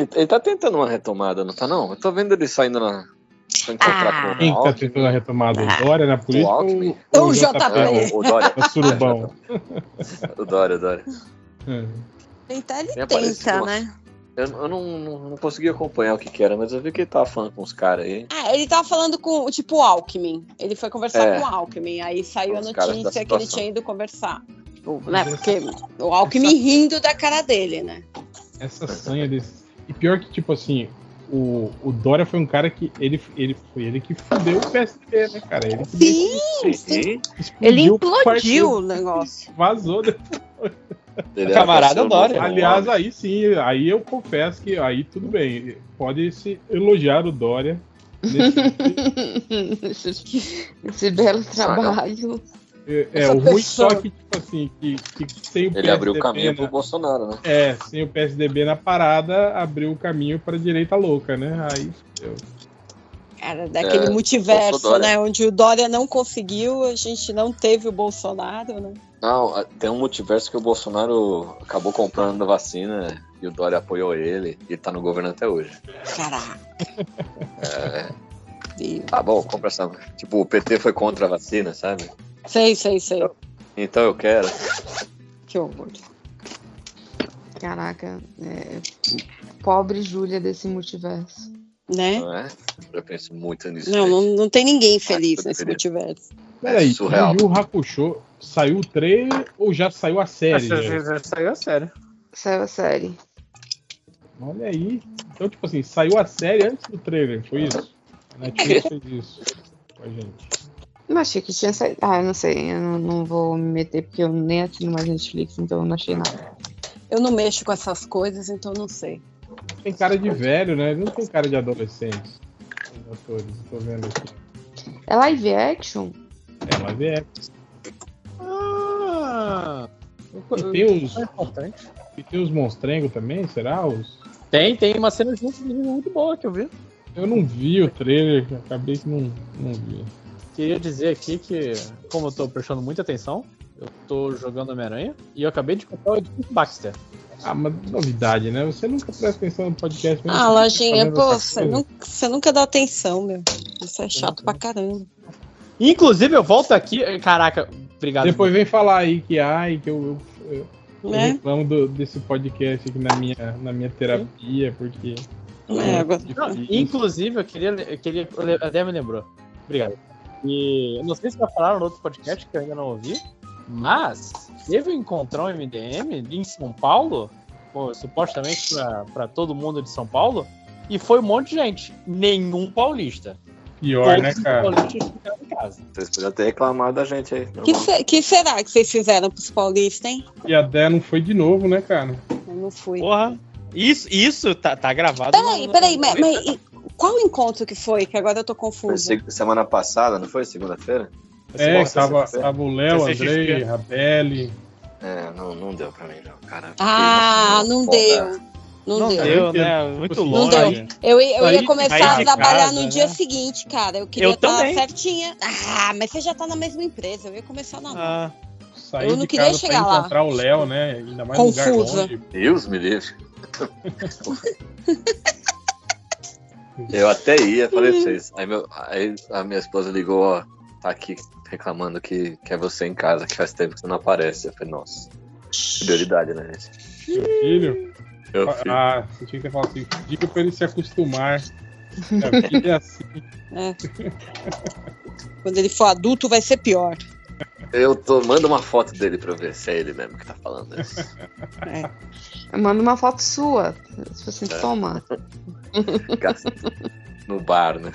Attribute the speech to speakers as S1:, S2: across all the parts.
S1: Ele, ele tá tentando uma retomada, não tá não? Eu tô vendo ele saindo na. pra encontrar
S2: Ah.
S1: com
S3: Quem
S1: o
S3: que tá tentando a retomada? O Dória na política ou,
S1: Alckmin.
S3: ou
S2: O JP.
S1: É, o, o Dória.
S3: O surubão.
S1: O Dória, o Dória.
S3: É.
S2: Tentar ele
S1: Tem aparecido
S2: tenta,
S1: uma-
S2: né?
S1: Eu, eu não, não, não consegui acompanhar o que, que era, mas eu vi que ele tava falando com os caras aí.
S2: Ah, ele tava falando com, tipo, o Alckmin. Ele foi conversar
S1: É.
S2: com o Alckmin. Aí saiu a
S1: Os da
S2: notícia que ele tinha ido conversar. Tipo, né? Porque o Alckmin rindo da cara dele, né?
S3: Essa sanha desse. E pior que, tipo assim, o, o Dória foi um cara que. Ele, ele foi ele que fudeu o PSDB, né, cara? Ele
S2: Sim, sim. Ele implodiu
S3: partido,
S2: o negócio.
S3: Vazou.
S1: Ele
S4: Camarada Dória.
S3: Aliás, aí sim, aí eu confesso que aí tudo bem. Pode se elogiar o Dória. Nesse,
S5: esse, esse belo
S1: Saca.
S5: trabalho.
S3: É, é, o ruim
S2: pessoa-
S3: só que, tipo assim, que, que sem o
S1: Ele abriu o
S3: PSDB
S1: caminho
S3: na-
S1: pro Bolsonaro, né?
S3: É, sem o PSDB na parada, abriu o caminho para direita louca, né? Aí, eu,
S2: Cara, daquele
S1: É,
S2: multiverso, né? Onde o Dória não conseguiu, a gente não teve o Bolsonaro, né?
S1: Não, tem um multiverso que o Bolsonaro acabou comprando a vacina e o Dória apoiou ele e ele tá no governo até hoje.
S2: Caraca. E-
S1: Tá bom, compra essa. Tipo, o PT foi contra a vacina, sabe?
S2: Sei, sei, sei.
S1: Então eu quero.
S2: Que horror.
S5: Caraca, é, pobre Júlia desse multiverso.
S2: Né?
S1: Não é? Eu penso muito nisso.
S2: Não, não, não tem ninguém feliz
S1: eu
S2: nesse
S1: deveria.
S2: multiverso.
S3: Peraí,
S1: surreal.
S3: o Yu Hakusho saiu o trailer ou já saiu a série?
S4: Essa
S3: já?
S4: já saiu a sério.
S5: Saiu a série.
S3: Olha aí. Então, tipo assim, saiu a série antes do trailer, foi isso? A Netflix fez isso com a gente.
S5: Eu achei que tinha saído. Ah, eu não sei, eu não, não vou me meter porque eu nem assino mais Netflix, então eu não achei nada.
S2: Eu não mexo com essas coisas, então não sei.
S3: Tem cara de velho, né? Não tem cara de adolescente. Os atores, tô vendo aqui.
S5: É live action?
S3: É, mas é.
S4: Ah,
S3: E tem os,
S4: é importante.
S3: e tem os monstrengos também, será? Os...
S4: Tem, tem uma cena junto muito boa que eu vi.
S3: Eu não vi o trailer, acabei que não, não vi.
S4: Queria dizer aqui que, como eu tô prestando muita atenção, eu tô jogando Homem-Aranha e eu acabei de comprar o Edith Baxter.
S3: Ah, mas novidade, né? Você nunca presta atenção no podcast. mesmo
S2: Ah, lojinha, pô, você,
S3: coisa.
S2: nu- você nunca dá atenção, meu. Isso é chato pra caramba.
S4: Inclusive, eu volto aqui. Caraca, obrigado.
S3: Depois vem falar aí que ai, que eu, eu, eu, eu
S2: Né?
S3: reclamo do- desse podcast aqui na minha, na minha terapia, porque.
S2: É, agora-
S4: Não, inclusive, eu queria. Eu queria a Dé me lembrou. Obrigado. E eu não sei se já falaram no outro podcast que eu ainda não ouvi, mas teve um encontrão MDM em São Paulo, pô, supostamente pra todo mundo de São Paulo, e foi um monte de gente. Nenhum paulista.
S3: Pior, né,
S4: Todos
S3: cara?
S4: paulistas ficaram em casa.
S1: Vocês podiam ter reclamado da gente aí.
S2: Que, se- que será que vocês fizeram pros paulistas, hein?
S3: E a Dé não foi de novo, né, cara?
S2: Eu não fui.
S4: Porra. Isso, isso tá, tá gravado.
S2: Peraí,
S4: no-
S2: peraí,
S4: no-
S2: mas, mas qual encontro que foi? Que agora eu tô
S1: Foi
S2: confusa.
S1: se- semana passada, não foi? Segunda-feira?
S3: É,
S1: Nossa,
S3: tava, tava o Léo,
S4: CCXP.
S3: Andrei, Rabelli.
S1: É, não, não deu pra mim, não, cara.
S2: Ah, não
S1: foda.
S2: deu. Não,
S4: Não
S2: deu.
S4: deu, né? Muito
S3: Não
S4: longe.
S2: deu. Eu, ia- eu ia começar a trabalhar
S4: casa,
S2: no
S4: né?
S2: dia seguinte, cara. Eu queria
S4: Eu
S2: estar
S4: também.
S2: certinha. Ah, mas você já tá na mesma empresa. Eu ia começar na.
S4: Ah,
S2: Eu não
S3: de
S2: queria
S3: casa
S2: chegar
S3: pra
S2: lá.
S3: encontrar o Léo, né? Ainda mais
S2: Confusa.
S3: longe.
S1: Deus me livre. Eu até ia, falei pra vocês. Aí, meu, aí a minha esposa ligou, ó, tá aqui reclamando que quer você em casa, que faz tempo que você não aparece. Eu falei, nossa, prioridade, né, gente?
S3: Seu filho.
S1: Meu filho.
S3: Ah, você tinha que falar assim, diga pra ele se acostumar. A vida é assim.
S2: Quando ele for adulto, vai ser pior.
S1: Eu tô, manda uma foto dele pra ver se é ele mesmo que tá falando isso.
S5: Eu mando uma foto sua. Se você
S1: É.
S5: toma.
S1: No bar, né?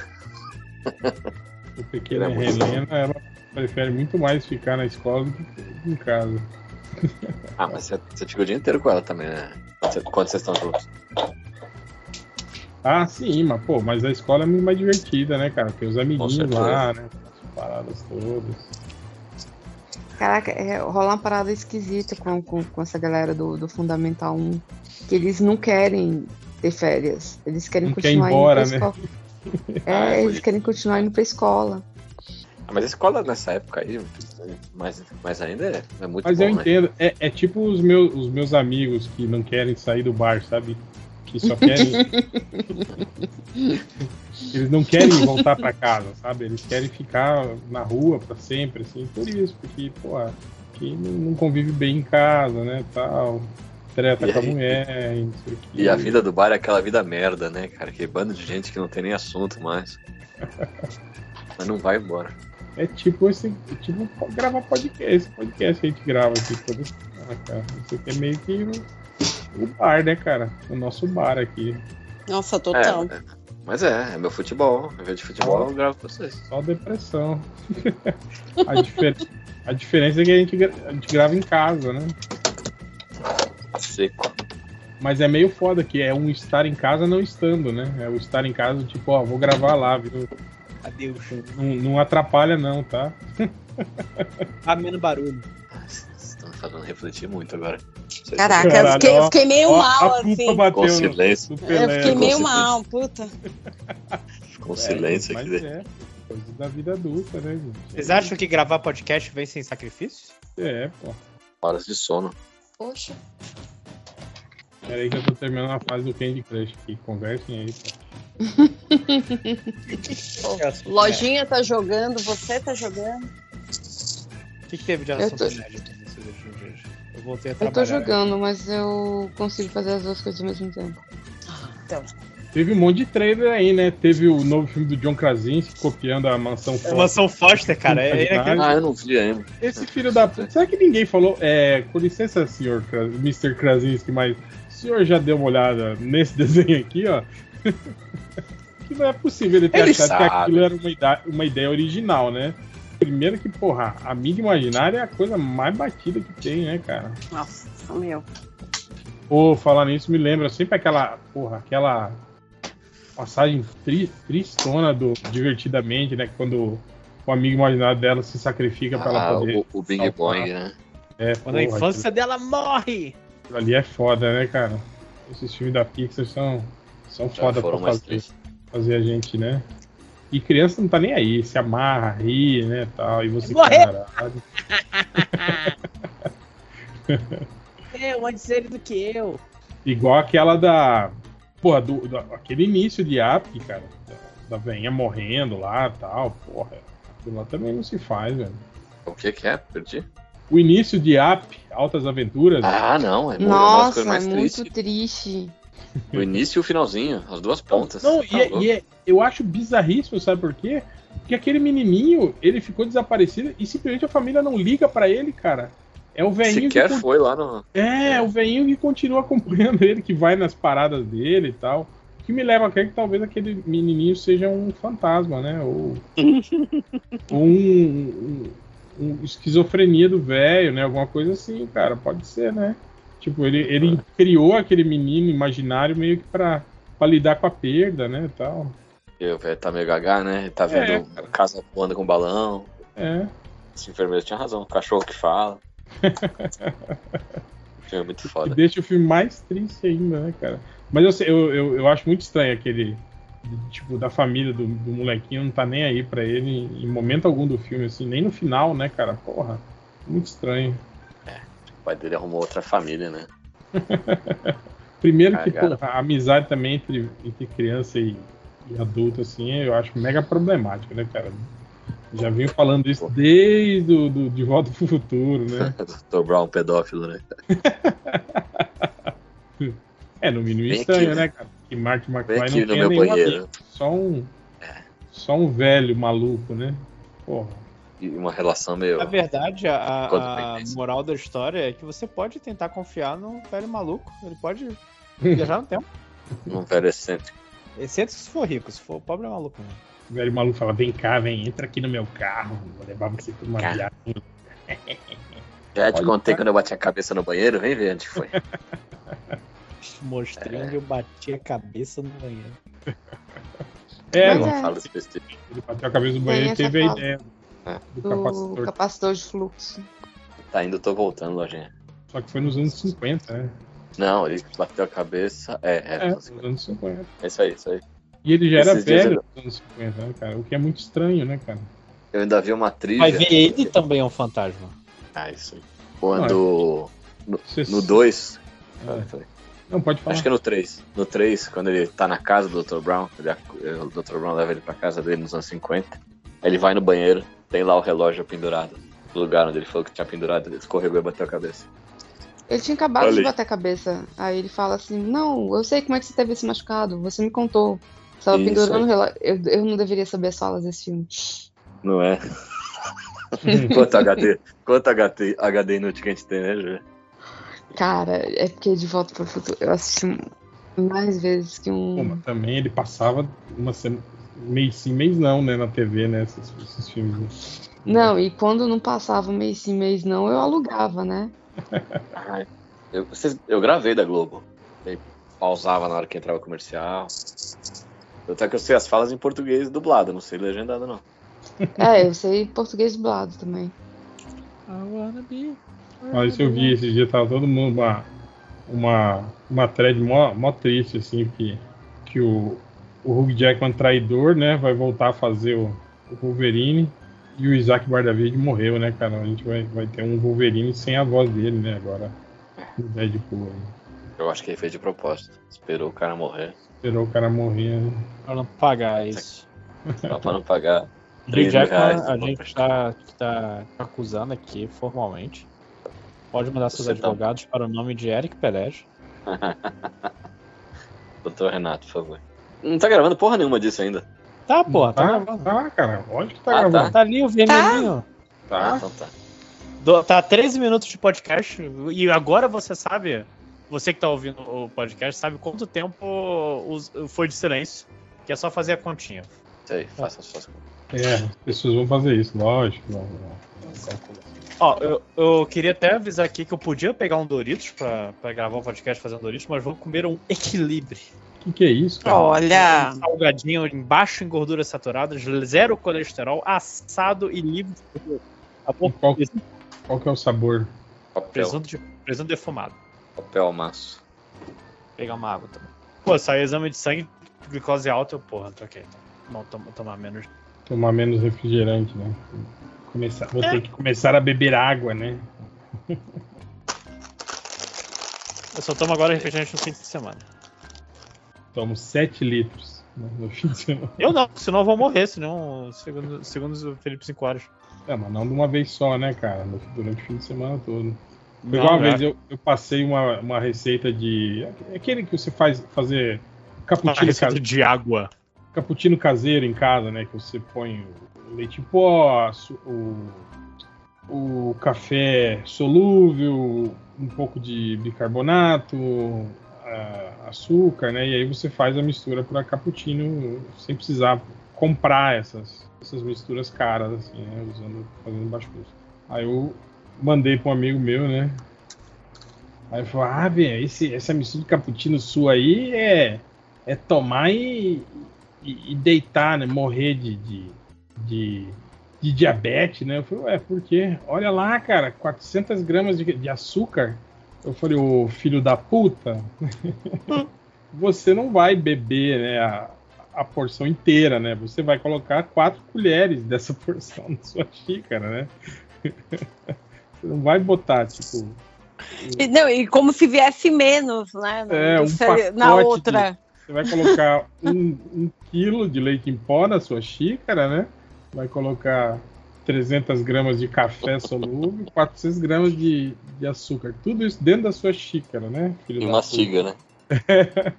S3: O pequeno
S1: é
S3: Helena, ela prefere muito mais ficar na escola do que em casa.
S1: Ah, mas você, você fica o dia inteiro com ela também, né? Quando você- Quando vocês estão juntos.
S3: Ah, sim, mas pô, mas a escola é muito mais divertida, né, cara? Tem os amiguinhos lá, né? As paradas todas.
S5: Caraca, é, rola uma parada esquisita com, com, com essa galera do, do Fundamental 1. Que eles não querem ter férias. Eles querem
S3: Não quer
S5: continuar
S3: ir embora,
S5: indo
S3: né?
S5: pra escola.
S1: Ah,
S5: É,
S1: é
S5: eles querem continuar indo pra escola.
S1: Ah, mas a escola nessa época aí, mas, mas ainda é, é muito
S3: Mas
S1: bom,
S3: eu
S1: né?
S3: entendo, é, é tipo os meus, os meus amigos que não querem sair do bar, sabe? Que só querem. Eles não querem voltar pra casa, sabe? Eles querem ficar na rua pra sempre, assim, por isso, porque, pô, que não convive bem em casa, né? Tal. Treta
S1: E
S3: com a mulher, e não sei o quê.
S1: E a vida do bar é aquela vida merda, né, cara? Que bando de gente que não tem nem assunto mais. Mas não vai embora.
S3: É tipo esse. é tipo gravar podcast. Esse podcast que a gente grava aqui toda semana, cara. Isso aqui é meio que o, bar, né, cara? O nosso bar aqui.
S2: Nossa, total.
S1: É, mas é, é meu futebol. Ao invés de futebol, eu gravo com vocês.
S3: Só depressão. a, difer- a diferença é que a gente, gra- a gente grava em casa, né?
S1: Seco.
S3: Mas é meio foda que é um estar em casa não estando, né? É o estar em casa, tipo, ó, vou gravar lá, viu?
S4: Adeus.
S3: Não, não atrapalha, não, tá?
S4: Tá menos barulho.
S1: Me fazendo refletir muito agora. Vocês
S2: Caraca, eu
S3: Caralho,
S2: fiquei,
S3: ó,
S2: fiquei meio
S3: Ó,
S2: mal,
S3: a
S2: assim.
S3: bateu
S1: Com silêncio.
S3: no
S2: Eu fiquei meio
S1: Consegui.
S2: mal, puta.
S1: Ficou um
S3: É,
S1: silêncio
S3: mas
S1: aqui.
S3: É, coisa da vida adulta, né, gente?
S4: Vocês acham que gravar podcast vem sem sacrifício?
S3: É, pô.
S1: Horas de sono.
S2: Poxa.
S3: Pera aí que eu tô terminando a fase do Candy Crush aqui. Conversem aí, pô.
S2: Lojinha tá jogando, você tá jogando.
S4: O que, que teve de assunto
S5: tô-
S4: Eu voltei a
S5: Eu
S4: trabalhar.
S5: tô jogando, mas eu consigo fazer as duas coisas ao mesmo tempo.
S2: Então,
S3: Teve um monte de trailer aí, né? Teve o novo filme do John Krasinski copiando a Mansão
S4: É
S3: Foster.
S4: Mansão Foster, cara. É, é.
S1: Ah, eu não vi ainda.
S3: Esse filho da puta. Será que ninguém falou? É, com licença, senhor Kras- Mr. Krasinski, mas o senhor já deu uma olhada nesse desenho aqui, ó? que não é possível ele ter
S1: Ele
S3: achado que
S1: sabe.
S3: aquilo era uma ideia, uma ideia original, né? Primeiro que, porra, a mídia imaginária é a coisa mais batida que tem, né, cara?
S2: nossa, meu.
S3: Pô, falar nisso me lembra sempre aquela, porra, aquela passagem tri, tristona do Divertidamente, né? Quando o amigo imaginário dela se sacrifica pra ela
S1: Ah,
S3: poder.
S1: o, o Bing
S3: salvar.
S1: Boing, né?
S3: É,
S4: Quando a
S3: porra,
S4: infância dela morre.
S3: aquilo ali é foda, né, cara? Esses filmes da Pixar são, são
S1: Já
S3: foda pra fazer, fazer a gente, né? E criança não tá nem aí, se amarra, ri, né, tal, e você
S4: Morrer.
S3: caralho.
S4: Eu, antes ele do que eu.
S3: Igual aquela da. Porra, do, do- aquele início de App, cara. Da, da veinha morrendo lá tal, porra. Aquilo lá também não se faz, velho.
S1: O que que é? Perdi?
S3: O início de App, Altas Aventuras,
S1: Ah, não. É das
S5: Nossa, é muito triste.
S1: O início e o finalzinho, as duas pontas.
S3: Não,
S1: Tá
S3: e, é- e é- eu acho bizarríssimo, sabe por quê? Porque aquele menininho, ele ficou desaparecido e simplesmente a família não liga pra ele, cara. É o velhinho que
S1: Sequer
S3: con-
S1: foi lá no.
S3: É,
S1: É.
S3: o velhinho que continua acompanhando ele, que vai nas paradas dele e tal. O que me leva a crer que talvez aquele menininho seja um fantasma, né? Ou, ou um, um- um esquizofrenia do velho, né? Alguma coisa assim, cara. Pode ser, né? Tipo, ele, ele criou aquele menino imaginário meio que pra, pra lidar com a perda, né? e Tal.
S1: E o velho tá meio gaga, né? Ele tá vendo
S3: É.
S1: casa voando com balão.
S3: É.
S1: Esse enfermeiro tinha razão. O cachorro que fala. Filme muito foda.
S3: deixa o filme mais triste ainda, né, cara? Mas eu, eu, eu, eu acho muito estranho aquele. Tipo, da família do, do molequinho não tá nem aí pra ele em momento algum do filme, assim, nem no final, né, cara? Porra, muito estranho.
S1: O pai dele arrumou outra família, né?
S3: Primeiro que, porra, a amizade também entre, entre criança e, e adulto, assim, eu acho mega problemática, né, cara? Já venho falando isso desde o do, De Volta pro Futuro, né?
S1: Dr. Brown pedófilo, né?
S3: É, no mínimo estranho,
S1: aqui,
S3: né, cara? Que
S1: Vem
S3: McFly não tem nenhum amigo. Só um.
S1: É.
S3: Só um velho maluco, né? Porra.
S1: E uma relação meio.
S4: Na verdade, a, a
S1: Codependência.
S4: moral da história é que você pode tentar confiar no velho maluco. Ele pode viajar no tempo.
S1: Um velho excêntrico.
S4: Exceto se for rico, se for pobre é maluco. Né?
S3: O velho maluco fala: vem cá, vem, entra aqui no meu carro, vou levar você pra uma
S1: Cara.
S3: viagem.
S1: Já te
S3: Olha,
S1: contei
S3: cara.
S1: quando eu bati a cabeça no banheiro? Vem ver onde foi.
S4: Mostrei onde eu bati a cabeça no banheiro.
S3: É, não,
S5: é.
S1: Fala besteira.
S3: ele bateu a cabeça no banheiro e
S5: essa
S3: teve a ideia
S1: É.
S3: do
S5: Do
S3: capacitor.
S5: capacitor de fluxo.
S1: Tá indo, tô voltando, lojinha.
S3: Só que foi nos anos 50, né?
S1: Não, ele bateu a cabeça. É, é,
S3: É, nos anos 50.
S1: é isso aí, isso aí.
S3: E ele já era
S1: Esses dias
S3: velho
S1: eu-
S3: nos anos 50, né, cara? O que é muito estranho, né, cara?
S1: Eu ainda vi uma trilha.
S4: Vai ver, ele também é um fantasma.
S1: Ah, isso aí. Quando. No
S3: Você-
S1: 2.
S3: É. Não, pode falar.
S1: Acho que é no 3. No 3, quando ele tá na casa do Dr. Brown, ele- o Dr. Brown leva ele pra casa dele nos anos 50. Aí ele vai no banheiro, tem lá o relógio pendurado. No lugar onde ele falou que tinha pendurado, ele escorregou e bateu a cabeça.
S5: Ele tinha acabado de bater a cabeça. Aí ele fala assim: Não, eu sei como é que você teve esse machucado. Você me contou. Você tava
S1: Isso
S5: pendurando o relógio. Eu, eu não deveria saber as falas desse filme.
S1: Não é? Quanto HD, quanto HD, HD inútil que a gente tem, né, Júlia?
S5: Cara, é porque De Volta para o Futuro eu assisti mais vezes que
S3: Pô,
S5: um.
S3: mas também ele passava uma semana. Mês sim, mês não, né? Na TV, né? Esses, esses filmes. né?
S5: Não, e quando não passava mês sim, mês não, eu alugava, né?
S1: Eu, vocês- eu gravei da Globo. Aí pausava na hora que entrava comercial. Até que eu sei as falas em português dublado, não sei legendado não.
S5: É, eu sei português dublado também.
S6: I.
S3: Olha, isso eu vi esse dia, tava todo mundo uma, uma, uma thread mó, mó triste, assim, que, que o, o Hugh Jackman traidor, né, vai voltar a fazer o, o Wolverine e o Isaac Bardavide morreu, né, cara? A gente vai, vai ter um Wolverine sem a voz dele, né, agora no Deadpool aí.
S1: Eu acho que ele fez de propósito. Esperou o cara morrer.
S3: Esperou o cara morrer, né?
S6: Pra não pagar isso.
S1: Só pra não pagar
S6: O
S1: 3 mil
S6: Jackman, a gente tá, tá acusando aqui formalmente. Pode mandar seus
S1: Você tá-
S6: advogados para o nome de Eric Pelege.
S1: Doutor Renato, por favor. Não tá gravando porra nenhuma disso ainda.
S6: Tá, porra, tá,
S3: tá,
S6: gravando.
S3: tá, cara, lógico que tá
S1: Ah, tá.
S3: gravando.
S6: Tá ali o vermelhinho.
S1: Ah,
S3: Tá.
S1: então tá.
S6: Do- Tá 13 minutos de podcast e agora você sabe, você que tá ouvindo o podcast, sabe quanto tempo foi de silêncio. Que é só fazer a continha.
S1: Isso aí, faça as suas contas.
S3: É, as pessoas vão fazer isso, lógico. Não, não, não.
S6: Ó, eu, eu queria até avisar aqui que eu podia pegar um Doritos pra, pra gravar o podcast fazendo Doritos, mas vou comer um equilíbrio.
S3: O que, que é isso, cara?
S2: Olha,
S6: Salgadinho baixo em gorduras saturadas, zero colesterol, assado e livre de gordura. Tá?
S3: Qual-
S6: Presunto-
S3: Qual que é o sabor?
S1: Papel,
S6: Presunto, de, presunto defumado.
S1: papel maço.
S6: Vou pegar uma água também. Pô, saiu exame de sangue, glicose alta, eu, porra, troquei. Então. Vamos tom- tomar menos.
S3: Tomar menos refrigerante, né? Começar, vou ter que começar a beber água, né?
S6: Eu só tomo agora refrigerante no fim de semana.
S3: Tomo 7 litros né, no fim de semana.
S6: Eu não, senão eu vou morrer, senão, segundo, segundo o Felipe 5 horas.
S3: É, mas não de uma vez só, né, cara? Durante o fim de semana todo. Foi
S6: Não,
S3: uma
S6: é.
S3: vez eu, eu passei uma, uma receita de. Aquele que você faz fazer cappuccino,
S6: receita de água.
S3: cappuccino caseiro em casa, né? Que você põe o leite em pó, o, o café solúvel, um pouco de bicarbonato, açúcar, né? E aí você faz a mistura para cappuccino sem precisar comprar essas, essas misturas caras, assim, né? Usando, fazendo baixo custo. Aí eu mandei para um amigo meu, né? Aí ele falou, ah, velho, essa mistura de cappuccino sua aí é, é tomar e, e, e deitar, né? Morrer de, de, de, de diabetes, né? Eu falei, ué, por quê? Olha lá, cara, 400 gramas de, de açúcar. Eu falei, ô filho da puta, você não vai beber, né? A, a porção inteira, né? Você vai colocar quatro colheres dessa porção na sua xícara, né? Você não vai botar, tipo,
S2: e, não, e como se viesse menos, né?
S3: É, um pacote
S2: na
S3: de-
S2: outra.
S3: Você vai colocar um, um quilo de leite em pó na sua xícara, né? Vai colocar 300 gramas de café solúvel, 400 gramas de, de açúcar. Tudo isso dentro da sua xícara, né? filho
S1: E mastiga, né?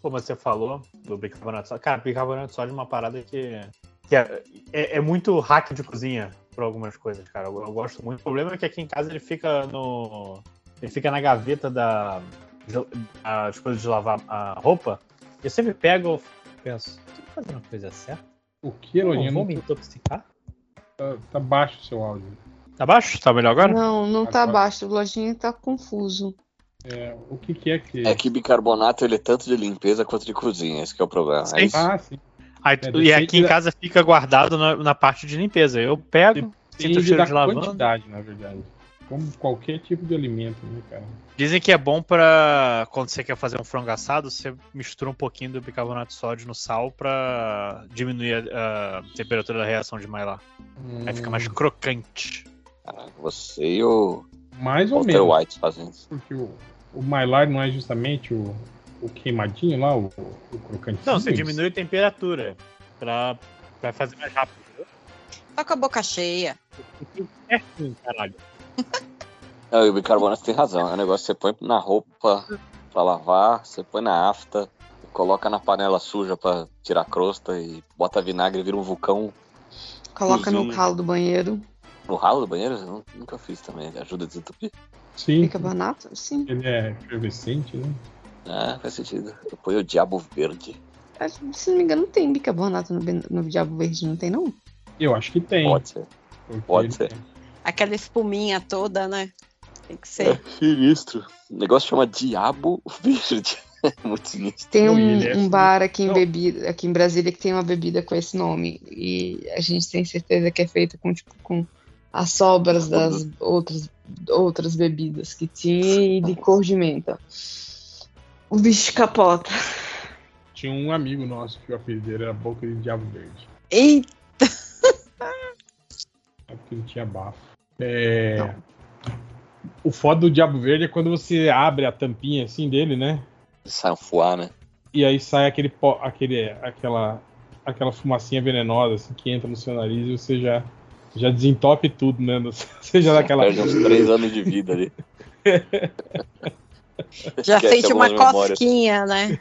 S6: Pô, mas você falou do bicarbonato de sódio. Cara, bicarbonato de sódio é uma parada que, que é, é- é muito hack de cozinha pra algumas coisas, cara. Eu, eu gosto muito. O problema é que aqui em casa ele fica no. Ele fica na gaveta da, as coisas de lavar a roupa. Eu sempre pego e penso, tô fazendo a coisa certa?
S3: O que,
S6: Não
S3: Lojinha?
S6: vou me intoxicar?
S3: tá, tá baixo o seu áudio.
S6: Tá baixo? Tá melhor agora?
S5: Não, não tá
S3: Agora-
S5: baixo. O lojinha tá confuso.
S3: É, o que, que é que.
S1: É que bicarbonato ele é tanto de limpeza quanto de cozinha, esse que é o problema.
S6: Sim.
S1: É isso.
S3: Ah, sim.
S6: Aí,
S3: É,
S6: e
S3: depende
S6: aqui em
S3: da-
S6: casa fica guardado na, na parte de limpeza. Eu pego, sinto o
S3: Depende
S6: cheiro
S3: da
S6: de lavanda.
S3: quantidade, na verdade. Como qualquer tipo de alimento, né, cara?
S6: Dizem que é bom pra quando você quer fazer um frango assado, você mistura um pouquinho do bicarbonato de sódio no sal pra diminuir a, a temperatura da reação de Maillard. Aí fica mais
S3: Hum,
S6: crocante.
S1: Caraca, você e o
S3: Mais ou
S1: Walter
S3: menos.
S1: White fazem isso.
S3: Porque o, o Mylar não é justamente o, o queimadinho lá, o, o crocante?
S4: Não, você diminui a temperatura pra, pra fazer mais rápido.
S2: Tá com a boca cheia.
S4: É sim, caralho.
S1: É, o bicarbonato tem razão. É um negócio que você põe na roupa pra lavar, você põe na afta, coloca na panela suja pra tirar a crosta e bota vinagre e vira um vulcão
S5: Coloca no ralo do banheiro.
S1: no ralo do banheiro. Eu nu- nunca fiz também. Ajuda a desentupir.
S3: Sim,
S5: Bicarbonato? Sim.
S3: ele é efervescente, né?
S1: Ah, faz sentido. Eu ponho o diabo verde.
S5: É, Se não me engano, não tem bicarbonato no, no Diabo Verde, não tem, não?
S3: Eu acho que tem.
S1: Pode ser.
S3: porque
S1: pode
S3: ele-
S1: ser.
S2: Aquela espuminha toda, né? Tem que
S1: É
S2: ser.
S1: sinistro. O negócio chama diabo verde. Muito sinistro.
S5: Tem um,
S3: é
S5: um bar aqui em, bebida, aqui em Brasília que tem uma bebida com esse nome. E a gente tem certeza que é feita com, tipo, com as sobras das outras, outras bebidas que tinha e de cor de menta. O bicho capota.
S3: Tinha um amigo nosso que o apelido era Boca de Diabo Verde.
S2: Eita,
S3: É porque ele tinha bafo. É... O foda do Diabo Verde é quando você abre a tampinha assim dele, né?
S1: Sai um fuá, né?
S3: E aí sai aquele, pó- aquele aquela, aquela fumacinha venenosa assim, que entra no seu nariz e você já, já desentope tudo, né? Você já dá aquela.
S1: Perde uns três anos de vida ali.
S2: já
S1: Esquece
S2: sente uma
S1: memórias.
S2: cosquinha, né?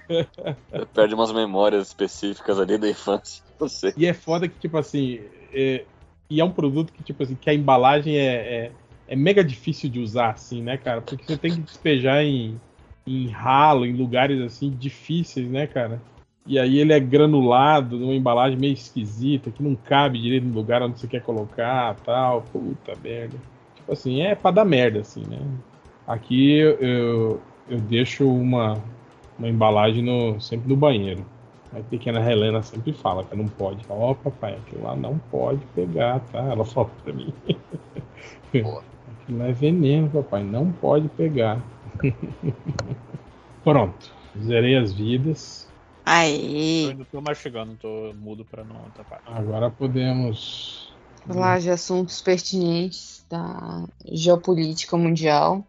S1: Perde umas memórias específicas ali da infância. Não sei.
S3: E é foda que, tipo assim. é- E é um produto que, tipo assim, que a embalagem é, é, é mega difícil de usar, assim, né, cara? Porque você tem que despejar em, em ralo, em lugares assim difíceis, né, cara? E aí ele é granulado numa embalagem meio esquisita, que não cabe direito no lugar onde você quer colocar tal. Puta merda. Tipo assim, é pra dar merda, assim, né? Aqui eu, eu, eu deixo uma, uma embalagem no, sempre no banheiro. A pequena Helena sempre fala que não pode. Ó, papai, aquilo lá não pode pegar, tá? Ela fala pra mim.
S1: Boa.
S3: Aquilo lá é veneno, papai, não pode pegar. Pronto, zerei as vidas.
S4: Eu
S2: Aí.
S4: ainda tô mastigando, tô mudo pra não tapar.
S3: Agora podemos.
S5: Falar de assuntos pertinentes da geopolítica mundial.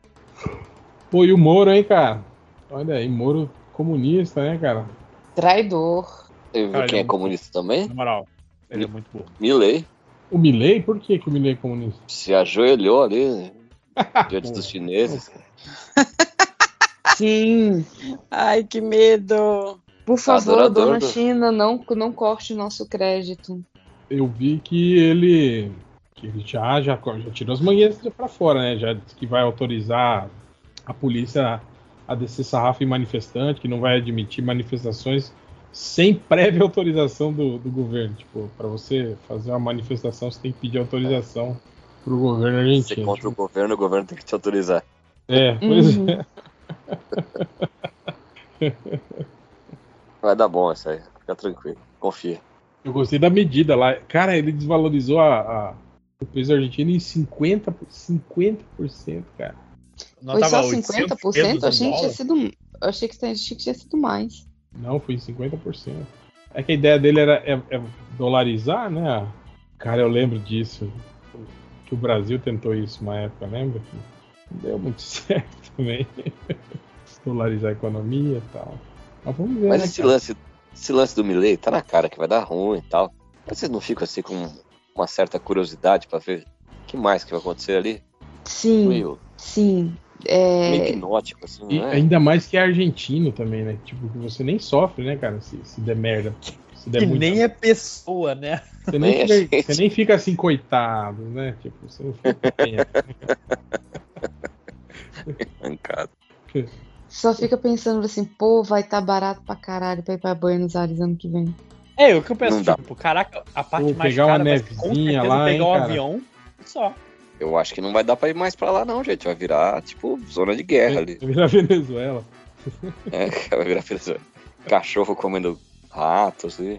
S3: Pô, e o Moro, hein, cara? Olha aí, Moro comunista, né, cara?
S5: Traidor.
S1: Você viu
S4: Cara,
S1: quem é
S4: eu-
S1: comunista também?
S4: Na moral, ele é muito burro.
S1: Milley.
S3: O Milley? Por que, que o Milley é comunista?
S1: Se ajoelhou ali diante dos chineses.
S5: Sim.
S2: Ai, que medo.
S5: Por favor,
S1: Adorador
S5: dona
S1: do-
S5: China, não, não corte o nosso crédito.
S3: Eu vi que ele. que ele já, já, já tirou as mangueiras pra fora, né? Já disse que vai autorizar a polícia a descer sarrafo em manifestante, que não vai admitir manifestações sem prévia autorização do, do governo. Tipo, para você fazer uma manifestação, você tem que pedir autorização pro governo
S1: Você
S3: argentino.
S1: contra o governo, o governo tem que te autorizar.
S3: É, pois
S5: Uhum.
S3: é.
S1: Vai dar bom isso aí. Fica tranquilo. Confia.
S3: Eu gostei da medida lá. Cara, ele desvalorizou a, a- o peso argentino em 50%, 50%, cara.
S4: Não
S5: Foi só
S4: 800
S5: 50%?
S4: pesos
S5: Eu achei que tinha sido, eu achei que, achei que tinha sido mais.
S3: Não, foi em 50%. É que a ideia dele era é- é dolarizar, né? Cara, eu lembro disso. Que o Brasil tentou isso uma época, lembra? Não deu muito certo também. Dolarizar a economia e tal. Mas vamos ver,
S1: Mas
S3: né,
S1: esse
S3: cara?
S1: lance, esse lance do Milley tá na cara que vai dar ruim e tal. Mas vocês não ficam assim com uma certa curiosidade pra ver o que mais que vai acontecer ali?
S5: Sim,
S1: Meio,
S5: sim.
S1: meio
S5: É,
S1: hipnótico, assim,
S3: E
S1: não é?
S3: ainda mais que é argentino também, né? Tipo, que você nem sofre, né, cara? Se, se der merda. Se der
S4: Que
S3: muito.
S4: nem é pessoa, né?
S3: Você nem,
S1: nem a
S3: fica,
S1: gente.
S3: você nem fica assim, coitado, né? Tipo, você não fica.
S1: Mancado.
S5: só fica pensando assim, pô, vai tá barato pra caralho pra ir pra Buenos Aires ano que vem.
S4: É, o que eu penso, tipo, caraca, a parte
S3: Pô,
S4: mais
S3: pegar uma
S4: cara com
S3: nevezinha lá, hein,
S4: pegar um
S3: cara?
S4: avião só.
S1: Eu acho que não vai dar pra ir mais pra lá, não, gente. Vai virar, tipo, zona de guerra ali.
S3: Vira Venezuela.
S1: É, vai virar Venezuela. Cachorro comendo ratos, e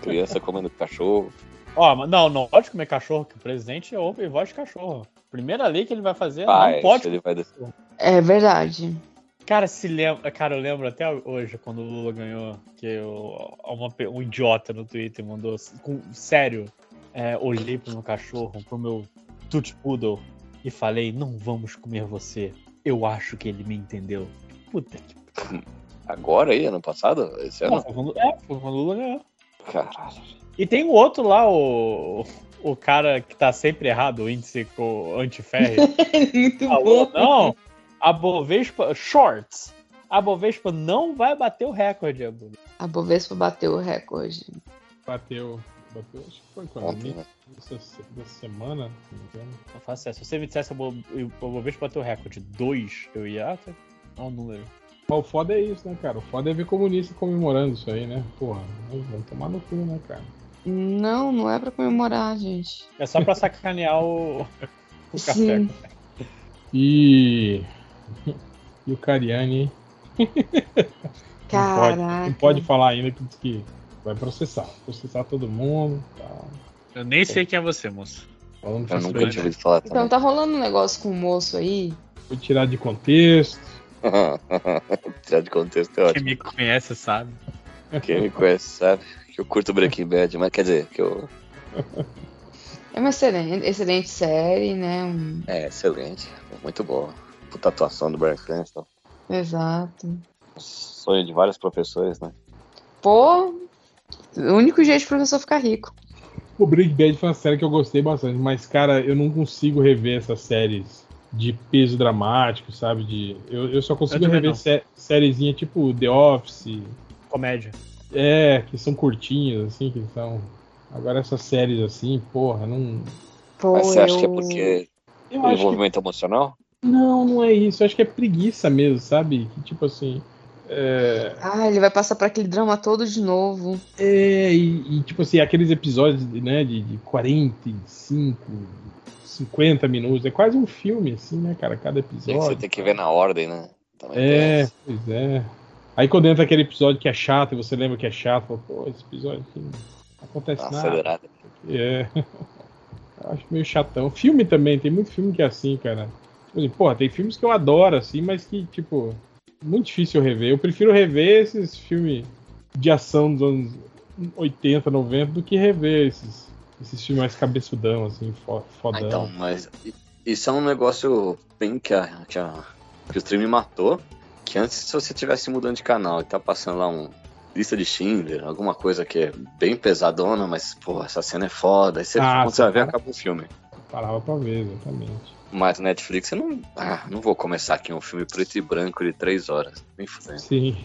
S1: criança comendo cachorro.
S4: Ó, mas não, não pode comer cachorro, que o presidente ouve voz de cachorro. Primeira lei que ele vai fazer,
S1: Ah,
S4: não pode.
S1: ele vai descer.
S5: É verdade.
S4: Cara, se lembra, cara, eu lembro até hoje quando o Lula ganhou, que eu, uma um idiota no Twitter mandou, com, sério, é, olhei pro meu cachorro, pro meu Tut Poodle e falei, não vamos comer você. Eu acho que ele me entendeu. Puta que.
S1: Agora aí, ano passado? Esse
S4: Não,
S1: ano?
S4: foi quando, é, foi quando o Lula ganhou.
S1: Caralho.
S4: E tem o outro lá, o. O cara que tá sempre errado, o índice com antiferro.
S5: Muito
S4: falou,
S5: bom.
S4: não, a Bovespa. Shorts. A Bovespa não vai bater o recorde, Abu.
S5: A Bovespa bateu o recorde.
S3: Bateu. Bateu, acho que foi quando?
S1: Ontem, né?
S3: Essa, dessa semana, se não me engano.
S4: Não faço essa. Se você me dissesse a Bovespa bateu o recorde 2, eu ia. Ah, tá. Olha o número.
S3: Mas o foda é isso, né, cara? O foda é ver comunista comemorando isso aí, né? Porra, vamos tomar no cu, né, cara?
S5: Não, não é pra comemorar, gente.
S4: É só pra sacanear o. o café.
S5: Sim.
S3: E. E o Cariani, hein?
S5: Caraca.
S3: Não pode falar ainda que diz que vai processar. Processar todo mundo tal.
S4: Eu nem sei quem é você, moço.
S1: Eu nunca tinha ouvido falar
S5: Então
S1: também.
S5: tá rolando um negócio com o moço aí.
S3: foi tirado de contexto.
S1: Tirar de contexto é
S4: Quem
S1: ótimo.
S4: me conhece sabe.
S1: Quem me conhece sabe que eu curto Breaking Bad, mas quer dizer, que eu.
S5: É uma excelente, excelente série, né? Um-
S1: É, excelente. Muito boa. Puta atuação do Brian Cranston.
S5: Exato.
S1: Sonho de vários professores, né?
S5: Pô, o único jeito de professor ficar rico.
S3: O Breaking Bad foi uma série que eu gostei bastante, mas, cara, eu não consigo rever essas séries de peso dramático, sabe? De, eu, eu só consigo
S4: Eu
S3: rever sé sériezinha tipo The Office,
S4: Comédia.
S3: é, que são curtinhas, assim, que são. Agora essas séries assim, porra, não.
S5: Pô,
S1: Mas você
S5: eu...
S1: acha que é porque
S3: Eu
S1: o
S3: acho que.
S1: envolvimento emocional?
S3: Não, não é isso. Eu acho que é preguiça mesmo, sabe? Que tipo assim. É,
S5: Ah, ele vai passar por aquele drama todo de novo.
S3: é e, e, tipo assim, aqueles episódios né, de, de 45, 50 minutos. É quase um filme, assim, né, cara? Cada episódio.
S1: você tem que ver na ordem, né? Também
S3: É, pois é. Aí quando entra aquele episódio que é chato e você lembra que é chato, fala, pô, esse episódio aqui não acontece
S1: Dá uma
S3: nada.
S1: acelerada.
S3: É. Eu acho meio chatão. Filme também, tem muito filme que é assim, cara. Tipo assim, porra, tem filmes que eu adoro, assim, mas que, tipo, muito difícil eu rever. Eu prefiro rever esses filmes de ação dos anos 80, 90 do que rever esses, esses filmes mais cabeçudão, assim,
S1: Ah,
S3: fodão.
S1: então, mas isso é um negócio bem que, a, que, a, que o stream matou. Que antes, se você tivesse mudando de canal e tá passando lá um lista de Schindler, alguma coisa que é bem pesadona, mas, pô, essa cena é foda. Aí você,
S3: Ah,
S1: quando você vai ver, acaba o filme.
S3: Parava pra ver, exatamente.
S1: Mas Netflix, eu não. Ah, não vou começar aqui um filme preto e branco de três horas. Nem fudendo.
S3: Sim.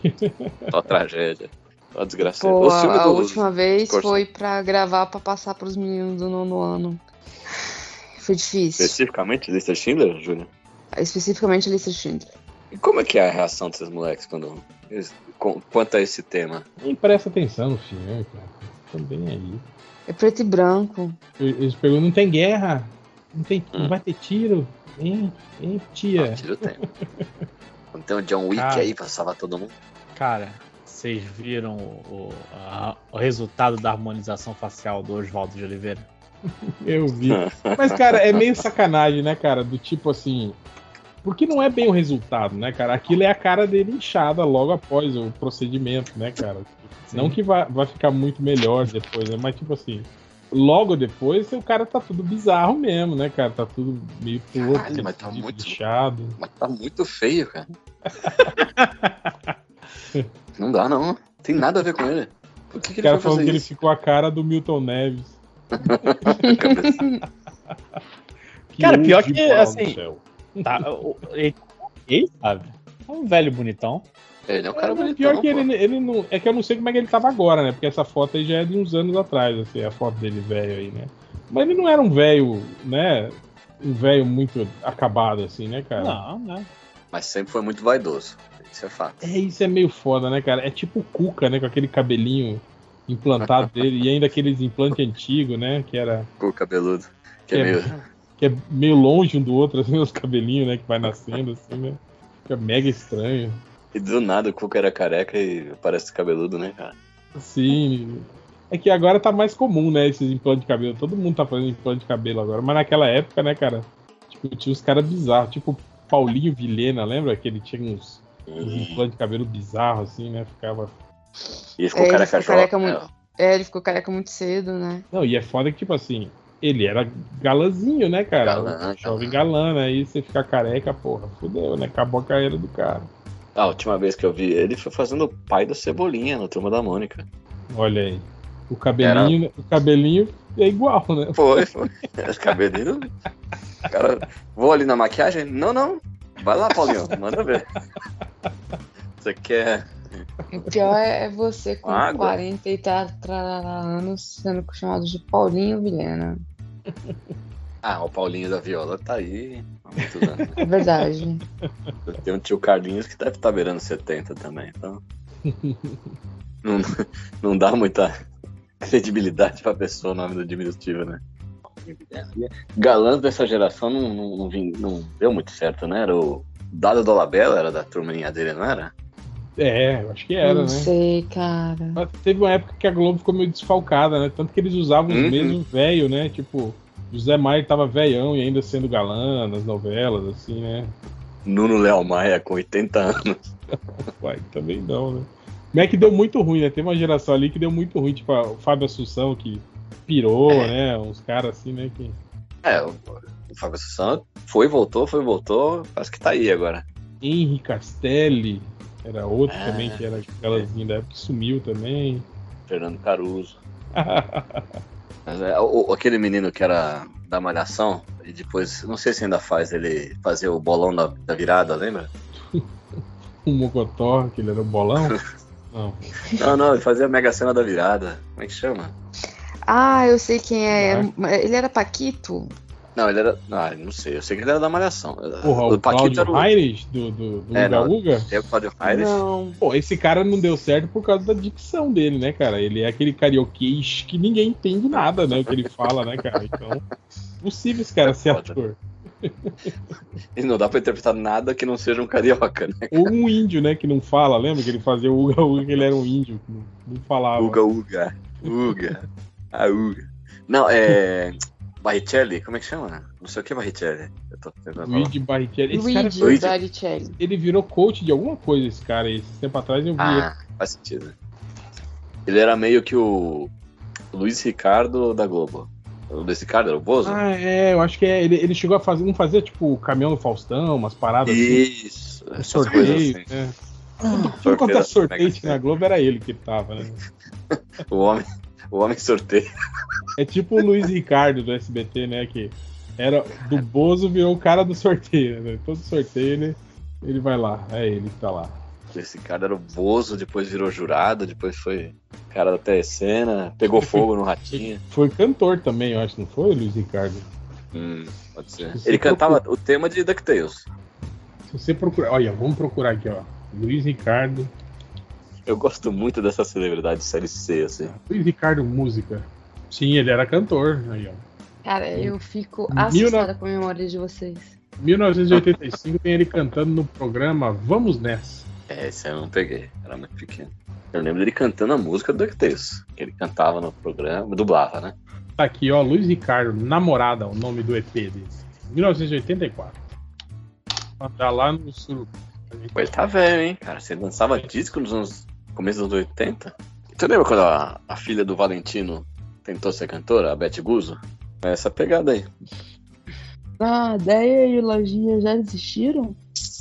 S1: Só tragédia. Só desgraça.
S5: Pô, a, a
S1: do-
S5: última vez
S1: Corsa.
S5: foi pra gravar pra passar pros meninos do nono ano. Foi difícil.
S1: Especificamente lista Schindler, Júlia?
S5: Especificamente lista de Schindler.
S1: E como é que é a reação desses moleques quando. eles- com- quanto a esse tema?
S3: Nem presta atenção no filme, cara. Também aí.
S5: É preto e branco.
S3: Eles perguntam, não tem guerra? Não, tem, não
S1: Hum.
S3: vai ter tiro? Hein? Hein, tia?
S1: Ah, tira o tempo. Quando tem um John Wick
S4: Cara.
S1: aí pra salvar todo mundo.
S4: Cara, vocês viram o, a- o resultado da harmonização facial do Oswaldo de Oliveira?
S3: Eu vi. Mas, cara, é meio sacanagem, né, cara? Do tipo assim. Porque não é bem o resultado, né, cara? Aquilo é a cara dele inchada logo após o procedimento, né, cara? Não que vai, vai ficar muito melhor depois, né? Mas, tipo assim, logo depois o cara tá tudo bizarro mesmo, né, cara? Tá tudo meio torto,
S1: Caralho, mas tá
S3: meio
S1: muito-
S3: inchado.
S1: Mas tá muito feio, cara. não dá, não. Tem nada a ver com ele. Por que, que
S3: O cara
S1: fazer
S3: que ele ficou a cara do Milton Neves.
S4: Cara, pior que, assim. Tá, ele sabe? É um velho bonitão.
S1: Ele é um cara
S3: É,
S1: bonitão,
S3: pior que ele, ele não. É que eu não sei como é que ele tava agora, né? Porque essa foto aí já é de uns anos atrás, assim, a foto dele velho aí, né? Mas ele não era um velho, né? Um velho muito acabado, assim, né, cara?
S4: Não, não.
S1: Mas sempre foi muito vaidoso. Isso é fato.
S3: É, isso é meio foda, né, cara? É tipo o Cuca, né? Com aquele cabelinho implantado dele, e ainda aqueles implantes antigos, né? Que era.
S1: O cabeludo. Que é
S3: É.
S1: meio.
S3: Que é meio longe um do outro, assim, os cabelinhos, né? Que vai nascendo, assim, né? Fica mega estranho.
S1: E do nada o Cuca era careca e parece cabeludo, né, cara?
S3: Sim. É que agora tá mais comum, né? Esses implantes de cabelo. Todo mundo tá fazendo implante de cabelo agora. Mas naquela época, né, cara? Tipo, tinha uns caras bizarros. Tipo, Paulinho Vilhena, lembra? Que ele tinha uns, uns implantes de cabelo bizarros, assim, né? Ficava.
S1: E ele ficou
S5: É, ele
S1: careca
S5: ficou careca
S1: jovem.
S5: muito- É, ele ficou careca muito cedo, né?
S3: Não, e é foda que, tipo assim, ele era galãzinho, né, cara?
S1: Galã,
S3: Jovem galã, né? Aí você ficar careca, porra, fudeu, né? Acabou a carreira do cara.
S1: A última vez que eu vi ele foi fazendo o pai da Cebolinha no Turma da Mônica.
S3: Olha aí. O cabelinho, o cabelinho é igual, né?
S1: Foi, foi. Os cabelinhos. Cara, vou ali na maquiagem? Não, não. Vai lá, Paulinho, manda ver. Você quer.
S5: O pior é você com
S1: Água.
S5: 40 e tá, trarará anos sendo chamado de Paulinho Vilhena.
S1: Ah, o Paulinho da Viola tá aí. há muitos anos.
S5: É verdade.
S1: Tem um tio Carlinhos que deve estar beirando 70 também, então. Não, não dá muita credibilidade pra pessoa o nome do diminutivo, né? Galãs dessa geração não, não, não, vim- não deu muito certo, né? Era o Dado Dolabella, era da turminha dele, não era?
S3: É, eu acho que era,
S5: Não
S3: né?
S5: sei, cara.
S3: Mas teve uma época que a Globo ficou meio desfalcada, né? Tanto que eles usavam os
S1: Uhum.
S3: mesmos velho, né? Tipo, José Maia tava velhão e ainda sendo galã nas novelas, assim, né?
S1: Nuno Léo Maia com 80 anos.
S3: Uai, também não, né? Mas é que deu muito ruim, né? Teve uma geração ali que deu muito ruim, tipo o Fábio Assunção que pirou,
S1: É.
S3: né? Uns caras assim, né? Que...
S1: É, o, Fábio Assunção foi, voltou, foi, voltou. Acho que tá aí agora.
S3: Henri Castelli era outro
S1: Ah.
S3: também, que era aquelazinha da época que sumiu também.
S1: Fernando Caruso. É, o- o- aquele menino que era da Malhação, e depois, não sei se ainda faz, ele fazia o bolão da, da virada, lembra?
S3: o Mocotó, que ele era o bolão. Não.
S1: Não, não, ele fazia a Mega Sena da virada. Como é que chama?
S5: Ah, eu sei quem é. Ele era Paquito?
S1: Não, ele era. Ah, não sei, eu sei que ele era da Malhação.
S3: Porra, o,
S1: Paquito
S3: Cláudio
S1: era o.
S3: Aires, do, do, do
S1: É,
S3: Uga
S1: não.
S3: Uga.
S1: É o Claudio Aires.
S5: Não.
S3: Pô, esse cara não deu certo por causa da dicção dele, né, cara? Ele é aquele carioquês que ninguém entende nada, né? O que ele fala, né, cara? Então, possível esse cara
S1: É
S3: ser
S1: foda.
S3: ator.
S1: E não dá pra interpretar nada que não seja um carioca, né?
S3: Ou um índio, né, que não fala. Lembra que ele fazia o Uga Uga, que ele era um índio, que não, não falava.
S1: Uga, Uga. Uga. A Uga. Não, é. Barrichelli, como é que chama? Não sei o que é Barrichelli. Eu tô tentando falar.
S3: Luigi Barrichelli. Esse cara,
S5: Luigi
S1: Luigi.
S5: Baricelli.
S3: ele virou coach de alguma coisa, esse cara aí. Esse tempo atrás eu vi.
S1: Ah, faz sentido. Ele era meio que o Luiz Ricardo da Globo. O Luiz Ricardo era o Bozo?
S3: Ah, é, eu acho que é. Ele, ele chegou a fazer, não fazia tipo o caminhão do Faustão, umas paradas assim,
S1: Isso.
S3: um
S1: essas coisas
S3: sorteio,
S1: assim.
S3: né? Tudo quanto é sorteio na Globo era ele que tava, né?
S1: O homem, o homem sorteio.
S3: É tipo o Luiz Ricardo do SBT, né? Que era do Bozo virou o cara do sorteio, né? Todo sorteio ele, ele vai lá, é ele que tá lá.
S1: Esse cara era o Bozo, depois virou jurado, depois foi cara da telecena, pegou fogo no ratinho.
S3: Foi cantor também, eu acho, não foi, Luiz Ricardo?
S1: Hum, pode ser.
S3: Você
S1: Ele cantava o tema de DuckTales.
S3: Se você procurar, olha, vamos procurar aqui, ó. Luiz Ricardo.
S1: Eu gosto muito dessa celebridade de série C, assim.
S3: Luiz Ricardo Música. Sim, ele era cantor. Aí, ó.
S5: Cara, eu fico assustada com a memória de vocês.
S3: 1985 tem ele cantando no programa Vamos Nessa.
S1: É, esse eu não peguei, era muito pequeno. Eu lembro dele cantando a música do DuckTales. Que ele cantava no programa, dublava, né?
S3: Tá aqui, ó, Luiz Ricardo, Namorada, o nome do EP dele. 1984. Tá lá no sul.
S1: Pô, ele tá velho, hein, cara? Você lançava disco nos anos. Começo dos anos 80? Você lembra quando a, a filha do Valentino tentou ser cantora, a Beth Guzzo? É essa pegada aí.
S5: Ah, Deia e o Lojinha já desistiram?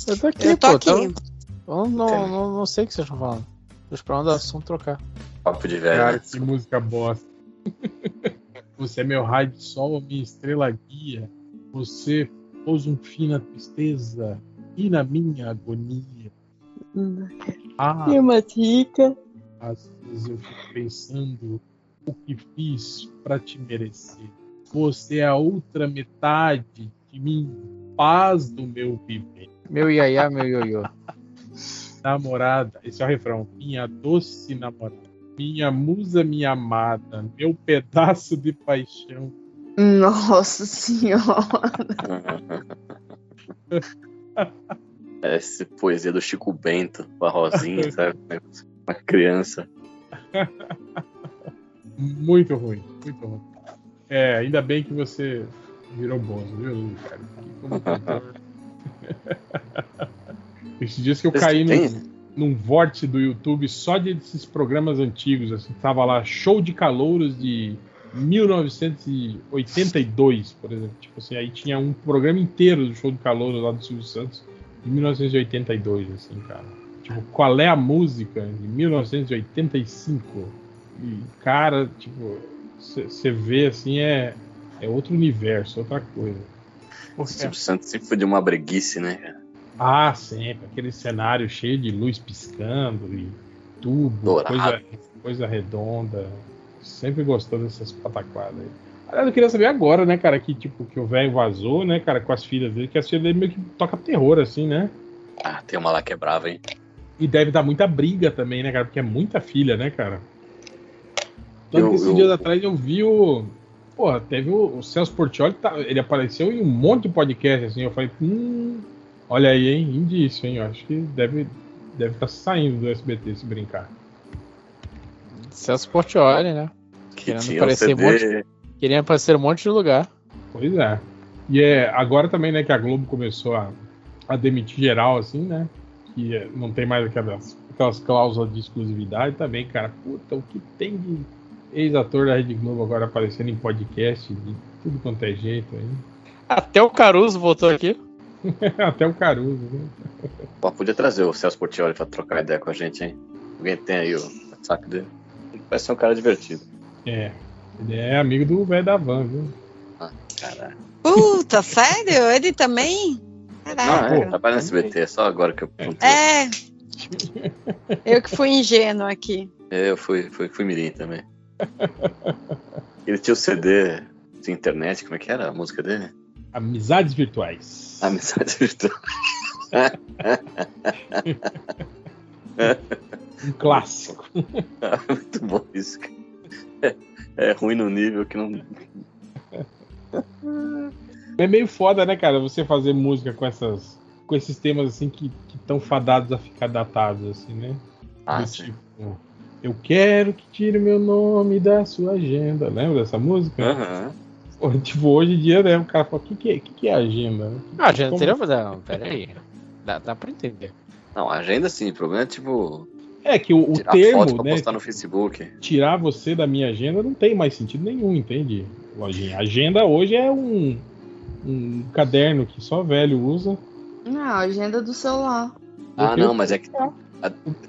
S4: Eu tô aqui,
S2: Eu tô
S4: pô.
S2: aqui.
S4: Tá... Eu não, não, não sei o que vocês estão falando. Tô esperando o assunto trocar.
S1: Papo de velho.
S3: Cara,
S1: né?
S3: que música bosta. Você é meu raio de sol, minha estrela guia. Você pôs um fim na tristeza e na minha agonia. Ah,
S5: Climatica.
S3: às vezes eu fico pensando o que fiz pra te merecer. Você é a outra metade de mim, paz do meu viver.
S4: Meu iaiá, meu ioiô.
S3: Namorada, esse é o refrão. Minha doce namorada. Minha musa, minha amada. Meu pedaço de paixão.
S5: Nossa senhora.
S1: Essa poesia do Chico Bento, com a Rosinha, sabe? Uma criança.
S3: Muito ruim, muito ruim. É, ainda bem que você virou Bozo, viu, cara? Como. Esses dias que eu caí
S1: Tem?
S3: num, vórtice do YouTube só de esses programas antigos, assim, tava lá show de calouros de 1982, por exemplo. Tipo assim, aí tinha um programa inteiro do show de calouros lá do Silvio Santos de 1982, assim, cara. Tipo, qual é a música de 1985? E, cara, tipo, você vê assim, é, é outro universo, outra coisa.
S1: O Silvio Santos sempre foi de uma breguice, né, cara?
S3: Ah, sempre. Aquele cenário cheio de luz piscando e tubo,
S1: Dourado.
S3: coisa, coisa redonda. Sempre gostou dessas pataquadas aí. Eu queria saber agora, né, cara, que tipo, que o velho vazou, né, cara, com as filhas dele, que as filhas dele meio que toca terror, assim, né?
S1: Ah, tem uma lá que é brava, hein?
S3: E deve dar muita briga também, né, cara? Porque é muita filha, né, cara? Tanto
S1: Eu-
S3: que esses
S1: eu-
S3: dias atrás eu vi o. Pô, teve o, o Celso Portioli, tá- ele apareceu em um monte de podcast, assim. Eu falei, hum, olha aí, hein? Indício, hein? Eu acho que deve deve estar saindo do SBT se brincar.
S4: Celso Portioli, né?
S1: Que
S4: Querendo
S1: tinha um
S4: parecer
S1: CD.
S4: Queria aparecer um monte de lugar.
S3: Pois é. E é agora também, né, que a Globo começou a, a demitir geral, assim, né? Que é, não tem mais aquelas, aquelas cláusulas de exclusividade também, cara. Puta, o que tem de ex-ator da Rede Globo agora aparecendo em podcast de tudo quanto é jeito aí.
S4: Até o Caruso voltou aqui.
S3: Até o Caruso, né?
S1: Pô, podia trazer o Celso Portioli pra trocar ideia com a gente, hein? Alguém tem aí o WhatsApp dele? Ele parece ser um cara divertido.
S3: É. Ele é amigo do velho da van, viu?
S1: Caralho.
S2: Puta, sério? Ele também?
S1: Não,
S2: Caraca.
S1: é, trabalha no SBT, é só agora que eu perguntei.
S2: É. Eu que fui ingênua aqui.
S1: É, Eu fui, fui, fui mirim também. Ele tinha o CD de internet, como é que era a música dele?
S3: Amizades virtuais.
S1: Amizade virtual.
S3: Um clássico.
S1: Muito bom isso, cara. É, ruim no nível que não.
S3: É meio foda, né, cara, você fazer música com essas. Com esses temas assim que estão fadados a ficar datados, assim, né?
S1: Ah, sim.
S3: tipo, eu quero que tire meu nome da sua agenda. Lembra dessa música? Tipo, hoje em dia, né, o cara fala, o que, que, é, que, que é agenda?
S4: Ah, a gente
S3: Como-
S4: teria. Não, pera aí. Dá, dá pra entender.
S1: Não, agenda sim, o problema é tipo
S3: É que o, o
S1: tirar foto
S3: termo,
S1: pra
S3: né,
S1: postar no Facebook.
S3: tirar você da minha agenda não tem mais sentido nenhum, entende? Lojinha. Agenda hoje é um, um caderno que só velho usa.
S5: Não, a agenda do celular.
S1: Ah, não, mas é que a-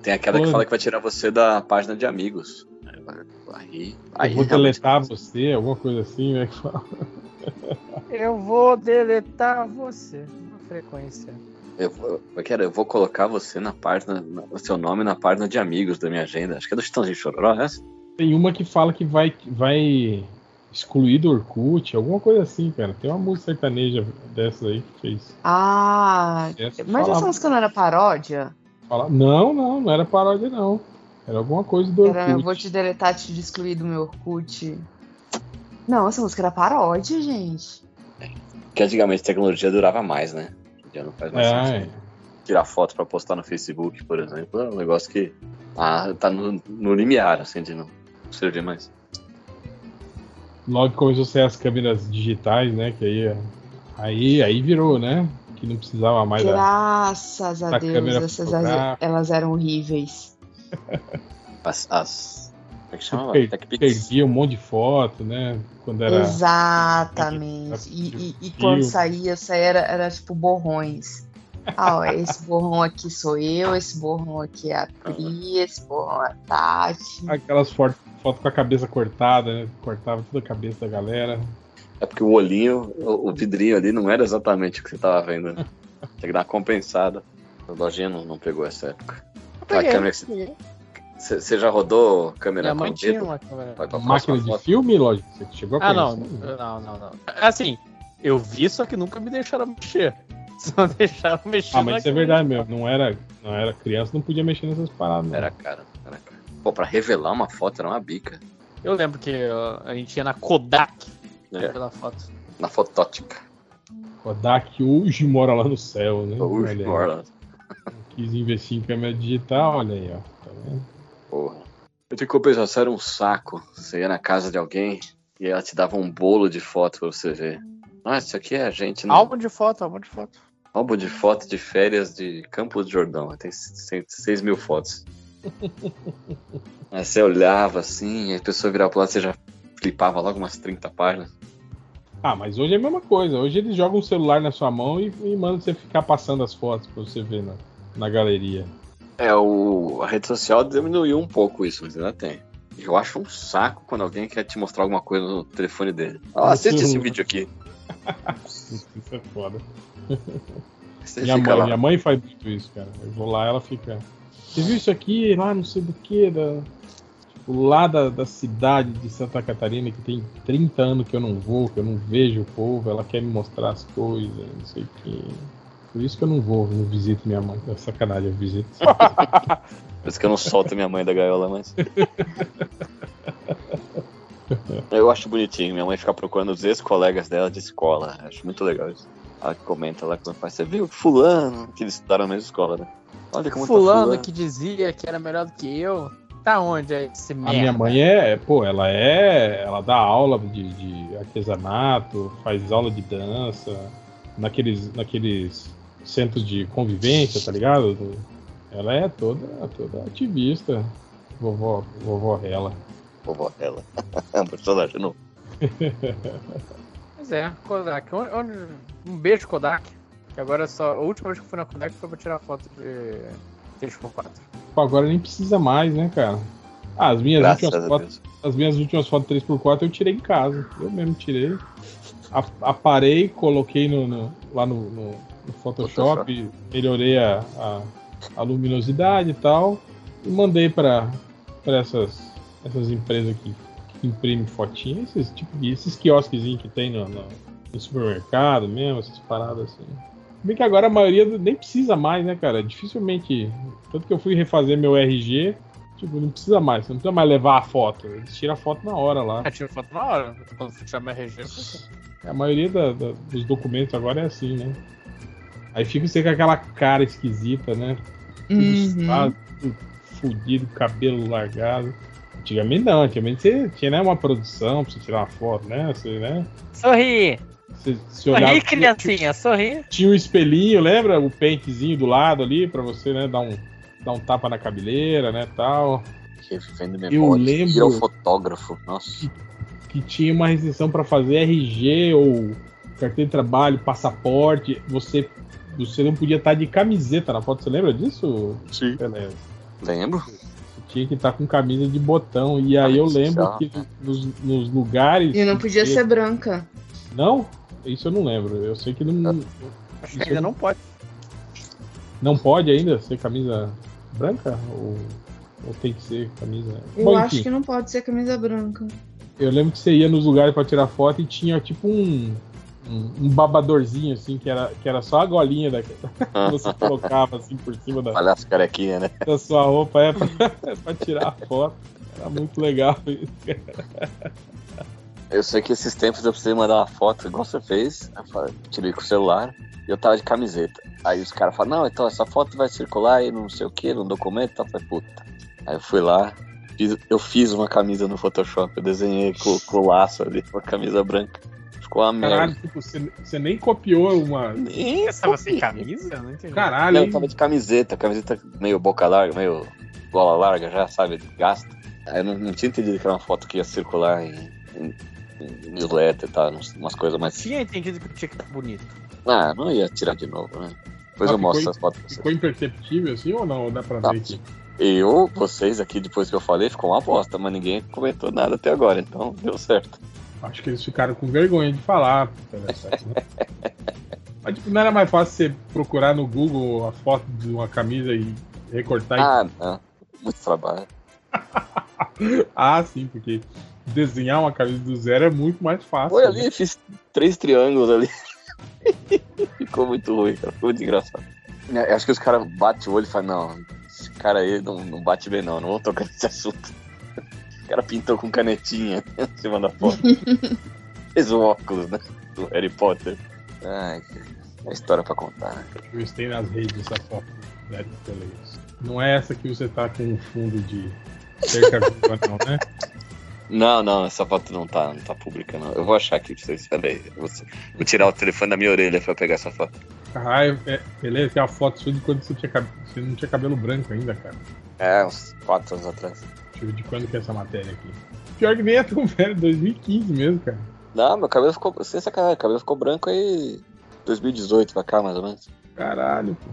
S1: tem aquela que fala que vai tirar você da página de amigos. Aí, aí
S3: eu vou deletar você, alguma coisa assim, né? que fala.
S4: Eu vou deletar você. Uma frequência.
S1: Eu, vou- eu, quero, eu vou colocar você na página, na- o seu nome na página de amigos da minha agenda. Acho que é do Chitãozinho Chororó, essa?
S3: Tem uma que fala que vai, vai excluir do Orkut, alguma coisa assim, cara. Tem uma música sertaneja dessa aí que fez.
S5: Ah,
S3: Essa
S5: mas essa
S3: falava-
S5: música não era paródia?
S3: fala- Não, não, não era paródia, não. Era alguma coisa do Orkut.
S5: Era eu vou te deletar, te excluir do meu Orkut. Não, essa música era paródia, gente.
S1: Porque antigamente a tecnologia durava mais, né? Dia não faz mais
S3: É,
S1: sentido. Tirar foto pra postar no Facebook, por exemplo, é um negócio que ah, tá no, no limiar, assim, de não servir mais.
S3: logo começou a ser as câmeras digitais, né? Que aí, aí, aí virou, né? Que não precisava mais da.
S5: Graças a
S3: da
S5: Deus,
S3: câmera
S5: essas elas eram horríveis.
S1: As. as como é que chama?
S3: Per-. Perdia um monte de foto, né? Quando era.
S5: Exatamente. E, e- e quando saía, saía era, era tipo borrões. Ah, ó, esse borrão aqui sou eu, esse borrão aqui é a Pri, esse borrão é a Tati.
S3: Aquelas fotos foto com a cabeça cortada, né? Cortava toda a cabeça da galera.
S1: É porque o olhinho, o, o vidrinho ali não era exatamente o que você tava vendo. né? Tem que dar uma compensada. A lojinha não, não pegou essa época. Aquela câmera que você, você- já rodou câmera
S4: Minha mãe
S1: com
S4: tinha
S1: dedo?
S4: uma câmera.
S1: Vai
S3: Máquina de
S1: foto?
S3: filme, lógico. Você chegou a
S4: Ah, não,
S3: conhecer?
S4: não, não, não. Assim, eu vi, só que nunca me deixaram mexer. Só deixaram mexer.
S3: Ah, mas isso é verdade mesmo. Não era, não era criança, não podia mexer nessas paradas. não.
S1: Era cara, era cara. Pô, pra revelar uma foto era uma bica.
S4: Eu lembro que a gente ia na Kodak
S1: É,
S4: pela foto.
S1: na fotótica.
S3: Kodak hoje mora lá no céu, né? Aí.
S1: bora.
S3: Quis investir em câmera digital, olha aí, ó. Tá vendo?
S1: Porra. Eu tenho compensação, era um saco. Você ia na casa de alguém e ela te dava um bolo de foto pra você ver. Ah, isso aqui é a gente no
S4: Álbum de foto, álbum de foto.
S1: álbum de foto de férias de Campos do Jordão. Tem 6 mil fotos. Aí você olhava assim, aí a pessoa virava pro lado, você já flipava logo umas 30 páginas.
S3: Ah, mas hoje é a mesma coisa. Hoje eles jogam um celular na sua mão e, e mandam você ficar passando as fotos pra você ver na, na galeria.
S1: É, o, a rede social diminuiu um pouco isso, mas ainda tem. Eu acho um saco quando alguém quer te mostrar alguma coisa no telefone dele. Ah, assiste esse vídeo aqui.
S3: Isso é foda. Minha mãe,
S1: lá.
S3: minha mãe faz muito isso, cara. Eu vou lá ela fica. Você viu isso aqui lá, não sei do que, da. Tipo, lá da, da cidade de Santa Catarina, que tem 30 anos que eu não vou, que eu não vejo o povo, ela quer me mostrar as coisas, não sei o que. Por isso que eu não vou, não visito minha mãe. É sacanagem, eu visito.
S1: Por isso que eu não solto minha mãe da gaiola mais. Eu acho bonitinho, minha mãe fica procurando os ex-colegas dela de escola. Acho muito legal isso. Ela comenta lá quando faz, você viu fulano, que eles estudaram na mesma escola, né? Olha como tá
S4: Fulano
S1: fulano.
S4: que dizia que era melhor do que eu. Tá onde é esse
S3: A
S4: merda?
S3: minha mãe é, pô, ela é. Ela dá aula de, de artesanato, faz aula de dança, naqueles, naqueles centros de convivência, tá ligado? Ela é toda, toda ativista. Vovó, vovó ela.
S1: Vovó dela. É um personagem novo.
S4: Pois é, Kodak. Um beijo, Kodak. Que agora só. A última vez que eu fui na Kodak foi pra tirar foto de 3x4.
S3: Pô, agora nem precisa mais, né, cara? Ah, as minhas,
S1: Graças
S3: últimas fotos, as minhas últimas fotos 3x4 eu tirei em casa. Eu mesmo tirei. A- Aparei, coloquei no, no- lá no, no- no Photoshop, melhorei a, a, a luminosidade e tal. E mandei para essas, essas empresas que, que imprimem fotinhas, esses, tipo, esses quiosquezinhos que tem no, no- no supermercado mesmo, essas paradas assim. Bem que agora a maioria nem precisa mais, né, cara? Dificilmente. Tanto que eu fui refazer meu RG, tipo, não precisa mais, você não precisa mais levar a foto. Eles tiram a foto na hora lá.
S4: Ah, tira foto na hora. Quando tirar minha RG, eu
S3: A maioria da- da- dos documentos agora é assim, né? Aí fica você com aquela cara esquisita, né? Tudo
S5: Uhum.
S3: tudo fudido, cabelo largado. Antigamente não, antigamente você tinha né, uma produção pra você tirar uma foto, né? Você, né?
S4: Sorri!
S3: Você, você olhava,
S4: Sorri,
S3: tinha,
S4: criancinha, sorri.
S3: tinha um espelhinho, lembra? O pentezinho do lado ali pra você, né, dar um, dar um tapa na cabeleira, né, tal.
S1: Que memória.
S3: lembro-
S1: E o fotógrafo. Nossa.
S3: que tinha uma restrição para fazer RG ou carteira de trabalho, passaporte, você você não podia estar de camiseta na foto. Você lembra disso?
S1: Sim.
S3: Pelé?
S1: Lembro.
S3: Você tinha que estar com camisa de botão. E aí eu
S1: Camisa
S3: lembro que
S1: né?
S3: nos, nos lugares.
S5: E não podia
S3: que-
S5: ser branca.
S3: Não? Isso eu não lembro. Eu sei que não,
S4: Acho que ainda
S3: eu-
S4: não pode.
S3: não pode ainda ser camisa branca? Ou, ou tem que ser camisa.
S5: Eu
S3: Bom,
S5: acho
S3: enfim.
S5: que não pode ser camisa branca.
S3: Eu lembro que você ia nos lugares pra tirar foto e tinha tipo um, um, um babadorzinho assim, que era, que era só a golinha da, que você colocava assim por cima da,
S1: Olha as carequinhas, né?
S3: da sua roupa é pra, pra tirar a foto. Era muito legal isso.
S1: Eu sei que esses tempos eu precisei mandar uma foto, igual você fez. Eu tirei com o celular e eu tava de camiseta. Aí os caras falaram, não, então essa foto vai circular aí, não sei o que, no documento e tal. Eu falei, puta. Aí eu fui lá, fiz- eu fiz uma camisa no Photoshop, eu desenhei com, com o laço ali, uma camisa branca. Ficou
S3: Caralho,
S1: merda.
S3: tipo, você, você nem copiou uma.
S1: Nem
S4: Você tava sem camisa? Não entendi.
S3: Caralho,
S1: Não, eu tava de camiseta, camiseta meio boca larga, meio gola larga, já sabe, gasta. Aí eu não, não tinha entendido que era uma foto que ia circular em, em, em newsletter e tal, umas coisas mais.
S4: Tinha entendido que tinha que estar bonito.
S1: Ah, não ia tirar de novo, né? Depois
S3: Ah,
S1: eu mostro as fotos pra vocês.
S3: Ficou imperceptível assim ou não? Dá pra
S1: Tá.
S3: ver aqui?
S1: Eu, vocês aqui, depois que eu falei, ficou uma bosta, mas ninguém comentou nada até agora, então deu certo.
S3: Acho que eles ficaram com vergonha de falar. Né? Mas tipo, não era mais fácil você procurar no Google a foto de uma camisa e recortar e
S1: Ah, não. Muito trabalho.
S3: Ah, sim, porque desenhar uma camisa do zero é muito mais fácil.
S1: Foi
S3: né?
S1: ali, fiz três triângulos ali. Ficou muito ruim, cara. Ficou muito engraçado. É, acho que os caras batem o olho e falam, não, esse cara aí não, não bate bem não, não vou tocar nesse assunto. O cara pintou com canetinha em cima da foto. Fez o óculos, né? Do Harry Potter. Ai, é história pra contar, né?
S3: Eu estei nas redes essa foto. Né, Telex. Não é essa que você tá com um fundo de cerca viva, não, né?
S1: Não, não, essa foto não tá, não tá pública, não. Eu vou achar aqui pra vocês. Peraí. Vou, vou tirar o telefone da minha orelha pra pegar essa foto.
S3: Caralho, é, beleza, tem a foto sua de quando você, tinha, você não tinha cabelo branco ainda, cara.
S1: É, uns quatro anos atrás.
S3: Deixa eu ver de quando que é essa matéria aqui. Pior que nem é tão velho, 2015 mesmo, cara.
S1: Não, meu cabelo ficou. Sem sacanagem, cabelo ficou branco aí 2018 pra cá, mais ou menos.
S3: Caralho, pô.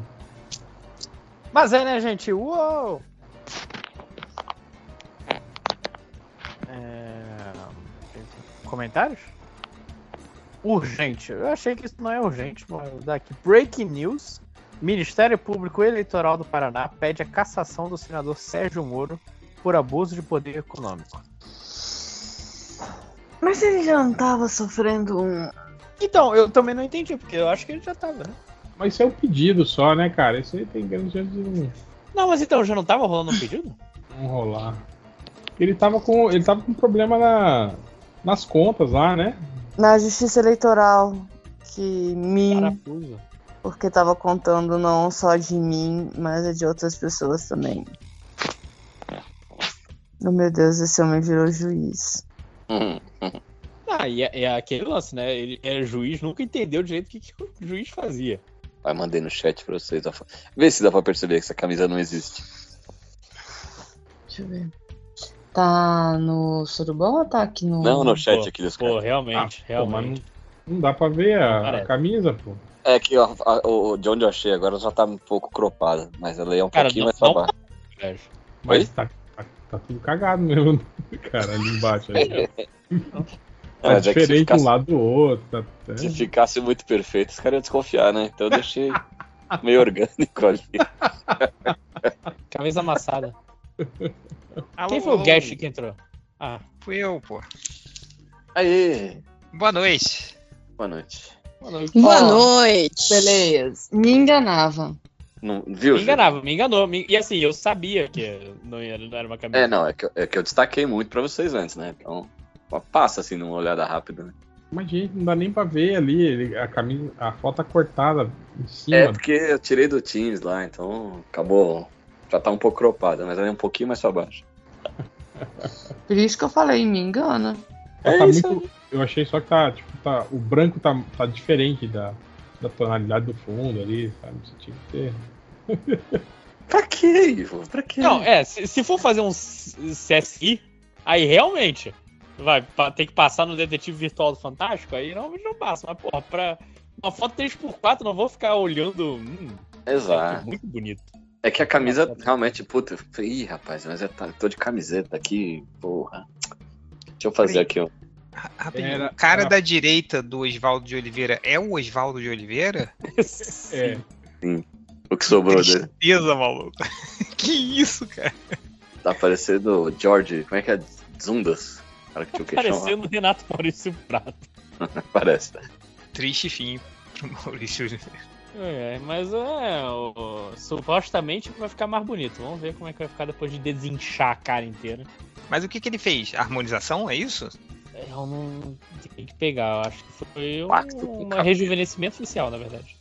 S6: Mas é, né, gente? Uou! É... Comentários? Urgente. Eu achei que isso não é urgente, mas daqui. Breaking news. Ministério Público Eleitoral do Paraná pede a cassação do senador Sérgio Moro por abuso de poder econômico.
S5: Mas ele já não tava sofrendo um.
S6: Então, eu também não entendi, porque eu acho que ele já tava, né?
S3: Mas isso é um pedido só, né, cara? Isso aí tem grande chance de não,
S6: Não, mas então, já não tava rolando um pedido?
S3: não rolar. Ele tava com. Ele tava com problema na, nas contas lá, né?
S5: Na justiça eleitoral. Que mim.
S6: Parafuso.
S5: Porque tava contando não só de mim, mas de outras pessoas também. Oh meu Deus, esse homem virou juiz.
S1: Hum,
S6: Ah, e é, é aquele lance, né? Ele era juiz, nunca entendeu direito o que, que o juiz fazia.
S1: Vai, mandei no chat pra vocês. ó. Vê se dá pra perceber que essa camisa não existe.
S5: Deixa eu ver. Tá no surubão ou tá aqui no.
S1: Não no chat
S6: Pô,
S1: aqui dos
S6: Pô,
S1: caras.
S6: realmente,
S3: Pô, mas
S6: realmente.
S3: não, não dá pra ver a, a camisa, pô.
S1: É que ó, a- o de onde eu achei agora já tá um pouco cropada, mas ela é um
S6: Cara,
S1: pouquinho
S6: não-
S1: mais pra baixo.
S6: velho.
S3: Mas
S1: Oi?
S3: tá, tá, tá tudo cagado mesmo, cara, ali embaixo. Ali. Tá
S1: Mas é que se
S3: diferente
S1: ficasse,
S3: um lado do outro. Tá, tá-
S1: se ficasse muito perfeito, os caras iam desconfiar, né? Então eu deixei meio orgânico ali.
S6: Camisa amassada.
S7: Alô,
S6: Quem foi o guest que entrou? Ah,
S7: Fui eu, pô.
S1: Aê!
S7: Boa noite.
S1: Boa noite.
S6: boa noite.
S2: Boa noite.
S5: Beleza. Me enganava.
S1: Não, viu?
S6: Me enganava, me enganou. me- E assim, eu sabia que não, ia, não era uma camisa.
S1: É, não, é que, eu- é que eu destaquei muito pra vocês antes, né? Então, passa assim numa olhada rápida, né?
S3: Mas, gente, não dá nem pra ver ali. a camisa, a foto tá cortada em cima.
S1: É porque eu tirei do Teams lá, então acabou. Já tá um pouco cropada, mas ela é um pouquinho mais pra baixo.
S5: Por isso que eu falei, me engana.
S3: Ela
S1: É
S3: tá
S1: isso
S3: muito- eu achei só que tá, tipo, tá. O branco tá, tá diferente da, da tonalidade do fundo ali, sabe? Você tinha que ter.
S1: Pra quê, Ivo? Pra quê?
S6: Não, é, se, se for fazer um CSI, aí realmente vai ter que passar no detetive virtual do Fantástico, aí não, não passa. Mas, porra, pra uma foto 3x4, não vou ficar olhando. Hum,
S1: Exato.
S6: muito bonito.
S1: É que a camisa realmente, puta, eu falei, ih, rapaz, mas eu tô de camiseta aqui, porra. Deixa eu fazer aqui, ó.
S7: Ra- Rapidinho.
S3: Era-
S7: o cara
S3: era-
S7: da direita do Oswaldo de Oliveira é o Oswaldo de Oliveira?
S3: É.
S1: O que sobrou dele.
S7: Tristeza, maluco. que isso, cara?
S1: Tá parecendo o George, como é que é? Zundas. O cara que tinha o queixão lá.
S6: Parecendo Renato Maurício Prato.
S1: Parece.
S7: Triste fim pro Maurício Oliveira.
S6: É, mas é, o- supostamente vai ficar mais bonito. Vamos ver como é que vai ficar depois de desinchar a cara inteira.
S7: Mas o que, que ele fez? Harmonização, é isso?
S6: Eu não tem que pegar, eu acho que foi um,
S1: Pacto com
S6: um rejuvenescimento facial, na verdade.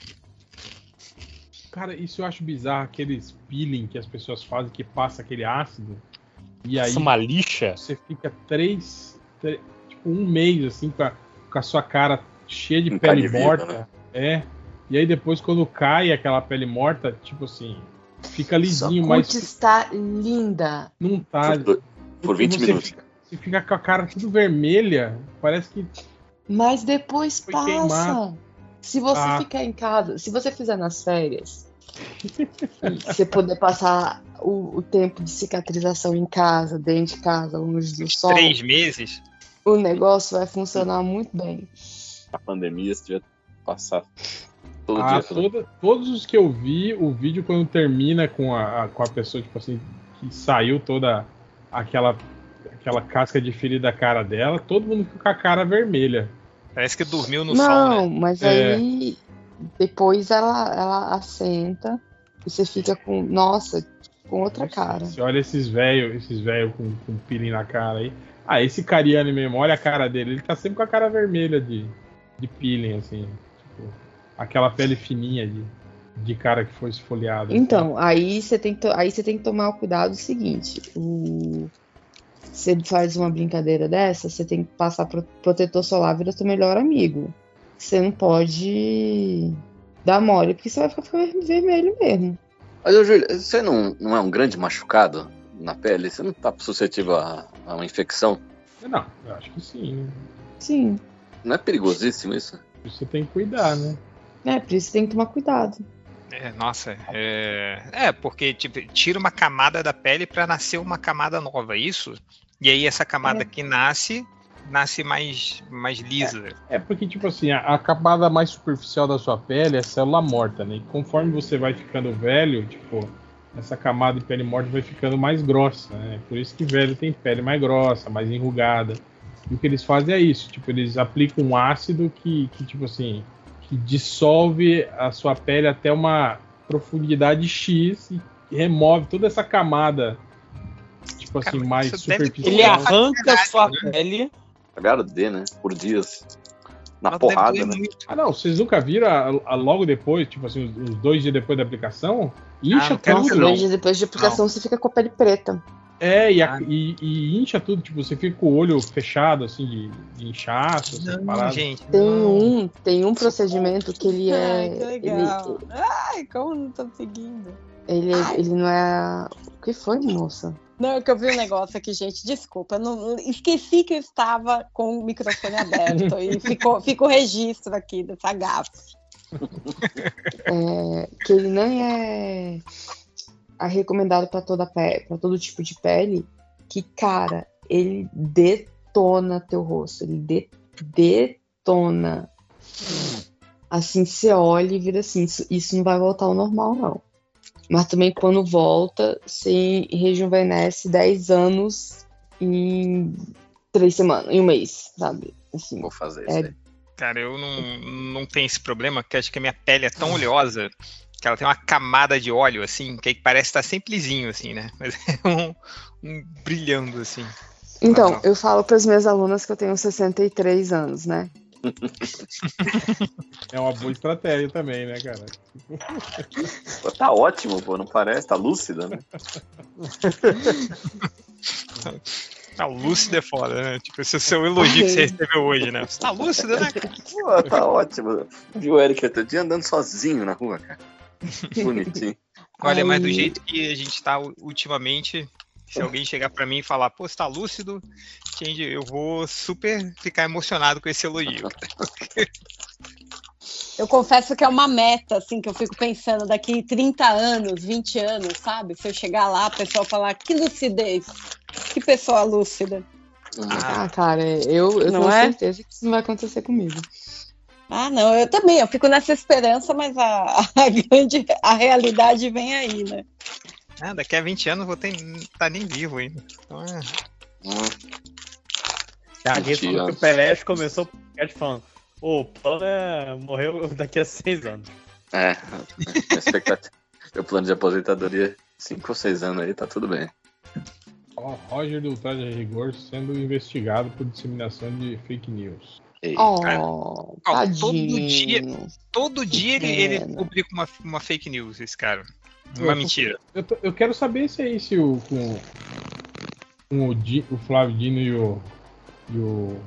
S3: Cara, isso eu acho bizarro, aqueles peeling que as pessoas fazem que passa aquele ácido. E aí
S6: Isso é uma lixa.
S3: você fica três, tre- tipo, um mês assim com a, com a sua cara cheia de
S1: Um
S3: pele morta.
S1: né?
S3: É. E aí depois quando cai aquela pele morta, tipo assim, fica lisinho,
S5: Sua
S3: mas
S5: está linda.
S3: não tá.
S1: Por, por 20
S3: você
S1: minutos.
S3: Fica, você fica com a cara tudo vermelha. Parece que
S5: Mas depois passa. Se você
S3: Ah.
S5: ficar em casa, se você fizer nas férias, e você poder passar o, o tempo de cicatrização em casa, dentro de casa, longe do sol,
S7: Três meses?
S5: o negócio vai funcionar muito bem.
S1: A pandemia, você devia passar todo
S3: Ah,
S1: dia.
S3: toda- todos os que eu vi, o vídeo quando termina com a, a- com a pessoa, tipo assim, que saiu toda aquela, aquela casca de ferida da cara dela, todo mundo fica com a cara vermelha.
S7: Parece que dormiu no sol,
S5: Não,
S7: né?
S5: mas
S3: É.
S5: aí depois ela, ela assenta e você fica com, nossa, com outra cara.
S3: Você olha esses velhos, esses velhos com, com peeling na cara aí. Ah, esse cariano mesmo, olha a cara dele, ele tá sempre com a cara vermelha de, de peeling, assim. Tipo, aquela pele fininha de, de cara que foi esfoliado. assim.
S5: Então, aí você tem que, aí você tem que tomar o cuidado do seguinte: o, você faz uma brincadeira dessa, você tem que passar pro, protetor solar vira seu melhor amigo. Você não pode dar mole, porque você vai ficar ver- vermelho mesmo.
S1: Mas, ô, Júlio, você não, não é um grande machucado na pele? Você não tá suscetível a, a uma infecção?
S3: Não, eu acho que sim.
S5: Sim.
S1: Não é perigosíssimo isso?
S3: Você tem que cuidar, né?
S5: É, por isso você tem que tomar cuidado.
S7: É, nossa, é... é, porque tipo, tira uma camada da pele pra nascer uma camada nova, é isso? E aí essa camada que nasce, nasce mais, mais lisa.
S3: É porque, tipo assim, a, a camada mais superficial da sua pele é célula morta, né? E conforme você vai ficando velho, tipo, essa camada de pele morta vai ficando mais grossa, né? Por isso que velho tem pele mais grossa, mais enrugada. E o que eles fazem é isso, tipo, eles aplicam um ácido que, que tipo assim, que dissolve a sua pele até uma profundidade X e remove toda essa camada, tipo assim,
S7: Cara,
S3: mais superficial.
S6: Ele arranca sua pele.
S1: Pagaram D, né? Por dias. Na
S7: Mas
S1: porrada, né?
S3: Ah, não, vocês nunca viram a, a- logo depois, tipo assim, os, os dois dias depois da aplicação? Incha
S7: não quero ver,
S3: tudo.
S7: não.
S5: Dois dias depois de aplicação, você fica com a pele preta.
S3: É, e, a-
S7: Ah.
S3: e- e incha tudo, tipo, você fica com o olho fechado, assim, de, de inchaço,
S7: Não,
S3: paradas.
S7: gente.
S5: Tem
S7: não.
S5: um, tem um procedimento que ele é.
S2: Ai, que legal. Ai, como não tô seguindo?
S5: Ele, ele, ele não é. O que foi, moça?
S2: Não, é que eu vi um negócio aqui, gente. Desculpa, eu não, esqueci que eu estava com o microfone aberto e ficou, fica o registro aqui dessa gafe.
S5: É, que ele nem é recomendado para toda pele, para todo tipo de pele, que cara, ele detona teu rosto, ele de- detona. Assim, você olha e vira assim, isso, isso não vai voltar ao normal não. Mas também quando volta, você rejuvenesce 10 anos em 3 semanas, em um mês, sabe? Assim,
S1: Vou fazer
S5: É.
S1: isso aí.
S7: Cara, eu não, não tenho esse problema, porque acho que a minha pele é tão oleosa que ela tem uma camada de óleo, assim, que aí parece estar sempre lisinho, assim, né? Mas é um, um brilhando, assim.
S5: Então, eu falo para as minhas alunas que eu tenho 63 anos, né?
S3: É uma boa estratégia também, né, cara?
S1: Pô, Tá ótimo, pô, não parece? Tá lúcida, né?
S7: Ah, lúcido é foda, né? Tipo, esse é o seu elogio que você recebeu hoje, né? Você tá lúcido, né? cara?
S1: Pô, tá ótimo. Viu o Eric outro dia andando sozinho na rua, cara. Bonitinho.
S7: Olha, mas do
S5: Aí-
S7: jeito que a gente tá ultimamente, se alguém chegar pra mim e falar, pô, você tá lúcido, Change, eu vou super ficar emocionado com esse elogio.
S2: Eu confesso que é uma meta, assim, que eu fico pensando daqui 30 anos, 20 anos, sabe? Se eu chegar lá, o pessoal falar, que lucidez, que pessoa lúcida.
S5: Ah, cara, eu, eu
S2: Não
S5: tenho
S2: é?
S5: certeza que isso não vai acontecer comigo.
S2: Ah, não, eu também, eu fico nessa esperança, mas a, a grande, a realidade vem aí, né?
S7: Ah, daqui a 20 anos eu vou ter, tá nem vivo ainda. Então, é...
S1: Mentira.
S6: isso que o Pelé começou o podcast falando. O plano é morreu daqui a seis anos.
S1: É, a expectativa. Meu plano de aposentadoria, 5 ou 6 anos aí, tá tudo bem.
S3: Ó, Roger do Traje Rigor sendo investigado por disseminação de fake news.
S1: Ei,
S5: Oh,
S7: todo
S5: tadinho.
S7: dia- Todo dia ele, ele publica uma, uma fake news, esse cara. Uma
S3: Eu-
S7: mentira.
S3: Eu, eu quero saber se aí se o com, com o, Di- o Flávio Dino e o e o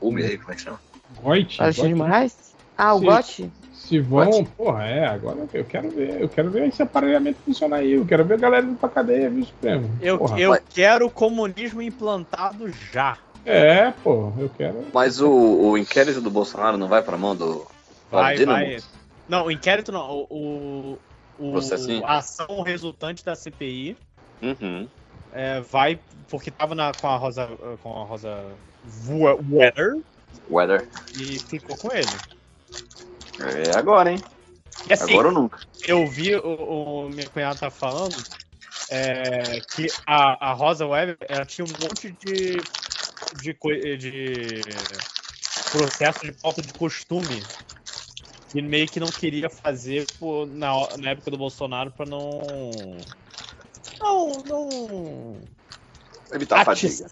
S1: Ume aí, como é que chama?
S3: Goit,
S5: Alexandre de Moraes? Ah, o. Gotti?
S3: se vão, porra, é, agora eu quero ver, eu quero ver esse aparelhamento funcionar aí, eu quero ver a galera indo pra cadeia, viu, Supremo?
S6: Eu,
S3: Porra.
S6: eu quero o comunismo implantado já.
S3: É, pô, eu quero.
S1: Mas o, o inquérito do Bolsonaro não vai pra mão do
S6: Vai,
S1: Dino?
S6: vai. Não, o inquérito não. O, o, o-
S1: Processinho?
S6: a ação resultante da CPI
S1: Uhum.
S6: é, vai porque tava na, com a Rosa com a Rosa Weather
S1: Weather.
S6: e ficou com ele.
S1: É agora, hein?
S6: E assim,
S1: Agora ou nunca.
S6: eu vi o, o minha cunhada tá falando é, que a, a Rosa Weber ela tinha um monte de de, coi- de processo de falta de costume que meio que não queria fazer por, na, na época do Bolsonaro para não não não
S1: Evitar a fadiga.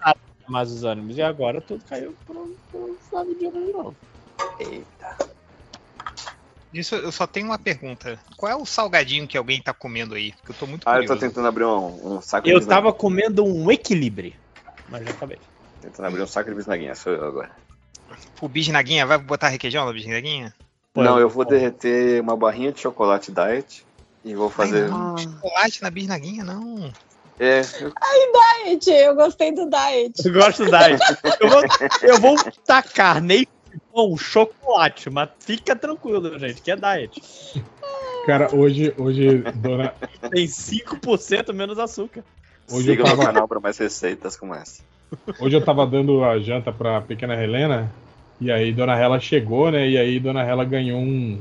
S6: mais os ânimos e agora tudo caiu pro, pro Flávio Dino de novo.
S7: Isso, eu só tenho uma pergunta. Qual é o salgadinho que alguém tá comendo aí? Porque eu tô muito
S1: Ah, eu
S7: curioso.
S1: tô tentando abrir um, um saco
S6: Eu
S1: de
S6: tava comendo um equilíbrio, mas já acabei.
S1: Tentando abrir um saco de bisnaguinha, sou eu agora.
S7: O bisnaguinha, vai botar requeijão no bisnaguinha?
S1: Não,
S6: eu-
S1: vou derreter uma barrinha de chocolate diet e vou fazer.
S5: Ah,
S7: Chocolate na bisnaguinha, não.
S1: É, eu-
S2: Diet, eu gostei do diet.
S6: Eu gosto da diet. Eu vou, eu vou tacar nem pão, chocolate, mas fica tranquilo, gente, que é diet.
S3: Cara, hoje, hoje, dona.
S4: Tem 5% menos açúcar.
S3: Hoje eu
S1: Siga no
S3: tava,
S1: canal para mais receitas como essa.
S3: Hoje eu tava dando a janta pra pequena Helena. E aí Dona Hela chegou, né? E aí Dona Hela ganhou um,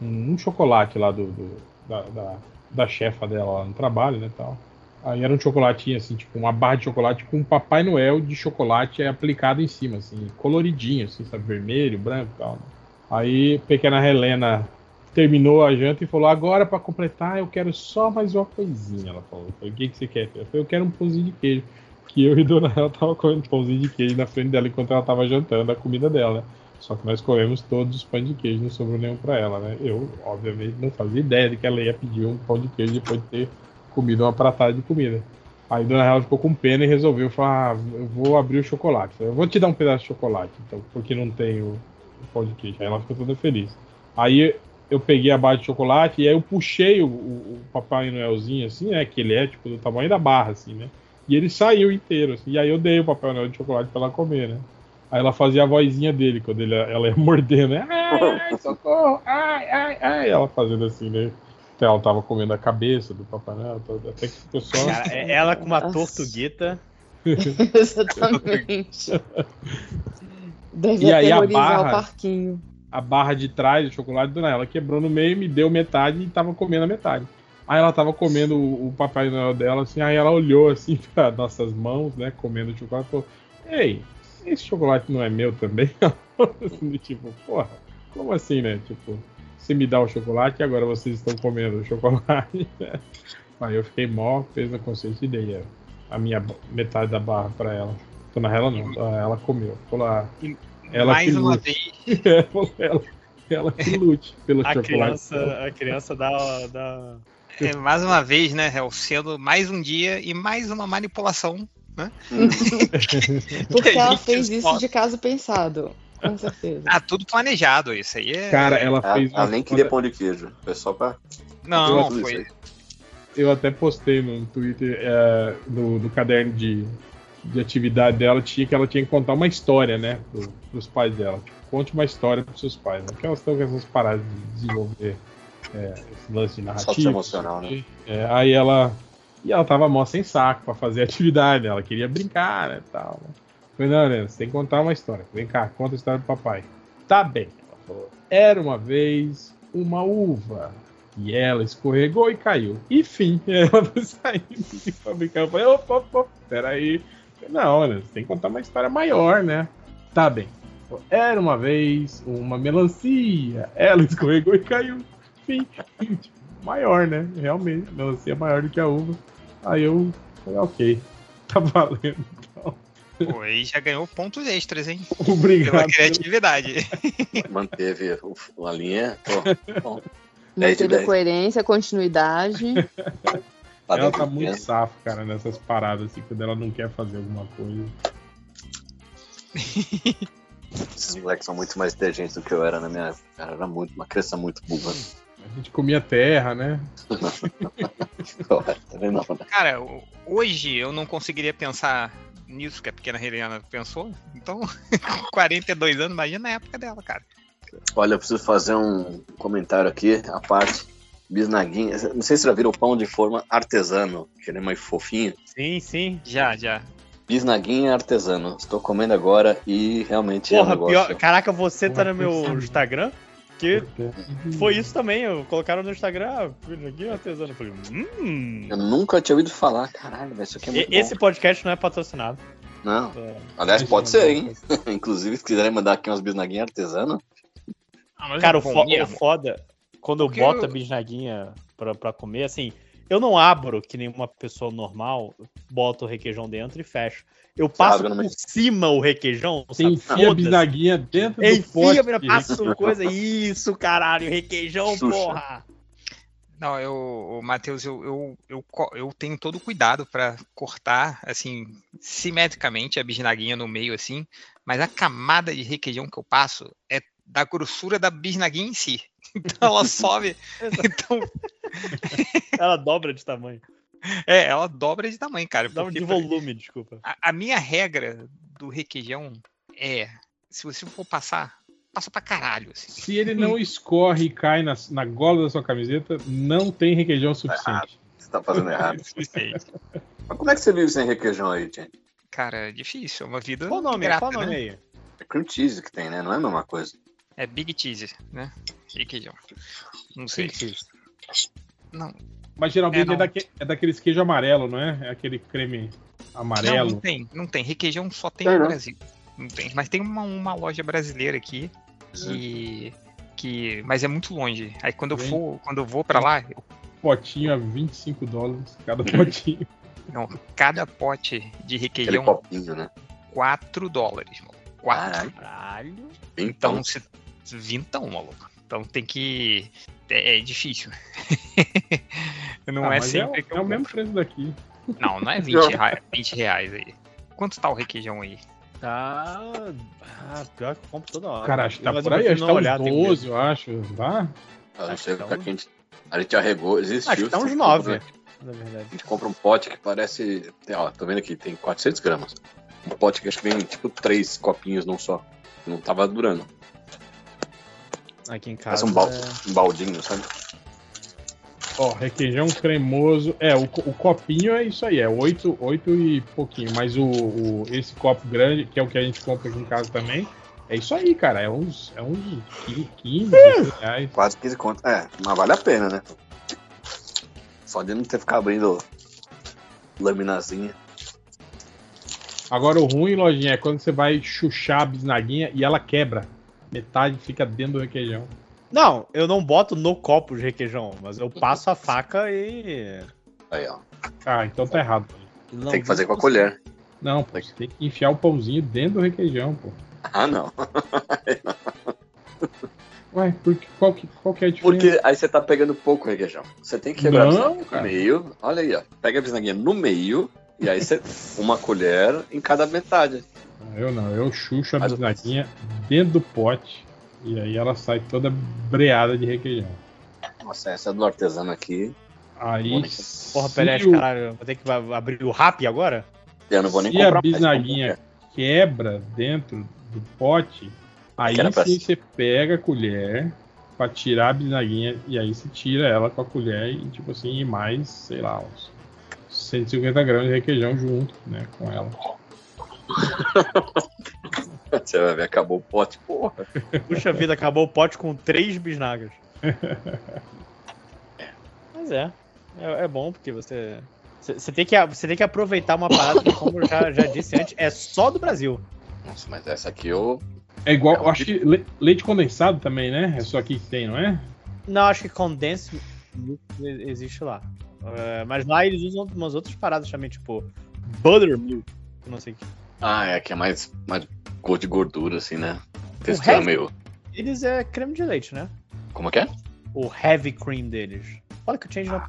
S3: um, um chocolate lá do, do- da, da, da chefa dela lá no trabalho, né? Tal. Aí era um chocolatinho, assim, tipo, uma barra de chocolate com um Papai Noel de chocolate aplicado em cima, assim, coloridinho, assim, sabe? Vermelho, branco e tal. Né? Aí pequena Helena terminou a janta e falou: agora para completar, eu quero só mais uma coisinha. Ela falou: o que, que você quer? filha?" Eu falei, eu quero um pãozinho de queijo. Que eu e Dona Ela tava comendo pãozinho de queijo na frente dela enquanto ela tava jantando a comida dela, né? Só que nós comemos todos os pães de queijo, não sobrou nenhum para ela, né? Eu, obviamente, não fazia ideia de que ela ia pedir um pão de queijo depois de ter comido uma pratada de comida. Aí Dona Ela ficou com pena e resolveu falar: ah, eu vou abrir o chocolate. Eu vou te dar um pedaço de chocolate, então, porque não tem o, o pão de queijo. Aí ela ficou toda feliz. Aí eu peguei a barra de chocolate e aí eu puxei o- o Papai Noelzinho, assim, né? Que ele é, tipo, do tamanho da barra, assim, né? E ele saiu inteiro, assim. E aí eu dei o Papai Noel de chocolate pra ela comer, né? Aí ela fazia a vozinha dele quando ele, ela ia morder, né? Ai, ai, socorro! Ai, ai, ai! Ela fazendo assim, né? Até ela tava comendo a cabeça do Papai Noel, todo- até que ficou só.
S4: Cara, é- ela com uma
S5: Nossa.
S4: tortuguita.
S5: Exatamente. Deve
S3: E aí a barra?
S5: o parquinho.
S3: a barra de trás do chocolate, dona ela quebrou no meio, me deu metade e tava comendo a metade. Aí ela tava comendo o, Papai Noel dela, assim, aí ela olhou assim para nossas mãos, né, comendo o chocolate e falou: Ei, esse chocolate não é meu também? assim, tipo, porra, como assim, né? Tipo, você me dá o chocolate e agora vocês estão comendo o chocolate. né? Aí eu fiquei mó, fez a consciência e dei a, minha metade da barra pra ela. Dona ela não, ela comeu. Ah, ela
S7: Mais
S3: que
S7: uma vez,
S3: É, ela, ela que lute pelo
S4: A
S3: chocolate.
S4: criança, a criança dá, dá.
S7: É, mais uma vez, né, Hel, sendo mais um dia e mais uma manipulação.
S5: Porque
S7: Que a
S5: ela fez isso de caso pensado. Com certeza.
S7: Ah, tudo planejado, isso aí é.
S3: Cara, ela
S1: Ela,
S3: fez.
S1: ela
S3: uma
S1: nem queria pão de queijo. Foi só pra.
S7: não,
S1: tudo
S7: foi.
S3: Eu até postei no Twitter, é, no, no caderno de, de atividade dela, tinha que ela tinha que contar uma história, né? Pro, pros pais dela. Tipo, conte uma história pros seus pais, né? Porque elas estão com essas paradas de desenvolver é, esse lance de narrativa.
S1: Socioemocional, né?
S3: É, aí ela. E ela tava mó sem saco pra fazer atividade, né? Ela queria brincar, né? Tal? Falei, não, Helena, você tem que contar uma história. Vem cá, conta a história do papai. Tá bem. Ela falou, era uma vez uma uva. E ela escorregou e caiu. E fim, ela saindo pra brincar. Eu falei, opa, opa, peraí. Falei, Não, Helena, você tem que contar uma história maior, né? Tá bem. Era uma vez uma melancia. Ela escorregou e caiu. Fim. Tipo, maior, né? Realmente, a melancia é maior do que a uva. Aí eu falei, ok, tá valendo.
S7: Pô, aí já ganhou pontos extras, hein? Pela
S3: Obrigado.
S7: criatividade.
S1: Manteve a linha. Pô, bom. 10 de
S5: Manteve a
S1: 10.
S5: coerência, continuidade.
S1: Tá
S3: Ela tá muito safo, cara, nessas paradas, assim, quando ela não quer fazer alguma coisa.
S1: Esses moleques são muito mais inteligentes do que eu era na minha época. Cara, era muito, uma criança muito burra.
S3: A gente comia terra, né?
S1: tá?
S7: Cara, hoje eu não conseguiria pensar nisso que a pequena Helena pensou. Então, com 42 anos, imagina na época dela, cara.
S1: Olha, eu preciso fazer um comentário aqui, a parte. Bisnaguinha. Não sei se já viram o pão de forma artesano, que ele é mais fofinho.
S4: Sim, sim.
S7: Já, já.
S1: Bisnaguinha artesano. Estou comendo agora e realmente é um
S4: Porra,
S1: negócio.
S4: pior. Caraca, você tá no
S3: Porra,
S4: meu. Instagram? Que
S3: Porque-
S4: foi isso também. Eu colocaram no Instagram, ah, aqui é artesano. Eu falei, hum.
S1: Eu nunca tinha ouvido falar. Caralho, velho, isso aqui é
S4: E-
S1: muito
S4: Esse
S1: bom.
S4: podcast não é patrocinado.
S1: Não,
S4: É.
S1: aliás, pode ser, hein? Inclusive, se quiserem mandar aqui umas bisnaguinhas artesanas.
S7: Ah,
S4: Cara,
S7: é
S4: o, fo- o foda, quando eu
S7: Porque
S4: boto a
S7: eu-
S4: bisnaguinha pra, pra comer, assim, eu não abro que nem uma pessoa normal, boto o requeijão dentro e fecho. Eu passo
S1: no
S4: por cima o requeijão,
S3: Você
S4: sabe?
S3: enfia a bisnaguinha dentro do
S4: Enfia,
S3: pote.
S4: vira, passa coisa. Isso, caralho, requeijão,
S1: Xuxa.
S4: porra.
S7: Não, eu, Matheus, eu, eu, eu, eu tenho todo o cuidado pra cortar, assim, simetricamente a bisnaguinha no meio, assim, mas a camada de requeijão que eu passo é da grossura da bisnaguinha em si. Então ela sobe, então,
S4: Ela dobra de tamanho.
S7: é, ela dobra de tamanho, cara.
S4: Dobra
S7: porque
S4: de
S7: pra-
S4: volume, desculpa.
S7: a, a minha regra do requeijão é, se você for passar passa pra caralho. Assim.
S3: Se ele não escorre e cai na, na gola da sua camiseta, não tem requeijão suficiente.
S1: Você tá fazendo errado. Mas como é que você vive sem requeijão aí, gente?
S7: Cara, é difícil. É uma vida
S6: Qual o nome?
S7: grata,
S6: Qual o nome
S7: né?
S6: aí?
S1: É cream cheese que tem, né? Não é a mesma coisa.
S7: É Big Cheese, né? Requeijão. Não sei. Não,
S3: Mas geralmente
S7: É,
S3: é,
S7: não.
S3: daque- é daqueles queijo amarelo, não é? É aquele creme
S7: não,
S3: amarelo.
S7: não tem. Não tem. Requeijão só tem
S1: Tem,
S7: no
S1: né?
S7: Brasil. Não tem. Mas tem uma, uma loja brasileira aqui que. que mas é muito longe. Aí quando eu for, quando eu vou pra lá, eu-
S3: Potinho a 25 dólares cada potinho.
S7: não, cada pote de
S1: Aquele
S7: requeijão
S1: copinho, né?
S7: 4 dólares, mano. 4.
S1: Caralho.
S6: Caralho.
S7: Então,
S1: Então,
S7: se, vintão, maluco. Então tem que. É, é difícil. não
S3: Ah,
S7: é
S3: mas
S7: sempre
S3: é,
S7: eu
S3: é o mesmo preço daqui.
S7: Não, não é 20 reais, 20 reais aí. Quanto tá o requeijão aí?
S6: Tá. Ah, pior que eu compro toda hora.
S3: Cara, acho que tá
S6: Mas
S3: por
S6: eu
S3: aí, acho que
S6: não
S3: tá
S6: olhar,
S3: uns
S6: tenho medo.
S3: 12, eu acho. Tá?
S1: eu não sei
S6: tá
S1: a gente. A gente arregou, existiu.
S6: Acho que tá uns
S1: você
S6: 9,
S1: compra-
S6: na verdade.
S1: A gente compra um pote que parece. Ó, tô vendo aqui, tem 400 gramas. Um pote que acho que vem tipo três copinhos num só. Não tava durando.
S6: Aqui em
S1: Parece
S6: casa.
S1: um, balde,
S6: é-
S1: um baldinho, sabe?
S3: Ó, requeijão cremoso. É, o, o copinho é isso aí, é 8, 8 e pouquinho. Mas o, o- esse copo grande, que é o que a gente compra aqui em casa também, é isso aí, cara. É uns, é uns 15, 15 16 reais.
S1: Quase 15 conto. É, mas vale a pena, né? Só de não ter ficado abrindo laminazinha.
S3: Agora o ruim, lojinha, é quando você vai chuchar a bisnaguinha e ela quebra. Metade fica dentro do requeijão.
S6: Não, eu não boto no copo de requeijão, mas eu passo a faca e.
S1: Aí, ó.
S3: Ah, então tá errado.
S1: Tem que fazer com a colher.
S3: Não, pô, você tem que enfiar o pãozinho dentro do requeijão, pô.
S1: Ah, não.
S3: Ué, porque, qual, que, qual que é a diferença?
S1: Porque aí você tá pegando pouco requeijão. Você tem que quebrar
S3: Não,
S1: a no meio. Olha aí, ó. Pega a bisnaguinha no meio. E aí você. Uma colher em cada metade.
S3: Eu não, eu chucho a
S1: o-
S3: bisnaguinha dentro do pote e aí ela sai toda breada de requeijão.
S1: Nossa, essa é do artesano aqui.
S3: Aí.
S6: Porra, Pelé,
S3: o-
S6: caralho, vou ter que ab- abrir o rap agora?
S1: Eu não vou nem
S3: Se
S1: comprar
S3: a bisnaguinha quebra dentro do pote, aí
S1: pra
S3: sim você pega a colher pra tirar a bisnaguinha e aí você tira ela com a colher e tipo assim, e mais, sei lá, uns 150 gramas de requeijão junto, né, com ela.
S1: Você vai ver, acabou o pote. Porra.
S6: Puxa vida, acabou o pote com três bisnagas. Mas é. É, é bom porque você. Você tem, que, você tem que aproveitar uma parada que, como eu já, já disse antes, é só do Brasil.
S1: Nossa, mas essa aqui eu.
S3: É igual,
S1: É um
S3: eu acho que le- leite condensado também, né? É só aqui que tem, não é?
S6: Não, acho que condensed milk existe lá. É, mas lá eles usam umas outras paradas também, tipo buttermilk. Não sei o que.
S1: Ah, é que é mais, mais cor de gordura, assim, né?
S6: O
S1: Textura
S6: heavy-
S1: meio.
S6: Eles é creme de leite, né?
S1: Como é que é?
S6: O heavy cream deles. Olha que o change não.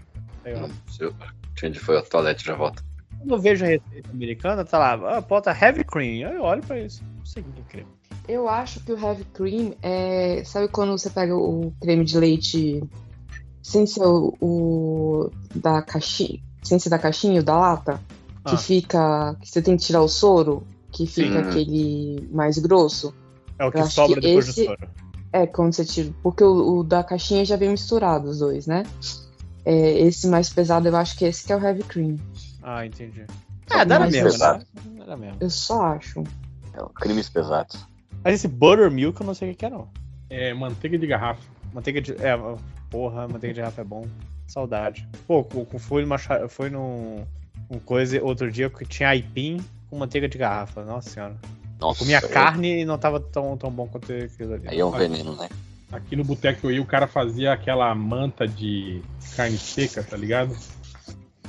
S6: Aí, ó.
S1: Não, se o Change foi ao toalete, já volta.
S6: Quando eu vejo a receita americana, tá lá, ah, bota heavy cream. Aí eu olho pra isso. Não sei o que é creme.
S5: Eu acho que o heavy cream é. Sabe quando você pega o creme de leite sem ser o, o da caixinha, sem ser da caixinha, o da lata, que
S6: Ah.
S5: fica. que você tem que tirar o soro, que fica
S1: Sim.
S5: aquele mais grosso.
S6: É o que sobra
S5: que
S6: depois
S5: esse-
S6: do soro.
S5: É, quando você tira. Porque o, o da caixinha já vem misturado, os dois, né? É, esse mais pesado, eu acho que esse que é o heavy cream.
S6: Ah, entendi.
S1: Só
S6: É, dá na
S5: mais
S6: mesma, né? Dá na mesma.
S5: Eu só acho.
S1: É, o crimes pesados.
S6: Mas esse buttermilk eu não sei o que é, não.
S3: É manteiga de garrafa.
S6: Manteiga de. É, porra, manteiga de garrafa é bom. Saudade. Pô, fui numa. Foi num. Um coisa outro dia que tinha aipim com manteiga de garrafa. Nossa senhora.
S1: Nossa,
S6: Comia
S1: aí-
S6: carne e não tava tão, tão bom quanto aquilo ali.
S1: Aí é um veneno, né?
S3: Aqui no boteco que eu ia, o cara fazia aquela manta de carne seca, tá ligado?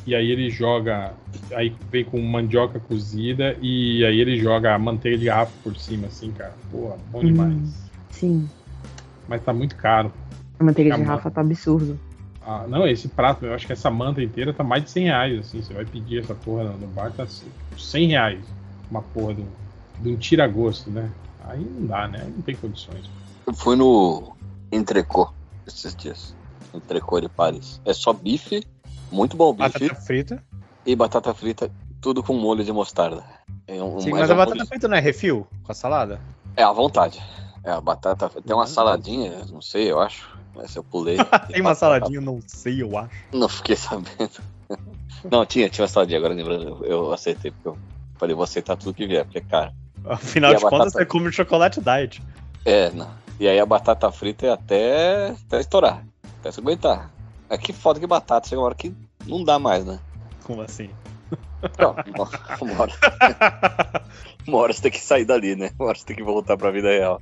S3: E aí ele joga. Aí vem com mandioca cozida e aí ele joga a manteiga de garrafa por cima, assim, cara. Porra, bom demais.
S5: Hum. Sim.
S3: Mas tá muito caro.
S5: A manteiga de
S3: Tá bom.
S5: garrafa tá absurdo.
S3: Ah, não, esse prato, eu acho que essa manta inteira tá mais de 100 reais, assim. Você vai pedir essa porra no bar, tá assim, 100 reais. Uma porra de um, de um tira-gosto, né? Aí não dá, né? Aí não tem condições.
S1: Eu fui no Entrecô esses dias. Entrecô de Paris. É só bife, muito bom bife,
S6: Batata frita.
S1: e batata frita, tudo com molho de mostarda. É, um,
S6: Sim,
S1: mas
S6: a batata
S1: molho-
S6: frita não é refil com a salada?
S1: é à vontade. É, a batata. Tem uma saladinha, não sei, eu acho. Essa eu pulei.
S6: Tem uma saladinha, não sei, eu acho.
S1: Não fiquei sabendo. Não, tinha, tinha uma saladinha, agora lembrando, eu, aceitei, porque eu falei, vou aceitar tudo que vier, porque caro.
S6: Afinal de contas,
S1: batata?
S6: você come chocolate diet.
S1: É, não. E aí a batata frita é até, até estourar, até se aguentar. É que foda que batata, chega uma hora que não dá mais, né?
S6: Como assim?
S1: Não, uma hora, uma hora você tem que sair dali, né? Uma hora você tem que voltar pra vida real.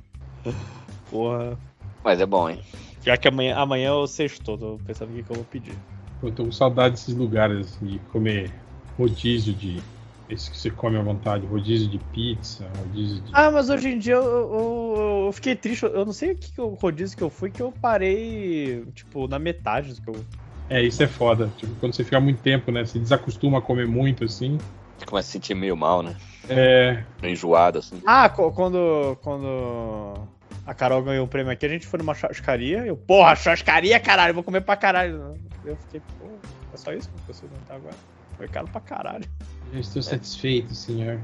S6: Porra.
S1: Mas é bom, hein?
S6: Já que amanhã, amanhã eu sextou, tô pensando o que, que eu vou pedir.
S3: Eu tô com saudade desses lugares assim, de comer rodízio de. Esse que você come à vontade, rodízio de pizza, rodízio de.
S6: Ah, mas hoje em dia eu, eu- eu fiquei triste. Eu não sei o que, que eu rodízio que eu fui, que eu parei, tipo, na metade do que eu.
S3: É, isso é foda. Tipo, quando você fica muito tempo, né? Você desacostuma a comer muito assim.
S1: Você começa a se sentir meio mal, né?
S3: É.
S1: Meio enjoado, assim.
S6: Ah, quando. Quando a Carol ganhou o prêmio aqui, a gente foi numa churrascaria. Eu, porra, churrascaria, caralho, vou comer pra caralho. Eu fiquei, pô, é só isso que eu preciso aguentar agora. Foi caro pra caralho.
S3: Eu estou satisfeito, senhor.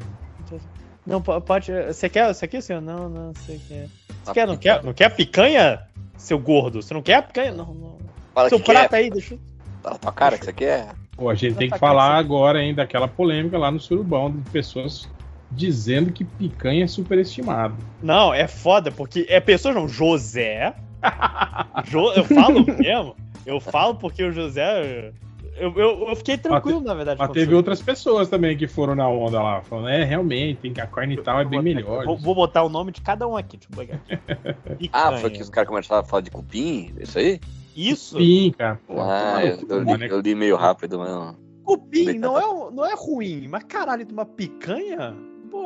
S6: Não, po- pode. Você quer isso aqui, senhor? Não, não, você quer. Você
S1: A
S6: quer, não quer? Não quer a picanha, seu gordo? Você não quer a picanha? Não, não.
S1: Fala
S6: seu
S1: que
S6: prato
S1: quer.
S6: aí, deixa eu.
S1: Tá na tua cara que você quer.
S3: Pô, a gente tem que
S6: Tá
S3: falar agora ainda daquela polêmica lá no Surubão de pessoas dizendo que picanha é superestimado.
S6: Não, é foda, porque é pessoas não. José. Jo- eu falo mesmo. Eu falo porque o José. Eu, eu, eu fiquei tranquilo, na verdade.
S3: Mas teve outras pessoas também que foram na onda lá, falando, é, realmente, tem que a carne e tal é bem melhor.
S6: Vou, vou botar o nome de cada um aqui. Deixa eu pegar aqui.
S1: Ah, foi que os caras começaram a falar de cupim? Isso aí?
S6: Isso?
S3: Sim, cara.
S1: Ah, eu, eu
S3: né?
S1: li, eu li meio rápido, mas não.
S6: Cupim não é, um- não é ruim, mas caralho, de uma picanha?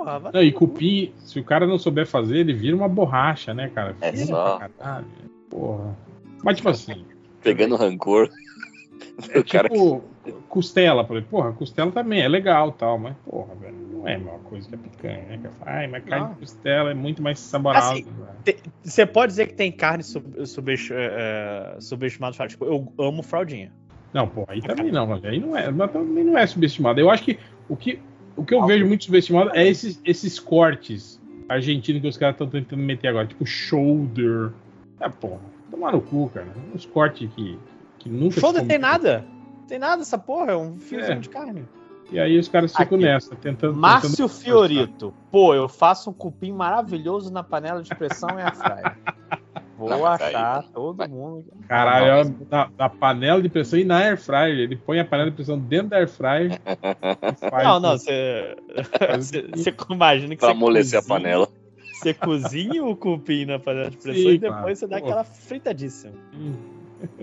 S6: Porra, vai
S3: Não, e cupim, se o cara não souber fazer, ele vira uma borracha, né, cara?
S1: É só.
S3: caralho. Porra. Mas, tipo assim,
S1: Pegando rancor.
S3: é
S1: o cara
S3: tipo costela, por exemplo. Porra, costela também é legal tal, mas, porra, velho, não é a mesma coisa que a picanha, né? Que Ai, mas carne
S6: Não.
S3: de costela é muito mais saborosa.
S6: Assim,
S3: velho."
S6: Você pode dizer que tem carne sub, subest, é, é, subestimada? Tipo, eu amo fraldinha.
S3: Não, pô, aí também não, mas aí não é, mas também não é subestimado. Eu acho que o que, o que eu vejo muito subestimado é esses, esses cortes argentinos que os caras estão tentando meter agora, tipo shoulder. É, porra, tomar no cu, cara. Uns cortes que, que nunca. comeu.
S6: tem nada. Tem nada essa porra, é um fiozinho
S3: É.
S6: de carne.
S3: E aí os caras ficam
S6: Aqui.
S3: nessa, tentando.
S6: Márcio
S3: tentando-
S6: Fiorito. Pô, eu faço um cupim maravilhoso na panela de pressão e a fraia. Vou
S1: Não, aí-
S6: achar todo mundo.
S3: Caralho,
S1: Não,
S3: ó, na, na panela de pressão e na air fryer. Ele põe a panela de pressão dentro da air fryer.
S6: Não, não, você. Você imagina que
S1: pra
S6: você.
S1: amolecer a panela.
S6: Você cozinha o cupim na panela de pressão
S3: Sim,
S6: e depois
S3: claro.
S6: você dá
S3: Pô.
S6: aquela fritadíssima.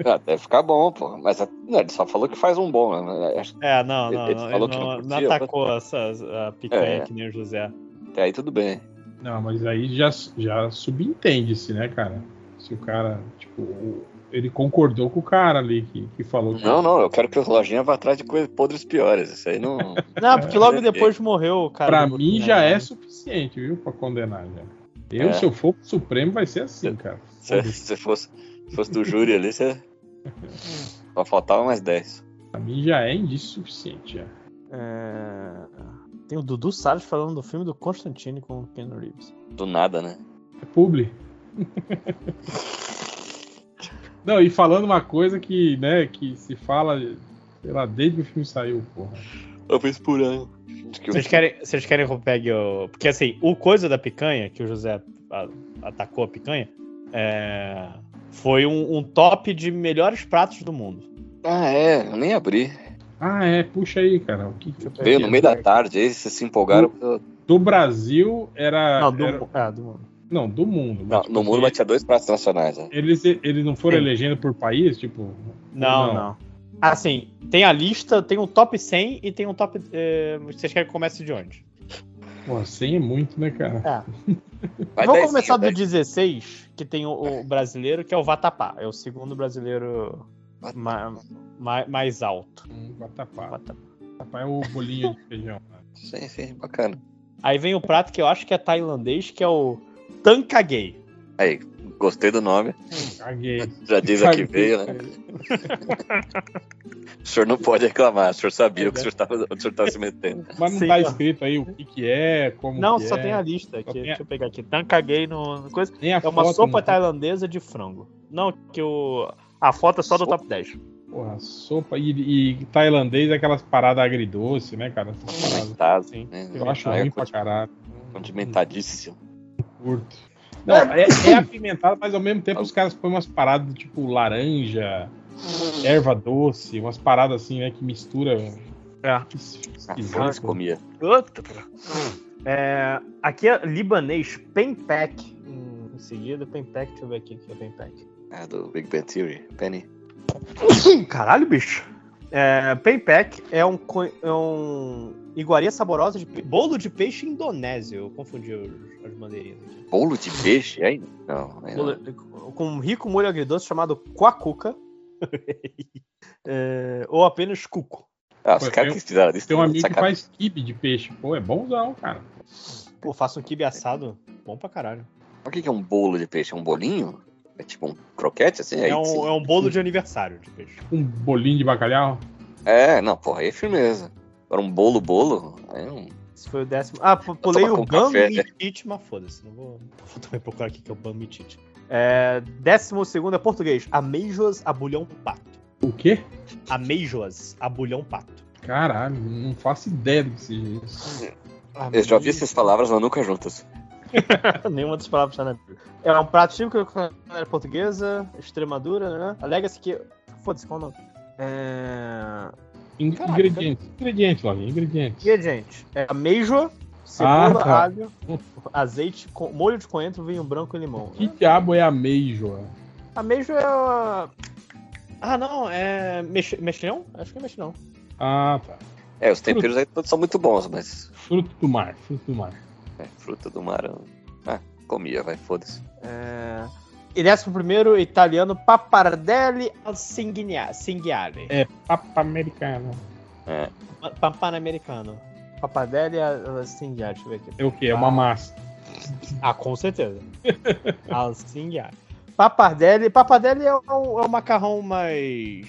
S1: Ah, deve ficar bom, pô. Mas não, ele só falou que faz um bom, né? Que
S6: É, não, não,
S1: Ele
S6: não,
S1: falou
S6: ele
S1: que
S6: não,
S1: não
S6: não
S1: curtia,
S6: atacou essa, a picanha
S1: É.
S6: que nem o José.
S1: até aí tudo bem.
S3: Não, mas aí já, já subentende-se, né, cara? Se o cara, tipo, ele concordou com o cara ali que, que falou que.
S1: Não, não, eu quero que o Lojinha vá atrás de coisas podres piores. Isso aí não.
S6: Não, porque logo depois morreu o cara.
S3: pra mim já
S6: né?
S3: é suficiente, viu? Pra condenar já. Eu,
S1: É.
S3: se eu for pro Supremo, vai ser assim, cara.
S1: Se, se fosse, se fosse do júri ali, você. Só faltava mais 10.
S3: Pra mim já é indício suficiente. Já.
S6: É, Tem o Dudu Salles falando do filme do Constantine com o Ken Reeves.
S1: Do nada, né?
S3: É publi. Não, e falando uma coisa que, né, que se fala, sei lá, desde que o filme saiu, porra.
S1: Uma vez por ano.
S6: Vocês querem, vocês querem que eu pegue o. Porque assim, o coisa da picanha, que o José atacou a picanha, é, foi um, um top de melhores pratos do mundo.
S1: Ah, é, eu nem abri.
S3: Ah, é, puxa aí, cara. O que, que
S1: Veio
S3: que
S1: no meio da tarde, aí vocês se empolgaram.
S3: Do Brasil era.
S6: Não, do,
S3: era-
S6: é, do mundo.
S3: Não, do mundo.
S1: Não,
S3: mas, tipo
S1: no mundo
S3: assim,
S1: mas tinha dois pratos nacionais. Né?
S3: Eles, eles não foram
S6: Sim.
S3: elegendo por país, tipo.
S6: Não,
S3: Não.
S6: não, Assim, tem a lista, tem um top 100 e tem um top. é, vocês querem que comece de onde?
S3: Pô, 100 é muito, né, cara?
S6: É. Vamos começar do
S1: dez.
S6: 16, que tem o, o brasileiro, que é o Vatapá. É o segundo brasileiro ma- ma- mais alto.
S3: Hum, Vatapá.
S6: Vatapá.
S3: Vatapá é o bolinho de feijão. né?
S1: Sim, sim, bacana.
S6: Aí vem o prato que eu acho que é tailandês, que é o Tankagay.
S1: Aí, Gostei do nome.
S3: Caguei.
S1: Já diz a que
S3: Caguei.
S1: veio, né? O senhor não pode reclamar. O senhor sabia o que o senhor estava, se metendo.
S3: Mas não
S6: Sim,
S3: tá escrito aí o que que é, como
S6: Não,
S3: que
S6: só
S3: é.
S6: tem a lista aqui.
S3: Tem a-
S6: Deixa eu pegar aqui. Não caguei no, no coisa. É uma
S3: foto
S6: sopa
S3: não-
S6: tailandesa de frango. Não, que o. A foto é só do
S1: Sopa?
S6: top 10.
S3: Porra, sopa e, e tailandês é aquelas paradas agridoce, né, cara? Essas paradas.
S1: Tá,
S6: Sim.
S1: né?
S3: Eu acho
S1: Ah, é
S3: ruim pra caralho.
S1: Condimentadíssimo.
S3: Curto. Não, é, é apimentado, mas ao mesmo tempo os caras põem umas paradas tipo laranja, erva doce, umas paradas assim, né, que mistura.
S6: É.
S3: Que
S1: Ah,
S3: esquisito.
S1: comia.
S6: Outra. É, aqui é libanês, Penpack. Em, em seguida, Penpack, deixa eu ver aqui o que é Penpack.
S1: É do Big Bang Theory. Penny.
S6: Caralho, bicho. É, Penpack é um, co- é um iguaria saborosa de pe- bolo de peixe indonésio. Eu confundi as bandeirinhas aqui.
S1: Bolo de peixe? Aí? Não, aí não.
S6: Bolo- com um rico molho agridoce chamado quacuca. É, ou apenas cuco.
S1: Ah, os caras que fizeram isso.
S3: Tem um amigo que faz kibe de peixe. Pô, é bonzão, cara.
S6: Pô, faço um quibe assado. Bom pra caralho.
S1: O que é um bolo de peixe? É um bolinho? É tipo um croquete, assim?
S6: É um, é um bolo de aniversário de peixe.
S3: Um bolinho de bacalhau.
S1: É, não, porra, aí é firmeza. Agora um bolo, bolo, aí não...
S6: Esse foi o décimo. Ah, pu- pulei o
S1: com café, né?
S6: Bamitit, mas foda-se. Não vou... vou também procurar aqui que é o Bamitit. É, décimo segundo é português. Ameijoas a bulhão pato.
S3: O quê?
S6: Ameijoas a bulhão pato.
S3: Caralho, não faço ideia do que seja isso.
S1: Eu já ouvi essas palavras, mas nunca juntas.
S6: Nenhuma das palavras está na Bíblia. É um prato típico da culinária portuguesa, Extremadura, né? Alega-se que. Foda-se, qual é o nome? É...
S3: In-
S6: Caraca,
S3: ingredientes. Ingredientes, Login, ingredientes.
S6: Ingrediente: é ameijoa, cebola,
S3: Ah, tá.
S6: alho, azeite, molho de coentro, vinho branco e limão.
S3: Que diabo é ameijoa?
S6: Ameijo é. Ah, não, é. Mex... Mexilhão? Acho que é mexilhão.
S3: Ah, tá.
S1: É, os temperos aí todos são muito bons, mas
S3: Fruto do mar, fruto do mar.
S1: é, fruta do mar. eu- Ah, comia, vai, foda-se.
S6: É... E décimo primeiro, italiano, papardelli al cinghiale.
S3: É papa americano.
S6: Pa- Papanamericano. Papardelli al cinghiale, deixa eu ver aqui.
S3: É o quê? É uma
S6: Ah.
S3: massa.
S6: Ah, com certeza. al cinghiale. Papardelli, papardelli é o, é o macarrão mais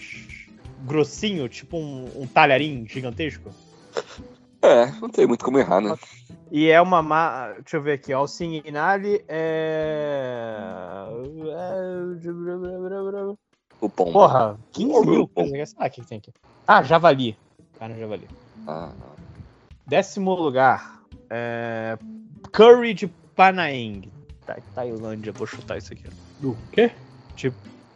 S6: grossinho, tipo um, um talharim gigantesco.
S1: É, não tem muito como errar, né?
S6: E é uma. Ma... Deixa eu ver aqui. ó, O Singinale é.
S1: O pombo.
S6: Porra, 15 mil. Coisas. Ah, o que que tem aqui? Ah, javali. De javali.
S1: Ah, não.
S6: Décimo lugar. É... Curry de Panaeng. Tá, Tailândia, vou chutar isso aqui.
S3: Do quê?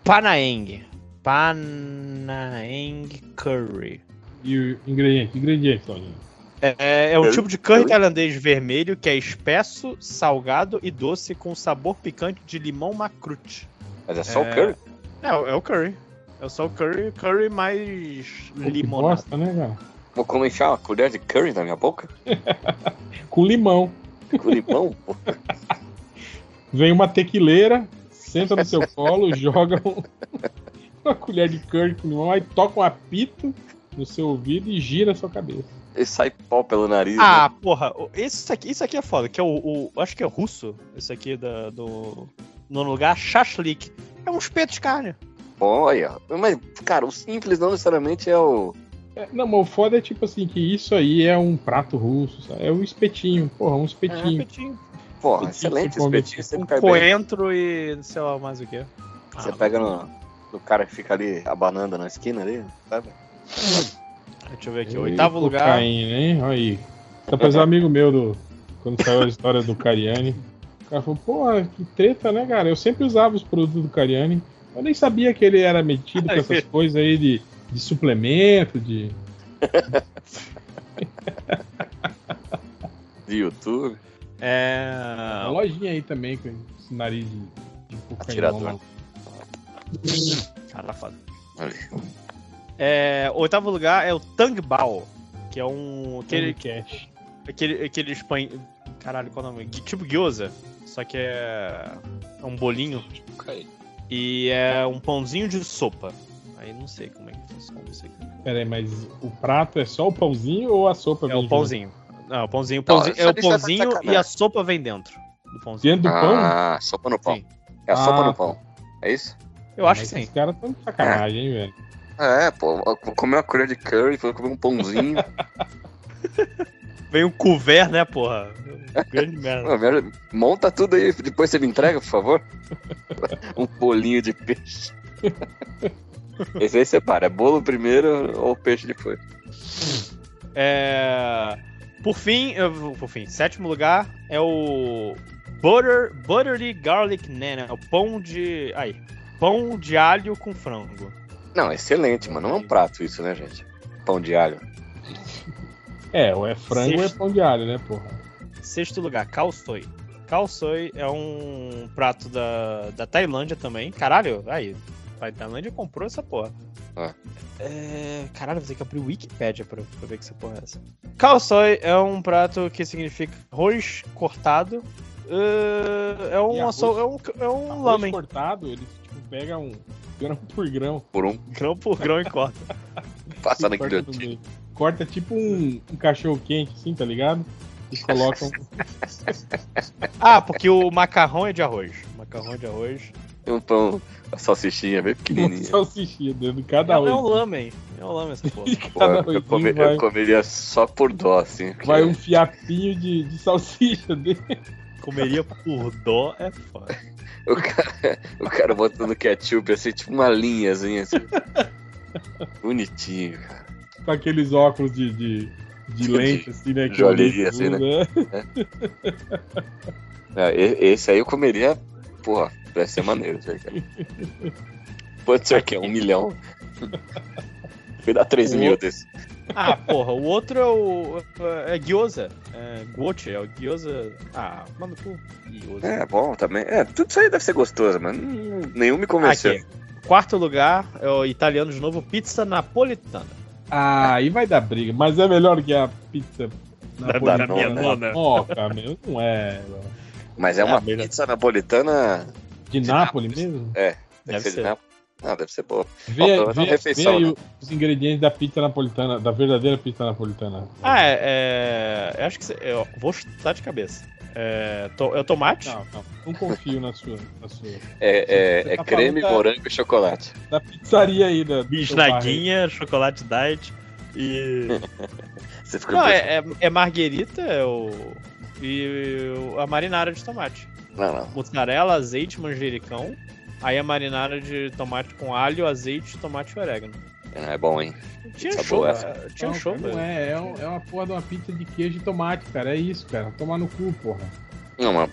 S6: Panaeng. Panaeng Curry.
S3: E o ingrediente? Ingredientes, Login.
S6: É, é um tipo de curry
S1: Curry?
S6: tailandês vermelho que é espesso, salgado e doce com sabor picante de limão macrute.
S1: Mas é só
S6: É.
S1: o curry?
S6: É, é o curry. É só o curry, curry mais limonada.
S3: bosta, né, cara?
S1: Vou comer enfiar uma colher de curry na minha boca?
S3: Com limão.
S1: Com limão?
S3: Vem uma tequileira, senta no seu colo, joga um- uma colher de curry com limão, aí toca um apito no seu ouvido e gira a sua cabeça.
S1: E sai pó pelo nariz.
S6: Ah,
S1: né?
S6: porra, isso aqui, isso aqui é foda, que é o, o- acho que é russo, isso aqui da, do no lugar shashlik. É um espeto de carne.
S1: Olha, mas, cara, o simples não necessariamente é o.
S3: É, não, mas o foda é tipo assim, que isso aí é um prato russo, sabe? é um espetinho, porra, um
S6: É,
S3: espetinho.
S6: espetinho.
S1: Porra,
S3: Espetinho,
S1: excelente espetinho, sempre
S6: Um
S1: cai bem.
S6: coentro e sei lá mais o que.
S1: Você pega no, no cara que fica ali abanando na esquina ali, sabe?
S6: Deixa eu ver aqui. Oitavo lugar.
S3: Cocaína, hein? Olha aí. Depois um amigo meu, do, quando saiu a história do Cariani, o cara falou, porra, que treta, né, cara? Eu sempre usava os produtos do Cariani. Eu nem sabia que ele era metido com essas coisas aí de, de suplemento, de.
S1: De YouTube.
S6: É.
S3: Uma lojinha aí também com esse nariz de, de cocaína.
S1: Atirador.
S6: Cara, foda. É, oitavo lugar é o Tang Bao, que é um. Aquele,
S3: cash.
S6: aquele, aquele espanhol. Caralho, qual é o nome? Tipo gyoza, só que é. É um bolinho. E é um pãozinho de sopa. Aí não sei como é que funciona isso aqui.
S3: Pera aí, mas o prato é só o pãozinho ou a sopa
S6: É
S3: vem
S6: o
S3: junto?
S6: pãozinho. Não, o pãozinho. o
S1: Não,
S6: pãozinho-
S1: isso
S6: é o
S1: tá
S6: pãozinho e a sopa vem dentro do pãozinho.
S3: Dentro do pão?
S1: Ah, sopa no pão.
S6: Sim.
S1: É a sopa
S3: Ah,
S1: no pão. É isso?
S6: Eu acho que sim.
S3: Esses caras estão de sacanagem, hein, velho?
S1: É, pô. Comer uma colher de curry, foi comer um pãozinho.
S6: Vem um couvert, né, porra? Grande merda.
S1: Monta tudo aí, depois você me entrega, por favor. um bolinho de peixe. Esse aí separa, é bolo primeiro ou peixe depois.
S6: É... Por fim, eu por fim, sétimo lugar é o Butter, Buttery Garlic Naan, é o pão de. Aí. Pão de alho com frango.
S1: Não, excelente, mano. Não é um prato isso, né, gente? Pão de alho.
S3: É, ou é frango ou é
S6: Sexto.
S3: pão de alho, né, porra?
S6: Sexto lugar. Khao Soi é um prato da, da Tailândia também. Caralho, aí. A Tailândia comprou essa porra.
S1: Ah.
S6: É, caralho, vou ter que abrir o Wikipedia pra, pra ver que essa porra é essa. Soi é um prato que significa arroz cortado. É, é, um,
S3: arroz-
S6: aço- é um, é um
S3: Arroz
S6: lamen.
S3: cortado, eles tipo, pegam grão por grão.
S1: Por um,
S6: Grão por grão e corta.
S1: passa na guilhotina.
S3: Corta tipo um, um cachorro quente, assim, tá ligado? E colocam.
S6: Ah, porque o macarrão é de arroz. O macarrão é de arroz.
S1: Um pão, a salsichinha bem
S3: uma
S1: pequenininha.
S3: salsichinha dentro de cada
S6: é
S3: um.
S6: um lamen. É um lamen essa porra.
S1: Eu, eu
S3: vai,
S1: comeria só por dó, assim. porque-
S3: vai um fiapinho de, de salsicha dentro.
S6: Comeria por dó é foda.
S1: o, cara, o cara botando ketchup, assim, tipo uma linhazinha, assim. Bonitinho, cara.
S3: Com aqueles óculos de, de, de lente, assim, né? que
S1: joalheria, assim, né?
S3: usa.
S1: É, e- esse aí eu comeria, porra, deve ser maneiro cara. Quanto ser que é? Um milhão? Fui dar 3
S6: O-
S1: mil desse.
S6: Ah, porra, o outro é o. É gyoza. É goche, é o gyoza. Ah, mano, tu. Gyoza.
S1: É, bom também. É, tudo isso aí deve ser gostoso, mas hum, nenhum me convenceu.
S6: Aqui. Quarto lugar é o italiano de novo, pizza napolitana.
S3: Ah, aí vai dar briga. Mas é melhor que a pizza
S6: Da-
S3: napolitana.
S6: da minha
S3: né?
S6: nona.
S3: Moca, meu, não é.
S1: Mas é
S6: É,
S1: uma pizza napolitana.
S3: De
S1: De
S3: Nápoles
S1: Nápoles.
S3: mesmo?
S1: Deve,
S6: Deve
S1: ser, de
S6: ser.
S1: Nápoles. Ah, deve ser boa.
S3: Vê,
S1: pelo menos
S3: vê,
S1: refeição,
S3: vê aí
S1: né?
S3: os ingredientes da pizza napolitana, da verdadeira pizza napolitana.
S6: Ah, é. é eu acho que. cê- Eu vou chutar de cabeça. É, to- é o tomate?
S3: Não, não, não confio na sua. Na sua.
S1: É, é, é
S3: tá
S1: creme,
S3: da-
S1: morango e chocolate.
S3: Da pizzaria aí, da.
S6: Bisnaguinha, chocolate diet e.
S1: Você fica
S6: Não, é, é, é marguerita é o, e o- a marinara de tomate.
S1: Não, não.
S6: Mussarela, azeite, manjericão. Aí a marinara de tomate com alho, azeite, tomate e orégano.
S1: É, é bom, hein?
S6: Tinha
S1: Pizza
S6: show, é, tinha
S3: Não,
S6: show.
S3: não é, é, um- é uma porra de uma pizza de queijo e tomate, cara. É isso, cara. Tomar no cu, porra.
S1: Não, mas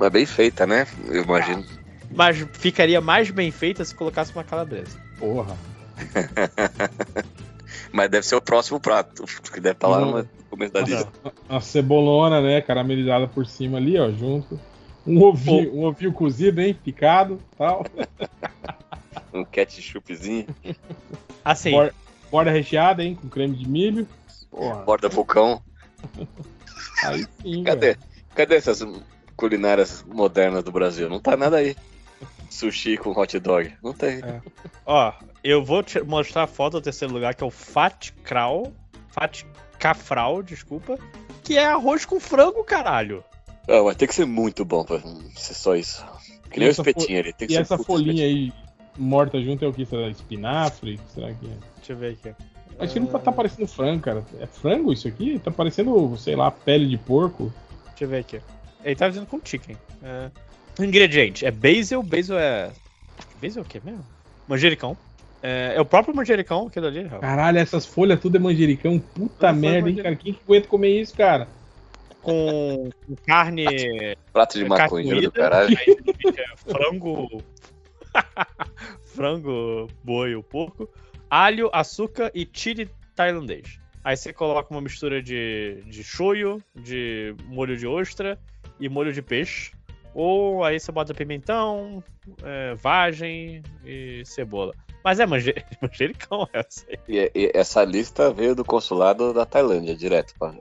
S1: é bem feita, né? Eu imagino.
S6: Mas ficaria mais bem feita se colocasse uma calabresa.
S3: Porra.
S1: Mas deve ser o próximo prato, que deve estar lá
S3: Não.
S1: no começo da lista.
S3: Uma cebolona, né? Caramelizada por cima ali, ó, junto. Um ovinho, um ovinho cozido, hein? Picado tal.
S1: Um ketchupzinho,
S6: Assim,
S3: Bor- Borda recheada, hein? Com creme de milho. Porra.
S1: borda vulcão.
S3: Aí sim, velho.
S1: Cadê? Cadê essas culinárias modernas do Brasil? Não tá nada aí. Sushi com hot dog. Não tem.
S6: ó, eu vou te mostrar a foto do terceiro lugar, que é o Fat Kral. Fat Cafral, desculpa. Que é arroz com frango, caralho.
S1: Ah, vai ter que ser muito bom pra ser só isso. Que nem o espetinho ali. Tem que
S3: E
S1: ser
S3: essa folhinha aí morta junto é o que? Será espinafre? Será que é?
S6: Deixa eu ver aqui.
S3: Acho que não tá, tá parecendo frango, cara. É frango isso aqui? Tá parecendo, sei lá, pele de porco.
S6: Deixa eu ver aqui. Ele tá dizendo com chicken. É... Ingrediente: é basil. Basil é. Basil é o que mesmo? Manjericão. É, é o próprio manjericão, aquele ali.
S3: Caralho, essas folhas tudo é manjericão. Puta merda, hein, cara? Quem que aguenta comer isso, cara?
S6: Com, com carne.
S1: Prato de
S6: É
S1: maconheiro do caralho.
S6: Aí, é frango. frango, boi ou porco. Alho, açúcar e chili tailandês. Aí você coloca uma mistura de, de shoyu, de molho de ostra e molho de peixe. Ou aí você bota pimentão, é, vagem e cebola. Mas é manje- manjericão essa aí.
S1: E, e essa lista veio do consulado da Tailândia, direto. Pra...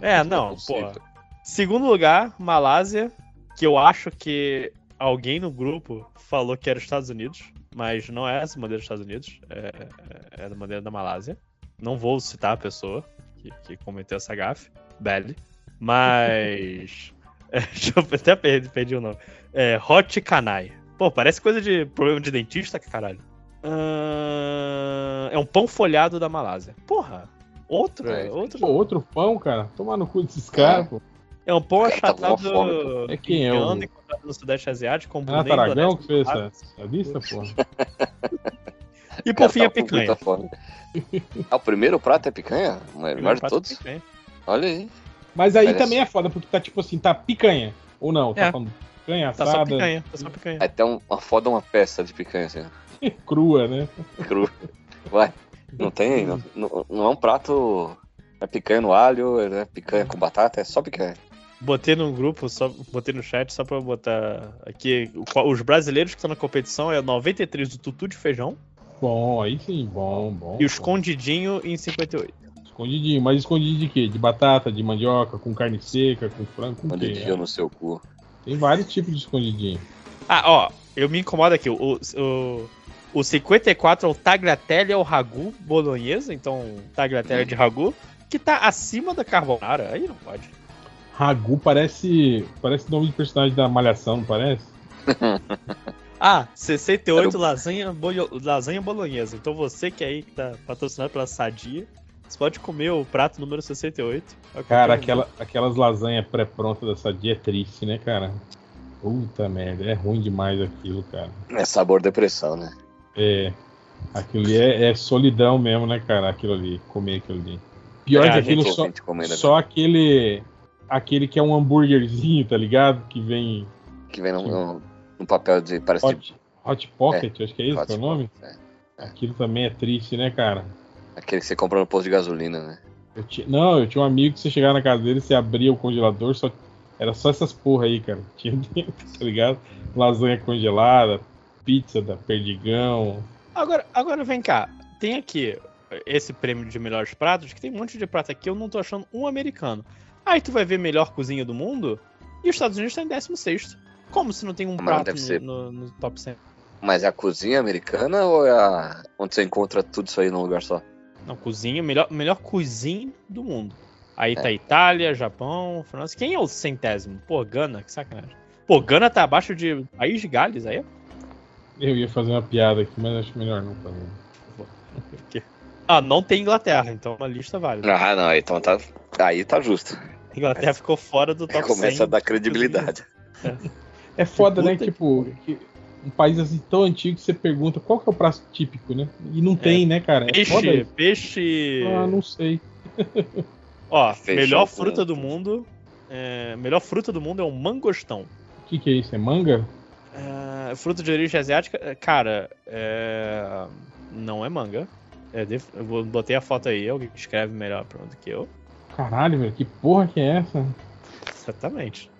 S6: É, não,
S1: Conceito.
S6: porra. Segundo lugar, Malásia, que eu acho que alguém no grupo falou que era os Estados Unidos, mas não é essa bandeira dos Estados Unidos, é, é, é da bandeira da Malásia. Não vou citar a pessoa que, que cometeu essa gafe, Belly, mas. é, deixa eu até perdi, perdi o nome. É, Hot Kanai. Pô, parece coisa de problema de dentista, caralho. Ah, é um pão folhado da Malásia. Porra, outro,
S1: É,
S6: outro.
S3: Pô, outro pão, cara. Tomar no cu desses caras, pô.
S6: É um pão
S1: tá
S6: achatado
S1: pô.
S3: É quem é o-
S6: no Sudeste Asiático, com
S3: Renato Aragão que fez essa, essa lista, pô.
S6: E por fim a
S1: tá
S6: picanha.
S1: Ah, o primeiro prato é picanha? O
S6: Primeiro
S1: melhor de
S6: é
S1: todos?
S6: picanha.
S1: Olha aí.
S3: Mas aí
S1: Parece-
S3: também é foda, porque tá tipo assim, tá picanha. Ou não, tá
S6: É.
S3: falando picanha
S6: Tá só
S3: assada,
S6: picanha, tá só picanha.
S1: Um- uma foda uma peça de picanha assim,
S3: crua, né?
S1: cru. Vai. Não tem. Não, não- é um prato. É picanha no alho, é picanha com batata, é só picanha.
S6: Botei no grupo, só botei no chat só pra botar aqui. Os brasileiros que estão na competição é 93 do tutu de feijão
S3: Bom, aí sim, bom, bom.
S6: e o escondidinho em 58.
S3: Escondidinho, mas escondidinho de quê? De batata, de mandioca, com carne seca, com frango, com
S1: dia no seu cu.
S3: Tem vários tipos de escondidinho.
S6: Ah, ó, eu me incomodo aqui. O, o, o 54 é o tagliatelle ao ragu bolonhesa, então tagliatelle de ragu, que tá acima da carbonara. Aí não pode.
S3: Ragu parece. Parece nome de personagem da Malhação, não parece?
S6: Ah, 68
S1: Era o-
S6: lasanha, bolho- lasanha bolonhesa. Então você que aí tá patrocinado pela Sadia, você pode comer o prato número 68. a qualquer
S3: Cara, aquela, aquelas lasanhas pré-prontas da Sadia é triste, né, cara? Puta merda, é ruim demais aquilo, cara.
S1: É sabor depressão, né?
S3: É. Aquilo ali é, é solidão mesmo, né, cara? Aquilo ali, comer aquilo ali. Pior
S6: É,
S3: que aquilo só,
S1: comendo
S3: só aquele. Aquele que é um hambúrguerzinho, tá ligado? Que vem.
S1: que vem num, num- papel de. Parece de.
S3: Hot, hot Pocket, acho que é isso
S1: Hot
S3: que é o nome?
S1: Pocket,
S3: Aquilo também é triste, né, cara?
S1: Aquele que você compra no posto de gasolina, né?
S3: Eu ti- Não, eu tinha um amigo que você chegava na casa dele, você abria o congelador, só era só essas porra aí, cara. Tinha dentro, tá ligado? Lasanha congelada, pizza da Perdigão.
S6: Agora, agora vem cá, tem aqui esse prêmio de melhores pratos, que tem um monte de prato aqui, eu não tô achando um americano. Aí tu vai ver melhor cozinha do mundo e os Estados Unidos tá em 16. Como se não tem um
S1: Mas
S6: prato
S1: deve
S6: no,
S1: ser-
S6: no- no top 100?
S1: Mas é a cozinha americana ou é a. onde você encontra tudo isso aí num lugar só?
S6: Não, cozinha, melhor, melhor cozinha do mundo. Aí
S1: É.
S6: tá Itália, Japão, França. Quem é o centésimo? Pô, Gana, que sacanagem. Pô, Gana tá abaixo de País de Gales, aí é
S3: Eu ia fazer uma piada aqui, mas acho melhor não fazer.
S6: Ah, não tem Inglaterra, então é uma lista válida.
S1: Ah, não, então tá. Aí tá justo.
S6: Inglaterra ficou fora do top
S1: Começa
S6: 100.
S1: a dar credibilidade.
S3: É foda, né? Tipo, que um país assim tão antigo que você pergunta qual que é o prato típico, né? E não tem, né, cara? É
S6: Peixe, peixe.
S3: Ah, não sei.
S6: Ó,
S1: Feijão
S6: melhor fruta do mundo. É, melhor fruta do mundo é o mangostão.
S3: O que, que é isso? É manga?
S6: É, fruta de origem asiática, é, cara, é, não é manga. É, eu vou- botei a foto aí, alguém que escreve melhor pronto que eu.
S3: Caralho, velho, que porra que é essa?
S6: Exatamente.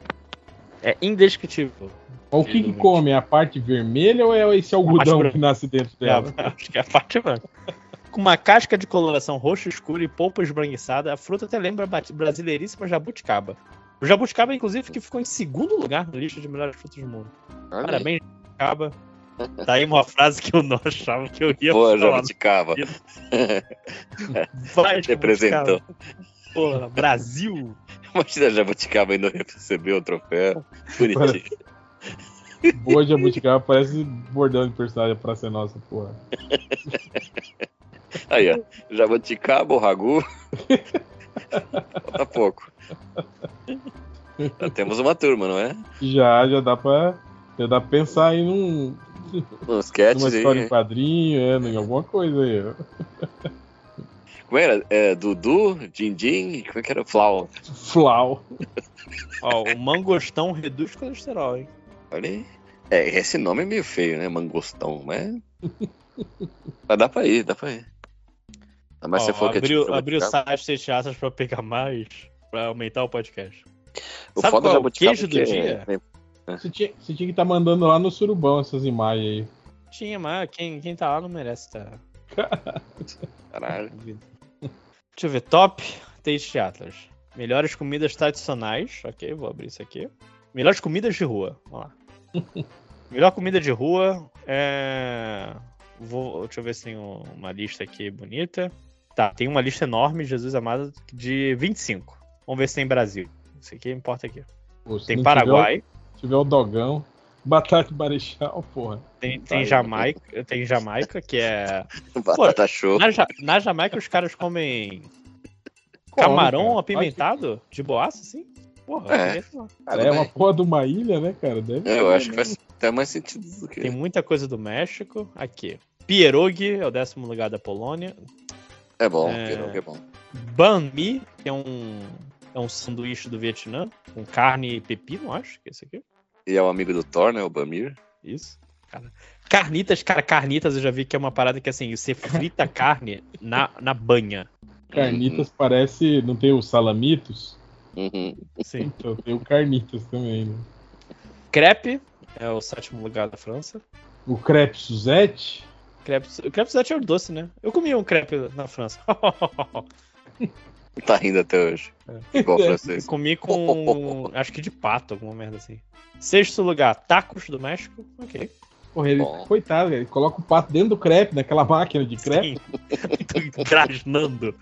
S6: É indescritível.
S3: O que, que come? É a parte vermelha ou é esse algodão que nasce dentro
S6: É,
S3: dela?
S6: acho que é a parte branca. Com uma casca de coloração roxa escura e polpa esbranquiçada, a fruta até lembra a brasileiríssima jabuticaba. O jabuticaba, inclusive, que ficou em segundo lugar na lista de melhores frutas do mundo.
S1: Olha aí.
S6: Parabéns, jabuticaba. Tá aí uma frase que eu não achava que eu ia
S1: Boa,
S6: falar.
S1: jabuticaba.
S6: Vai,
S1: Representou.
S6: Porra, Brasil.
S1: Imagina a jabuticaba ainda recebeu o troféu. Bonitinho.
S3: Boa jabuticaba, parece bordão de personagem pra ser nossa, porra.
S1: Aí, ó. Jabuticaba, o ragu. Falta pouco. Já temos uma turma, não é?
S3: Já, já dá pra. Já dá pra pensar aí num,
S1: Uns
S3: numa
S1: sketches
S3: história em
S1: aí.
S3: quadrinho, é, em alguma coisa aí.
S1: Como era? É, Dudu, Dindim, como é que era? Flau.
S3: Flau.
S6: Ó, o mangostão reduz colesterol, hein?
S1: Olha aí. É, esse nome é meio feio, né? Mangostão, mas. Mas dá pra ir, dá pra ir. Mas
S6: Ó,
S1: você falou que é
S6: abriu,
S1: tipo
S6: abriu o site de asas pra pegar mais, pra aumentar o podcast.
S1: O
S6: Sabe
S1: foda
S6: qual é o queijo
S1: que
S6: do dia?
S1: é-
S3: Você tinha, você tinha que estar mandando lá no surubão essas imagens aí.
S6: Tinha, mas quem, quem tá lá não merece tá.
S1: Caralho.
S6: Deixa eu ver, top Taste Atlas. Melhores comidas tradicionais. Ok, vou abrir isso aqui. Melhores comidas de rua. Vamos lá. Melhor comida de rua é. Vou, deixa eu ver se tem um- uma lista aqui bonita. Tá, tem uma lista enorme, Jesus amado, de 25. Vamos ver se tem Brasil. Isso aqui importa aqui.
S3: Pô,
S6: Tem Paraguai.
S3: Tiver, o- tiver o dogão. Batata Marechal, porra.
S6: Tem, tem,
S1: Vai,
S6: Jamaica, tem Jamaica, que é.
S1: Batata show.
S6: Na, Ja- na Jamaica os caras comem camarão
S3: cara.
S6: apimentado de boaça, assim? Porra,
S1: É.
S6: falar.
S3: Cara, é uma
S1: bem.
S3: porra de uma ilha, né, cara? Deve
S1: Eu acho que
S3: né?
S1: faz até mais sentido do que.
S6: tem muita coisa do México. Aqui. Pierogi é o décimo lugar da Polônia.
S1: É bom,
S6: É.
S1: é bom.
S6: Banh mi, que é um, é um sanduíche do Vietnã, com carne e pepino, acho que é esse aqui.
S1: E é o amigo do Thor, né? O Bamir.
S6: Isso. Cara. Carnitas, cara, carnitas eu já vi que é uma parada que assim, você frita carne na, na banha.
S3: Carnitas parece. Não tem os salamitos?
S1: Uhum.
S6: Sim.
S3: Então tem o Carnitas também, né?
S6: Crepe é o sétimo lugar da França.
S3: O crepe Suzette.
S6: Crepe, o crepe Suzette é o doce, né? Eu comi um crepe na França.
S1: Tá rindo até hoje.
S6: É.
S1: Igual
S6: Eu
S1: francês.
S6: comi com. acho que de pato, alguma merda assim. Sexto lugar, tacos do México. Ok.
S3: Porra, ele,
S1: Bom.
S3: coitado, ele coloca o pato dentro do crepe, naquela máquina de crepe.
S6: Grasnando.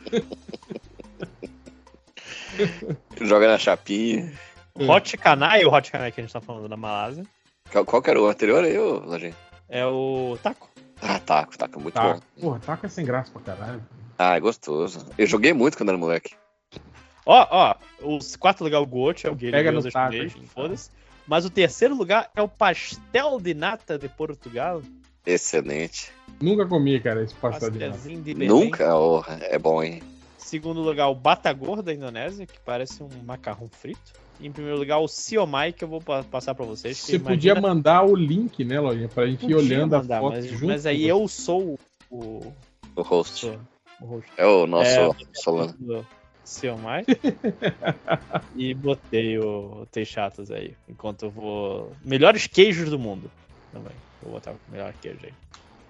S1: Joga na chapinha.
S6: Hot Canai, o Hot Canai que a gente tá falando da Malásia,
S1: Qual, qual que era o anterior aí, ô Lojinha?
S6: é o taco.
S1: Ah, taco, taco, muito
S3: Tá.
S1: bom.
S3: Porra, taco é sem graça pra caralho.
S1: Ah, é gostoso. Eu joguei muito quando era moleque.
S6: Ó, ó, o quarto lugar é o Gote, é o Guilherme
S3: Pega no taco
S6: foda-se. Mas o terceiro lugar é o pastel de nata de Portugal.
S1: Excelente.
S3: Nunca comi, cara, esse pastel de nata.
S6: Pastelzinho de.
S1: Nunca? Oh, é bom, hein?
S6: Segundo lugar, o Batagor da Indonésia, que parece um macarrão frito. Em primeiro lugar, o Siomai, que eu vou pa- passar pra vocês.
S3: Você podia
S6: imagina-
S3: mandar o link, né, Lojinha, pra gente ir
S6: Podia
S3: olhando
S6: mandar,
S3: a foto
S6: mas,
S3: junto.
S6: mas aí eu sou o,
S1: O host.
S6: o host.
S1: É o nosso
S6: É.
S1: Solano.
S6: do Siomai. e botei o Teixatas aí. Enquanto eu vou. Melhores queijos do mundo. Também. Vou botar o melhor queijo aí.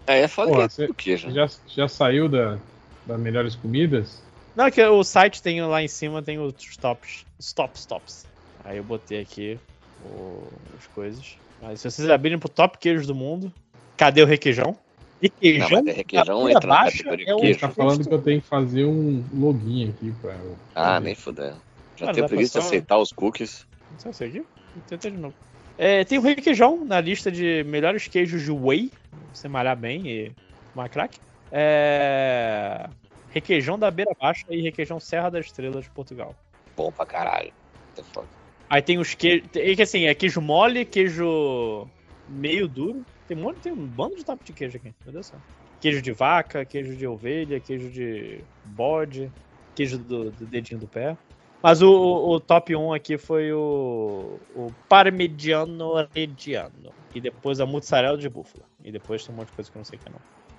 S1: É, é foda
S3: Porra,
S1: que é queijo.
S3: Já, já saiu da, das melhores comidas?
S6: Não, é que o site tem lá em cima, tem os tops. Os top stops. Aí eu botei aqui o- as coisas. Mas se vocês abrirem pro top queijos do mundo, cadê o requeijão? Requeijão,
S1: Não, mas é requeijão
S6: da
S1: entra na categoria
S6: é
S1: queijo.
S3: Tá falando que eu tenho que fazer um login aqui pra.
S1: Ah, nem fudendo. Já
S6: Cara,
S1: tenho preguiça de aceitar os cookies.
S6: Não sei se é aqui. Vou tentar de novo. É, tem o requeijão na lista de melhores queijos de whey. Você malhar bem e tomar crack. É... Requeijão da Beira Baixa e requeijão Serra da Estrela de Portugal.
S1: Bom pra caralho. É foda.
S6: Aí tem os queijos. Que assim, é queijo mole, queijo meio duro. Tem um, monte, tem um bando de tipo de queijo aqui, meu Deus do céu. Queijo de vaca, queijo de ovelha, queijo de bode, queijo do, do dedinho do pé. Mas o, o top 1 aqui foi o, o Parmigiano Reggiano. E depois a mozzarella de búfala. E depois tem um monte de coisa que eu não sei o que é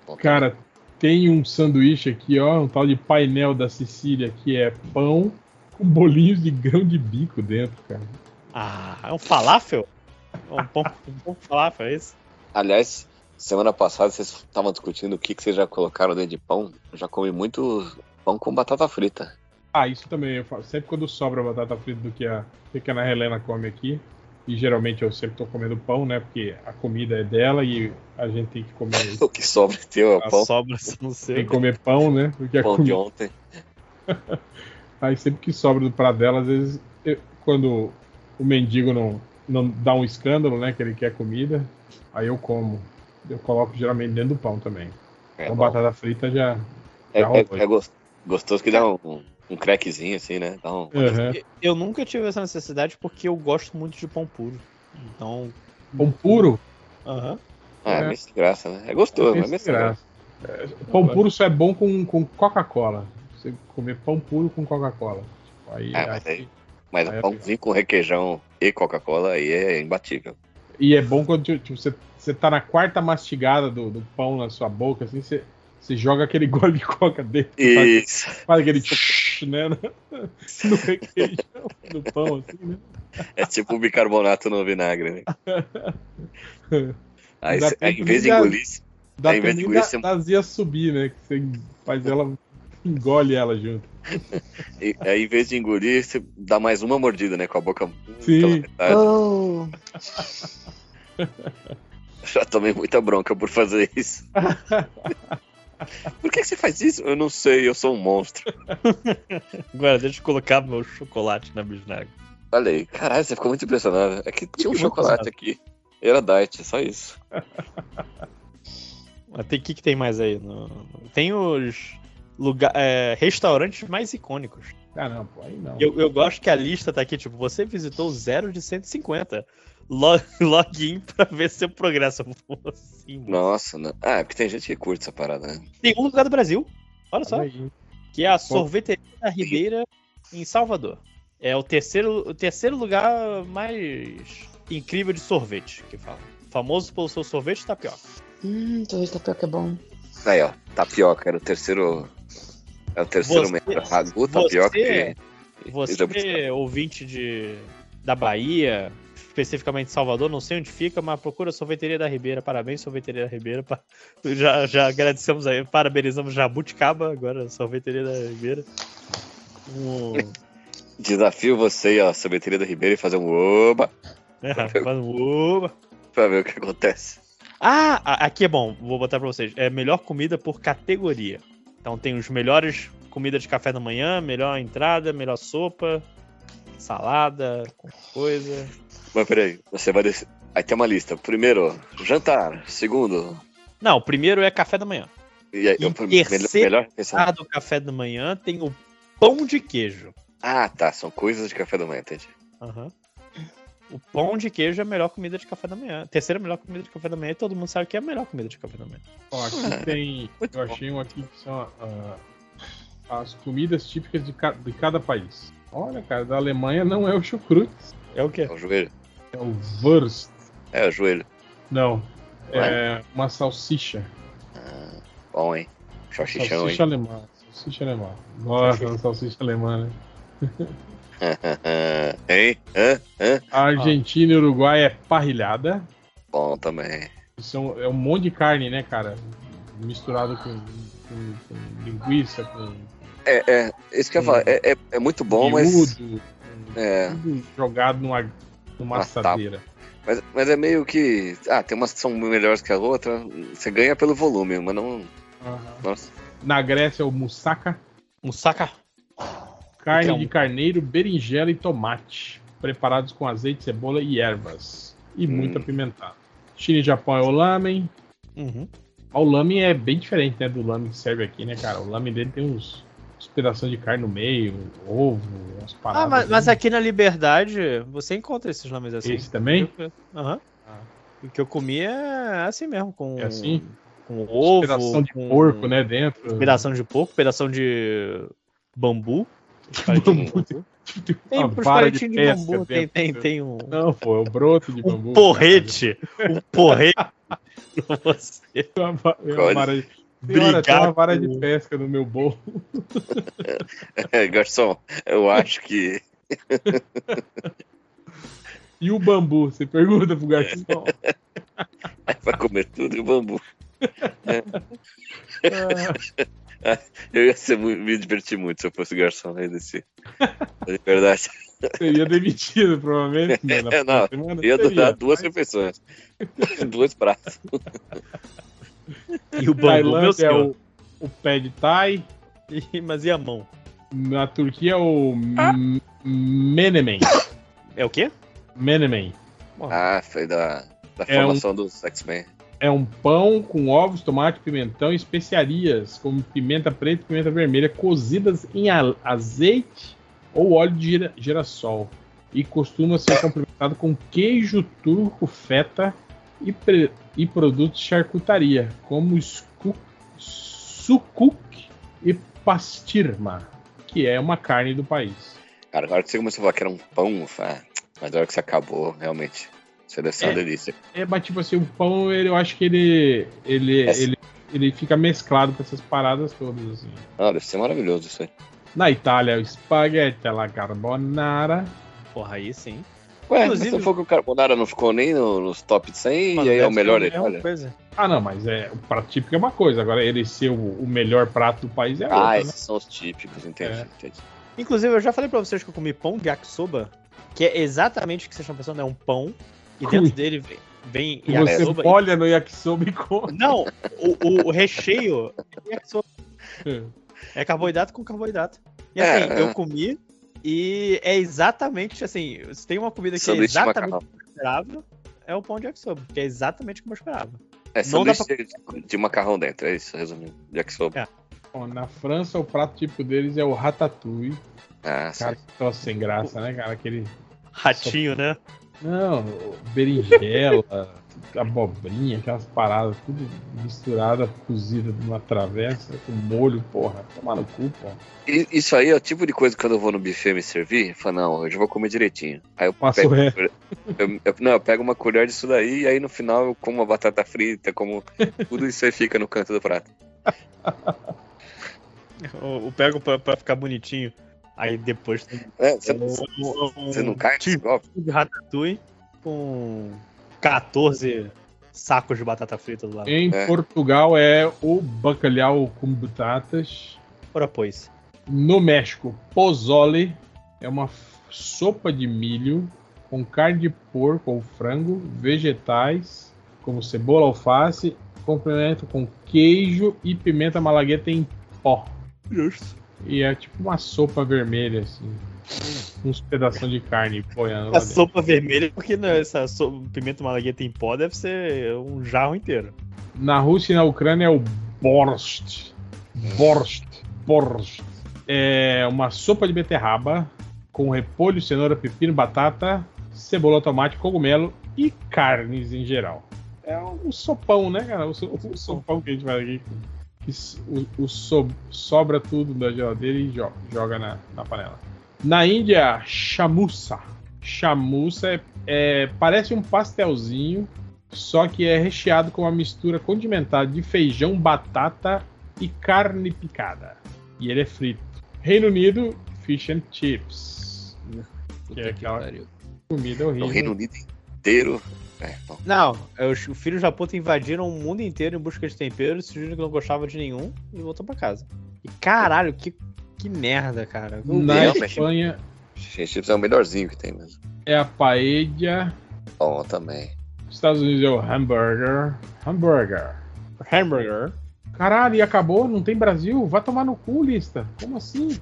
S6: não.
S3: Cara, tem um sanduíche aqui, ó, um tal de painel da Sicília, que é pão com bolinhos de grão de bico dentro, cara.
S6: Ah, é um falafel? Um pão, um pão falafel, é isso?
S1: Aliás, semana passada vocês estavam discutindo o que, que vocês já colocaram dentro de pão. Eu já comi muito pão com batata frita.
S3: Ah, isso também, eu faço. Sempre quando sobra batata frita do que a, do que a Ana Helena come aqui, e geralmente eu sempre tô comendo pão, né, porque a comida é dela e a gente tem que comer,
S1: O que sobra teu é o
S6: A
S1: pão,
S6: sobra não
S3: tem
S6: sei.
S3: que comer pão, né, porque a
S1: pão de
S3: comida
S1: ontem.
S3: Aí sempre que sobra do prato dela, às vezes, eu- quando o mendigo não, não dá um escândalo, né? Que ele quer comida, aí eu como. Eu coloco geralmente dentro do pão também.
S1: É,
S3: Com
S1: bom.
S3: batata frita já.
S1: é,
S3: já
S1: é- é gos- gostoso que dá um, um crackzinho assim, né? Dá um...
S3: Aham.
S6: Eu nunca tive essa necessidade porque eu gosto muito de pão puro. Então.
S3: Pão puro?
S6: Aham.
S1: Ah, é
S3: É.
S1: meio graça, né? É gostoso, mas é meio
S3: graça.
S1: graça.
S3: É, Pão puro só é bom com, com Coca-Cola. Você comer pão puro com Coca-Cola. Tipo, aí,
S1: Ah, mas
S3: aí-
S1: Mas
S3: Aí é
S1: pãozinho com requeijão e Coca-Cola aí é imbatível.
S3: E é bom quando tipo, você, você tá na quarta mastigada do, do pão na sua boca, assim, você, você joga aquele gole de coca dentro.
S1: Isso.
S3: Faz aquele né, no, no requeijão, no pão, assim, né?
S1: É tipo bicarbonato no vinagre, né? Aí, cê- aí, em vez de engolir,
S3: Dá
S1: Aí, em vez de
S3: da,
S1: engolir, você-
S3: da azia subir, né? Que você faz ela, engole ela junto.
S1: e- aí em vez de engolir, você dá mais uma mordida, né? Com a boca
S3: Sim.
S5: Oh,
S1: Já tomei muita bronca por fazer isso. Por que, que você faz isso? Eu não sei, eu sou um monstro.
S6: Agora, deixa eu colocar meu chocolate na bisnaga.
S1: Falei, caralho, você ficou muito impressionado. É que tinha um chocolate aqui. Era diet, é só isso.
S6: Mas tem o que, que tem mais aí? No- Tem os lugar, é, restaurantes mais icônicos.
S3: Ah, não, pô, aí não.
S6: Eu, eu gosto que a lista tá aqui, tipo, você visitou zero de 150. Log, login pra ver seu progresso. Assim.
S1: Nossa, não. Ah, é porque tem gente que curte essa parada, né?
S6: Tem um lugar do Brasil, olha só,
S3: Aí.
S6: que é a sorveteria da Ribeira em Salvador. É o terceiro, o terceiro lugar mais incrível de sorvete que fala. Famoso pelo seu sorvete de tapioca.
S5: Hum, sorvete tapioca é bom.
S1: Aí, ó, tapioca, era o terceiro. É o terceiro
S6: Você-
S1: membro. Ragu, tapioca
S6: você-
S1: e.
S6: Você,
S1: e jabuticaba.
S6: ouvinte de, da Bahia, especificamente Salvador, não sei onde fica, mas procura a Sorveteria da Ribeira. Parabéns, Sorveteria da Ribeira. Já, já agradecemos aí, parabenizamos Jabuticaba, agora Sorveteria da Ribeira. Um,
S1: Desafio você e a sorveteria da Ribeira e fazer um oba
S6: é, faz um oba.
S1: pra ver o que acontece.
S6: Ah, aqui é bom, vou botar pra vocês. É melhor comida por categoria. Então tem os melhores comida de café da manhã, melhor entrada, melhor sopa, salada, coisa.
S1: Mas peraí, você vai descer. Aí tem uma lista. Primeiro, jantar. Segundo.
S6: Não, o primeiro é café da manhã.
S1: E aí,
S6: E
S1: o prim- melhor,
S6: terceiro-
S1: melhor.
S6: Ah, do café da manhã tem o pão de queijo.
S1: Ah, tá. São coisas de café da manhã, entendi.
S6: Aham. O pão de queijo é a melhor comida de café da manhã. Terceira melhor comida de café da manhã e todo mundo sabe que é a melhor comida de café da manhã.
S3: Ó, aqui tem. Eu achei um aqui que são ah, as comidas típicas de, ca- de cada país. Olha, cara, da Alemanha não é o chucrute,
S6: É o quê?
S1: É o joelho.
S3: é o Wurst.
S1: É o joelho.
S3: Não, é uma salsicha.
S1: Ah, bom, hein? Salsichão,
S3: Salsicha alemã. Salsicha alemã. Nossa, salsicha alemã, né?
S1: hein? Hã? Hã?
S3: A Argentina e Uruguai é parrilhada.
S1: Bom também.
S3: São, é um monte de carne, né, cara? Misturado com, com- com linguiça, com
S1: É, é. Isso que eu ia falar. É, é, é muito bom, mas.
S3: miúdo, com
S1: É.
S3: tudo jogado numa, numa
S1: Uma
S3: assadeira.
S1: Mas, mas é meio que. Ah, tem umas que são melhores que a outra. Você ganha pelo volume, mas não. Nossa.
S3: Na Grécia é o moussaka,
S6: Moussaka.
S3: Carne
S6: Então.
S3: de carneiro, berinjela e tomate, preparados com azeite, cebola e ervas, e muito
S1: Hum.
S3: apimentado. China e Japão é o lamen.
S6: Uhum.
S3: Ah, O lamen é bem diferente, né, do lamen que serve aqui, né, cara? O lamen dele tem uns, uns pedaços de carne no meio, ovo, umas paradas.
S6: Ah, mas, mas
S3: né?
S6: aqui na Liberdade você encontra esses nomes assim.
S3: Esse também?
S6: Aham.
S3: Ah.
S6: O que eu comi é assim mesmo, com,
S3: É assim?
S6: com ovo,
S3: Pedação de porco, né, dentro.
S6: Pedação de porco, pedação de bambu.
S3: Bambu,
S6: Tem
S3: uma
S6: pros
S3: vara de
S6: bambu, tem, tem, tem um,
S3: Não, pô, é o broto de bambu.
S6: um porrete. Um porrete pra você.
S3: Uma uma
S1: Olha.
S3: vara de... Senhora, tem uma vara
S6: com-
S3: de pesca no meu bolso.
S1: É, garçom, eu acho que.
S3: E o bambu? Você pergunta pro garçom.
S1: Vai comer tudo e o bambu.
S3: Ah,
S1: Eu ia ser me divertir muito se eu fosse garçom aí desse. De verdade.
S3: seria demitido, provavelmente. né, na
S1: É, não,
S3: semana.
S1: Ia
S3: Seria,
S1: durar duas
S3: mas
S1: refeições. Dois pratos.
S6: E o bambu, meu
S3: é o, o pé de thai.
S6: E- Mas e a mão?
S3: Na Turquia é o m- menemen.
S6: É o quê?
S3: Menemen.
S1: Ah, foi da, da
S3: É um-
S1: formação dos X-Men.
S3: É um pão com ovos, tomate, pimentão e especiarias, como pimenta preta e pimenta vermelha, cozidas em azeite ou óleo de gira- girassol. E costuma ser complementado com queijo turco, feta e, e produtos de charcutaria, como sukuk e pastirma, que é uma carne do país.
S1: Cara, agora que você começou a falar que era um pão, mas na hora que você acabou, realmente. Uma
S3: É.
S1: delícia.
S3: É, mas tipo assim, o pão, ele, eu acho que ele, ele,
S1: É.
S3: ele, ele fica mesclado com essas paradas todas, assim.
S1: Ah, deve ser maravilhoso isso aí.
S3: Na Itália, o spaghetti alla carbonara.
S6: Porra, aí sim.
S1: Ué,
S6: Inclusive-
S1: mas se for que o Carbonara não ficou nem no- nos top 100
S6: Mano,
S1: e aí é o melhor da Itália.
S6: coisa.
S3: Ah, não, mas é, o prato típico é uma coisa, agora ele ser o, o melhor prato do país é
S1: Ah,
S3: outra, né?
S1: esses são os típicos, entendi.
S3: É.
S1: entendi.
S6: Inclusive, eu já falei pra vocês que eu comi pão de yakisoba, que é exatamente o que vocês estão pensando, é um pão, e dentro dele vem, vem
S3: E você
S6: yakisoba.
S3: molha no yakisoba e come.
S6: Não, o, o- o recheio é yakisoba. É carboidrato com carboidrato. E assim,
S1: É, é.
S6: eu comi e é exatamente assim, se tem uma comida que é exatamente considerável, é o pão de yakisoba, que é exatamente como eu esperava.
S1: É sanduíche de, de macarrão dentro, é isso, resumindo. Yakisoba.
S6: É.
S3: Bom, na França, o prato típico deles é o ratatouille.
S1: Ah, sim.
S3: Cara, que troço sem graça, né, cara? Aquele.
S6: Ratinho, né?
S3: Não, berinjela, abobrinha, aquelas paradas, tudo misturada, cozida numa travessa, com molho, porra. Tomar no cu, porra.
S1: Isso aí é o tipo de coisa que quando eu vou no buffet me servir, eu falo, não, hoje eu vou comer direitinho. Aí eu
S3: Passo
S1: pego, eu, eu- não, eu pego uma colher disso daí e aí no final eu como uma batata frita, como tudo isso aí fica no canto do prato.
S6: Eu, eu pego pra, pra ficar bonitinho. Aí depois tem
S1: É, você,
S6: um, um,
S1: você não cai nesse
S6: tipo
S1: golpe?
S6: de ratatouille com 14 sacos de batata frita do lado.
S3: Em
S1: É.
S3: Portugal é o bacalhau com batatas.
S6: Ora, pois.
S3: No México, pozole é uma sopa de milho com carne de porco ou frango, vegetais como cebola, alface, complemento com queijo e pimenta malagueta em pó.
S6: Justo.
S3: E é tipo uma sopa vermelha assim, uns pedaços de carne boiando
S6: A sopa vermelha, porque né, essa so- pimenta malagueta em pó deve ser um jarro inteiro.
S3: Na Rússia e na Ucrânia é o borscht. Borscht. Borscht. É uma sopa de beterraba com repolho, cenoura, pepino, batata, cebola, tomate, cogumelo e carnes em geral. É um sopão, né, cara? O sopão que a gente faz aqui. Que o, o so- sobra tudo da geladeira e jo- joga na, na panela. Na Índia, chamuça. Chamuça é, é- parece um pastelzinho só que é recheado com uma mistura condimentada de feijão, batata e carne picada. E ele é frito. Reino Unido, fish and chips. Que é aquela comida
S1: No
S3: horrível.
S1: Reino Unido inteiro. É, bom.
S6: Não, os os filhos da puta invadiram o mundo inteiro em busca de temperos, decidiram que não gostava de nenhum e voltou pra casa. E caralho, que, que merda, cara.
S3: Na
S1: Não,
S3: Espanha
S1: Fish and chips é o melhorzinho que tem mesmo.
S3: é a paella.
S1: Bom, também.
S3: Estados Unidos é o hambúrguer. Hambúrguer.
S6: Hamburger.
S3: Caralho, e acabou? Não tem Brasil? Vai tomar no cu, lista. Como assim?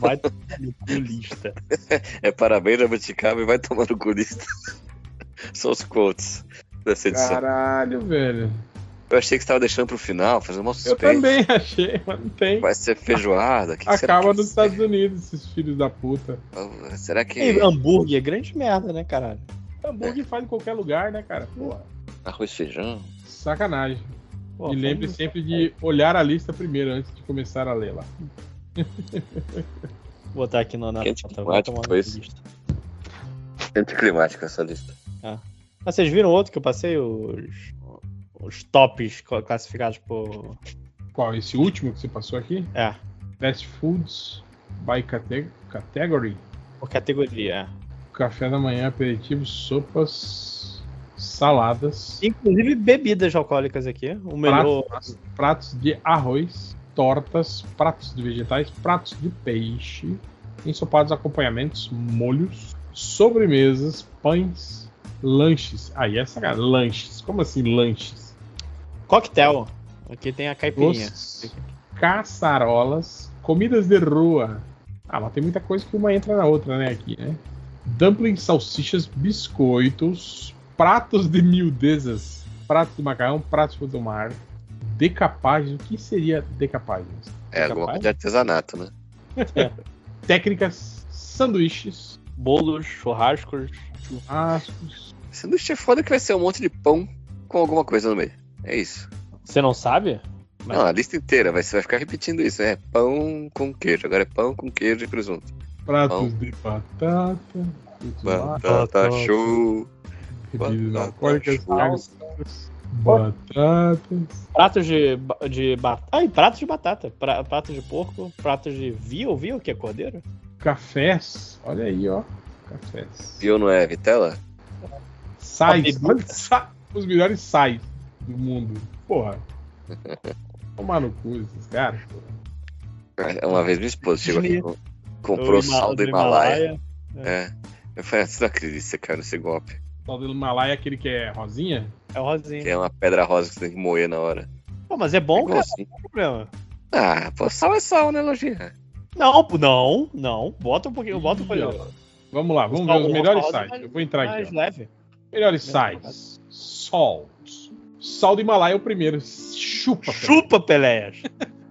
S6: Vai no cu lista.
S1: É parabéns, Jabuticaba e vai tomar no culista. São os quotes dessa edição.
S3: Caralho, velho.
S1: Eu achei que você tava deixando pro final, fazendo uma
S3: Eu
S1: suspense.
S3: também achei, mas não tem.
S1: Vai ser feijoada? Que
S3: Acaba
S1: que-
S3: nos Estados Unidos, esses filhos da puta.
S1: Será que
S6: E hambúrguer é grande merda, né, caralho?
S3: Hambúrguer faz em qualquer lugar, né, cara? Porra.
S1: arroz e feijão?
S3: Sacanagem.
S6: Pô,
S3: e lembre
S6: vamos-
S3: sempre de olhar a lista primeiro antes de começar a ler lá.
S6: Vou botar aqui no, na
S1: Quente climático,
S6: na lista.
S1: Anticlimática essa lista.
S6: Ah, vocês viram outro que eu passei? Os, os tops cla- classificados por.
S3: Qual? Esse último que você passou aqui?
S6: É,
S3: Fast Foods by cate- Category.
S6: por categoria.
S3: Café da manhã, aperitivos, sopas, saladas,
S6: Inclusive bebidas alcoólicas aqui. O melhor.
S3: pratos, pratos de arroz, tortas, pratos de vegetais, pratos de peixe, ensopados, acompanhamentos, molhos, sobremesas, pães, lanches. Aí essa cara, lanches. Como assim lanches?
S6: Coquetel. Aqui tem a caipirinha.
S3: Doces, caçarolas, comidas de rua. Ah, mas tem muita coisa que uma entra na outra, né? Aqui, né? Dumplings, salsichas, biscoitos, pratos de miudezas, pratos de macarrão, pratos do mar, decapagens. O que seria decapagens?
S1: É alguma coisa de artesanato, né?
S3: Técnicas, sanduíches,
S6: Bolos, churrascos.
S3: Churrascos.
S1: Sanduíche é foda que vai ser um monte de pão com alguma coisa no meio. É isso.
S6: Você não sabe? Mas-
S1: Não, a lista inteira, vai, você vai ficar repetindo isso. É pão com queijo, agora é pão com queijo e presunto.
S3: Pratos
S1: Pão.
S3: de batata,
S1: Batata show.
S3: bebidas
S1: batata,
S3: alcoólicas, águas, batatas.
S6: Pratos de, de batata. Ai, pratos de batata. Pra, pratos de porco, pratos de veal, veal que é cordeiro?
S3: Cafés, olha aí, ó. Cafés.
S1: Viu, não é Vitela?
S3: Sais,
S6: bebida.
S3: olha, sa- os melhores sais do mundo. Porra. Tomar no cu esses caras. porra.
S1: Uma vez minha esposa chegou aqui, com- comprou sal do Himalaia. É. Eu falei, você não acredita que você caiu nesse golpe.
S3: Sal do Himalaia é aquele que é rosinha?
S6: É o rosinho.
S1: Que é uma pedra rosa que você tem que moer na hora.
S6: Pô, mas é bom, cara.
S1: Igualzinho.
S6: Não tem problema.
S1: Ah, pô, sal é sal, né, Lojinha?
S6: Não, não, não. Bota um pouquinho, bota um pouquinho.
S3: Vamos lá, vamos ver os melhores
S6: é
S3: sites.
S6: mais-
S3: Eu vou entrar aqui.
S6: Mais
S3: ó.
S6: leve.
S3: Melhores sais. Salt. Sal do Himalaia é o primeiro. Chupa.
S6: Chupa, Peléas.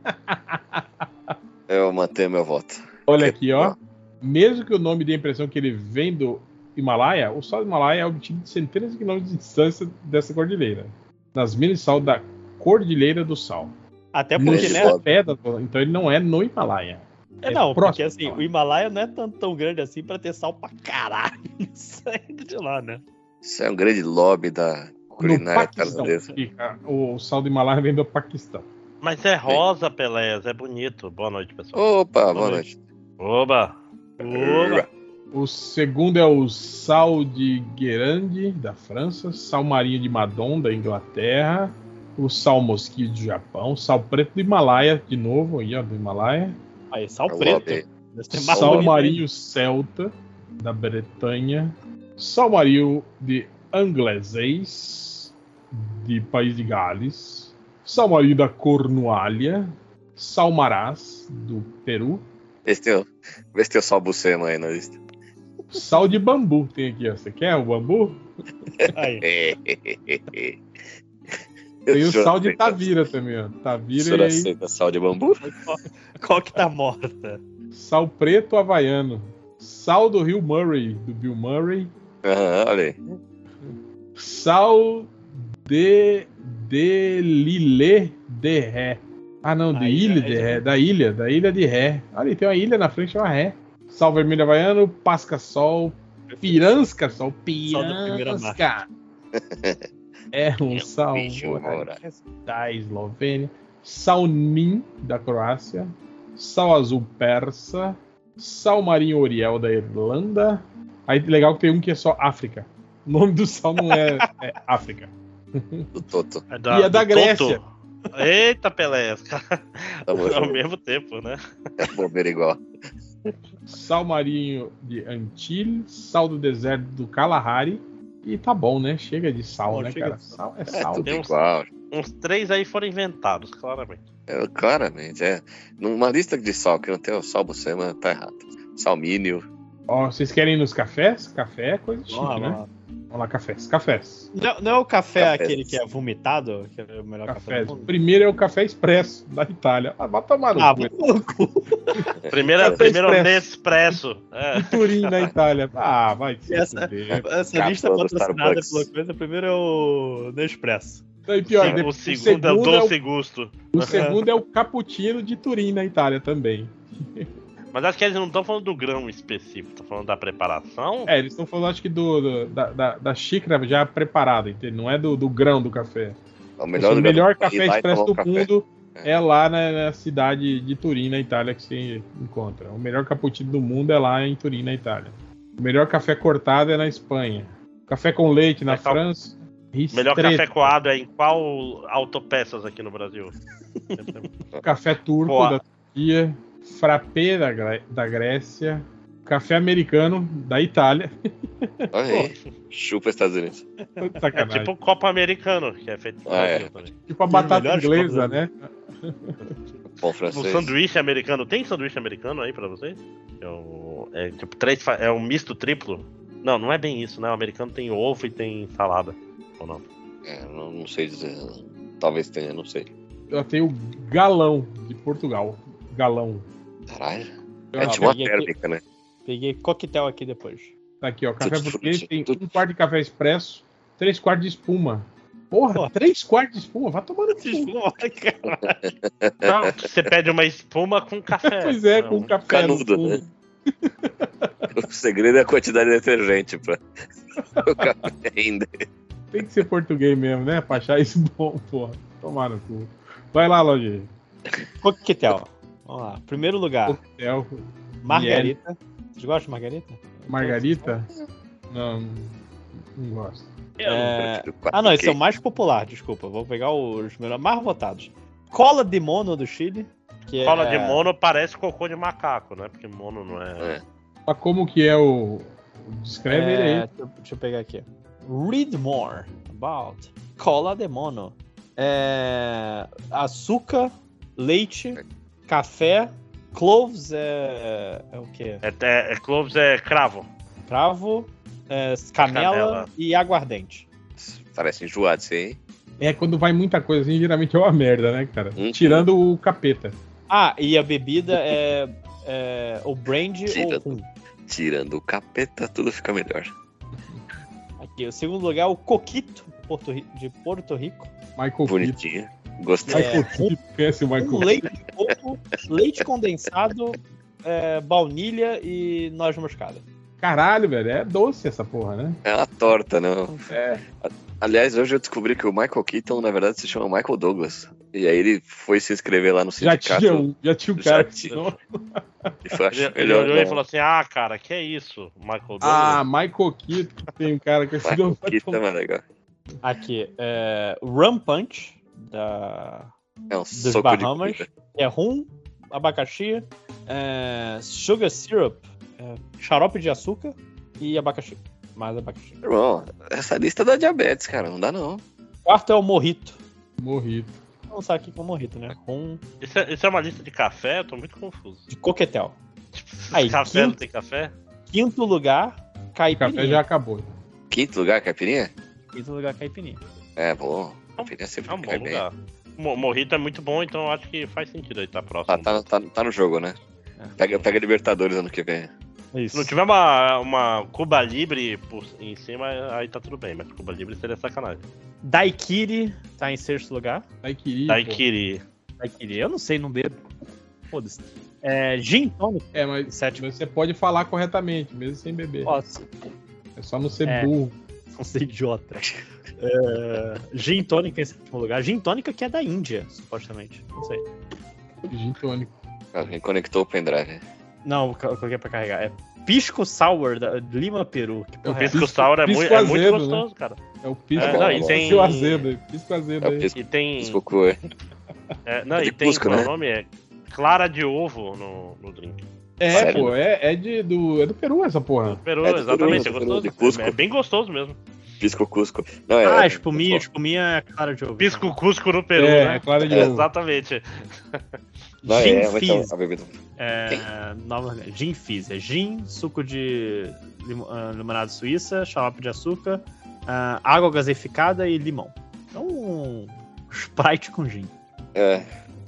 S1: Eu mantenho meu voto.
S3: Olha aqui, ó. Mesmo que o nome dê a impressão que ele vem do Himalaia, o sal do Himalaia é obtido de centenas de quilômetros de distância dessa cordilheira. Nas minas de sal da Cordilheira do Sal.
S6: Até porque,
S1: Ele
S3: é
S1: sobe.
S3: pedra, então ele não é no Himalaia.
S6: É, não, porque
S3: próximo
S6: assim,
S3: do
S6: o Himalaia não é tão, tão grande assim pra ter sal pra caralho saindo de lá, né?
S1: Isso é um grande lobby da culinária
S3: Paquistão.
S1: tailandesa.
S3: O sal do Himalaia vem do Paquistão.
S8: Mas é rosa, Peléas, é bonito. Boa noite, pessoal.
S1: Opa, boa noite.
S8: Oba!
S6: Oba!
S3: O segundo é o sal de Guerande, da França. Sal marinho de Madon, da Inglaterra. O sal mosquito do Japão. Sal preto do Himalaia, de novo, aí, ó, do Himalaia.
S6: Aí, sal preto.
S3: Sal marinho celta, da Bretanha. Sal marinho de Anglesês, de País de Gales. Sal marinho da Cornualha. Sal marás, do Peru.
S1: Vê se tem o- vê se tem o Sol Buscema aí na lista.
S3: Sal de bambu tem aqui, ó. Você quer o bambu?
S6: Aí.
S3: Tem o sal de Tavira também, ó.
S1: O
S3: Tavira
S1: senhor
S3: e aí,
S1: aceita sal de bambu?
S6: Qual que tá morta?
S3: sal preto havaiano. Sal do rio Murray, do Bill Murray.
S1: Aham, olha aí.
S3: Sal de, de Lilé de Ré. Ah, não, de
S6: Aí
S3: Ilha
S6: já-
S3: de Ré. Da ilha, da ilha de Ré. Olha, tem uma ilha na frente, chama Ré. Sal vermelho havaiano, pasca sol, piransca sol,
S6: Sal da primeira
S3: piransca. É um
S1: Meu
S3: sal
S1: bicho, ora.
S3: da Eslovênia. Sal Nin, da Croácia. Sal azul persa. Sal marinho Oriel, da Irlanda. Aí legal que tem um que é só África. O nome do sal não é, é África.
S1: Do Toto.
S8: É
S3: E a da Grécia.
S8: Toto. Eita, Peléas.
S1: Tamo
S8: Ao mesmo tempo, né?
S1: É bobeira igual.
S3: Sal marinho de Antilles. Sal do deserto do Kalahari. E tá bom, né? Chega de sal, né, cara?
S6: de
S3: Sal é
S1: É
S3: sal.
S8: Tem uns-
S1: igual.
S8: Uns três aí foram inventados, claramente.
S1: É, claramente, é. Numa lista de sal que não tem o sal Buscema, tá errado. Salmínio.
S3: Ó, vocês querem ir nos cafés? Café é coisa chique,
S6: lá,
S3: né?
S6: lá.
S3: Vamos lá, cafés. Cafés.
S6: Não, não é o café
S1: Café.
S6: aquele que é vomitado? Que é o melhor café
S3: Cafés. Primeiro é o café expresso da Itália. Ah, vai tomar no
S6: Ah,
S3: cu.
S8: Primeiro,
S3: Café
S8: primeiro
S3: Expresso.
S8: Nespresso. É.
S3: Turim, na Itália. Ah, vai
S6: Essa-. Essa lista patrocinada pela coisa, primeiro é o Nespresso.
S3: E pior,
S8: Sim,
S3: depois-
S8: o segundo é o doce gusto.
S3: o, o segundo é o cappuccino de Turim, na Itália também.
S8: Mas acho que eles não estão falando do grão específico, estão falando da preparação.
S3: É, eles estão falando, acho que, do, do- da, da, da xícara já preparada, entende? Não é do, do grão do café.
S1: É o
S3: O
S1: melhor,
S3: melhor,
S1: lugar pra ir
S3: café expresso do
S1: café.
S3: mundo
S1: É.
S3: é lá na, na cidade de Turim, na Itália, que você encontra. O melhor cappuccino do mundo é lá em Turim, na Itália. O melhor café cortado é na Espanha. Café com leite na
S8: Mas qual-
S3: França.
S8: Melhor
S3: Ristretto.
S8: café coado é em qual autopeças aqui no Brasil?
S3: Café turco da Turquia, frappé da, da Grécia, café americano da Itália.
S1: Olha aí. Chupa Estados Unidos.
S8: É
S3: Sacanagem.
S8: tipo o copo americano, que é feito
S1: Ah,
S8: Brasil
S1: é.
S8: também.
S3: Tipo a batata inglesa, né?
S1: Pão
S8: O sanduíche americano, tem sanduíche americano aí pra vocês? É, o- é tipo três, é um misto triplo? Não, não é bem isso, né? O americano tem ovo e tem salada. Ou não?
S1: É, não, não sei dizer. Talvez tenha, não sei.
S3: Ela tem o galão de Portugal. Galão.
S1: Caralho. É tipo uma
S6: peguei aqui-
S1: térmica, né?
S6: Peguei coquetel aqui depois.
S3: Tá aqui, ó. Café português tem um quarto de café expresso, três quartos de espuma. Porra,
S6: Pô.
S3: três quartos de espuma? Vai tomando cu.
S8: Não, você pede uma espuma com café.
S3: Pois é,
S8: Não,
S3: com café
S1: canudo, né? O segredo é a quantidade de detergente pra o café ainda.
S3: Tem que ser português mesmo, né? Pra achar isso bom, porra. Tomar no cu. Vai lá, Lojinha.
S6: Coquetel. Vamos lá. Primeiro lugar,
S3: Coquetel,
S6: Margarita. Vocês gostam de Margarita?
S3: Margarita? Não, não gosto.
S6: É, Ah, não, esse é o mais popular, desculpa. Vou pegar os melhores mais votados. Cola de mono do Chile. Que
S8: Cola
S6: é...
S8: de mono parece cocô de macaco, né? Porque mono não é.
S1: É.
S3: Mas como que é o. Descreve ele
S6: É,
S3: aí.
S6: deixa, eu- deixa eu pegar aqui. Read more about cola de mono. É, açúcar, leite, café, cloves é, é o quê?
S8: É, é, é cloves é cravo.
S6: Cravo, é, canela,
S8: Canela.
S6: e aguardente.
S1: Parece enjoado isso aí.
S3: É, quando vai muita coisa assim, geralmente é uma merda, né, cara?
S1: Uhum.
S3: Tirando o capeta.
S6: Ah, e a bebida é, é o brandy
S1: Tira.
S6: ou rum.
S1: Tirando o capeta, tudo fica melhor.
S6: Aqui, o segundo lugar é o Coquito, de Porto Rico.
S3: Michael.
S1: Bonitinho. Gostei.
S3: Michael Keaton. Conhece o Michael
S6: Com leite de coco, leite condensado, é, baunilha e noz moscada.
S3: Caralho, velho. É doce essa porra, né?
S1: É uma torta, não.
S3: É.
S1: Aliás, hoje eu descobri que o Michael Keaton, na verdade, se chama Michael Douglas. E aí ele foi se inscrever lá no
S3: Já
S1: sindicato.
S3: tinha, um, já tinha um
S1: Já
S3: cara que
S1: tinha.
S3: senão-
S1: E foi, acho,
S8: Ele, ele olhou e falou assim: Ah, cara, que é isso? Michael
S3: Ah,
S8: Douglas?
S3: Michael Keaton, tem um cara que
S1: Michael Keaton é legal.
S6: Aqui, é, Rum Punch, da,
S1: É um
S6: dos
S1: soco
S6: Bahamas, é rum, abacaxi, é, sugar syrup, é, xarope de açúcar e abacaxi. Mais abacaxi.
S1: Irmão, essa lista dá diabetes, cara. Não dá, não.
S6: Quarto é o morrito.
S3: Morrido.
S6: Não sabe o que é o morrito, né? Rum
S8: Isso, é, isso é uma lista de café? Eu tô muito confuso.
S6: de coquetel. Aí,
S8: café não
S6: quinto-
S8: tem café?
S6: Quinto lugar,
S3: O
S6: caipirinha.
S3: café já acabou.
S1: Quinto lugar, caipirinha?
S6: Quinto lugar, caipirinha.
S1: É bom. Caipirinha sempre
S8: É um bom lugar. Mo- Morrito é muito bom, então eu acho que faz sentido aí tá próximo.
S1: Tá, tá, tá, tá no jogo, né?
S6: É.
S1: Pega, pega Libertadores ano que vem.
S6: Isso.
S8: Se não tiver uma, uma Cuba Libre por, em cima, aí tá tudo bem, mas Cuba Libre seria sacanagem.
S6: Daiquiri tá em sexto lugar.
S3: Daiquiri. pô.
S8: Daiquiri.
S6: Daiquiri, eu não sei, não bebo. Foda-se. É, gin tônico,
S3: É, mas
S6: sétimo.
S3: você pode falar corretamente, mesmo sem beber.
S6: Posso.
S3: É só não ser
S6: É.
S3: burro.
S6: Não ser idiota. É, gin tônica em sétimo lugar. Gin tônica que é da Índia, supostamente. Não sei.
S3: Gin tônico.
S1: Alguém conectou o pendrive.
S6: Não, eu coloquei pra carregar. É Pisco Sour da Lima, Peru. Que
S8: O
S6: porra é?
S8: Pisco Sour é,
S3: pisco
S8: muito, é muito
S3: azedo,
S8: gostoso, cara.
S3: É o pisco.
S8: É,
S1: não,
S3: é,
S1: e
S8: tem-
S3: Pisco azedo. Pisco azedo
S1: É o
S3: aí.
S1: pisco,
S8: E tem.
S1: pisco cor.
S8: É, não,
S1: É
S8: e tem.
S1: Cusco,
S8: é
S1: né?
S8: o nome? É clara de ovo no, no drink.
S3: É,
S1: Sério?
S3: pô, é, é, de, do, é do Peru essa porra.
S8: Peru,
S1: É do
S8: exatamente,
S1: Peru,
S8: é
S1: do Peru, de
S8: gostoso.
S1: Cusco.
S8: É, é bem gostoso mesmo.
S1: Pisco Cusco. Não, é,
S6: Ah,
S1: é-
S6: espuminha, espuminha é clara de ovo.
S8: Pisco Cusco no Peru,
S3: é,
S8: né?
S3: é clara de
S8: É,
S3: ovo.
S8: exatamente.
S1: Não,
S6: Gin
S1: é,
S6: fizz.
S1: bebida.
S6: É, novamente, gin fizz. É gin, suco de lim- ah, limonada suíça, xarope de açúcar, ah, água gaseificada e limão. Então, um Sprite com gin.
S1: É,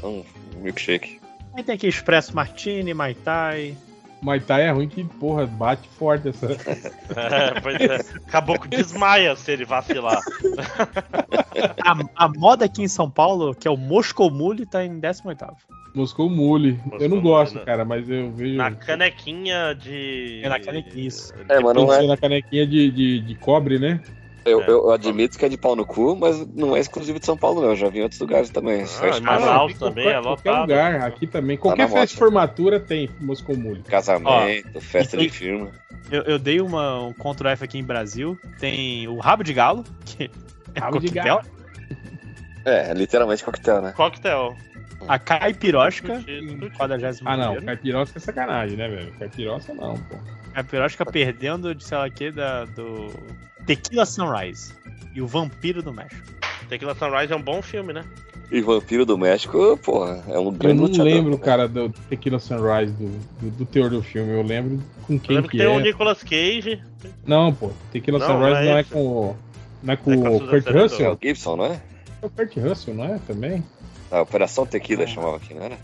S1: um milkshake.
S6: Aí tem aqui Expresso Martini, Mai Tai.
S3: Mai Tai é ruim que, porra, bate forte essa.
S8: É, pois é. Caboclo desmaia se ele vacilar.
S6: A, a moda aqui em São Paulo, que é o Moscow Mule, tá em 18º.
S3: Moscou Mule.
S8: Moscou
S3: eu não
S8: Mule,
S3: gosto,
S8: né?
S3: cara, mas eu vejo.
S8: Na canequinha de.
S6: É na canequinha, isso.
S1: É, mas não é.
S3: na canequinha de, de, de cobre, né?
S1: Eu,
S8: É.
S1: eu admito que é de pau no cu, mas não é exclusivo de São Paulo, não. Eu já vi em outros lugares também.
S8: Ah, Manaus também
S3: qualquer,
S8: é
S3: qualquer
S8: lotado.
S3: lugar, aqui também. Qualquer
S1: na
S3: festa de formatura tem Moscou Mule.
S1: casamento, festa
S6: e
S1: de firma.
S6: Eu, eu dei uma, um Ctrl F aqui em Brasil. Tem o rabo de galo, que é
S3: Rabo de
S6: coquetel.
S3: galo.
S1: É, literalmente coquetel, né?
S8: Coquetel.
S6: A caipirosca,
S8: Tuti,
S6: em
S8: tuti.
S6: 41
S3: Ah, não. Caipirosca é sacanagem, né, velho? Caipirosca não, pô.
S6: Caipirosca perdendo de sei lá o que, da, do Tequila Sunrise. E o Vampiro do México.
S8: Tequila Sunrise é um bom filme, né?
S1: E Vampiro do México, porra, é um
S3: Eu
S1: grande
S3: não
S1: lutador,
S3: lembro,
S1: né?
S3: cara, do Tequila Sunrise, do, do, do teor do filme. Eu lembro com
S8: Eu
S3: quem
S8: lembro
S3: que,
S8: que tem
S3: é.
S8: o Nicolas Cage.
S3: Não, pô. Tequila
S8: Não,
S3: Sunrise
S8: não é
S3: não é com o. Não é com
S8: É com
S3: o Kurt
S8: Sarandon.
S1: É
S3: Russell?
S1: o Gibson, não é?
S3: É o Kurt Russell, não é? Também?
S1: A Operação Tequila
S6: Ah.
S1: chamava aqui, não era?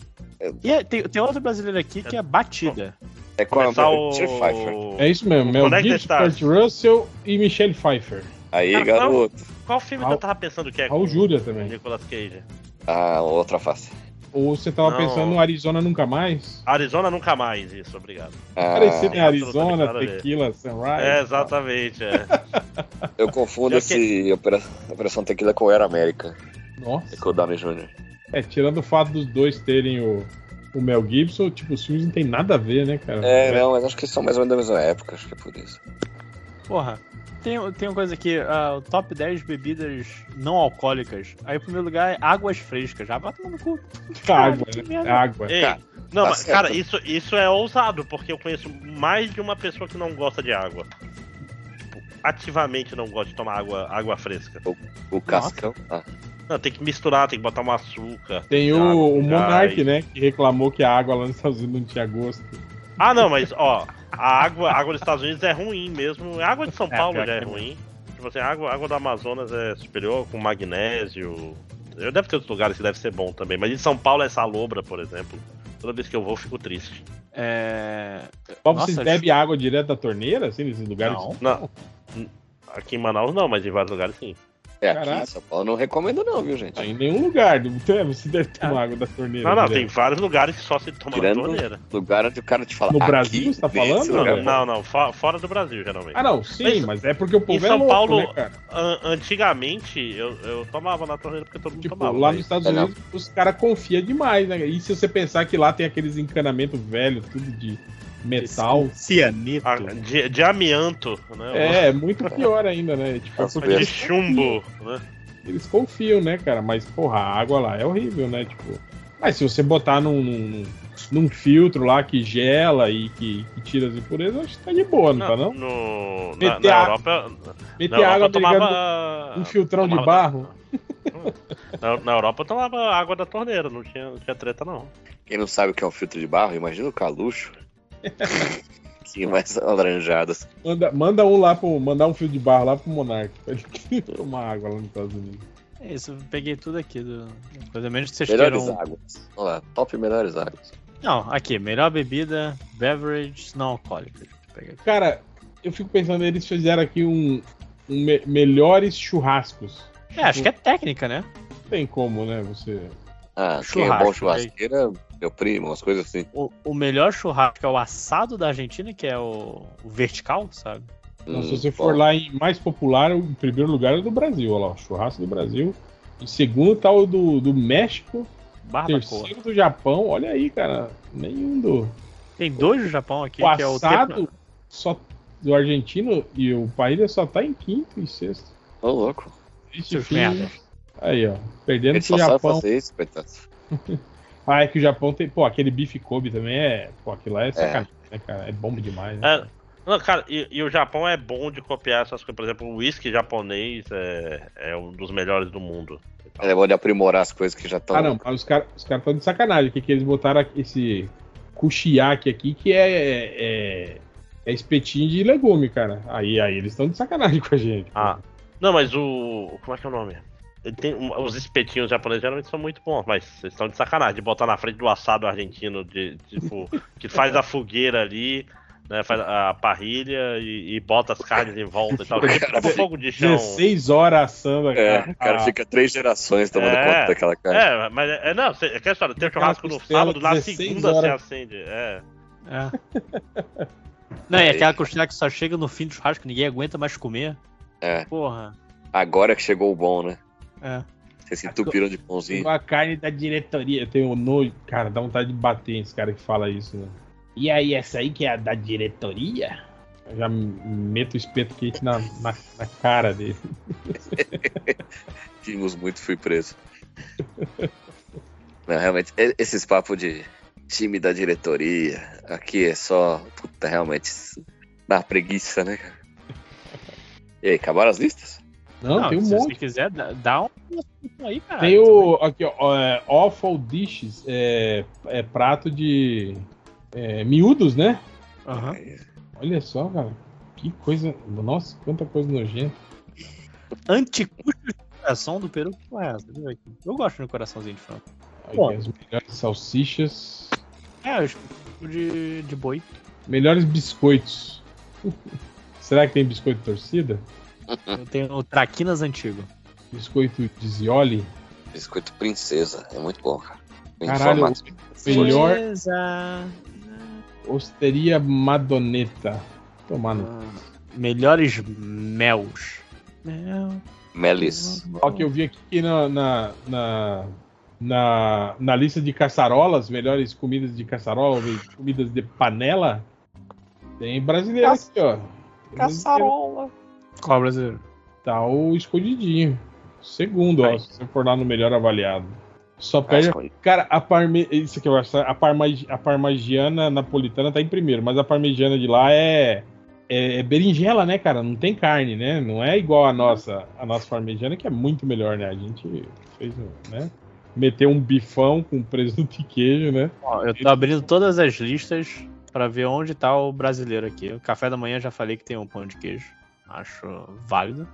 S6: E é- tem, tem outro brasileiro aqui que é Batida.
S1: É com a
S8: o.
S1: Pfeiffer.
S3: É isso mesmo,
S8: O
S3: Mel Gibson,
S8: Stars.
S3: Kurt Russell e Michelle Pfeiffer.
S1: Aí,
S8: Ah, não.
S1: garoto.
S8: Qual filme que
S3: Raul-
S8: eu tava pensando que é?
S3: Raul Júlia
S8: o
S3: também.
S8: Nicolas Cage.
S1: Ah, outra face.
S3: Ou você tava
S8: Não.
S3: pensando no Arizona Nunca Mais?
S8: Arizona nunca mais, isso, obrigado.
S1: Ah,
S3: Parecia em
S8: tem
S3: Arizona. Tequila, Sunrise.
S8: É, exatamente. É.
S1: eu confundo
S8: Eu
S1: esse Opera- Operação Tequila com Era América. É
S3: Nossa.
S1: com o Downey Jr.
S3: É, tirando o fato dos dois terem o, o Mel Gibson, tipo, os filmes não tem nada a ver, né, cara?
S1: É, não, mas acho que são mais ou menos da mesma época, acho que é por isso.
S6: Porra, tem, tem uma coisa aqui, ah, o top 10 bebidas não alcoólicas. Aí o primeiro lugar é águas frescas. Já bota no cu.
S3: água,
S6: que
S3: né? É água.
S8: Ei,
S1: Cara,
S8: não,
S1: tá
S8: mas,
S1: certo.
S8: cara, isso, isso é ousado, porque eu conheço mais de uma pessoa que não gosta de água. Tipo, ativamente não gosta de tomar água, água fresca.
S1: O Cascão. Ah,
S8: Não, tem que misturar, tem que botar um açúcar.
S3: Tem o,
S8: água
S3: o Monark, né? Que reclamou que a água lá nos Estados Unidos não tinha gosto.
S8: Ah, não, mas ó, a água, a água dos Estados Unidos é ruim mesmo. A água de São
S6: É,
S8: Paulo
S6: pior
S8: já é
S6: é
S8: ruim. Tipo assim, a água, a água do Amazonas é superior, com magnésio. Eu deve ter outros lugares que deve ser bom também. Mas em São Paulo é salobra, por exemplo. Toda vez que eu vou, eu fico triste.
S6: É...
S3: Mas
S6: Nossa,
S3: vocês bebem água direto da torneira, assim, nesses lugares?
S6: Não.
S8: Não. Aqui em Manaus não, mas em vários lugares sim.
S1: É, aqui
S3: Caraca.
S1: em São Paulo eu não recomendo não, viu, gente?
S3: Em nenhum lugar. Você deve tomar água da torneira.
S8: Não, não, tem vários lugares que só se toma na
S1: Tirando
S8: torneira.
S1: lugar onde o cara te fala.
S3: No
S1: aqui,
S3: Brasil, você tá falando,
S8: Não, não, não, fo- fora do Brasil, geralmente.
S3: Ah, não, sim,
S8: Mas-
S3: mas, é porque o povo
S8: em
S3: é
S8: São
S3: louco,
S8: Paulo-
S3: né, cara?
S8: An- Antigamente, eu, eu tomava na torneira porque todo mundo
S3: Tipo,
S8: tomava.
S3: lá
S8: mas-
S3: nos Estados
S1: É.
S3: Unidos os caras confiam demais, né? E se você pensar que lá tem aqueles encanamentos velhos, tudo de metal.
S6: Cianeto.
S8: Ah, de, de amianto, né?
S3: É, é muito pior ainda, né? Tipo, é
S8: De chumbo, né?
S3: eles confiam, né, cara? Mas, porra, a água lá é horrível, né? Tipo. Mas se você botar num, num, num filtro lá que gela e que, que tira as impurezas, acho que tá de boa, não, tá não?
S8: No, na,
S3: Meter
S8: na
S3: a-
S8: Europa.
S3: Meter
S8: na
S3: água
S8: Europa tomava.
S3: um filtrão de
S8: tomava-
S3: barro.
S8: Na, na Europa eu tomava água da torneira, não tinha, não tinha treta, não.
S1: Quem não sabe o que é um filtro de barro, imagina o calucho. que mais alaranjadas.
S3: Manda, manda um lá pro. Mandar um fio de barro lá pro Monark. Pra ele tomar água lá nos Estados Unidos.
S6: É isso, eu peguei tudo aqui. Do... Coisa menos vocês
S1: Melhores
S6: queiram.
S1: águas. Olha lá, top melhores águas.
S6: Não, aqui, melhor bebida, beverage não alcoólica.
S3: Cara, eu fico pensando, eles fizeram aqui um. um me- melhores churrascos.
S6: É, acho que é técnica, né?
S3: Não tem como, né? Você.
S1: Ah, quem é bom meu primo, umas coisas assim.
S6: O, o melhor churrasco é o assado da Argentina, que é o, o vertical, sabe?
S3: Então, se
S1: Hum,
S3: você
S1: bom.
S3: for lá em mais popular, o primeiro lugar é do Brasil, olha lá, o churrasco do Brasil. Em segundo tá o do, do México.
S6: Barbacoa.
S3: Terceiro do Japão, olha aí, cara. Nenhum do.
S6: Tem dois do Japão aqui,
S3: o
S6: que é o
S3: assado
S6: tempo-
S3: só do argentino e o país só tá em quinto e sexto.
S1: Ô, louco.
S3: Triste fim.
S6: merda.
S3: Aí, ó. Perdendo
S1: Ele
S3: pro
S1: só sabe
S3: Japão.
S1: fazer isso, coitado.
S3: Ah, é que o Japão tem. Pô, aquele bife Kobe também é. Pô, aquilo lá é sacanagem, né, cara? É bom demais, né?
S8: É, não, cara, e, e o Japão é bom de copiar essas coisas. Por exemplo, o whisky japonês é, é um dos melhores do mundo.
S1: É bom de aprimorar as coisas que já estão.
S3: Ah, não, mas os caras os cara estão de sacanagem, que, que eles botaram esse kushiyaki aqui, que é, é, é espetinho de legume, cara. Aí, aí eles estão de sacanagem com a gente.
S8: Ah. Não, mas o. Como é que é o nome? Tem, os espetinhos japoneses geralmente são muito bons, mas vocês estão de sacanagem de botar na frente do assado argentino, de, tipo, que faz a fogueira ali, né? Faz a parrilha e, e bota as carnes em volta e tal. Tipo, tipo fogo de chão.
S3: 16 horas assando a
S1: É,
S3: cara.
S1: o cara
S3: Ah,
S1: fica três gerações tomando
S8: É,
S1: conta daquela carne.
S8: É, mas é, não, cê- é aquela história, tem o churrasco no sábado, na
S3: 16
S8: segunda você
S3: horas.
S8: acende. É.
S6: É. Não, é aquela costela que só chega no fim do churrasco, ninguém aguenta mais comer.
S1: É.
S6: Porra.
S1: Agora que chegou o bom, né?
S6: É.
S1: Vocês se entupiram de pãozinho.
S3: a carne da diretoria. Eu tenho nojo. Cara, dá vontade de bater esse cara que fala isso, né? E aí, essa aí que é a da diretoria? Eu já meto o espeto quente na, na, na cara dele.
S1: Vimos muito, fui preso. Não, realmente, esses papos de time da diretoria, aqui é só. Puta, realmente. Dá preguiça, né, cara? E aí, acabaram as listas?
S3: Não, tem um
S6: se
S3: monte.
S6: você quiser, dá, um aí, cara.
S3: Tem o. Aqui, ó. É, awful dishes. É, é prato de. É, miúdos, né?
S6: Aham.
S3: Olha só, cara. Que coisa. Nossa, quanta coisa nojenta.
S6: Anticucho de coração do Peru. Que porra é essa? Deixa eu gosto de coraçãozinho de frango.
S3: Aqui,
S6: Bom.
S3: as melhores salsichas.
S6: É, eu de, de boi.
S3: Melhores biscoitos. Será que tem biscoito torcida?
S6: Eu tenho o Traquinas antigo.
S3: Biscoito de Zioli?
S1: Biscoito Princesa, é muito bom, cara. Bem
S3: Caralho. Melhor
S6: Beleza.
S3: Osteria Madoneta. Tomar no.
S6: Melhores mels. Mel.
S1: Melis.
S3: Ó, que eu vi aqui na, na, na, na, na lista de caçarolas, melhores comidas de caçarola, comidas de panela, tem brasileiro
S6: Caça-
S3: aqui, ó. Tem brasileiro.
S6: Qual brasileiro?
S3: Tá o escondidinho. Segundo, ó, se você for lá no melhor avaliado. Só perde.
S1: Acho que-
S3: Cara, a parme... Isso aqui eu acho. A, parma... a parmegiana napolitana tá em primeiro, mas a parmegiana de lá é... é. é berinjela, né, cara? Não tem carne, né? Não é igual a nossa, a nossa parmegiana, que é muito melhor, né? A gente fez, né? Meteu um bifão com presunto e queijo, né?
S6: Ó, eu tô abrindo todas as listas. pra ver onde tá o brasileiro aqui. O café da manhã já falei que tem um pão de queijo. Acho válido.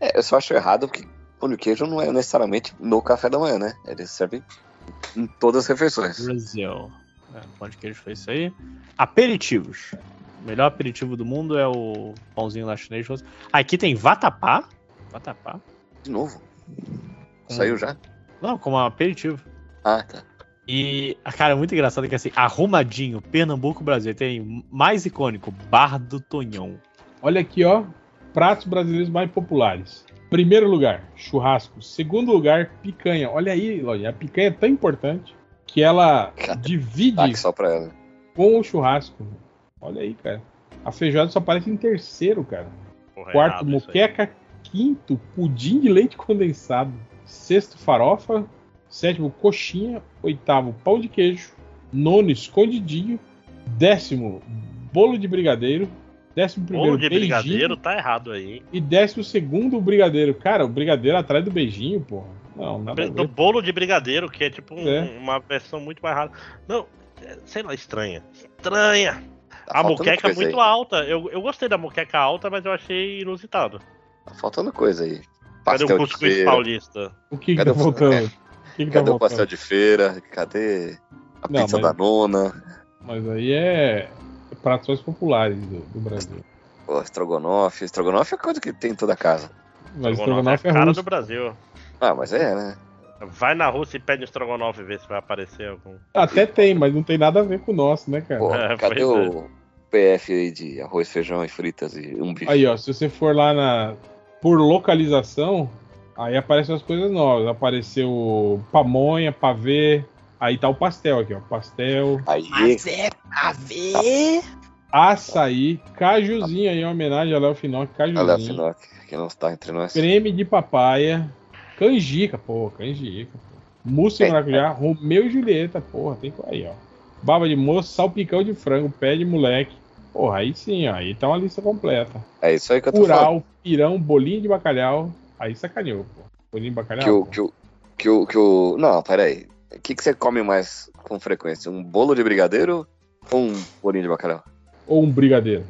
S1: É, eu só acho errado porque pão de queijo não é necessariamente no café da manhã, né? Ele serve em todas as refeições.
S6: Brasil. É, pão de queijo foi isso aí. Aperitivos. O melhor aperitivo do mundo é o pãozinho lá chinês. Aqui tem vatapá. Vatapá.
S1: De novo.
S6: Com-
S1: Saiu já?
S6: Não, como aperitivo.
S1: Ah, tá.
S6: E, a cara, é muito engraçado que assim, arrumadinho, Pernambuco, Brasil. Tem mais icônico, Bar do Tonhão.
S3: Olha aqui, ó. Pratos brasileiros mais populares. Primeiro lugar, churrasco. Segundo lugar, picanha. Olha aí, Lojinha, a picanha é tão importante que ela
S1: Cara,
S3: divide
S1: Tá só pra ela.
S3: com o churrasco. Olha aí, cara. A feijoada só aparece em terceiro, cara.
S8: Porra,
S3: Quarto,
S8: errado isso aí.
S3: moqueca. Quinto, pudim de leite condensado. Sexto, farofa. Sétimo, coxinha. Oitavo, pão de queijo. Nono, escondidinho. Décimo, bolo de brigadeiro. Décimo primeiro,
S8: Bolo de
S3: beijinho.
S8: brigadeiro tá errado aí, hein?
S3: E décimo segundo, o brigadeiro. Cara, o brigadeiro atrás do beijinho, porra. Não, nada a
S8: Do
S3: ver.
S8: bolo de brigadeiro, que é tipo um-
S3: É.
S8: uma versão muito mais rara. Não, é, sei lá, estranha. Estranha.
S1: Tá
S8: a
S1: faltando
S8: moqueca é muito
S1: aí.
S8: alta. Eu, eu gostei da moqueca alta, mas eu achei inusitado.
S1: Tá faltando coisa aí.
S8: Cadê
S1: Pastel
S8: o
S1: de
S8: cuscuz
S1: feira.
S8: paulista?
S3: O que, que
S1: Cadê
S3: tá
S1: o-
S3: voltando? O que, que tá
S1: Cadê o
S3: voltando?
S1: pastel de feira? Cadê a
S3: Não,
S1: pizza
S3: mas-
S1: da nona?
S3: Mas aí é pratos mais populares do, do Brasil.
S1: Pô, estrogonofe. Estrogonofe é coisa que tem em toda casa.
S3: Mas
S8: Estrogonofe
S3: estrogonofe
S8: é
S3: é
S8: a cara
S3: russo.
S8: do Brasil.
S1: Ah, mas é, né?
S8: Vai na Rússia e pede um estrogonofe e vê se vai aparecer algum.
S3: Até tem, mas não tem nada a ver com o nosso, né, cara?
S1: Pô,
S8: É,
S1: cadê
S8: pois
S1: o PF aí de arroz, feijão e fritas e um bife?
S3: Aí, ó, se você for lá na por localização, aí aparecem as coisas novas. Apareceu pamonha, pavê, aí tá o pastel aqui, ó. Pastel,
S1: Aí,
S7: é pra ver.
S3: açaí, cajuzinho aí, em homenagem a Léo Finoc,
S1: a
S3: cajuzinho.
S1: Finoc, que não está entre nós.
S3: Creme de papaya, canjica, pô, canjica. Pô. Mousse de maracujá, Romeu e Julieta, porra, tem que aí, ó. Baba de moço, salpicão de frango, pé de moleque. Porra, aí sim, ó, aí tá uma lista completa.
S1: É isso aí que eu tô falando.
S3: Curau, pirão, bolinho de bacalhau. Aí sacaneou, pô. Bolinho de bacalhau.
S1: Que o, que o, que o, que o... Não, peraí. O que, que você come mais com frequência? Um bolo de brigadeiro ou um bolinho de bacalhau?
S3: Ou um brigadeiro.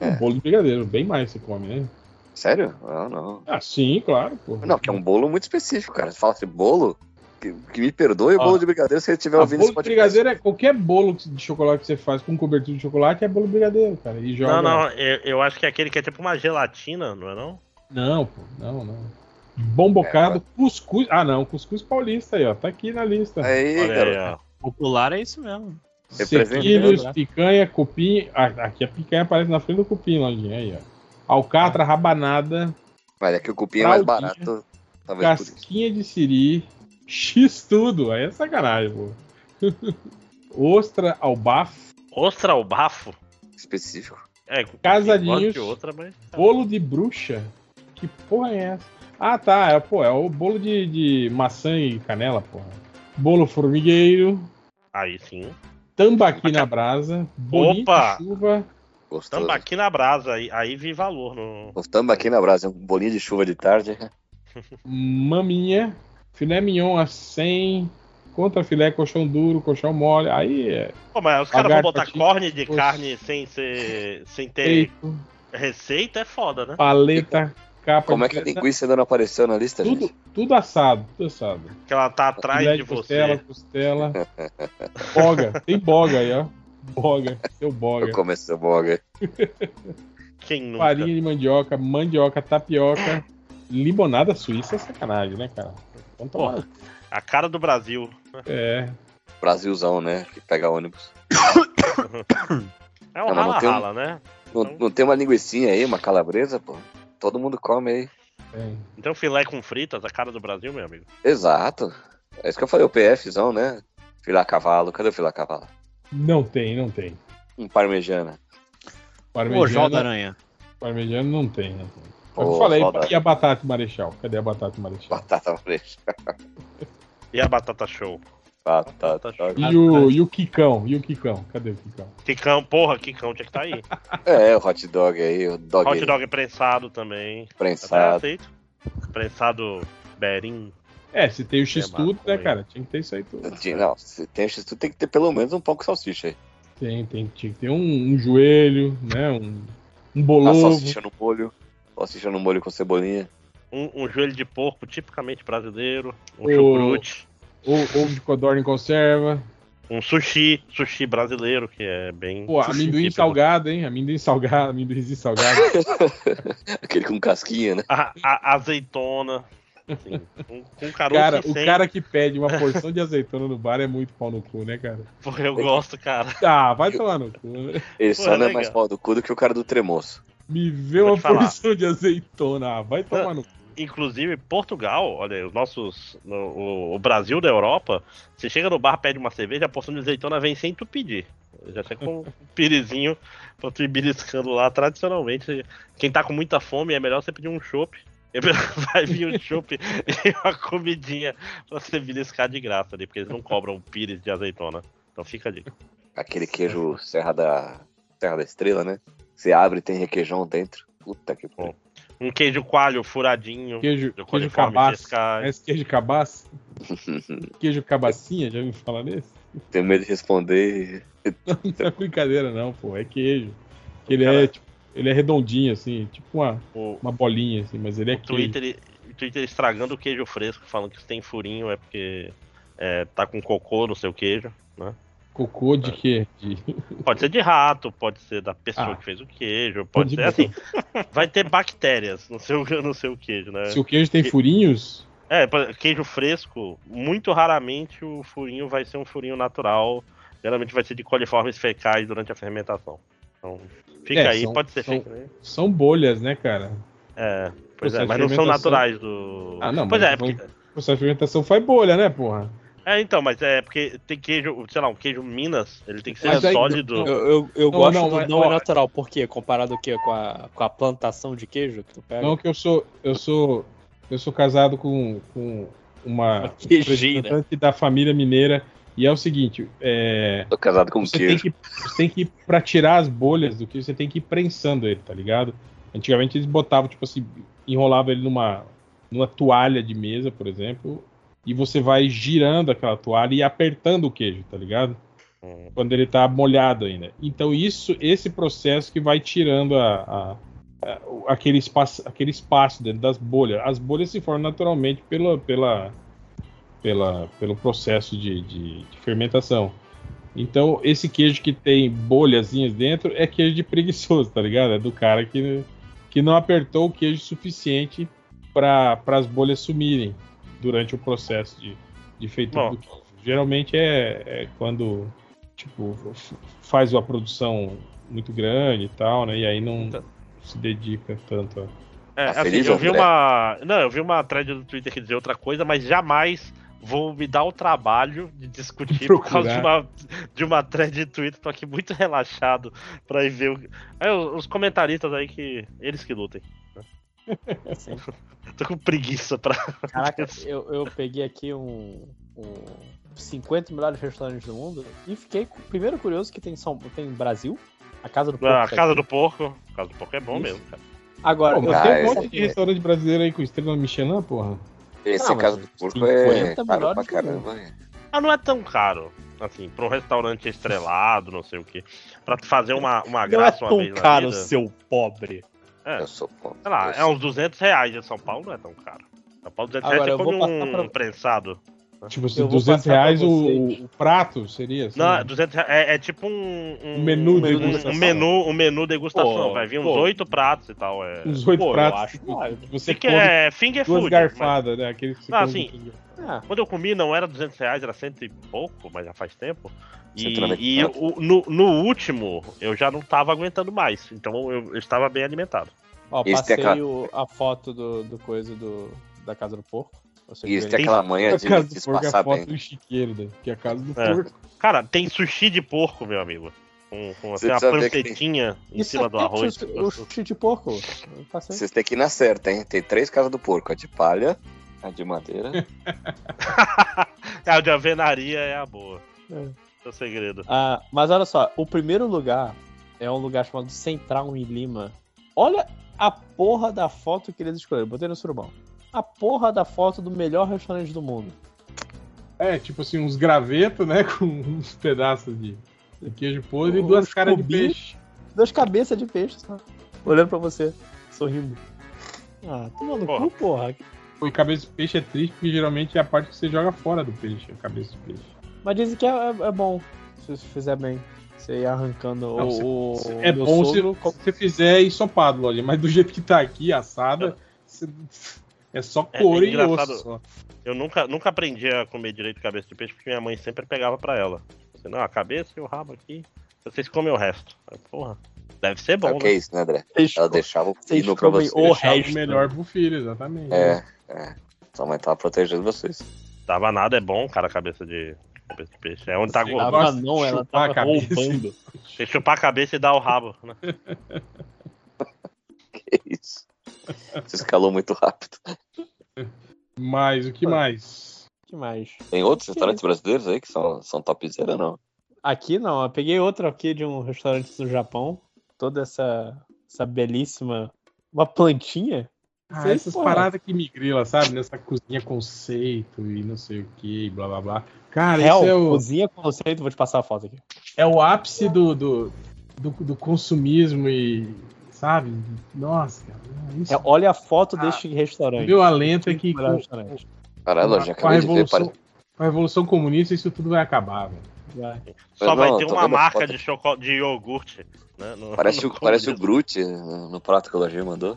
S1: É.
S3: Um bolo de brigadeiro, bem mais você come, né?
S1: Sério? Não, não.
S3: Ah, sim, claro, pô.
S1: Não, que é um bolo muito específico, cara. Você fala assim, bolo? Que, que me perdoe o
S3: Ó.
S1: bolo de brigadeiro se você estiver
S3: Ah,
S1: ouvindo
S3: bolo
S1: esse
S3: de
S1: podcast.
S3: brigadeiro é qualquer bolo de chocolate que você faz com cobertura de chocolate é bolo de brigadeiro, cara. E joga...
S8: Não, não, eu, eu acho que é aquele que é tipo uma gelatina, não é não?
S3: Não, pô, não, não. Bom bocado, cuscuz. Ah, não, cuscuz paulista aí, ó. Tá aqui na lista.
S1: Aí,
S8: Olha aí, ó.
S6: Popular é isso mesmo.
S3: Sequilhos,
S6: né?
S3: picanha, cupim. Ah, aqui a picanha aparece na frente do cupim, Lojinha, aí, ó. Alcatra, rabanada,
S1: Mas é que o cupim é mais barato. Talvez por isso.
S3: casquinha de siri, X tudo. Aí é sacanagem, pô. Ostra ao bafo,
S8: Ostra ao bafo?
S1: Específico.
S8: É,
S3: Casadinhos.
S8: gosto de outra, mas.
S3: bolo de bruxa. Que porra é essa? Ah, tá. É, pô, é o bolo de, de maçã e canela, porra. Bolo formigueiro,
S8: Aí sim.
S3: tambaqui na brasa, bolinho
S8: Opa!
S3: de chuva,
S1: Gostoso.
S8: Tambaqui na brasa, aí, aí vi valor no.
S1: O tambaqui na brasa, um bolinho de chuva de tarde.
S3: maminha, filé mignon a 100, contra filé, colchão duro, colchão mole. Aí é
S8: Pô, mas os caras vão botar
S3: patinho,
S8: corne de carne sem ser. sem ter
S3: peito,
S8: receita, é foda, né?
S3: paleta, capa
S1: Como é que a linguiça ainda não apareceu na lista,
S3: tudo,
S1: gente?
S3: tudo assado, tudo assado.
S8: Que ela tá atrás
S3: Filé
S8: de
S3: costela,
S8: você.
S3: costela, boga, tem boga aí, ó. Boga, seu boga.
S1: Eu começo essa boga.
S8: Quem nunca?
S3: Farinha de mandioca, mandioca, tapioca, limonada suíça é sacanagem, né, cara? Então,
S8: Porra. A cara do Brasil.
S3: É,
S1: Brasilzão, né? Que pega ônibus.
S8: É um
S1: Não, tem um-
S8: rala-rala, né?
S1: Não, não tem uma linguicinha aí, uma calabresa, pô? Todo mundo come aí.
S3: é.
S8: Então filé com fritas, a cara do Brasil, meu amigo.
S1: Exato. É isso que eu falei, o PFzão, né? Filé a cavalo. Cadê o filé a cavalo?
S3: Não tem, não tem.
S1: Um parmejana.
S6: Ô, João da Aranha.
S3: parmegiana não tem, não tem. Eu
S1: Ô,
S3: falei,
S1: saudade.
S3: e a batata marechal? Cadê a batata marechal?
S1: Batata frita.
S8: E a batata show?
S1: Batata.
S3: E o, e o Kikão? E o Kikão? Cadê o Kikão?
S8: Kikão, porra, Kikão tinha que estar aí.
S1: É, o hot dog aí, o dog,
S8: Hot dog prensado também.
S1: Prensado.
S8: aceito. Prensado Berim.
S3: É, se tem o X-Tudo, né, cara? Tinha que ter isso aí tudo.
S1: Não, se tem x tem que ter pelo menos um pão com salsicha aí.
S3: Tem, tem, tinha que ter um, um joelho, né? Um, um
S1: A
S3: bolovo.
S1: salsicha no molho. Salsicha no molho com cebolinha.
S8: Um, um joelho de porco tipicamente brasileiro. Um
S3: O-
S8: chucrute.
S3: Ou ovo de codorna em conserva.
S8: Um sushi. Sushi brasileiro, que é bem.
S3: Pô, amendoim
S8: típico.
S3: salgado, hein? Amendoim salgado, amendoim salgado.
S1: Aquele com casquinha, né?
S8: A, a- azeitona. Assim, com, com caroço
S3: cara,
S8: e
S3: o
S8: sem.
S3: cara que pede uma porção de azeitona no bar é muito pau no cu, né, cara?
S8: Pô, eu gosto, cara.
S3: Ah, vai tomar no cu, né?
S1: Ele
S8: Pô,
S1: só
S8: é
S1: não é mais pau do cu do que o cara do tremoço.
S3: Me vê
S8: Vou
S3: uma porção de azeitona. Ah, vai tomar no cu.
S8: Inclusive, Portugal, olha, aí, os nossos. no- o, o Brasil da Europa, você chega no bar, pede uma cerveja, a porção de azeitona vem sem tu pedir. Já chega com um pirizinho pra tu ir beliscando lá. Tradicionalmente, quem tá com muita fome, é melhor você pedir um chopp. Vai vir um chopp e uma comidinha pra você beliscar de graça ali, porque eles não cobram pires de azeitona. Então fica a dica.
S1: Aquele queijo Serra da, Serra da Estrela, né? Você abre e tem requeijão dentro. Puta que pariu.
S8: Um queijo coalho furadinho.
S3: Queijo,
S8: de
S3: queijo cabaço. Conhece queijo cabaço? Queijo cabacinha, já ouviu falar nesse?
S1: Tenho medo de responder.
S3: Não é brincadeira, não, pô. É queijo. Ele
S8: Cara.
S3: é, tipo, ele é redondinho, assim, tipo uma,
S8: O,
S3: uma bolinha, assim, mas ele é
S8: o
S3: queijo.
S8: Twitter, o Twitter estragando o queijo fresco, falando que se tem furinho é porque é, tá com cocô no seu queijo.
S3: Cocô de quê? De...
S8: Pode ser de rato, pode ser da pessoa
S3: Ah.
S8: que fez o queijo, pode
S3: De
S8: ser assim. Vai ter bactérias no seu, no seu queijo, né?
S3: Se o queijo tem furinhos,
S8: É, queijo fresco, muito raramente o furinho vai ser um furinho natural. Geralmente vai ser de coliformes fecais durante a fermentação. Então, fica
S3: É,
S8: aí,
S3: são-
S8: pode ser
S3: são-
S8: fake news.
S3: são bolhas, né, cara?
S8: É, pois é, mas não são
S3: fermentação.
S8: naturais do.
S3: Ah, não,
S8: pois
S3: mas
S8: é, porque,
S3: processo de fermentação faz bolha, né, porra?
S8: É, então, mas é porque tem queijo, sei lá, um queijo Minas, ele tem que ser
S3: Mas aí-
S8: sólido.
S3: não,
S4: Eu, eu, eu
S3: Não,
S4: gosto
S3: não,
S4: do não
S3: ó,
S4: é natural. Por quê? Comparado o quê? Com a, com a plantação de queijo que tu pega?
S3: Não que eu sou, eu sou, eu sou casado com, com uma
S4: Uma
S3: representante da família mineira e é o seguinte, é,
S1: Tô casado com um
S3: você tem
S1: queijo.
S3: que, você tem que para tirar as bolhas do que você tem que ir prensando ele, tá ligado? Antigamente eles botavam tipo assim, enrolavam ele numa numa toalha de mesa, por exemplo, e você vai girando aquela toalha e apertando o queijo, tá ligado?
S8: Hum.
S3: quando ele tá molhado ainda. Então isso, esse processo que vai tirando a, a- a- aquele, espaço, aquele espaço dentro das bolhas. As bolhas se formam naturalmente pela, pela, pela, pelo processo de, de- de fermentação. Então esse queijo que tem bolhazinhas dentro é queijo de preguiçoso, tá ligado? É do cara que, que não apertou o queijo suficiente para as bolhas sumirem durante o processo de, de feitura
S8: Bom.
S3: do queijo. Geralmente é, é quando tipo, faz uma produção muito grande e tal, né? E aí não
S8: Então.
S3: se dedica tanto a.
S8: É,
S1: Tá
S8: assim,
S1: feliz,
S8: eu vi
S1: André?
S8: uma. Não, eu vi uma thread do Twitter que dizia outra coisa, mas jamais vou me dar o trabalho de discutir por causa de uma, de uma thread de Twitter. Tô aqui muito relaxado pra ir ver o... é, os comentaristas aí que. Eles que lutem. Tô com preguiça pra.
S4: Caraca, eu, eu peguei aqui um, um 50 melhores restaurantes do mundo e fiquei primeiro curioso que tem São tem Brasil, a Casa do Porco.
S8: A
S4: tá
S8: Casa do Porco. A Casa do Porco é bom
S4: Isso.
S8: mesmo, cara.
S4: Agora,
S3: Pô,
S4: eu
S1: Ah,
S3: tem um monte de restaurante brasileiro aí com estrela Michelin, porra.
S1: Esse
S4: Não,
S1: caso
S4: mas
S1: do porco
S4: 50
S1: é caro pra caramba.
S8: Ah, não é tão caro. Assim, pra um restaurante estrelado, não sei o quê. Pra fazer uma, uma
S6: Não é
S8: graça uma
S6: tão
S8: vez na
S6: caro,
S8: vida.
S6: seu pobre.
S8: É.
S1: Eu sou pobre.
S8: Sei lá, é uns 200 reais em São Paulo, não é tão caro. São Paulo, 200
S4: Agora,
S8: reais você come um
S4: pra-
S8: prensado.
S3: Tipo assim,
S4: Eu vou
S3: 200
S4: passar pra
S3: reais o, o prato seria? assim,
S8: Não,
S3: né?
S8: 200 reais, é, é tipo um...
S3: Um menu degustação.
S8: um menu, um menu degustação.
S6: Pô,
S8: vai vir uns oito pratos e tal. É...
S3: Uns oito
S6: Pô, eu
S3: pratos
S6: acho
S3: que você
S8: Que
S3: come
S8: é finger
S3: duas
S8: food.
S3: garfadas, né? Aquele que você
S8: Ah,
S3: come
S8: sim.
S3: com duas garfadas.
S4: Ah,
S8: Quando eu comi não era 200 reais, era cento e pouco, mas já faz tempo. E,
S1: 190
S8: e o- no, no último eu já não tava aguentando mais, então eu, eu estava bem alimentado.
S4: ó,
S1: tem
S4: passei
S1: aquela-
S4: o- a foto do, do coisa do, da Casa do Porco. Você
S1: E esse
S4: vê
S1: tem
S4: ele.
S1: aquela manha
S3: A
S1: de
S3: casa do porco é a
S1: disfarçar
S3: foto
S1: bem.
S3: do chiqueiro, né? Que é a casa do
S8: É.
S3: porco.
S8: Cara, tem sushi de porco, meu amigo. Com, com assim, uma
S1: que
S8: pancetinha em
S4: Isso
S8: cima do
S4: é
S8: arroz.
S4: O, o chute de porco.
S1: Vocês têm que ir na certa, hein? Tem três casas do porco: a de palha, a de madeira.
S8: a de alvenaria é a boa.
S4: É.
S8: É o segredo.
S4: Ah, mas olha só, o primeiro lugar é um lugar chamado Central em Lima. Olha a porra da foto que eles escolheram. Botei no surubão. A porra da foto do melhor restaurante do mundo.
S3: É, tipo assim, uns gravetos, né? Com uns pedaços de, queijo podre e duas caras de peixe.
S6: Duas cabeças de peixe, só. Olhando pra você, sorrindo. Ah, toma no
S8: Porra.
S6: cu, porra.
S3: E cabeça de peixe é triste porque geralmente é a parte que você joga fora do peixe, a cabeça de peixe.
S6: Mas dizem que é, é- é bom, se você fizer bem. Você ir arrancando
S3: Não,
S6: o,
S3: se-
S6: o
S3: é bom se você fizer ensopado, Lojinha, mas do jeito que tá aqui, assada, você- é só
S8: É
S3: couro e osso. Só.
S8: Eu nunca, nunca aprendi a comer direito cabeça de peixe porque minha mãe sempre pegava pra ela. Assim, não, a cabeça e o rabo aqui. Vocês comem o resto. Porra, deve ser bom,
S1: É o que
S8: né?
S1: é isso, né, André?
S6: Vocês
S1: Ela deixava o
S6: vocês
S1: fino pra
S6: comem
S1: você.
S6: o resto.
S3: melhor pro filho, exatamente.
S1: É, é. Sua mãe tava protegendo vocês.
S8: Tava nada, é bom, cara, cabeça de, cabeça de peixe. É onde tá
S3: de
S6: não, ela
S3: chupar a
S6: tava
S3: cabeça.
S6: roubando.
S8: Que chupar a cabeça e dar o rabo, né?
S1: Que isso? Você escalou muito rápido.
S3: Mas o que mais?
S6: O que mais?
S1: Tem outros restaurantes brasileiros aí que são, são topzera, não?
S6: Aqui não, eu peguei outro aqui de um restaurante do Japão. Toda essa, essa belíssima. Uma plantinha?
S3: Ah,
S6: Sei,
S3: essas paradas que me grila, sabe? Nessa cozinha conceito e não sei o que, blá blá blá. Cara,
S6: Hell,
S3: isso é o,
S6: cozinha conceito, vou te passar a foto aqui.
S3: é o ápice do, do, do, do consumismo e. Sabe? Nossa, cara. Isso,
S6: É, olha a foto
S3: Ah,
S6: deste restaurante.
S3: meu alento é que.
S1: Caralho, já
S3: a
S1: acabei de ver. Pare...
S3: com a revolução comunista isso tudo vai acabar, velho.
S8: Só
S1: Não,
S8: vai
S1: eu
S8: ter uma marca de, choco... de iogurte. Né? No-
S1: Parece,
S8: no
S1: o, parece o. Groot no, no prato que o Lojinha mandou.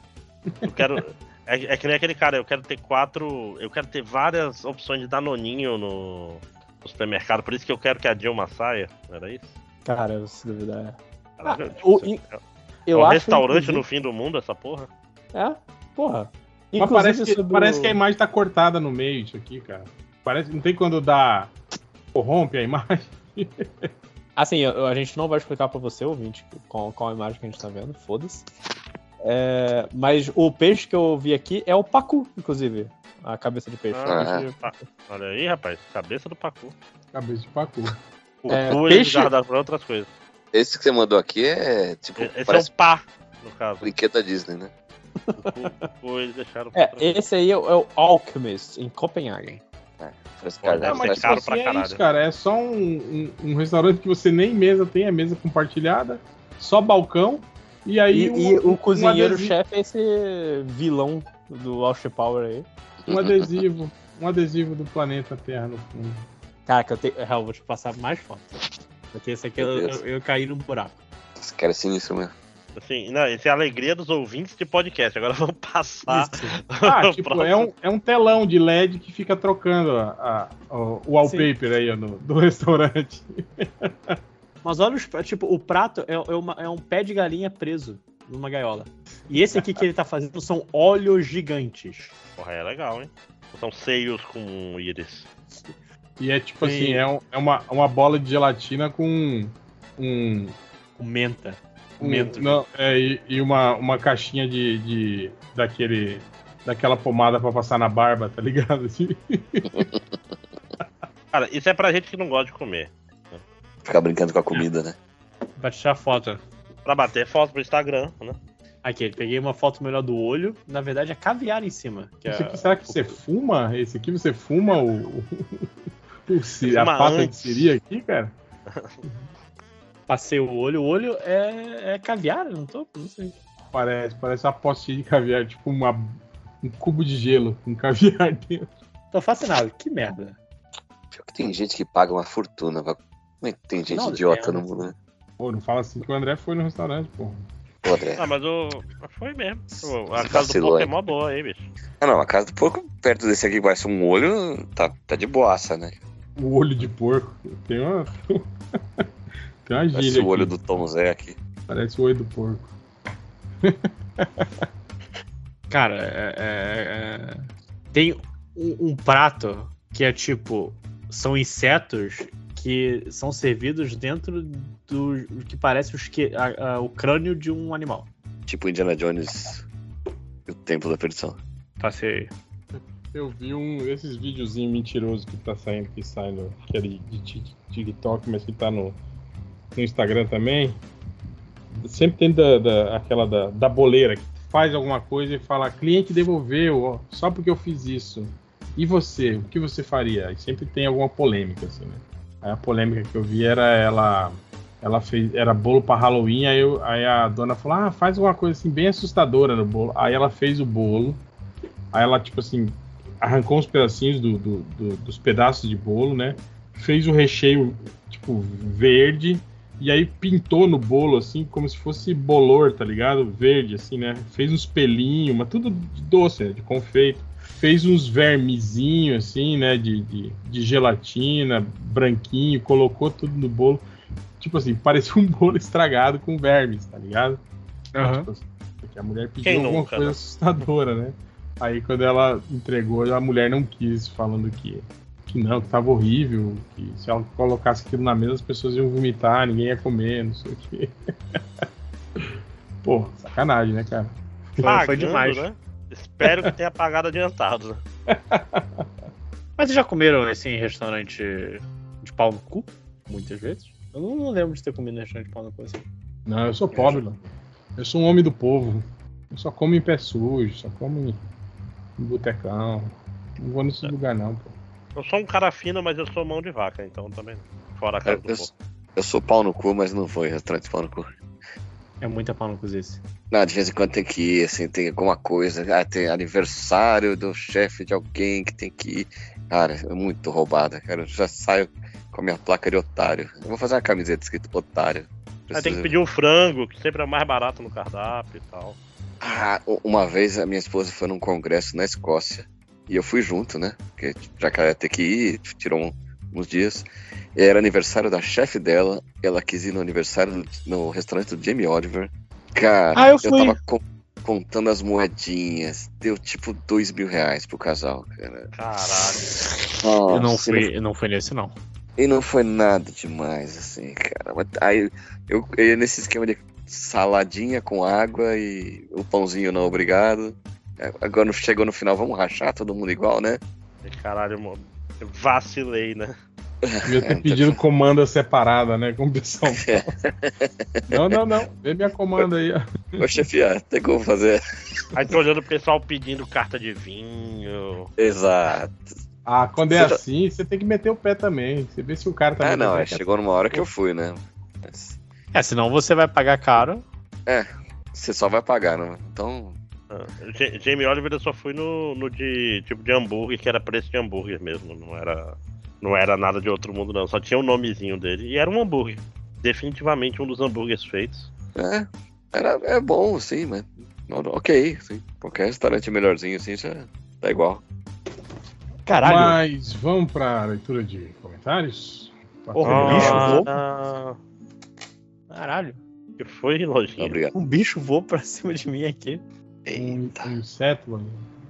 S8: Eu quero. É, é que nem aquele cara, eu quero ter quatro. Eu quero ter várias opções de danoninho no, no supermercado. Por isso que eu quero que a Dilma saia. Era isso?
S6: Cara, se duvidar. é.
S8: Caralho,
S6: Ah,
S8: tipo,
S6: o-
S8: é
S6: Eu
S8: um
S6: acho,
S8: restaurante
S6: inclusive-
S8: no fim do mundo, essa porra.
S6: É, porra.
S3: Mas parece que,
S6: sobre
S3: parece que a imagem tá cortada no meio, isso aqui, cara. Parece, não tem quando dá. corrompe a imagem.
S6: Assim, eu- a gente não vai explicar pra você, ouvinte, qual, qual a imagem que a gente tá vendo, foda-se. É, mas o peixe que eu vi aqui é o pacu, inclusive. A cabeça de peixe.
S8: Ah,
S6: Peixe-
S8: Ah, olha aí, rapaz. Cabeça do Pacu.
S3: Cabeça de pacu.
S8: O
S6: É,
S8: cu eles
S6: peixe-
S8: guardaram pra outras coisas.
S1: Esse que você mandou aqui é tipo.
S8: Esse
S1: parece
S8: é o pá, no caso.
S1: brinquedo da Disney, né?
S8: O cu, o cu eles deixaram pra
S6: É, esse aí é o, é o Alchemist, em Copenhagen.
S8: Olha,
S1: cara,
S3: Não, mas
S8: é
S1: parece
S3: tipo
S8: caro
S3: assim,
S8: pra
S3: é
S8: caralho.
S3: isso, cara. É só um, um, um restaurante que você nem mesa tem, é mesa compartilhada, só balcão. E aí
S6: E,
S3: um-
S6: e
S3: um-
S6: o
S3: um
S6: cozinheiro-chefe é esse vilão do Austin Power aí.
S3: Um adesivo, um adesivo do planeta Terra no fundo.
S6: Cara, que eu tenho. Real, vou te passar mais fotos. Porque esse aqui eu, eu, eu caí no buraco.
S1: Esse cara é sinistro mesmo.
S8: Assim, não, isso é a alegria dos ouvintes de podcast. Agora vamos passar.
S3: Ah, tipo, é um, é um telão de LED que fica trocando a, a- o o wallpaper aí ó, no- do restaurante.
S6: Mas olha, os, tipo, o prato é, é uma- é um pé de galinha preso numa gaiola. E esse aqui que ele tá fazendo são olhos gigantes.
S8: Porra, é legal, hein? São seios com íris.
S3: E é tipo
S6: Sim.
S3: assim, é, um- é uma, uma bola de gelatina com um.
S6: Com menta.
S3: um-
S6: Mento.
S3: não, é, e, e uma, uma caixinha de, de. daquele. daquela pomada pra passar na barba, tá ligado? Assim.
S8: Cara, isso é pra gente que não gosta de comer.
S1: Ficar brincando com a comida, né?
S6: Pra tirar foto.
S8: Pra bater foto pro Instagram, né?
S6: Aqui, peguei uma foto melhor do olho. Na verdade, é caviar em cima. Que
S3: Esse
S6: é,
S3: aqui, será que você fuma? Esse aqui você fuma o. o, a pata de
S8: antes.
S3: siri aqui, cara?
S6: Passei o olho. O olho é, é caviar? Não tô? Não sei.
S3: Parece, parece uma postinha de caviar, tipo uma, um cubo de gelo com caviar dentro.
S6: Tô fascinado. Que merda.
S1: Pior que tem gente que paga uma fortuna. pra- Como é que tem gente
S6: Não,
S1: idiota
S6: é,
S1: no mundo, né?
S3: Pô, não fala assim que o André foi no restaurante, pô.
S1: Pô, André.
S8: Ah, mas o. Foi mesmo. A
S1: Você
S8: casa do porco é
S1: hein?
S8: mó boa aí, bicho.
S1: Ah, não, a casa do porco, perto desse aqui que parece um olho, tá, tá de boaça, né?
S3: O olho de porco. Tem uma. Tem uma
S1: Parece
S3: gíria
S1: o olho
S3: aqui.
S1: do Tom Zé aqui.
S3: Parece o olho do porco.
S6: Cara, é- é- é- tem um, um prato que é tipo. São insetos que são servidos dentro do que parece o, esque- a- a- o crânio de um animal.
S1: Tipo Indiana Jones e o Templo da Perdição.
S6: Passei.
S3: Eu vi um esses videozinhos mentirosos que tá saindo, que sai no. que é de, de Tik- TikTok, mas que tá no, no Instagram também. Sempre tem da, da- aquela da, da boleira que faz alguma coisa e fala, cliente devolveu, ó, só porque eu fiz isso. E você, o que você faria? E sempre tem alguma polêmica, assim, né? A polêmica que eu vi era ela ela fez, era bolo para Halloween, aí, eu- aí a dona falou, ah, faz uma coisa assim bem assustadora no bolo. Aí ela fez o bolo, aí ela, tipo assim, arrancou uns pedacinhos do, do- do- dos pedaços de bolo, né? Fez o recheio, tipo, verde, e aí pintou no bolo, assim, como se fosse bolor, tá ligado? Verde, assim, né? Fez uns pelinhos, mas tudo de doce, né? de confeito. Fez uns vermezinhos, assim, né? De, de, de gelatina, branquinho, colocou tudo no bolo. Tipo assim, parecia um bolo estragado com vermes, tá ligado? Tipo assim, porque a mulher pediu
S8: Quem
S3: alguma
S8: nunca,
S3: coisa
S8: né?
S3: assustadora, né? Aí quando ela entregou, a mulher não quis, falando que, que não, que tava horrível, que se ela colocasse aquilo na mesa as pessoas iam vomitar, ninguém ia comer, não sei o quê. Pô, sacanagem, né, cara?
S6: Foi,
S8: Pagando,
S6: foi demais.
S8: Né? Espero que tenha pagado adiantado.
S6: Mas vocês já comeram esse em restaurante de pau no cu? Muitas vezes? Eu não, não lembro de ter comido em restaurante de pau no cu assim.
S3: Não, eu sou pobre, mano. Eu sou um homem do povo. Eu só como em pé sujo, só como em, em botecão. Não vou nesse lugar, não, pô.
S8: Eu sou um cara fino, mas eu sou mão de vaca, então também. Fora a casa do
S1: Eu,
S8: povo.
S1: eu sou pau no cu, mas não vou em restaurante pau no cu.
S6: É muita pau no cu esse.
S1: Não, de vez em quando tem que ir, assim, tem alguma coisa. Ah, tem aniversário do chefe de alguém que tem que ir. Cara, é muito roubada, cara. Eu já saio com a minha placa de otário. Eu vou fazer uma camiseta escrito otário.
S8: Aí tem
S1: Preciso-
S8: que pedir o frango, que sempre é mais barato no cardápio e tal.
S1: Ah, uma vez a minha esposa foi num congresso na Escócia e eu fui junto, né? Porque já que ela ia ter que ir, tirou um- uns dias. Era aniversário da chefe dela, ela quis ir no aniversário no restaurante do Jamie Oliver. Cara,
S6: Ah, eu fui.
S1: tava co- contando as moedinhas, deu tipo dois mil reais pro casal, cara.
S8: Caralho.
S6: eu não
S1: Nossa,
S6: fui, eu não fui nesse não.
S1: e não foi nada demais, assim, cara. Aí eu, eu ia nesse esquema de saladinha com água e o pãozinho não obrigado. É, Agora chegou no final, vamos rachar todo mundo igual, né?
S8: Caralho, mano. Eu vacilei, né?
S3: Devia ter pedido comanda separada, né? Como o pessoal fala. Não, não, não. Vê minha comanda aí, ó.
S1: Ô chefiar, tem como fazer.
S8: Aí tô olhando o pessoal pedindo carta de vinho.
S1: Exato.
S3: Ah, quando é
S1: Você tá-
S3: assim, você tem que meter o pé também. Você vê se o cara tá
S1: Ah, não, é, chegou numa hora que eu fui, né? Mas
S6: É, senão você vai pagar caro.
S1: você só vai pagar, né? Então,
S8: Jamie Oliver eu só fui no, no de tipo de hambúrguer, que era preço de hambúrguer mesmo. Não era, não era nada de outro mundo, não. Só tinha o nomezinho dele. E era um hambúrguer. Definitivamente um dos hambúrgueres feitos.
S1: é, era, é bom, sim, mas. ok, sim. Qualquer restaurante melhorzinho assim já tá igual.
S6: Caralho.
S3: Mas vamos pra leitura de comentários?
S6: Porra, um bicho voou.
S8: Ah,
S6: Caralho.
S8: que foi, lojinha?
S1: Obrigado.
S6: Um bicho voou pra cima de mim aqui.
S3: Um,
S1: Eita,
S3: um inseto, mano.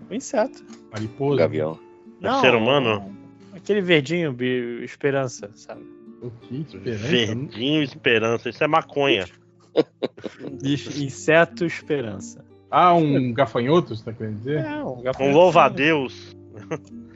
S6: Um inseto.
S3: mariposa.
S1: gavião.
S6: Não,
S8: ser humano?
S6: Aquele verdinho, bi- esperança, sabe?
S3: O que diferença?
S8: Verdinho Esperança. Isso é maconha.
S6: Inseto esperança.
S3: Ah, um gafanhoto, você tá querendo dizer?
S6: É, um
S8: Um
S6: gafanhoto.
S8: louva-a-Deus.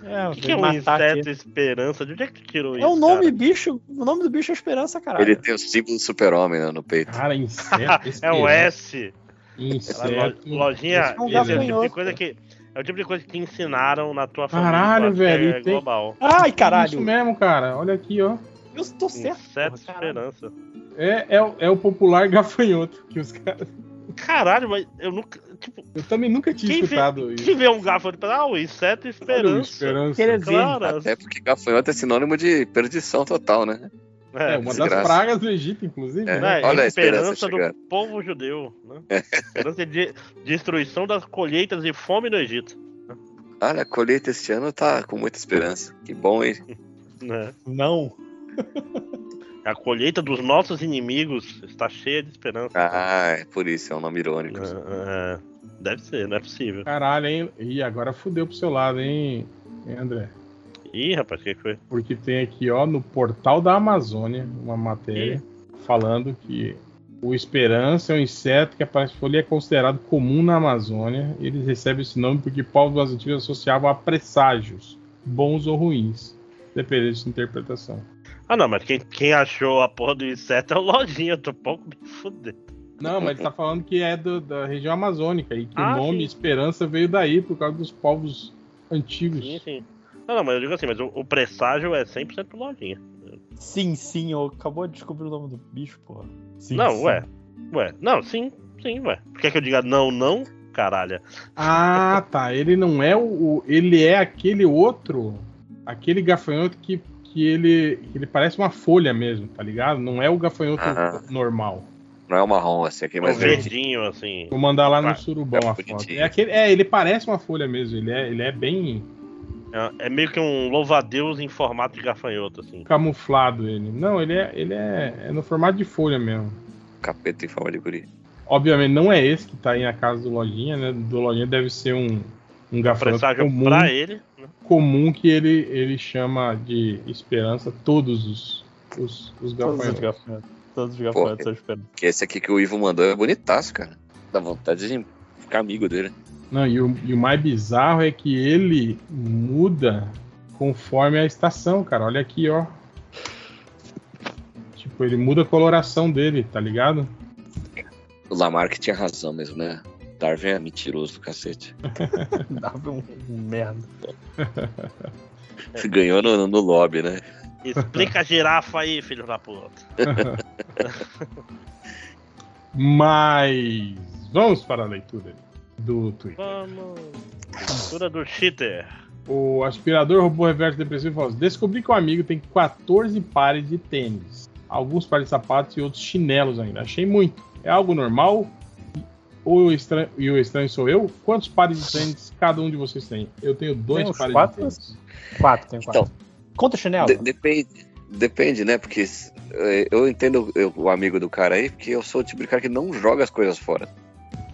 S6: É,
S8: O que, que é um
S6: matar aqui.
S8: inseto Esperança? De onde é que tu tirou isso?
S6: É o nome,
S8: cara?
S6: bicho. O nome do bicho é esperança, caralho.
S1: Ele tem o símbolo do super-homem né, no peito.
S3: Cara, inseto.
S8: É um
S3: esperança.
S8: S.
S3: Inseto.
S8: Lojinha,
S6: É um
S8: esse é o tipo de coisa que. É o tipo de coisa que te ensinaram na tua família.
S3: Caralho, velho,
S8: É
S3: tem-
S8: global.
S6: Ai,
S3: Isso
S6: caralho.
S3: mesmo, cara. Olha aqui, ó.
S6: Eu tô certo.
S8: Inseto. Esperança.
S3: É, é, o- é o popular gafanhoto que os caras.
S8: Caralho, mas eu nunca. Tipo,
S3: Eu também nunca tinha
S8: Quem vê-
S3: escutado isso.
S8: quem vê um gafanhoto e ah, o inseto
S3: Olha
S8: Esperança.
S3: esperança.
S6: Querer ver.
S8: Claro.
S1: Até porque gafanhoto é sinônimo de perdição total, né?
S3: É, uma das
S1: desgraça.
S3: pragas do Egito, inclusive.
S1: É.
S3: né?
S1: Olha a
S8: a
S1: esperança
S8: esperança do povo judeu. Né? esperança de destruição das colheitas e fome no Egito.
S1: Olha, a colheita este ano tá com muita esperança. Que bom, hein?
S8: Né?
S6: Não.
S8: A colheita dos nossos inimigos está cheia de esperança.
S1: Ah, é por isso, é um nome irônico.
S8: É, é, deve ser, não é possível.
S3: Caralho, hein? Ih, agora fudeu pro seu lado, hein, André?
S8: Ih, rapaz, o que que foi?
S3: Porque tem aqui, ó, no portal da Amazônia, uma matéria falando que o esperança é um inseto que aparece folha é considerado comum na Amazônia. Eles recebem esse nome porque povos antigos associavam a presságios, bons ou ruins, dependendo de sua interpretação.
S8: Ah, não, mas quem, quem achou a porra do inseto é o Lojinha, eu tô pouco me fudendo.
S3: Não, mas ele tá falando que é do- da região amazônica e que
S8: Ah,
S3: o nome
S8: sim.
S3: esperança veio daí por causa dos povos antigos.
S8: Sim, sim. Não, não, mas eu digo assim, mas o, o presságio é 100% Lojinha.
S6: Sim, sim, eu acabou de descobrir o nome do bicho, porra. Sim,
S8: não,
S6: sim.
S8: ué. Ué, não, sim, sim, ué. Por que, que eu diga não, não, caralho?
S3: Ah, tá. Ele não é o. o- Ele é aquele outro. Aquele gafanhoto que, que ele. ele parece uma folha mesmo, tá ligado? Não é o gafanhoto normal.
S1: Não é o marrom, assim, aqui é
S8: É
S1: mais
S8: um
S1: verde.
S8: verdinho, assim.
S3: Vou mandar lá no
S8: Ah,
S3: surubão
S1: é
S3: a foto. É, aquele, é, ele parece uma folha mesmo. Ele é, ele é bem
S8: É, é meio que um louva-a-Deus em formato de gafanhoto, assim.
S3: camuflado ele. Não, ele é, ele é, é no formato de folha mesmo.
S1: Capeta em forma de guri.
S3: Obviamente não é esse que tá aí na casa do Lojinha, né? Do Lojinha deve ser um, um gafanhoto comum,
S8: pra ele. né?
S3: comum que ele, ele chama de esperança todos os, os, os
S6: Todos os
S3: gafanhotos.
S6: Todos os gafanhotos são esperando.
S1: Que esse aqui que o Ivo mandou é bonitaço, cara. Dá vontade de ficar amigo dele.
S3: Não, e o, e o mais bizarro é que ele muda conforme a estação, cara. Olha aqui, ó. Tipo, ele muda a coloração dele, tá ligado?
S1: O Lamarck tinha razão mesmo, né? Darwin é mentiroso do cacete.
S6: Dava um, um merda.
S1: Ganhou no, no lobby, né?
S8: Explica a girafa aí, filho da puta.
S3: Mas vamos para a leitura do Twitter.
S8: Vamos. Cultura do cheater.
S3: O aspirador robô reverso depressivo falou: assim, Descobri que um amigo tem 14 pares de tênis, alguns pares de sapatos e outros chinelos ainda. Achei muito. É algo normal? Ou o estranho, e o estranho sou eu? Quantos pares de tênis cada um de vocês tem? Eu tenho dois
S6: Tem
S3: pares
S6: quatro?
S3: de tênis.
S6: Quatro, tem quatro.
S1: Então,
S6: Conta o chinelo.
S1: de- depende, depende, né? Porque eh, eu entendo eu- o amigo do cara aí, porque eu sou o tipo de cara que não joga as coisas fora.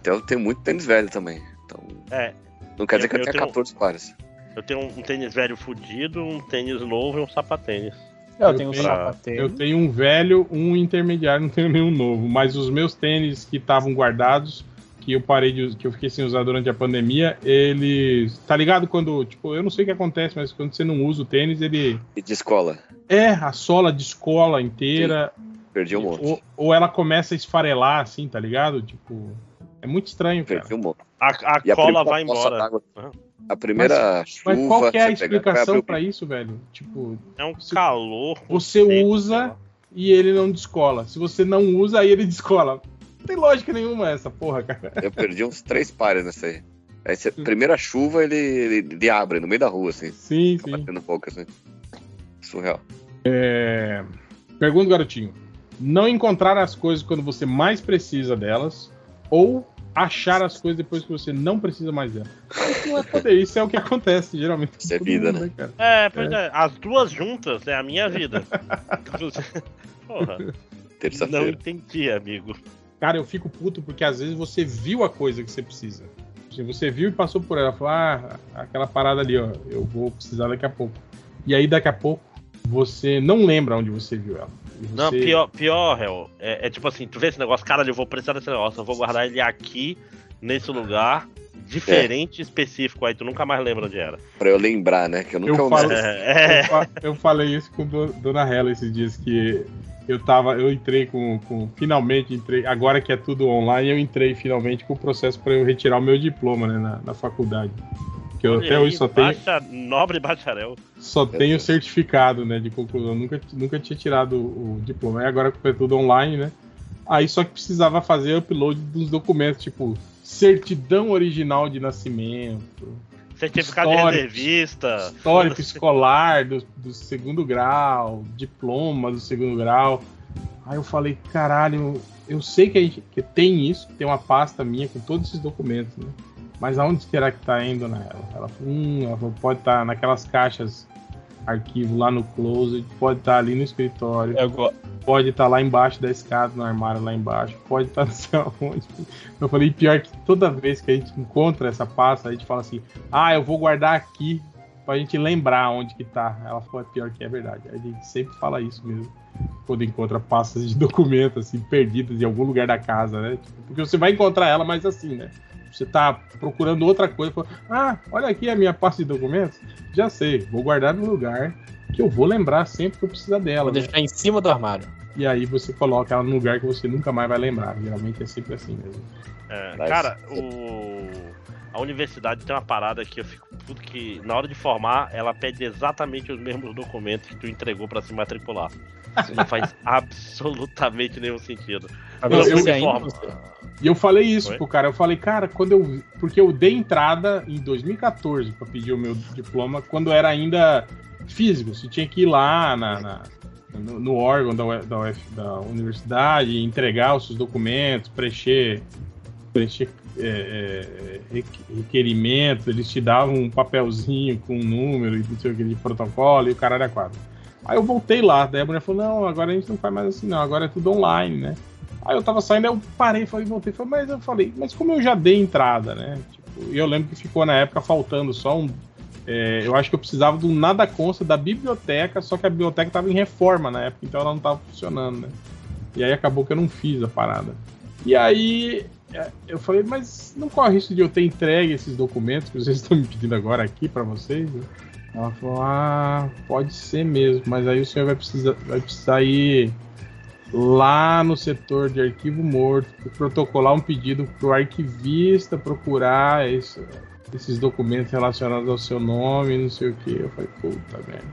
S1: Então eu tenho muito tênis velho também. Então,
S8: É,
S1: não quer dizer
S8: Eu-
S1: que eu,
S8: eu
S1: tenha
S8: tenho-
S1: 14 pares.
S8: eu tenho um tênis velho fudido, um tênis novo e um sapatênis.
S6: eu,
S3: eu
S6: tenho um
S3: tenho-
S6: sapatênis.
S3: Eu tenho um velho, um intermediário, não tenho nenhum novo. Mas os meus tênis que estavam guardados, que eu parei de que eu fiquei sem usar durante a pandemia, eles. Tá ligado quando. Tipo, eu não sei o que acontece, mas quando você não usa o tênis, ele.
S1: E de escola,
S3: É, a sola descola inteira.
S1: perdi um monte.
S3: Ou, ou ela começa a esfarelar, assim, tá ligado? Tipo. É muito estranho, cara.
S1: Um.
S8: A, a
S1: E a
S8: cola
S1: primeira
S8: vai embora.
S1: A primeira chuva.
S3: Mas qual que é a explicação pra isso, velho? Tipo,
S8: É um
S3: Você-
S8: calor.
S3: você usa e ele não descola. Se você não usa, aí ele descola. Não tem lógica nenhuma essa porra, cara.
S1: Eu perdi uns três pares nessa aí. Você- primeira chuva, ele, ele, ele abre no meio da rua, assim.
S3: Sim,
S1: Fica
S3: sim.
S1: batendo pouco, assim. Surreal.
S3: Pergunta, garotinho. Não encontrar as coisas quando você mais precisa delas ou achar as coisas depois que você não precisa mais delas. Isso não é poder, isso é o que acontece geralmente.
S1: Isso é vida,
S3: mundo,
S1: né?
S3: cara?
S8: É, pois é. As duas juntas é a minha vida. Porra, não
S1: Terça-feira.
S8: entendi, amigo.
S3: Cara, eu fico puto porque às vezes você viu a coisa que você precisa. Se você viu e passou por ela, falou, ah, aquela parada ali, ó, eu vou precisar daqui a pouco. E aí daqui a pouco você não lembra onde você viu ela. E
S8: Não,
S3: você-
S8: pior, pior Hel, é, é tipo assim, tu vê esse negócio, cara, eu vou precisar desse negócio, eu vou guardar ele aqui, nesse lugar, diferente, específico, aí tu nunca mais lembra onde era.
S1: Pra eu lembrar, né? Que eu nunca
S3: Eu falo-
S8: É,
S3: Eu, fa- eu falei isso com do- Dona Hela esses dias que eu tava, eu entrei com, com- finalmente entrei, agora que é tudo online, eu entrei finalmente com o processo para eu retirar o meu diploma, né, na, na faculdade. Que eu
S8: olha
S3: até
S8: aí,
S3: hoje só tenho,
S8: bacha- nobre bacharel.
S3: só
S1: Meu
S3: tenho
S1: Deus.
S3: certificado, né, de conclusão. Nunca, nunca tinha tirado o, o diploma. Aí agora que é tudo online, né? Aí só que precisava fazer upload dos documentos, tipo certidão original de nascimento,
S8: Certificado de
S3: Histórico.
S8: reservista.
S3: histórico escolar do, do segundo grau, diploma do segundo grau. Aí eu falei, caralho, eu sei que, a gente, que tem isso, que tem uma pasta minha com todos esses documentos, né? Mas aonde será que tá indo nela? Ela falou, hum, ela falou, pode estar naquelas caixas arquivo lá no closet, pode estar ali no escritório,
S6: go-
S3: pode estar lá embaixo da escada, no armário lá embaixo, pode estar não sei aonde. Eu falei, pior que toda vez que a gente encontra essa pasta, a gente fala assim, ah, eu vou guardar aqui pra gente lembrar onde que tá. Ela falou, é pior que é verdade. A gente sempre fala isso mesmo. Quando encontra pastas de documentos, assim, perdidas em algum lugar da casa, né? Porque você vai encontrar ela, mas assim, né? Você tá procurando outra coisa, fala, ah, olha aqui a minha pasta de documentos. Já sei, vou guardar no lugar que eu vou lembrar sempre que eu precisar dela.
S6: Vou
S3: né?
S6: deixar em cima do armário.
S3: E aí você coloca ela num lugar que você nunca mais vai lembrar. Geralmente é sempre assim mesmo.
S8: É, cara, o... a universidade tem uma parada que eu fico puto que na hora de formar, ela pede exatamente os mesmos documentos que tu entregou pra se matricular. Isso não faz absolutamente nenhum sentido.
S4: Agora,
S3: Eu-
S4: ainda-
S8: formar-
S3: E eu falei isso
S8: Oi?
S3: pro cara, eu falei, cara, quando eu. Porque eu dei entrada em 2014 pra pedir o meu diploma, quando era ainda físico. Você tinha que ir lá na, na- no, no órgão da, da, UF da universidade, entregar os seus documentos, preencher, preencher é, é, requ- requerimento, eles te davam um papelzinho com um número e não sei o que de protocolo e o cara era quadro. Aí eu voltei lá, daí a mulher falou, não, agora a gente não faz mais assim, não, agora é tudo online, né? Aí eu tava saindo, eu parei, falei, voltei, falei, mas eu falei, mas como eu já dei entrada, né? Tipo, e eu lembro que ficou na época faltando só um. é, eu acho que eu precisava do nada consta da biblioteca, só que a biblioteca tava em reforma na época, então ela não tava funcionando, né? E aí acabou que eu não fiz a parada. E aí é, eu falei, mas não corre risco de eu ter entregue esses documentos que vocês estão me pedindo agora aqui pra vocês? Ela falou, ah, pode ser mesmo, mas aí o senhor vai precisar, vai precisar ir lá no setor de arquivo morto, protocolar um pedido para o arquivista procurar esse- esses documentos relacionados ao seu nome, não sei o que. Eu falei, puta merda.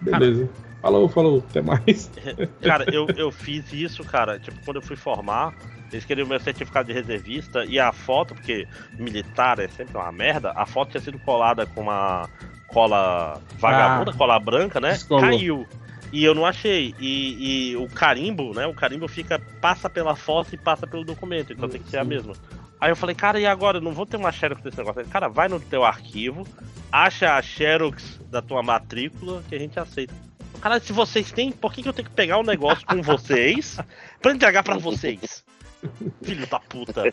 S3: Beleza. Falou, falou, até mais.
S8: Cara, eu, eu fiz isso, cara. Tipo, quando eu fui formar, eles queriam meu certificado de reservista e a foto, porque militar é sempre uma merda, a foto tinha sido colada com uma cola vagabunda,
S3: Ah.
S8: cola branca, né?
S3: Descolou.
S8: Caiu. E eu não achei. E, e o carimbo, né? O carimbo fica, passa pela foto e passa pelo documento, então tem que ser a mesma. Aí eu falei, cara, e agora? Eu não vou ter uma Xerox desse negócio. Ele, Cara, vai no teu arquivo, acha a Xerox da tua matrícula que a gente aceita. Cara, se vocês têm, por que, que eu tenho que pegar o negócio com vocês pra entregar pra vocês? Filho da puta.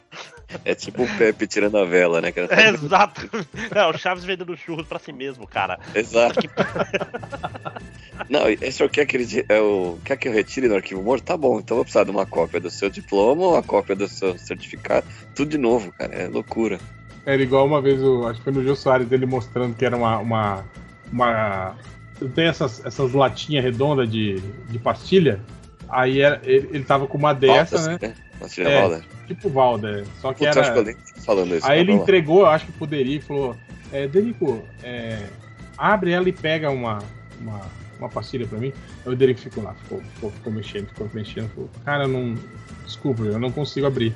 S1: É tipo o Pepe tirando a vela, né? cara?
S8: É, exato. Não, o Chaves vendendo churros pra si mesmo, cara.
S1: Exato. Não, e o senhor quer que, ele, é o, quer que eu retire no arquivo morto? Tá bom, então eu vou precisar de uma cópia do seu diploma, uma cópia do seu certificado, tudo de novo, cara. É loucura.
S3: Era igual uma vez, o, acho que foi no Jô Soares, ele mostrando que era uma. uma, uma tem essas, essas latinhas redondas de, de pastilha. Aí era, ele, ele tava com uma dessa,
S1: Valda,
S3: né?
S1: Pastilha
S3: É.
S1: Valda.
S3: Tipo Valda. Só que
S1: Putz, acho que eu
S3: era.
S1: falando isso.
S3: Aí
S1: mas
S3: ele entregou, eu acho que poderia, e falou: é, Derico, é, abre ela e pega uma, uma, uma pastilha pra mim. Aí o Derico ficou lá, ficou, ficou, ficou mexendo, ficou mexendo. Falou, Cara, eu não. Desculpa, eu não consigo abrir.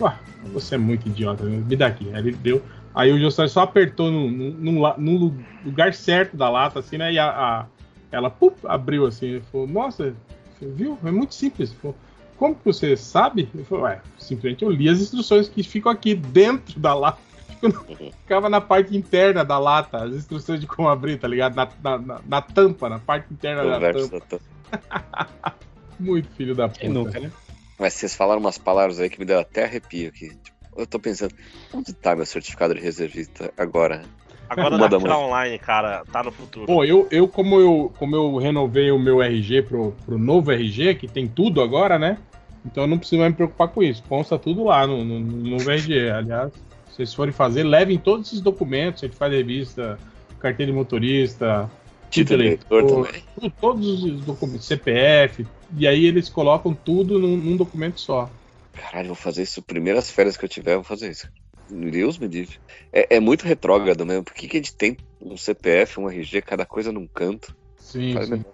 S3: Ué, você é muito idiota, né? me dá aqui. Aí ele deu. Aí o José só apertou no, no, no lugar certo da lata, assim, né? E a, a- ela pup, abriu assim. Ele falou, nossa, viu? É muito simples. Falou, como que você sabe? Ele falou, ué, simplesmente eu li as instruções que ficam aqui dentro da lata. Ficava na parte interna da lata, as instruções de como abrir, tá ligado? Na, na, na- na tampa, na parte interna da tampa.
S1: toda.
S3: Muito filho da puta.
S4: Nunca, né?
S1: Mas vocês falaram umas palavras aí que me deu até arrepio aqui. Tipo, eu tô pensando, onde tá meu certificado de reservista agora?
S8: Agora dá
S1: manhã.
S8: online, cara. Tá no futuro.
S3: Pô, eu, eu, como eu como eu renovei o meu RG pro, pro novo RG, que tem tudo agora, né? Então eu não preciso mais me preocupar com isso. Consta tudo lá no, no, no novo RG. Aliás, se vocês forem fazer, levem todos esses documentos, certificado de revista, carteira de motorista,
S1: Título eleitor também.
S3: todos os documentos, CPF, e aí eles colocam tudo num, num documento só.
S1: Caralho, vou fazer isso. Primeiras férias que eu tiver, eu vou fazer isso. Deus me livre. É, é muito retrógrado mesmo. Por que, que a gente tem um CPF, um RG, cada coisa num canto?
S3: Sim, sim.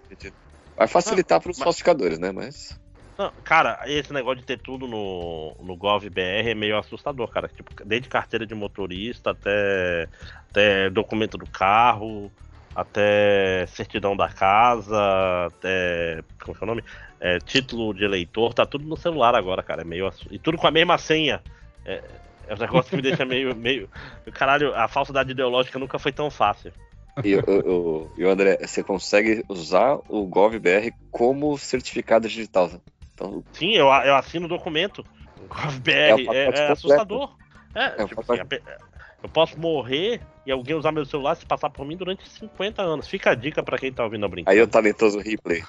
S1: Vai facilitar para os falsificadores, né? Mas.
S8: Não, cara, esse negócio de ter tudo no, no GovBR é meio assustador, cara. Tipo, desde carteira de motorista até, até documento do carro, até certidão da casa, até. Como é o nome? É, título de eleitor, tá tudo no celular agora, cara. É meio assu- E tudo com a mesma senha. É, é um negócio que me deixa meio, meio. Caralho, a falsidade ideológica nunca foi tão fácil.
S1: E, o- o- e o André, você consegue usar o GovBR como certificado digital. Então,
S8: Sim, eu, eu assino o documento. O GovBR
S1: É o
S8: é, é
S1: completo.
S8: assustador. É,
S1: É
S8: tipo
S1: pacote-
S8: assim, eu posso morrer e alguém usar meu celular se passar por mim durante 50 anos. Fica a dica pra quem tá ouvindo a brincar.
S1: aí é o talentoso Ripley.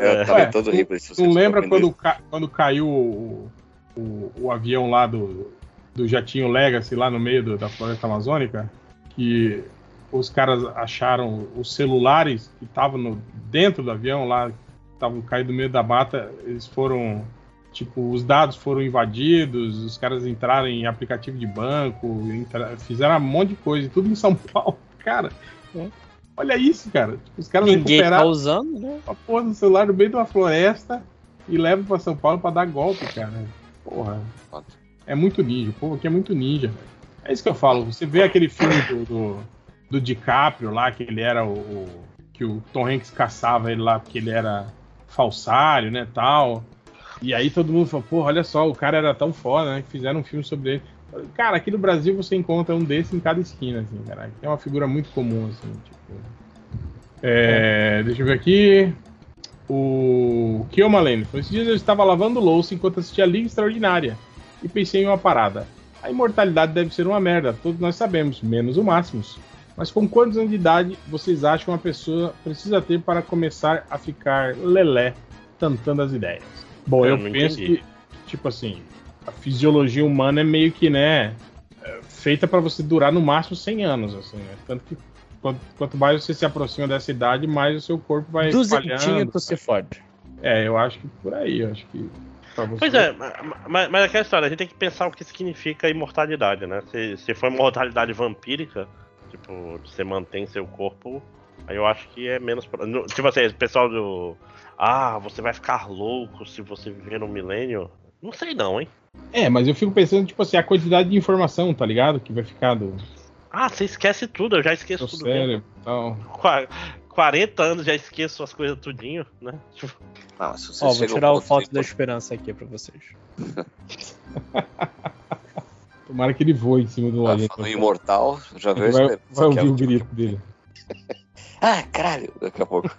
S1: É
S8: É.
S1: o talentoso
S3: Ué,
S1: Ripley. Se
S3: Tu
S1: vocês
S3: lembra quando, ca- quando caiu o, o, o avião lá do, do jatinho Legacy lá no meio do- da floresta amazônica? Que os caras acharam os celulares que estavam no- dentro do avião lá, estavam caídos no meio da mata, eles foram. Tipo, os dados foram invadidos, os caras entraram em aplicativo de banco, entra- fizeram um monte de coisa, tudo em São Paulo. Cara, Olha isso, cara. Tipo, os caras
S6: Ninguém tá usando, né?
S3: a porra do celular no meio de uma floresta e levam pra São Paulo pra dar golpe, cara. Porra. É muito ninja. Povo aqui é muito ninja. É isso que eu falo. Você vê aquele filme do, do, do DiCaprio lá, que ele era o, o- que o Tom Hanks caçava ele lá porque ele era falsário, né, tal. E aí todo mundo falou, porra, olha só, o cara era tão foda, né, que fizeram um filme sobre ele. Cara, aqui no Brasil você encontra um desse em cada esquina, assim, cara. É uma figura muito comum, assim, tipo... É, deixa eu ver aqui. O Kiomalene falou: Esses dias eu estava lavando louça enquanto assistia a Liga Extraordinária e pensei em uma parada. A imortalidade deve ser uma merda, todos nós sabemos, menos o Máximos. Mas com quantos anos de idade vocês acham uma pessoa precisa ter para começar a ficar lelé, tantando as ideias? Bom,
S8: Eu
S3: eu, penso
S8: entendi.
S3: que, tipo assim, a fisiologia humana é meio que, né, é, feita para você durar no máximo 100 anos, assim, né? Tanto que quanto, quanto mais você se aproxima dessa idade, mais o seu corpo vai
S6: Duzentinho
S3: falhando.
S6: tu se fode.
S3: É, eu acho que por aí, eu acho que. Você-
S8: Pois é, ma- mas, mas aquela história, a gente tem que pensar o que significa imortalidade, né? Se, se for imortalidade vampírica, tipo, você mantém seu corpo, aí eu acho que é menos. Tipo assim, o pessoal do. Ah, você vai ficar louco se você viver no milênio. Não sei não, hein?
S3: É, mas eu fico pensando, tipo assim, a quantidade de informação, tá ligado? Que vai ficar do
S8: Ah, você esquece tudo, eu já esqueço tudo.
S3: e tal.
S8: Qua- 40 anos já esqueço as coisas tudinho, né? Tipo,
S1: Não, mas se você
S6: Ó, vou tirar o
S1: ponto
S6: foto da esperança aqui pra vocês.
S3: Tomara que ele voe em cima do
S1: Ah, falando em imortal, já veio
S3: vai, vai ouvir o grito dele.
S1: Ah, caralho! Daqui a pouco.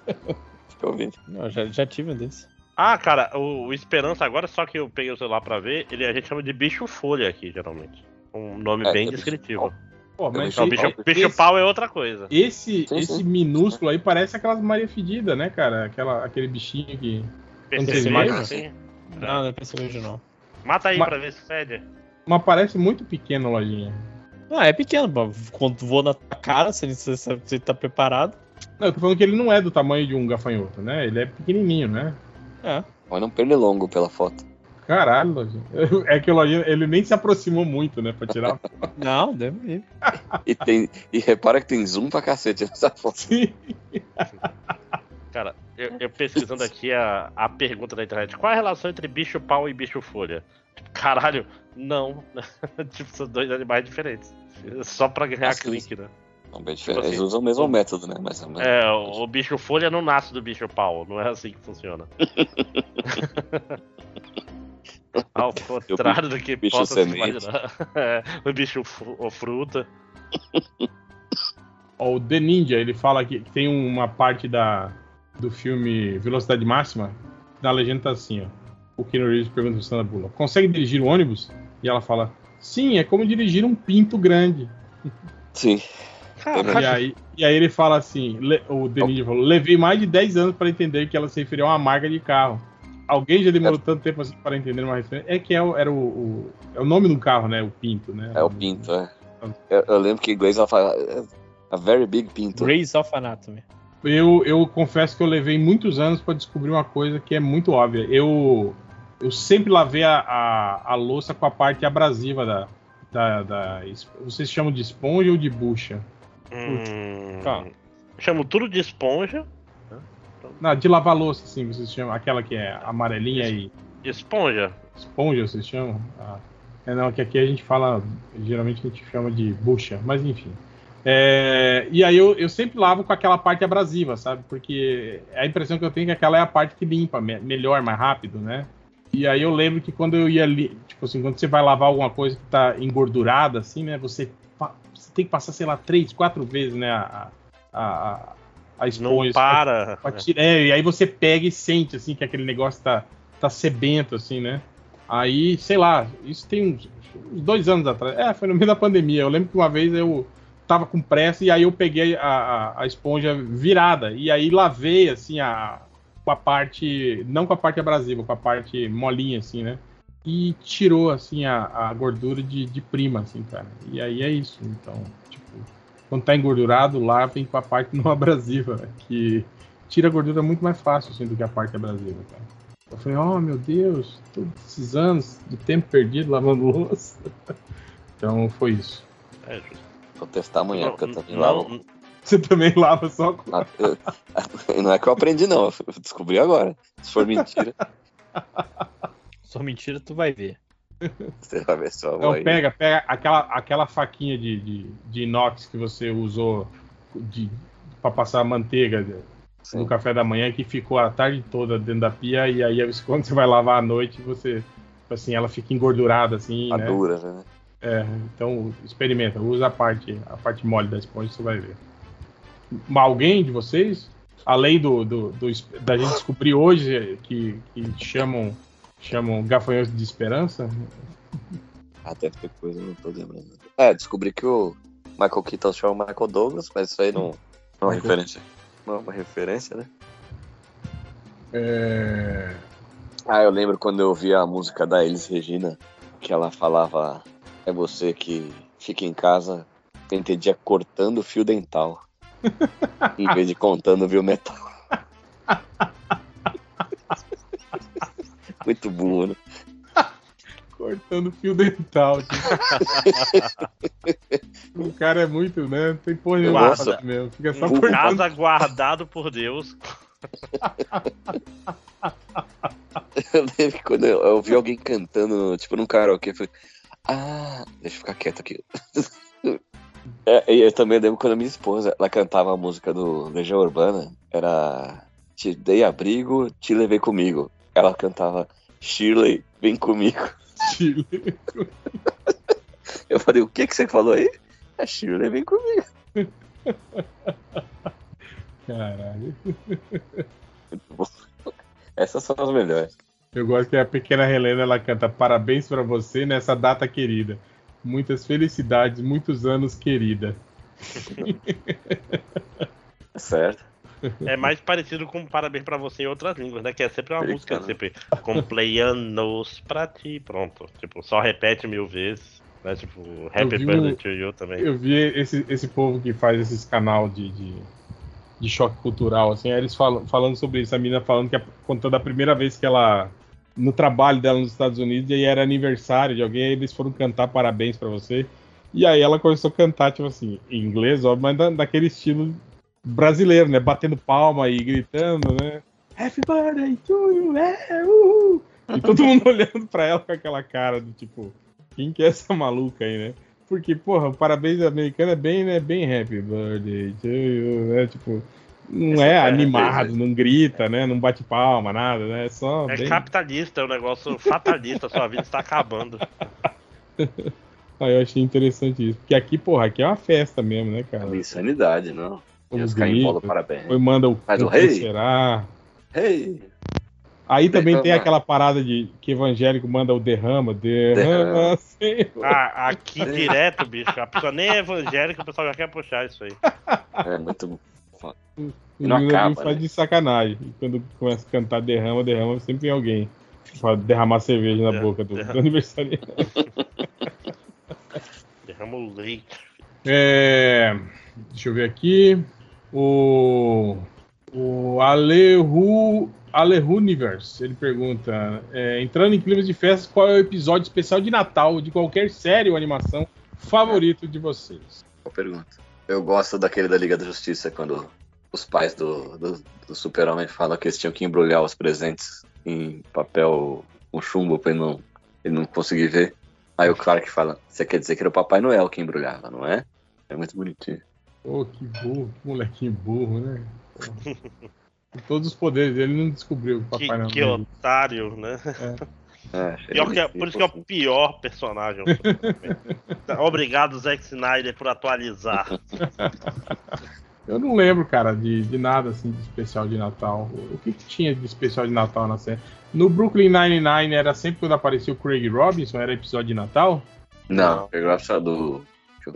S1: Fica ouvindo.
S6: Não, já, já tive um desse.
S8: Ah, cara, o, o Esperança agora, só que eu peguei o celular pra ver, ele a gente chama de bicho folha aqui, geralmente. Um nome
S1: É,
S8: bem
S1: é bicho
S8: descritivo.
S3: Pô, mas
S8: Então,
S1: bicho
S3: esse,
S8: bicho, bicho pau é outra coisa.
S3: esse,
S1: Sim,
S3: esse
S1: sim.
S3: minúsculo aí parece aquelas Maria Fedida, né, cara? Aquela, aquele bichinho que.
S8: Mas
S1: vê,
S8: assim.
S6: Não, não é percevejo não.
S8: Mata aí
S3: Mas-
S8: pra ver se fede.
S3: Mas parece muito pequeno, lojinha.
S6: Ah, é pequeno, pô. Quando voa na tua cara, você, você, você tá preparado.
S3: Não, eu tô falando que ele não é do tamanho de um gafanhoto, né? Ele é pequenininho, né?
S6: É.
S1: Olha um pernilongo pela foto.
S3: Caralho, lojinha. É que o lojinha, ele nem se aproximou muito, né? Pra tirar.
S6: Não, deve ir.
S1: E, tem, e repara que tem zoom pra cacete nessa foto.
S3: Sim.
S8: Cara, eu, eu pesquisando aqui a, a pergunta da internet: qual a relação entre bicho pau e bicho folha? Tipo, caralho, não. tipo, são dois animais diferentes. Só pra ganhar
S1: Assim,
S8: clique, né?
S1: Não, bem diferente.
S8: assim,
S1: Eles usam o mesmo método, né? Mas, mas-
S8: É, o, o bicho folha não nasce do bicho pau, não é assim que funciona. Ao contrário do que
S1: bicho
S8: possa se imaginar. É, o bicho ou fruta.
S3: Ó, o The Ninja, ele fala que tem uma parte da, do filme Velocidade Máxima, na legenda tá assim, ó. O Keanu Reeves pergunta pro Sandra Bullock, consegue dirigir o ônibus? E ela fala, sim, é como dirigir um pinto grande.
S1: Sim.
S3: E aí, e aí ele fala assim, o The Ninja falou, levei mais de 10 anos para entender que ela se referia a uma marca de carro. Alguém já demorou tanto tempo assim para entender uma referência? É que é o, era o, o- é o nome do carro, né? O Pinto, né?
S1: É o pinto, é. Eu, eu lembro que ela fala. é, A very big pinto.
S6: Grace of Anatomy.
S3: Eu, eu confesso que eu levei muitos anos para descobrir uma coisa que é muito óbvia. Eu, eu sempre lavei a, a, a louça com a parte abrasiva da, da, da. Vocês chamam de esponja ou de bucha?
S8: Hum,
S6: Tá.
S8: Chamo tudo de esponja.
S3: Não, de lavar louça, assim, vocês chamam. Aquela que é amarelinha e
S8: Esponja.
S3: esponja, vocês chamam? Ah, é não, que aqui a gente fala. Geralmente a gente chama de bucha, mas enfim. É, e aí eu, eu sempre lavo com aquela parte abrasiva, sabe? Porque a impressão que eu tenho é que aquela é a parte que limpa me- melhor, mais rápido, né? E aí eu lembro que quando eu ia ali, tipo assim, quando você vai lavar alguma coisa que tá engordurada, assim, né? Você, você tem que passar, sei lá, três, quatro vezes, né? A, a, a, a
S8: Não
S3: esponja.
S8: para.
S3: Pra tirar- é, e aí você pega e sente, assim, que aquele negócio tá, tá sebento, assim, né? Aí, sei lá, isso tem uns, uns dois anos atrás. É, foi no meio da pandemia. Eu lembro que uma vez eu tava com pressa e aí eu peguei a, a, a esponja virada. E aí lavei, assim, a, com a parte. Não com a parte abrasiva, com a parte molinha, assim, né? E tirou, assim, a, a gordura de, de prima, assim, cara. E aí é isso. Então, quando tá engordurado, lavem com a parte não abrasiva, né? que tira a gordura muito mais fácil, assim, do que a parte abrasiva, cara. Eu falei, oh meu Deus, todos esses anos de tempo perdido lavando louça. então foi isso.
S8: É, justo.
S1: Vou testar amanhã, porque eu também
S8: não,
S1: lavo.
S3: Você também lava só com.
S1: Ah, eu- Não é que eu aprendi, não. Eu descobri agora. Se for mentira,
S6: Só mentira, tu vai ver.
S1: você vai ver só.
S3: Não,
S1: aí.
S3: pega, pega aquela, aquela faquinha de, de, de inox que você usou de, pra passar manteiga
S1: Sim.
S3: no café da manhã que ficou a tarde toda dentro da pia e aí quando você vai lavar à noite, você. Assim, ela fica engordurada assim,
S1: A
S3: né?
S1: dura, né?
S3: É, então experimenta, usa a parte, a parte mole da esponja, você vai ver. Alguém de vocês, além do, do, do da gente descobrir hoje que, que chamam chamam gafanhotos de esperança,
S1: Ah, deve ter coisa, eu não tô lembrando. É, descobri que o Michael Keaton chama Michael Douglas, mas isso aí não, não é uma
S3: Michael-
S1: referência. Não é uma referência, né?
S3: é,
S1: Ah, eu lembro quando eu ouvi a música da Elis Regina, que ela falava: É você que fica em casa, entendia cortando fio dental, em vez de contando fio metal. Muito burro, né?
S3: cortando fio dental. o cara é muito, né? Não tem porra nenhuma mesmo. Fica só
S1: Por
S3: cortando.
S8: Casa guardado por Deus.
S1: Eu lembro que quando eu, eu ouvi alguém cantando, tipo, num karaokê, eu falei, ah, deixa eu ficar quieto aqui. É, e eu também lembro quando a minha esposa, ela cantava a música do Legião Urbana, era Te dei abrigo, te levei comigo. Ela cantava Shirley, vem comigo.
S3: Chile.
S1: Eu falei, o que que você falou aí? É Shirley, vem comigo.
S3: Caralho.
S1: Essas são as melhores.
S3: Eu gosto que a pequena Helena ela canta parabéns pra você nessa data querida. Muitas felicidades, muitos anos, querida.
S1: Certo?
S8: É mais parecido com parabéns pra você em outras línguas, né? Que é sempre uma
S1: Americano.
S8: música, sempre compleanos pra ti, pronto. Tipo, só repete mil vezes. Né? Tipo, Happy Birthday
S3: um-
S8: to you também.
S3: Eu vi esse, esse povo que faz esses canal de, de, de choque cultural, assim, aí eles falam, falando sobre isso, a menina falando que é contando a primeira vez que ela. No trabalho dela nos Estados Unidos, e aí era aniversário de alguém, aí eles foram cantar parabéns pra você. E aí ela começou a cantar, tipo assim, em inglês, óbvio, mas da- daquele estilo brasileiro, né? Batendo palma e gritando, né? Happy birthday to you, é, uhul. E todo mundo olhando pra ela com aquela cara do tipo, quem que é essa maluca aí, né? Porque, porra, o parabéns americano é bem, né? Bem happy birthday to you, né? Tipo, não é
S1: é
S3: animado, não grita, né? Não bate palma, nada, né? É só
S8: É
S3: bem...
S8: capitalista, é um negócio fatalista, sua vida está acabando.
S3: Ah, eu achei interessante isso. Porque aqui, porra, aqui é uma festa mesmo, né,
S1: É
S3: cara?
S1: uma insanidade, não. E caras bola parabéns.
S3: depois manda o
S1: Mas o rei?
S3: será.
S1: Hey!
S3: Aí também tem
S1: Derrama.
S3: aquela parada de que evangélico manda o derrama, derrama,
S1: Derrama.
S3: Senhor.
S8: Ah, aqui direto, bicho. A pessoa nem é evangélica, o pessoal já quer puxar isso aí.
S1: É muito.
S3: O
S1: não acaba,
S3: faz
S1: né?
S3: de sacanagem. E quando começa a cantar derrama, derrama, sempre tem alguém pra derramar cerveja na boca do,
S8: derrama.
S3: do aniversariante.
S8: Derrama o leite.
S3: É, deixa eu ver aqui. O, o Alehu, Alehu Universe, ele pergunta: é, entrando em climas de festas, qual é o episódio especial de Natal de qualquer série ou animação favorito de vocês?
S1: Boa pergunta. Eu gosto daquele da Liga da Justiça, quando os pais do, do, do Super-Homem falam que eles tinham que embrulhar os presentes em papel com chumbo pra ele não, ele não conseguir ver. Aí o Clark fala: Você quer dizer que era o Papai Noel que embrulhava, não é? É muito bonitinho.
S3: Pô, que burro, que molequinho burro, né? Todos os poderes dele, ele não descobriu o
S8: Que,
S3: Papai Noel.
S8: que otário, né?
S1: É,
S8: Pior que é- por isso que é o pior personagem. Obrigado, Zack Snyder, por atualizar.
S3: Eu não lembro, cara, de, de nada assim de especial de Natal. O que, que tinha de especial de Natal na série? No Brooklyn Nine-Nine era sempre quando aparecia o Craig Robinson, era episódio de Natal?
S1: Não, eu gosto do o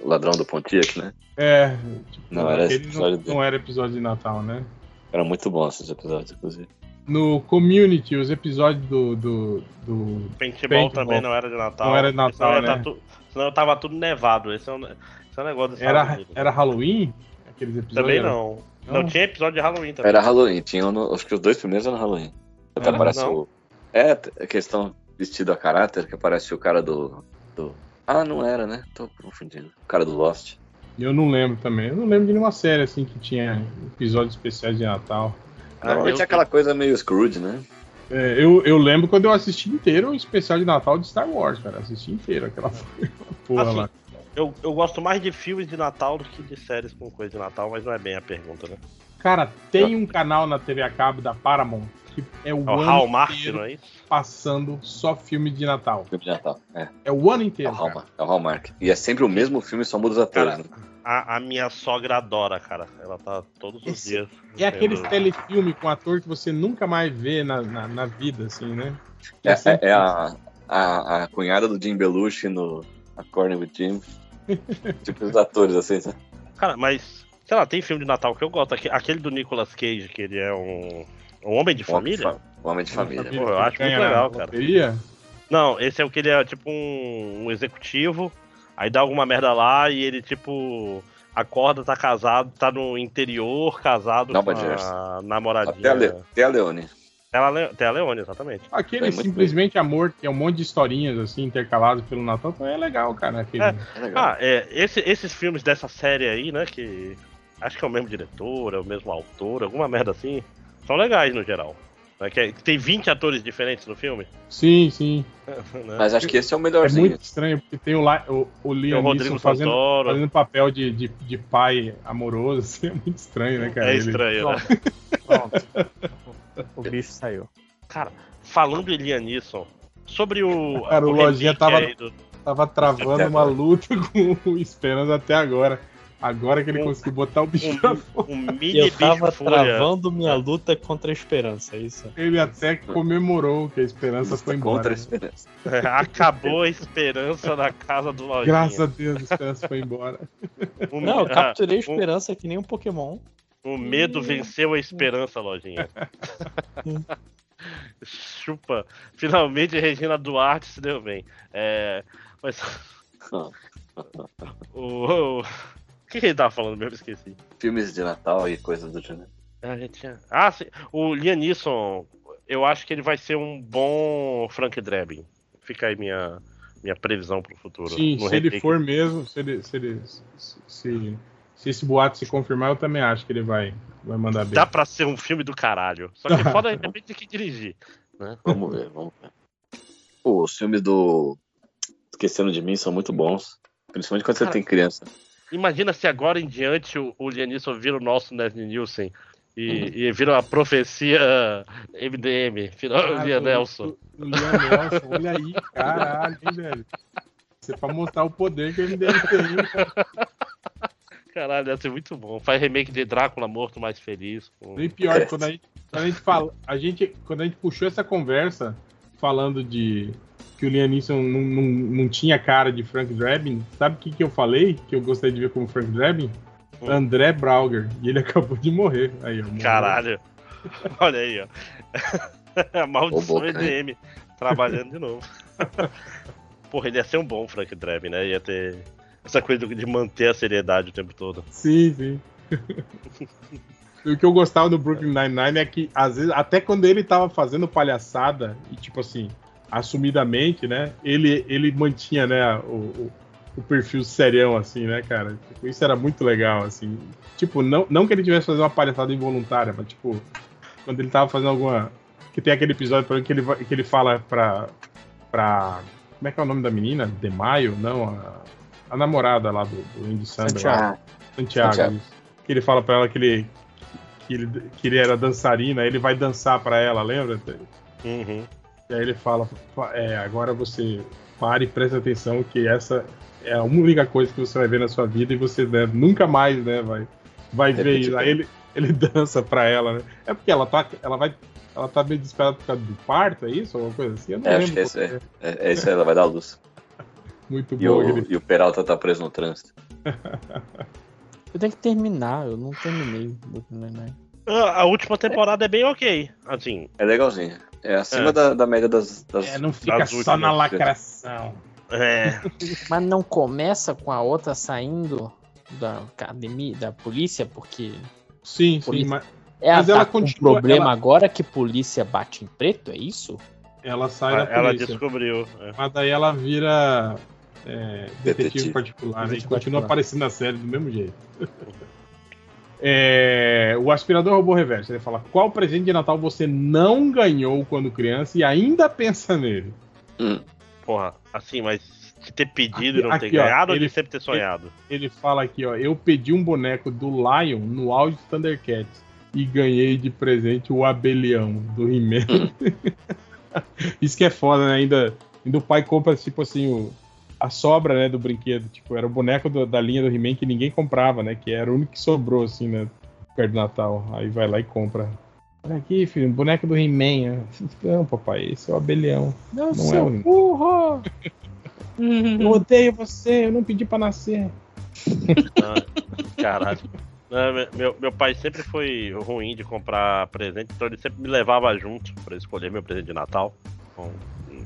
S1: ladrão do Pontiac, né?
S3: É. Tipo,
S1: Não, era
S3: aquele
S1: episódio
S3: não, não era episódio de Natal, né?
S1: Era muito bom esses episódios, inclusive.
S3: No Community, os episódios do. do, do...
S8: Paintball
S3: Paintball.
S8: também não era de Natal.
S3: Não era de Natal,
S8: senão,
S3: né?
S8: tá tu- senão tava tudo nevado. Esse é um, esse é um negócio
S3: Era,
S8: Unidos.
S3: era Halloween? Aqueles episódios?
S8: Também
S3: era-
S8: não.
S3: Não?
S8: não. tinha episódio de Halloween também.
S1: Era Halloween, tinha um no- acho que os dois primeiros eram Halloween. Até
S3: Era?
S1: aparece
S8: Não.
S1: o. É, a questão vestido a caráter, que aparece o cara do, do. Ah, não era, né? Tô confundindo. O cara do Lost.
S3: Eu não lembro também. Eu não lembro de nenhuma série assim que tinha episódios especiais de Natal.
S1: Normalmente
S8: eu-
S1: é aquela coisa meio Scrooge, né?
S3: É, eu, eu lembro quando eu assisti inteiro o especial de Natal de Star Wars, cara. Assisti inteiro aquela porra
S8: Assim,
S3: lá.
S8: Eu, eu gosto mais de filmes de Natal do que de séries com coisa de Natal, mas não é bem a pergunta, né?
S3: Cara, tem um canal na TV a cabo da Paramount que é o,
S8: É o
S3: ano
S8: Hallmark,
S3: inteiro
S8: não é isso?
S3: passando só filme de Natal.
S1: Filme de Natal. É,
S3: É o ano
S1: é
S3: inteiro.
S1: o
S3: cara.
S1: Hallmark. É o Hallmark. E é sempre o mesmo filme, só muda os atores.
S8: Cara,
S1: né?
S8: A, a minha sogra adora, cara. Ela tá todos os
S3: Esse-
S8: dias.
S3: É aqueles
S8: vendo-
S3: telefilme com ator que você nunca mais vê na, na, na vida, assim, né?
S1: É,
S3: sempre
S1: é- é a, a, a cunhada do Jim Belushi no A Corner with Jim. tipo os atores, assim, sabe?
S8: Cara, mas, sei lá, tem filme de Natal que eu gosto. Aque- Aquele do Nicolas Cage, que ele é um, um homem de família.
S1: Homem de fa- Homem de família.
S8: Pô, eu acho muito legal, cara.
S3: loteria.
S8: Não, esse é o que ele é tipo um, um executivo, aí dá alguma merda lá e ele, tipo, acorda, tá casado, tá no interior, casado
S1: Nova
S8: com
S1: Jersey.
S8: a
S1: Até
S8: namoradinha.
S1: a, Le, até a Leone.
S8: Ela, Le- até a Leone, exatamente.
S3: Aquele
S1: É
S3: simplesmente amor, que é um monte de historinhas assim, intercaladas pelo Natal, também é legal, cara. Aquele...
S8: É.
S1: É legal.
S8: Ah, é, esse- esses filmes dessa série aí, né, que acho que é o mesmo diretor, é o mesmo autor, alguma merda assim, são legais no geral. É é- tem 20 atores diferentes no filme.
S3: Sim, sim.
S8: né?
S1: Mas acho que esse é o
S3: É
S1: melhorzinho.
S3: muito estranho, porque tem o, La- o, o
S8: Tem
S3: Liam
S8: o Rodrigo
S3: Neeson fazendo,
S8: Santoro.
S3: fazendo papel de, de, de pai amoroso, assim, é muito estranho, né, cara?
S8: É
S3: Ele-
S8: estranho, né?
S4: Pronto. o bicho saiu.
S8: Cara, falando em Liam Neeson, sobre o.
S3: Cara, o Lojinha
S8: remake
S3: tava-
S8: do-
S3: Tava travando uma luta com o Esperança até agora. Agora que ele
S8: Um-
S3: conseguiu botar o bicho fora.
S8: um
S4: E
S8: mini
S4: eu tava travando minha luta contra a esperança, é isso?
S3: Ele até comemorou que a Esperança foi embora.
S1: Contra a
S3: né?
S1: esperança.
S8: É, Acabou a esperança na casa do Lojinha.
S3: Graças a Deus, a Esperança foi embora.
S8: O-
S4: Não, eu
S8: ah,
S4: capturei a
S8: o-
S4: esperança que nem um Pokémon.
S8: O medo venceu a esperança, Lojinha. Chupa. Finalmente Regina Duarte se deu bem. É, mas. o, o que que ele tava falando mesmo? Esqueci.
S1: Filmes de Natal e coisas do gênero.
S8: A gente tinha- Ah, sim. O Liam Neeson, eu acho que ele vai ser um bom Frank Drebin. Fica aí minha, minha previsão pro futuro.
S3: Sim, se ele for mesmo, se, ele, se, ele, se, se, se esse boato se confirmar, eu também acho que ele vai, vai mandar bem.
S8: Dá pra ser um filme do caralho. Só que foda de repente tem que dirigir.
S1: Vamos ver, vamos ver. Pô, os filmes do Esquecendo de Mim são muito bons. Principalmente quando você
S8: Cara,
S1: tem criança.
S8: Imagina se agora em diante o, o Liam Neeson vira o nosso Leslie Nielsen e, e vira a profecia MDM, o
S3: Ah,
S8: Liam
S3: o-
S8: Nelson.
S3: O, o Nelson, olha aí, caralho, velho. Você pra mostrar o poder que deve ter. cara.
S8: Caralho, deve ser muito bom. Faz remake de Drácula Morto Mais Feliz. com-
S3: Bem pior, quando a gente, quando a gente fala, a gente, quando a gente puxou essa conversa falando de que o Liam Neeson não, não, não tinha cara de Frank Drebin, sabe o que, que eu falei que eu gostaria de ver como Frank Drebin?
S8: Hum.
S3: André Brauger, e ele acabou de morrer. Aí, ó.
S8: Caralho. Olha aí, ó. A maldição
S1: Ô,
S8: EDM trabalhando de novo. Porra, ele ia ser um bom Frank Drebin, né? Ia ter essa coisa de manter a seriedade o tempo todo.
S3: Sim, sim. O que eu gostava do Brooklyn Nine-Nine é que, às vezes, até quando ele tava fazendo palhaçada, e tipo assim, assumidamente, né? Ele, ele mantinha, né, o, o, o perfil serião, assim, né, cara? Tipo, isso era muito legal, assim. Tipo, não, não que ele tivesse fazendo uma palhaçada involuntária, mas, tipo, quando ele tava fazendo alguma. Que tem aquele episódio por que ele, que ele fala pra. pra. Como é que é o nome da menina? Demaio? Não, a, a namorada lá do, do Andy Samberg.
S4: Santiago.
S3: Santiago.
S1: Santiago.
S3: Que ele fala pra ela que ele, que ele, que ele era dançarina, ele vai dançar pra ela, lembra?
S8: Uhum.
S3: E aí ele fala, "Pa- é, agora você pare e preste atenção que essa é a única coisa que você vai ver na sua vida e você né, nunca mais né, vai, vai ver isso. Aí ele, ele dança pra ela, né? É porque ela tá, ela vai, ela tá meio desesperada por causa do parto, é isso? Alguma coisa assim? Eu não
S1: É,
S3: lembro.
S1: acho que esse
S3: qual
S1: é. É, é isso aí, ela vai dar luz.
S3: Muito
S1: E
S3: bom.
S1: o, e o Peralta tá preso no trânsito.
S4: Eu tenho que terminar, eu não terminei. o Brooklyn Nine-Nine.
S8: A a última temporada é bem ok. Assim,
S1: É legalzinho. É acima
S8: É.
S1: da, da média das. das...
S3: É, não fica
S8: das
S3: só
S8: últimas,
S3: na lacração.
S8: é.
S4: Mas não começa com a outra saindo da academia, da polícia, porque
S3: Sim, sim,
S4: Polícia.
S3: mas
S4: é
S3: Mas ela
S4: tá com um
S3: continua-
S4: problema
S3: ela-
S4: agora que polícia bate em preto, é isso?
S3: ela sai da
S8: Ela
S3: polícia.
S8: descobriu. é.
S3: Mas daí ela vira. É, detetive,
S1: Detetive.
S3: particular. A gente
S6: Detetive
S3: continua
S6: particular.
S3: aparecendo na série do mesmo jeito. É, o aspirador robô reverso. Ele fala: Qual presente de Natal você não ganhou quando criança e ainda pensa nele?
S1: Hum,
S8: Porra, assim, mas de ter pedido e não
S3: Aqui,
S8: ter
S3: ó,
S8: ganhado ou
S3: ele-
S8: de sempre ter sonhado?
S3: Ele fala aqui: ó, Eu pedi um boneco do Lion no auge do Thundercats e ganhei de presente o abelhão do He-Man. Isso que é foda, né? Ainda, ainda o pai compra, tipo assim, o, a sobra né, do brinquedo. Tipo, era o boneco do- da linha do He-Man que ninguém comprava, né? Que era o único que sobrou, assim, né? Perto do Natal. Aí vai lá e compra. Olha aqui, filho, boneco do He-Man. Não, papai, esse é o abelhão.
S6: Não,
S3: Não é o
S6: burro!
S3: Eu odeio você, eu não pedi pra nascer.
S8: Ah, caralho. Meu, meu pai sempre foi ruim de comprar presente, então ele sempre me levava junto pra escolher meu presente de Natal. Então,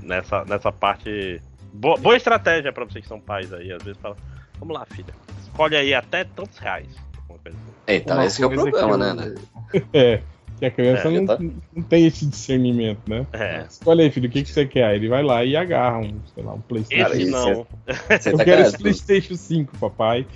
S8: nessa, nessa parte. Boa, boa estratégia pra vocês que são pais aí. Às vezes fala, vamos lá, filha. Escolhe aí até tantos reais. Assim.
S1: Então,
S3: Uma
S1: esse é o problema,
S3: que
S1: né?
S3: eu-
S1: né?
S3: É, que a criança
S8: É,
S3: não,
S1: tá-
S3: não tem esse discernimento, né?
S8: É.
S3: Escolhe aí, filho, o que, que você quer? Aí Ele vai lá e agarra um, sei lá, um Playstation.
S8: Esse
S1: isso
S8: não.
S1: Você
S3: Eu
S1: tá
S3: quero esse Playstation 5, papai.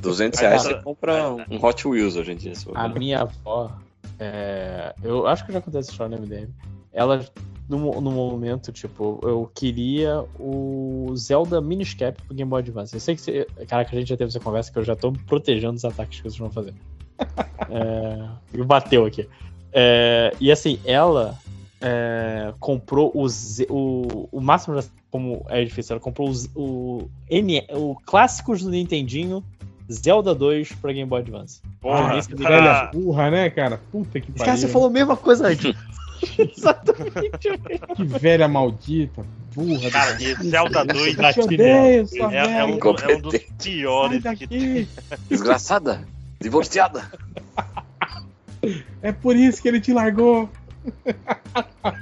S1: 200 reais, você compra um Hot Wheels hoje em dia.
S6: A minha avó, é, eu acho que eu já contei essa história no MDM. Ela, no, no momento, tipo, eu queria o Zelda Minish Cap pro Game Boy Advance. Eu sei que você. Caraca, a gente já teve essa conversa que eu já tô protegendo os ataques que vocês vão fazer. É, bateu aqui. É, e assim, ela é, comprou o, Z- o, o máximo, como é difícil, ela comprou os- o, N, o clássicos do Nintendinho Zelda 2 pra Game Boy Advance.
S8: Porra,
S6: esse
S3: Velha burra, né, cara? Puta que
S6: Cara,
S3: pariu.
S6: você falou a mesma coisa antes. Exatamente.
S3: Que velha maldita, burra.
S8: Cara, e Zelda 2
S3: Eu te
S8: é,
S3: odeio, sua
S8: é,
S3: velha.
S8: um, é um dos piores que tem.
S3: daqui.
S1: Desgraçada! Divorciada!
S3: É por isso que ele te largou.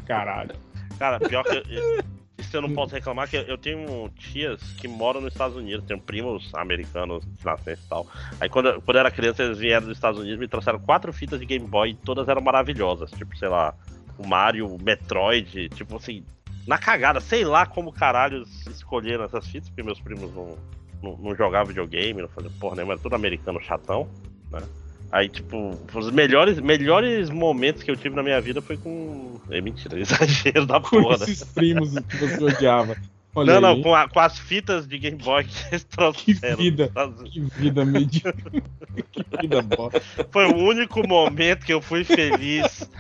S3: Caralho.
S8: Cara, pior que. eu- Isso eu não posso reclamar, que eu tenho tias que moram nos Estados Unidos, tenho primos americanos de nascença e tal. Aí quando, eu- quando eu era criança, eles vieram dos Estados Unidos e me trouxeram quatro fitas de Game Boy e todas eram maravilhosas. Tipo, sei lá, o Mario, o Metroid, tipo assim, na cagada, sei lá como caralhos escolheram essas fitas, porque meus primos não, não, não jogavam videogame, não faziam porra nenhuma, era tudo americano chatão, né? Aí, tipo, os melhores, melhores momentos que eu tive na minha vida foi com. É mentira, exagero da
S3: Com
S8: porra. né?
S3: esses primos que você odiava. Olha
S8: Não, não,
S3: aí,
S8: com, a- com as fitas de Game Boy que eles
S3: Que
S8: trouxeram.
S3: vida,
S8: dos Estados Unidos.
S3: que vida medíocre. que vida bosta.
S8: Foi o único momento que eu fui feliz.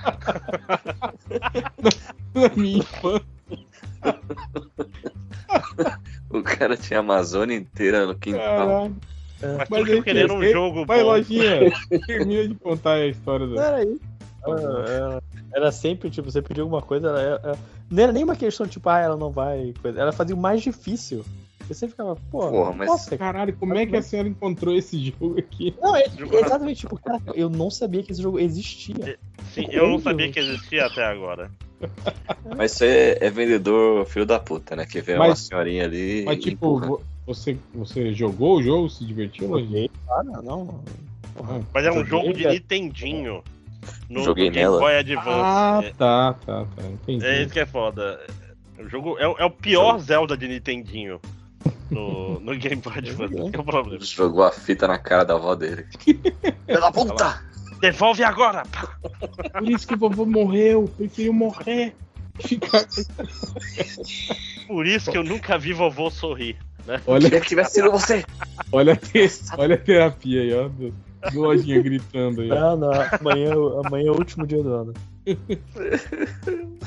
S3: Na minha infância.
S1: O cara tinha a Amazônia inteira no quintal.
S8: Mas,
S3: Mas
S8: tudo
S3: aí,
S8: querendo um
S3: vai-
S8: jogo
S3: Vai,
S8: bom.
S3: lojinha. Termina de contar a história da.
S6: Peraí. Era, era sempre, tipo, você pediu alguma coisa, ela, ela- não era nem uma questão, tipo, ah, ela não vai. Coisa. Ela fazia o mais difícil. Você ficava, pô,
S1: Porra, mas-
S6: nossa,
S3: Caralho, como é que a senhora encontrou esse jogo aqui?
S6: Não, é, exatamente, tipo, cara, eu não sabia que esse jogo existia.
S8: Sim, eu não sabia que existia até agora.
S1: Mas você é vendedor filho da puta, né? Que vê uma senhorinha ali.
S3: Mas
S1: e
S3: tipo,
S1: empurra.
S3: você, você jogou o jogo, se divertiu, lojinha?
S6: Ah, não, não.
S3: Ah,
S8: Mas é um
S6: Joguei,
S8: jogo de
S6: cara.
S8: Nintendinho. No,
S1: Joguei
S8: Game
S1: nela.
S8: Boy Advance.
S3: Ah,
S8: É-
S3: tá, tá, tá. Entendi.
S8: É isso que é foda. O jogo é, o- é o pior Zelda de Nintendinho no, no Game Boy Advance. É o problema.
S1: Jogou a fita na cara da avó dele. Pela puta!
S8: Devolve agora!
S3: Por isso que o vovô morreu, preferiu morrer.
S8: Por isso que eu nunca vi vovô sorrir.
S3: Olha,
S1: Queria que tivesse sido você!
S3: olha, a te- olha a terapia aí, ó. Lojinha gritando aí. ó.
S6: Não, não, amanhã, amanhã é o último dia do ano.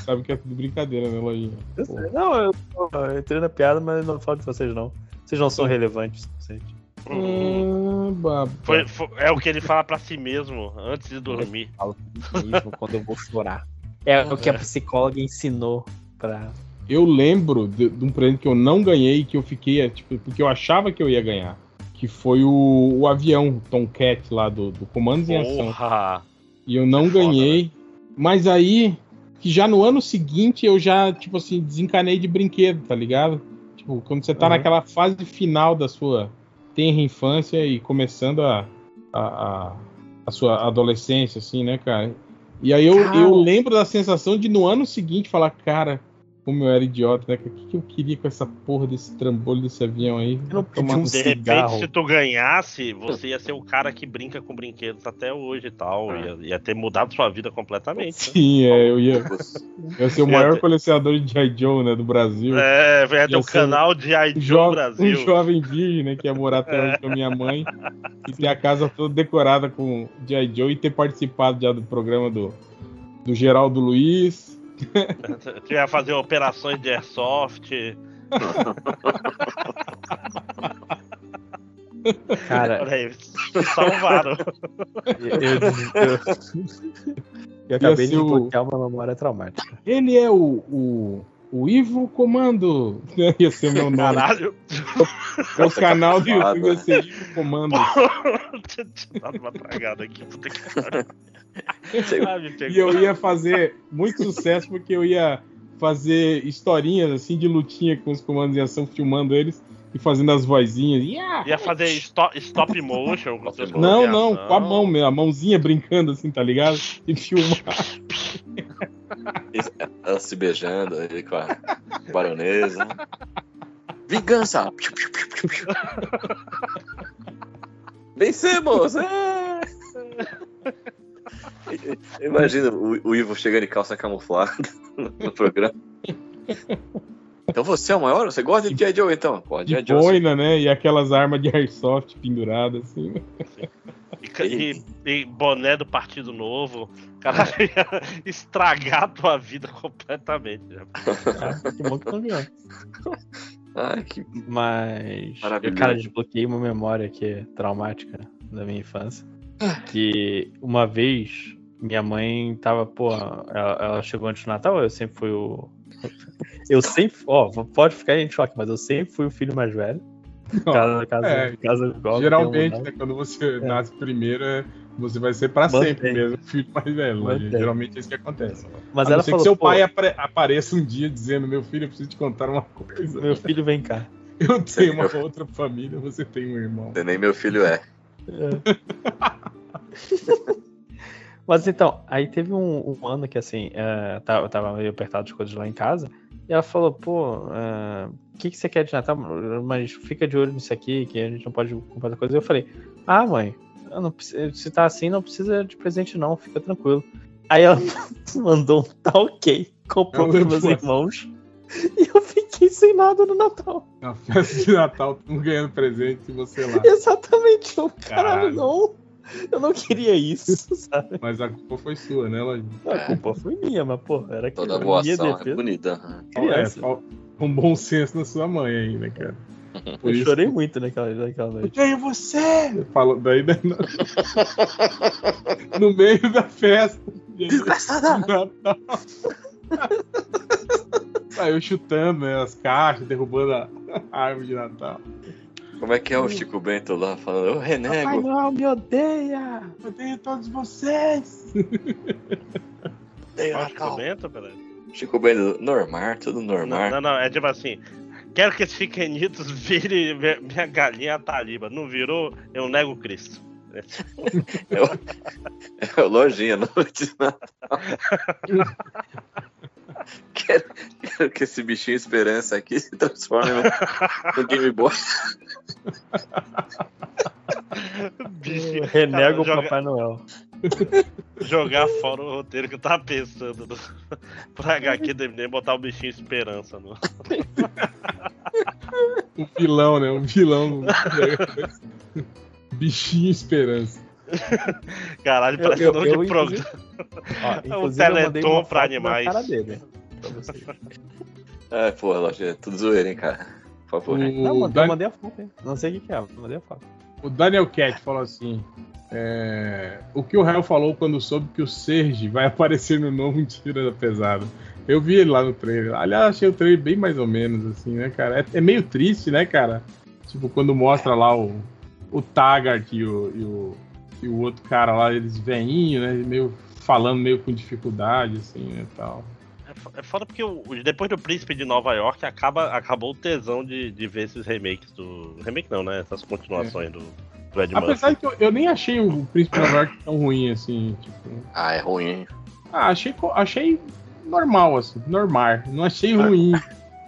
S3: Sabe que é tudo brincadeira, né, lojinha?
S6: Eu sei. Não, eu, eu entrei na piada, mas não falo de vocês, não. Vocês não são relevantes o suficiente.
S3: Ah, baba.
S8: Foi- foi- é o que ele fala pra si mesmo antes de dormir.
S6: Falo mesmo quando eu vou chorar. É o que a psicóloga ensinou pra.
S3: Eu lembro de, de um presente que eu não ganhei, que eu fiquei, é, tipo, porque eu achava que eu ia ganhar. Que foi o, o avião o Tomcat lá do, do Comandos em Ação.
S8: Porra!
S3: E eu não
S8: Foda,
S3: ganhei. Mas aí, que já no ano seguinte eu já, tipo assim, desencanei de brinquedo, tá ligado? Tipo, quando você tá
S6: Uhum.
S3: naquela fase final da sua tenra infância e começando a, a, a, a sua adolescência, assim, né, cara? E aí eu,
S6: Cara.
S3: eu lembro da sensação de no ano seguinte falar, cara, como eu era idiota, né? O que, que eu queria com essa porra desse trambolho desse avião aí?
S6: Eu não pedi um
S8: De
S6: cigarro.
S8: repente, se tu ganhasse, você ia ser o cara que brinca com brinquedos até hoje e tal.
S1: Ah.
S8: Ia, ia ter mudado sua vida completamente. né?
S3: Sim, é, eu ia, eu ia ser o maior
S8: ter-
S3: colecionador de G.I. Joe, né, do Brasil.
S8: É, vai ter
S3: Ia
S8: o
S3: ser
S8: canal de
S3: um,
S8: ID
S3: jo-
S8: Brasil.
S3: um jovem virgem, né, que ia morar até hoje com a minha mãe e ter a casa toda decorada com G.I. Joe e ter participado já do programa do, do Geraldo Luiz.
S8: Tu ia fazer operações de airsoft.
S6: Cara,
S8: Olha aí, salvaram.
S6: eu, eu, eu, eu acabei de
S3: o-
S6: bloquear uma memória traumática.
S3: Ele é o, o, o Ivo Comando. Ia ser o meu nome.
S8: Caralho.
S3: É o canal do. YouTube ia ser Ivo Comando.
S8: Tinha dado uma tragada aqui, puta que pariu. Ah,
S3: E eu ia fazer muito sucesso porque eu ia fazer historinhas assim de lutinha com os comandos em ação, filmando eles e fazendo as vozinhas. Yeah!
S8: Ia fazer stop, stop motion
S3: Não,
S8: de
S3: não,
S8: ação.
S3: com a mão mesmo, a mãozinha brincando assim, tá ligado? E filmar.
S1: Ela se beijando aí com a baronesa. Vingança! Vencemos! É! Imagina o, o Ivo chegando em calça camuflada no programa. Então você é o maior? Você gosta de G.I. Joe então?
S3: De
S1: G.I. Joe. sim.
S3: boina, né? E aquelas armas de airsoft penduradas assim.
S8: E, ca- e- e boné do Partido Novo. Caralho, ia estragar a tua vida completamente. né?
S6: Ah, que bom que.
S1: Ai, que
S6: Mas,
S1: Maravilhoso.
S6: cara, desbloqueei uma memória que é traumática da minha infância. Que uma vez minha mãe tava, pô, ela, ela chegou antes do Natal, eu sempre fui o. Eu sempre, ó, pode ficar em choque, mas eu sempre fui o filho mais velho. Casa, casa,
S3: É,
S6: casa igual,
S3: Geralmente,
S6: um-
S3: né, quando você nasce primeiro, é- você vai ser pra
S6: Mantém.
S3: sempre mesmo, o filho mais velho. né? Geralmente é isso que acontece.
S6: Mas
S3: a não
S6: ela
S3: ser
S6: falou,
S3: que seu
S6: pô,
S3: pai apare- apareça um dia dizendo: Meu filho, eu preciso te contar uma coisa.
S6: meu filho vem cá.
S3: Eu tenho uma outra família, você tem um irmão.
S1: nem meu filho é.
S6: Mas então, aí teve um, um ano que assim, é, tá- eu tava meio apertado de coisas lá em casa, e ela falou, pô, é, o que, que você quer de Natal? Mas fica de olho nisso aqui, que a gente não pode comprar outra coisa. Eu falei, ah, mãe, não se tá assim, não precisa de presente, não, fica tranquilo. Aí ela mandou um tá ok, comprou
S3: Eu
S6: pros meus irmãos, e eu fiquei sem nada no Natal.
S3: Na festa de Natal, ganhando presente e você lá.
S6: Exatamente, eu, caralho,
S3: Caralho.
S6: não. Eu não queria isso, sabe?
S3: Mas a culpa foi sua, né, Lojinha?
S6: A culpa foi minha, mas, pô, era que
S1: Toda boa
S6: minha
S1: ação é
S6: defesa.
S1: bonita. né?
S3: É, com bom senso na sua mãe aí, né, cara? Por
S6: Eu
S3: isso-
S6: chorei muito naquela, naquela
S3: Eu
S6: noite.
S3: tenho você! Falou, daí, daí no... no meio da festa.
S1: Desgraçada!
S3: Natal. Saiu chutando né, as caixas, derrubando a a árvore de Natal.
S1: Como é que é o Chico Bento lá falando? Eu
S6: Papai
S1: renego.
S6: Noel me odeia!
S3: Eu tenho todos vocês!
S1: Tenho
S8: Ó, Chico. Bento, peraí.
S1: Chico Bento, normal, tudo
S8: Não,
S1: normal.
S8: não, não, é tipo assim. Quero que esses pequenitos virem minha galinha taliba. Não virou, eu nego Cristo.
S1: É o lojinha, noite de Natal. quero, quero que esse bichinho esperança aqui se transforme no, no Game Boy.
S8: Bicho,
S6: Renego o
S8: joga-
S6: Papai Noel.
S8: jogar fora o roteiro que eu tava pensando no, pra HQ do MDM botar o bichinho esperança. No...
S3: Um vilão, né? Um vilão. Bichinho esperança.
S8: Caralho,
S6: Eu-
S8: parece
S6: eu-
S8: o nome
S6: eu,
S8: de programa.
S6: Ó, eu mandei
S8: Teleton
S6: uma
S8: pra animais.
S6: cara dele. Pra vocês.
S1: É, porra, lojinha, tudo zoeira, hein, cara. Por favor.
S6: Não,
S3: O,
S6: mandei, eu
S3: Dan-
S6: mandei a foto, hein? Não sei o que, que é, eu mandei a foto.
S3: o Daniel Cat falou assim: é, O que o Rael falou quando soube que o Serge vai aparecer no novo Mentira da Pesada. Eu vi ele lá no trailer. Aliás, achei o trailer bem mais ou menos, assim, né, cara? É, é meio triste, né, cara? Tipo, quando mostra lá o, o Taggart e o, e o, e o outro cara lá, eles veinho, né? Meio falando meio com dificuldade, assim, né, tal.
S8: É fo- É foda porque o- o- depois do Príncipe de Nova York acaba, acabou o tesão de, de ver esses remakes do. Remake não, né? Essas continuações do, do Ed
S3: Apesar
S8: Murphy.
S3: que eu, eu nem achei o Príncipe de Nova York tão ruim, assim, tipo...
S1: Ah, é ruim, hein?
S3: Ah, achei, achei normal, assim, normal. Não achei ruim.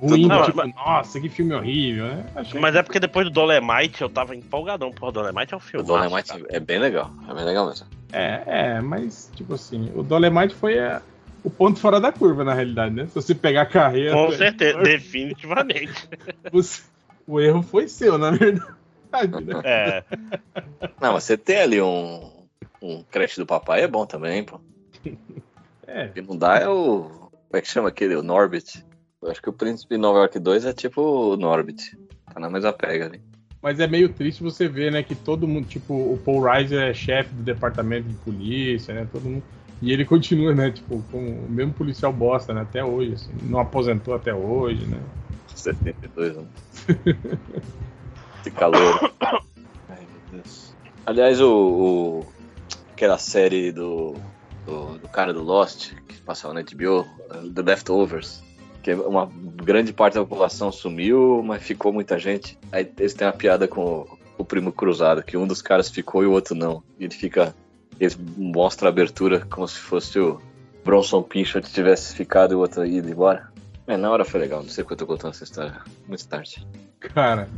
S3: Ruim,
S8: Não,
S3: tipo,
S8: mas-
S3: nossa, que filme horrível, né? Achei
S8: Mas é porque depois do Dolemite eu tava empolgadão. Porra, Dolemite é um
S1: O
S8: filme.
S1: Dolemite é bem legal. É bem legal mesmo.
S3: É, é, mas, tipo assim, o Dolemite foi é, o ponto fora da curva, na realidade, né? Se você pegar a carreira.
S8: Com certeza, definitivamente.
S3: você- o erro foi seu, na verdade. Né?
S8: É.
S1: Não, mas você tem ali um, um creche do papai é bom também, pô.
S3: É,
S1: O que não dá é o. Como é que chama aquele? O Norbit. Eu acho que o Príncipe Nova York 2 é tipo o Norbit. Tá na mesma pega ali.
S3: mas é meio triste você ver, né, que todo mundo, tipo, o Paul Reiser é chefe do departamento de polícia, né? Todo mundo. E ele continua, né, tipo, com o mesmo policial bosta, né, até hoje, assim, não aposentou até hoje, né?
S1: 72 anos. Esse calor. Ai, meu Deus. Aliás, o, o- aquela série do, do, do cara do Lost, que passava na HBO, The Leftovers, que uma grande parte da população sumiu, mas ficou muita gente. Aí eles têm uma piada com o, o primo cruzado, que um dos caras ficou e o outro não. E ele fica. Eles mostram a abertura como se fosse o Bronson Pinchot tivesse ficado e o outro ido embora. É, na hora foi legal, não sei porque eu tô contando essa história muito tarde.
S3: Cara,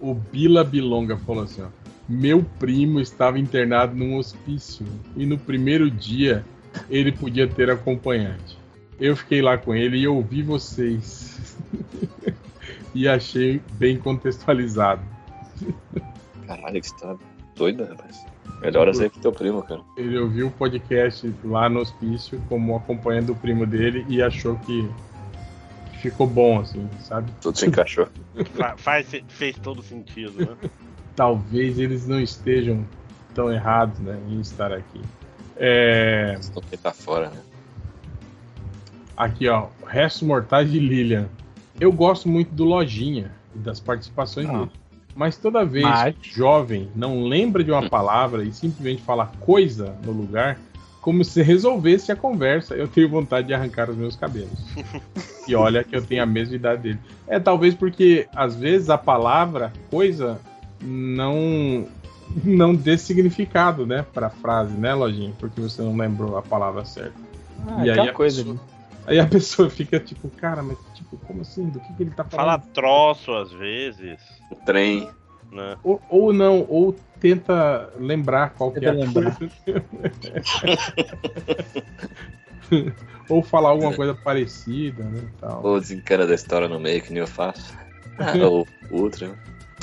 S3: o Bila Bilonga falou assim, ó. Meu primo estava internado num hospício e no primeiro dia ele podia ter acompanhante. Eu fiquei lá com ele e ouvi vocês. e achei bem contextualizado.
S1: Caralho, que história doida, rapaz. Melhoras aí pro teu primo, cara.
S3: Ele ouviu o podcast lá no hospício como acompanhando o primo dele e achou que, ficou bom, assim, sabe?
S1: Tudo se encaixou.
S8: Fa- faz, fez todo sentido, né?
S3: Talvez eles não estejam tão errados né, em estar aqui. É,
S1: quem tá fora, né?
S3: Aqui, ó, Restos Mortais de Lilian. Eu gosto muito do Lojinha e das participações
S4: Ah.
S3: dele. Mas toda vez
S4: Mas-
S3: que o jovem não lembra de uma palavra e simplesmente fala coisa no lugar, como se resolvesse a conversa, eu tenho vontade de arrancar os meus cabelos. e olha que eu tenho a mesma idade dele. É talvez porque às vezes a palavra coisa não não dê significado, né, para frase, né, Lojinha? Porque você não lembrou a palavra certa.
S4: Ah,
S3: E aí
S4: aquela
S3: a
S4: coisa
S3: pessoa- Aí a pessoa fica tipo, cara, mas como assim? Do que, que ele tá
S8: Fala
S3: falando?
S8: troço às vezes,
S1: O trem.
S8: né?
S3: Ou, ou não, ou tenta lembrar qual que é
S4: Tenta
S3: a
S4: lembrar.
S3: ou falar alguma coisa parecida, né? Tal.
S1: Ou desencana da história no meio, que nem eu faço. Ah, ou outra.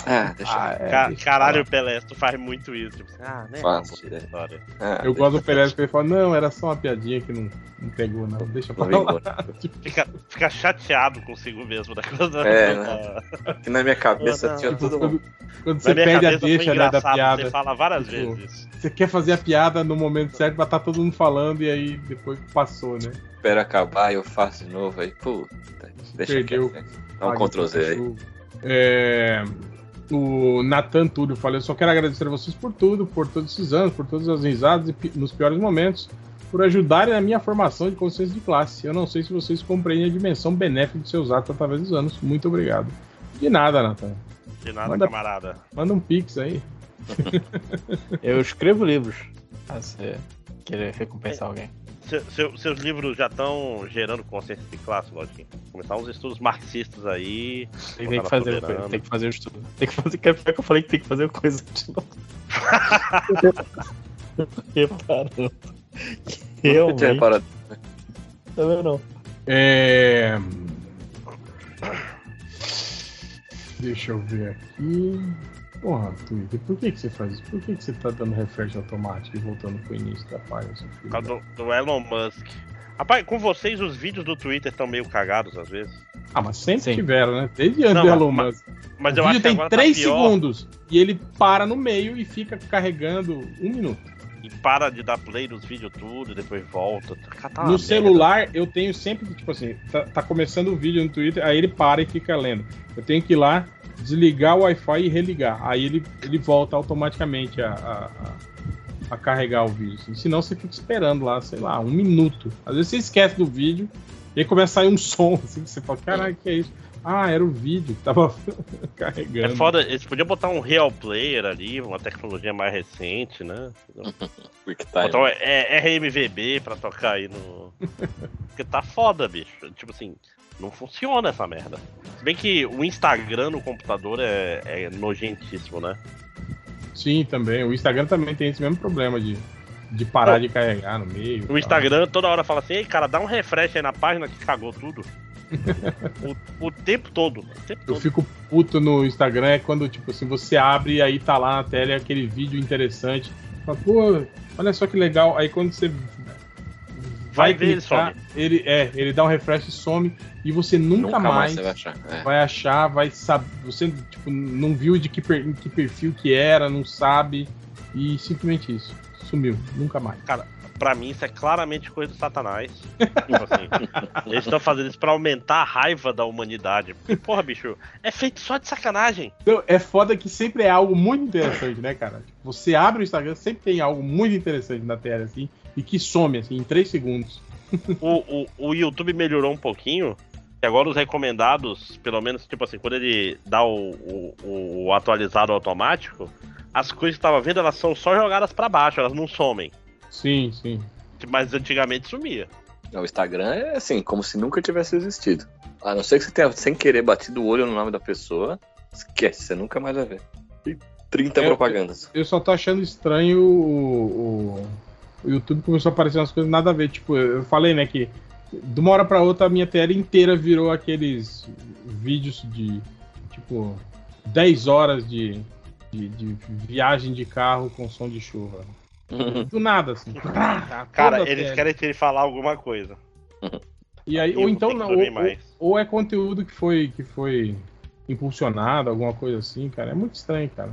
S1: Né? Ah, deixa
S3: Ah, é,
S8: Ca-
S3: deixa eu
S8: caralho, Pelé, tu faz muito isso. Tipo, ah, né? Boa
S1: é.
S8: história.
S1: Ah,
S3: Eu gosto do Pelé que ele fala, não, era só uma piadinha que não, não pegou, não. Deixa pra
S1: Vou
S3: lá.
S8: Fica, fica chateado consigo mesmo da coisa.
S1: É,
S8: da-
S1: Que na minha cabeça
S8: Não, não.
S1: tinha tudo.
S3: Quando, quando você perde a deixa né, da piada,
S8: Você fala várias
S3: Tipo,
S8: vezes.
S3: você quer fazer a piada no momento certo pra tá todo mundo falando e aí depois passou, né?
S1: Espero acabar e eu faço de novo aí. Puta, deixa
S3: Perdeu.
S1: quieto. né? Dá um Ctrl Z aí.
S3: É, o Nathan Túlio fala: Eu só quero agradecer a vocês por tudo, por todos esses anos, por todas as risadas e nos piores momentos, por ajudarem na minha formação de consciência de classe. Eu não sei se vocês compreendem a dimensão benéfica de seus atos através dos anos. Muito obrigado. De nada, Nathan.
S8: De nada,
S3: Manda-
S8: camarada.
S3: Manda um pix aí.
S4: Eu escrevo livros. Ah, você querer recompensar alguém.
S8: Seu- seu- seus livros já estão gerando consciência de classe, Lojinha. Começar uns estudos marxistas aí.
S4: Tem,
S8: botar
S4: que fazer,
S8: soberana.
S4: tem que fazer o estudo. Tem que fazer. Que é que eu falei que tem que fazer coisa de novo. Reparando.
S1: Eu
S4: Realmente.
S1: reparado.
S4: Também não.
S3: É... Deixa eu ver aqui. Porra, Twitter, por que, que você faz isso? Por que, que você tá dando refresh automático e voltando pro início da página?
S8: Por causa do, do Elon Musk. Rapaz, com vocês os vídeos do Twitter estão meio cagados às vezes.
S3: Ah, mas sempre
S4: Sim.
S3: tiveram, né? Desde antes do
S8: mas-
S3: Elon
S8: mas-
S3: Musk.
S8: Mas
S3: o
S8: eu
S3: vídeo
S8: acho que
S3: tem
S8: agora
S3: 3
S8: tá
S3: segundos e ele para no meio e fica carregando um minuto.
S8: e para de dar play nos vídeos tudo depois volta. Tá uma
S3: no
S8: merda.
S3: celular, eu tenho sempre que, tipo assim, tá, tá começando o vídeo no Twitter, aí ele para e fica lendo. Eu tenho que ir lá, desligar o Wi-Fi e religar. Aí ele, ele volta automaticamente a, a, a- carregar o vídeo. assim. Senão você fica esperando lá, sei lá, um minuto. Às vezes você esquece do vídeo E aí começa a sair um som, assim, que você fala, caralho, que é isso? Ah, era o vídeo que tava carregando.
S8: É foda, eles podiam botar um real player ali, uma tecnologia mais recente, né?
S1: QuickTime.
S8: Botar um é, RMVB pra tocar aí no. Porque tá foda, bicho. Tipo assim, não funciona essa merda. Se bem que o Instagram no computador é, é nojentíssimo, né?
S3: Sim, também. O Instagram também tem esse mesmo problema de, de parar de carregar no meio.
S8: O
S3: tal.
S8: Instagram toda hora fala assim, ei cara, dá um refresh aí na página que cagou tudo. o, o tempo todo. O tempo
S3: Eu
S8: todo.
S3: fico puto no Instagram é quando, tipo assim, você abre e aí tá lá na tela aquele vídeo interessante. Fala, pô, olha só que legal. Aí quando você
S8: Vai ver, ele
S3: clicar,
S8: some.
S3: ele é, ele dá um refresh e some e você nunca,
S1: Nunca
S3: mais
S1: mais você vai achar. É.
S3: vai achar, vai saber. Você tipo, não viu de que, per- que perfil que era, não sabe. E simplesmente isso. Sumiu. Nunca mais.
S8: Pra mim, isso é claramente coisa do satanás. tipo assim, eles estão fazendo isso pra aumentar a raiva da humanidade. Porque, porra, bicho, é feito só de sacanagem.
S3: Então, é foda que sempre é algo muito interessante, né, cara? Tipo, Você abre o Instagram, sempre tem algo muito interessante na tela, assim, e que some, assim, em 3 segundos.
S8: O, o, o YouTube melhorou um pouquinho. E agora os recomendados, pelo menos, tipo assim, quando ele dá o, o, o atualizado automático, as coisas que tava vendo, elas são só jogadas pra baixo, elas não somem.
S3: Sim, sim.
S8: Mas antigamente sumia.
S1: O Instagram é assim, como se nunca tivesse existido. A não ser que você tenha, sem querer, batido o olho no nome da pessoa, esquece, você nunca mais vai ver. E 30
S3: É,
S1: propagandas.
S3: Eu só tô achando estranho o, o, o YouTube começou a aparecer umas coisas nada a ver. Tipo, eu falei, né, que de uma hora pra outra a minha tela inteira virou aqueles vídeos de, tipo, 10 horas de, de, de viagem de carro com som de chuva. Do nada, assim. Tá
S8: Cara, eles
S3: tela.
S8: querem te falar alguma coisa.
S3: E aí,
S8: Eu
S3: ou então não, ou, ou- é conteúdo que foi que foi impulsionado, alguma coisa assim, cara. É muito estranho, cara.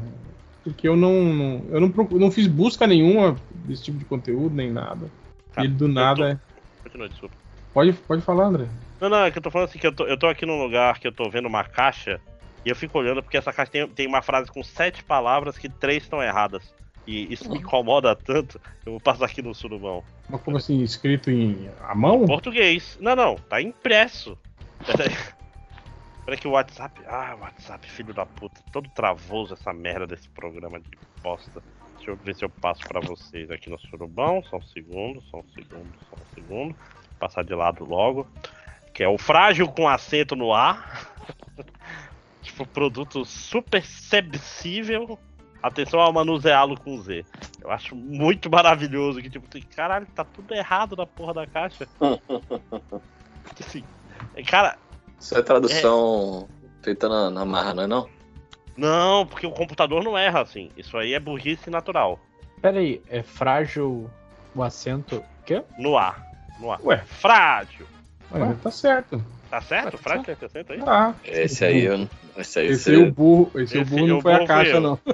S3: Porque eu não, não- eu não, procu- não fiz busca nenhuma desse tipo de conteúdo nem nada.
S8: Cara,
S3: e ele do nada
S8: tô-
S3: é.
S8: Continua, desculpa.
S3: Pode, pode falar, André.
S8: Não, não, é que eu tô falando assim que eu tô, eu tô aqui num lugar que eu tô vendo uma caixa e eu fico olhando porque essa caixa tem, tem uma frase com sete palavras que três estão erradas. E isso me incomoda tanto, eu vou passar aqui no surubão.
S3: Mas como assim, escrito em à mão?
S8: Português. Não, não, tá impresso. Peraí que o WhatsApp. Ah, WhatsApp, filho da puta. Todo travoso essa merda desse programa de bosta. Deixa eu ver se eu passo pra vocês aqui no surubão. Só um segundo, só um segundo, só um segundo. Passar de lado logo. Que é o frágil com acento no ar. tipo, produto super sensível. Atenção ao manuseá-lo com Z. Eu acho muito maravilhoso que, tipo, tem- caralho, tá tudo errado na porra da caixa. Assim, cara,
S1: Isso é tradução feita na, na marra, não é não?
S8: não, porque o computador não erra assim. Isso aí é burrice natural.
S4: Pera aí, é frágil o acento. Quê?
S8: No ar. No ar.
S3: Ué.
S8: Frágil.
S3: Olha, tá certo.
S8: Tá certo? Frágil tem acento aí?
S3: Tá.
S1: Esse aí, eu, esse aí,
S3: Esse aí o burro, esse,
S8: Esse
S3: o burro não
S8: o
S3: foi a
S8: burro fui
S3: caixa,
S8: eu.
S3: não.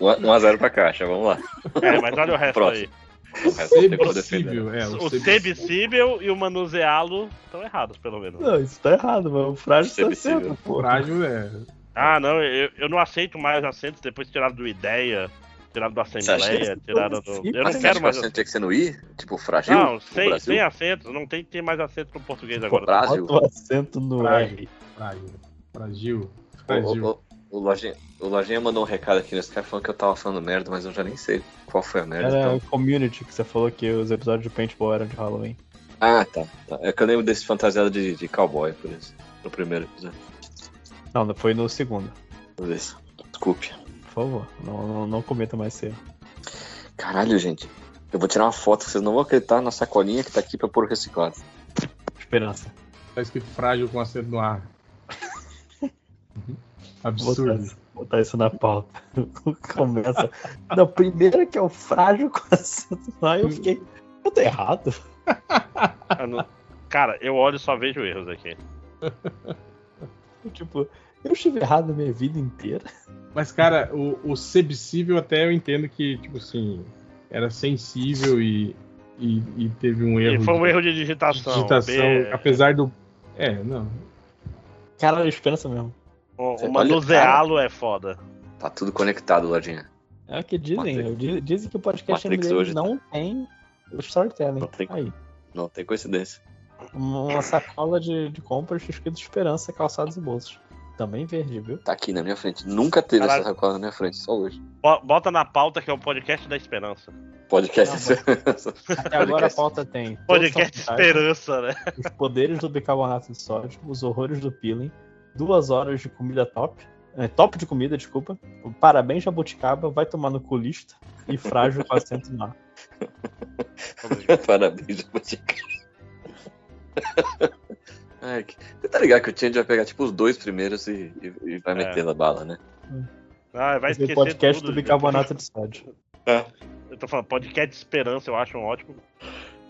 S1: 1x0 pra caixa, vamos lá.
S8: É, mas olha o resto
S1: Próximo.
S8: aí.
S1: O.
S3: Sebicível, é.
S8: O
S3: sebicível.
S8: e o manuseá-lo estão errados, pelo menos.
S4: Não, isso tá errado, mano. O frágil tá certo, pô.
S3: Frágil é.
S8: Ah, não, eu, eu não aceito mais acentos depois tiraram do Ideia, tiraram do Assembleia, tiraram do. Eu não quero mais.
S1: tinha que ser no I? Tipo, frágil?
S8: Não,
S1: no
S8: sem,
S1: Brasil?
S8: sem acentos, não tem que ter mais acento no português
S1: Tipo,
S8: agora.
S1: Brasil?
S4: Bota o acento no
S3: Frágil.
S4: R.
S3: Frágil. Frágil.
S1: O,
S3: Frágil.
S1: o, o, Lojinha, o Lojinha mandou um recado aqui nesse cara falando que eu tava falando merda, mas eu já nem sei qual foi a merda.
S4: Era
S1: então.
S4: o community que você falou que os episódios de Paintball eram de Halloween.
S1: Ah, tá, tá. É que eu lembro desse fantasiado de, de cowboy, por isso. No primeiro episódio.
S4: Não, foi no segundo.
S1: Isso. Desculpe.
S4: Por favor, não, não, não cometa mais ser.
S1: Caralho, gente. Eu vou tirar uma foto, vocês não vão acreditar na sacolinha que tá aqui pra pôr reciclado.
S4: Esperança.
S3: Tá escrito frágil com acento no ar.
S4: Vou
S3: Absurdo.
S4: botar, botar isso na pauta. Começa. Não, primeiro que é o frágil com acento no R, eu fiquei. Eu tô errado.
S8: Eu não- Cara, eu olho e só vejo erros aqui.
S4: Tipo, eu estive errado a minha vida inteira.
S3: Mas, cara, o, o até eu entendo que, tipo assim, era sensível e, e, e teve um erro.
S8: E foi um
S3: de-
S8: erro de digitação.
S3: digitação,
S8: B-
S3: apesar do. É, não.
S4: Cara, eu esperança mesmo.
S8: O, manuseá-lo é foda.
S1: Tá tudo conectado, Lojinha.
S4: É o que dizem.
S1: Matrix.
S4: Dizem que o podcast
S1: Matrix
S4: MDM
S1: hoje tá-
S4: não tem o storytelling.
S1: Matrix.
S4: Aí.
S1: Não tem coincidência.
S6: Uma sacola de, de compras escrito Esperança, calçados e bolsos. Também verde, viu?
S1: Tá aqui na minha frente. Nunca teve
S8: Caralho.
S1: essa sacola na minha frente, só hoje.
S8: Bo- Bota na pauta que é o podcast da esperança.
S1: Podcast.
S6: Até agora a pauta tem.
S8: Podcast esperança, né?
S6: Os poderes do bicarbonato de sódio, os horrores do peeling, duas horas de comida top. é, top de comida, desculpa. Parabéns, Jabuticaba, vai tomar no culista e frágil com assento no ar.
S1: Parabéns, Jabuticaba. Que- Você tá ligado que o Change vai pegar tipo os dois primeiros e, e- e vai
S8: É.
S1: meter na bala, né?
S8: Ah, vai esquecer
S6: podcast
S8: tudo,
S6: do bicarbonato de sódio.
S8: Eu tô falando, podcast esperança, eu acho um ótimo.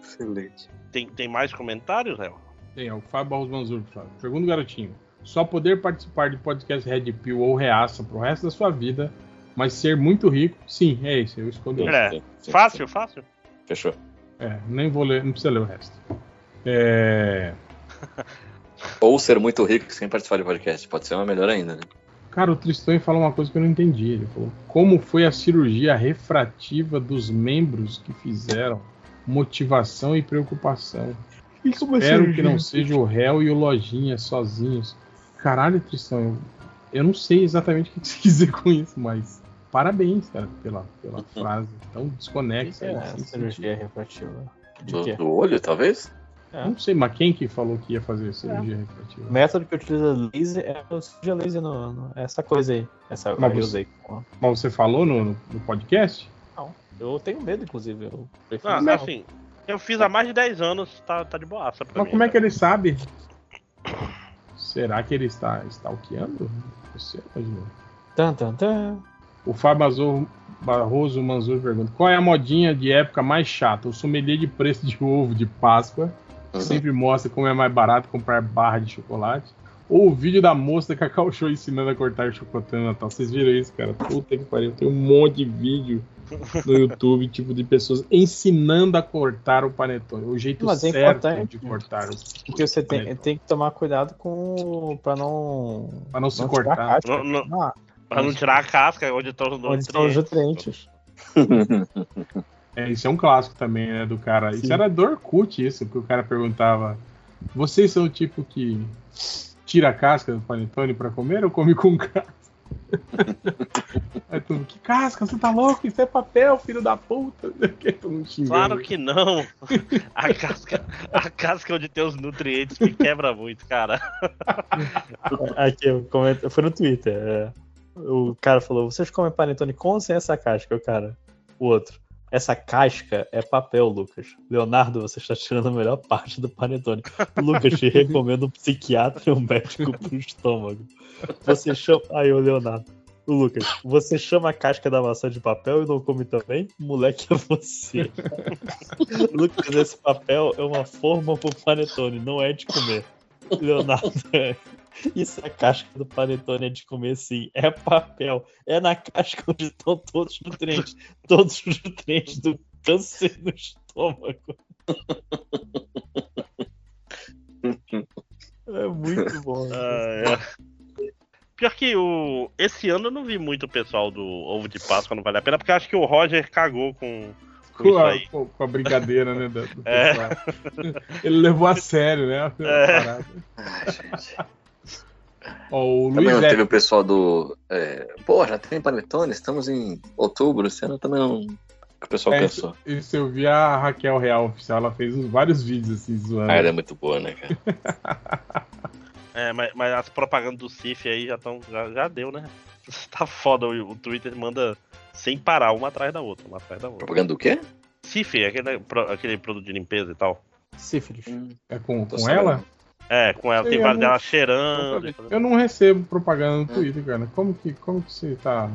S1: Excelente.
S8: Tem, tem mais comentários, Léo?
S3: Tem, é o Fábio Barros Manzur. Fábio. Segundo garotinho, só poder participar de podcast Red Pill ou Reaça pro resto da sua vida, mas ser muito rico, sim, é esse, eu escolhi.
S8: É.
S1: Sim, sim,
S8: Fácil, fácil?
S1: Fechou.
S3: É, nem vou ler, não precisa ler o resto. É,
S1: Ou ser muito rico sem participar de podcast. Pode ser uma melhor ainda, né?
S3: Cara, o Tristan falou uma coisa que eu não entendi. Ele falou: como foi a cirurgia refrativa dos membros que fizeram motivação e preocupação? Espero que não seja o réu e o Lojinha sozinhos. Caralho, Tristão, eu, eu não sei exatamente o que você quis dizer com isso, mas parabéns, cara, pela, pela frase tão desconexa.
S6: É,
S3: aí,
S6: cirurgia refrativa. De
S1: Do, do olho, talvez?
S3: Não sei, mas quem que falou que ia fazer cirurgia refrativa?
S6: O método que utiliza laser é o cirurgia laser no, no- essa coisa aí. Essa
S3: Mas
S6: que eu
S3: você-
S6: usei.
S3: Mas você falou no, no- no podcast?
S6: Eu tenho medo, inclusive. Eu prefiro
S8: Ah,
S6: usar.
S8: assim, eu fiz há mais de 10 anos, tá, tá de boaça pra
S3: Mas
S8: mim.
S3: como é que ele sabe? Será que ele está stalkeando? Você, imagina.
S6: Tan, tan, tan.
S3: O Fábio Azul- Barroso Manzur pergunta: qual é a modinha de época mais chata? O sommelier de preço de ovo de Páscoa. Sempre mostra como é mais barato comprar barra de chocolate. Ou o vídeo da moça da Cacau Show ensinando a cortar chocolate no Natal. Vocês viram isso, cara? Puta que pariu. Tem um monte de vídeo no YouTube, tipo, de pessoas ensinando a cortar o panetone. O jeito
S6: Mas é
S3: certo
S6: importante.
S3: de cortar o
S6: Porque você tem, tem que tomar cuidado com. pra não.
S3: Pra não se
S6: não
S3: cortar.
S6: casca.
S8: Não- não-
S6: Ah,
S8: Pra não tirar a casca onde estão os
S6: onde estão os
S8: nutrientes.
S3: É, isso é um clássico também, né, do cara. Isso
S6: Sim.
S3: era do Orkut, isso, que o cara perguntava. Vocês são o tipo que tira a casca do panetone pra comer ou come com casca? Aí todo mundo, que casca? Você tá louco? Isso é papel, filho da puta. Que.
S8: Claro que não. A casca, a casca onde tem os nutrientes me quebra muito, cara.
S6: Aqui, eu comento, foi no Twitter. é. O cara falou: vocês comem panetone com ou sem essa casca? O cara. O outro. Essa casca é papel, Lucas. Leonardo, você está tirando a melhor parte do panetone. Lucas, te recomendo um psiquiatra e um médico pro estômago. Você chama. Aí, o Leonardo. O Lucas, você chama a casca da maçã de papel e não come também? Moleque é você. Lucas, esse papel é uma forma pro panetone, não é de comer. Leonardo, isso é a casca do panetone é de comer sim. É papel. É na casca onde estão todos os nutrientes. Todos os nutrientes do câncer no estômago. É muito bom.
S8: Ah, é. Pior que o. Esse ano eu não vi muito o pessoal do ovo de Páscoa, não vale a pena, porque eu acho que o Roger cagou com, com
S3: a, com- a brincadeira, né? do- do
S8: É.
S3: Ele levou a sério, né? a
S8: É.
S1: Ai, gente.
S3: Ó,
S1: Também
S3: Luiz
S1: não
S3: F.
S1: teve o pessoal do. É, Pô, já tem panetone? Estamos em outubro, esse ano também não. O pessoal
S3: É,
S1: cansou.
S3: isso, isso eu vi a Raquel Real Oficial, ela fez vários vídeos assim, zoando.
S1: Ah, ela é muito boa, né, cara?
S8: É, mas, mas as propagandas do Cif aí já estão. Já, já deu, né? Tá foda, o, o Twitter manda sem parar, uma atrás da outra, uma atrás da outra.
S1: Propaganda do quê?
S8: Cif, aquele, aquele produto de limpeza e tal.
S6: Sífilis.
S3: É com, com
S1: sabendo.
S3: ela?
S8: É, com ela,
S3: Sei,
S8: tem várias dela cheirando.
S3: Eu não recebo propaganda no. Twitter, cara. Como que, como que você tá.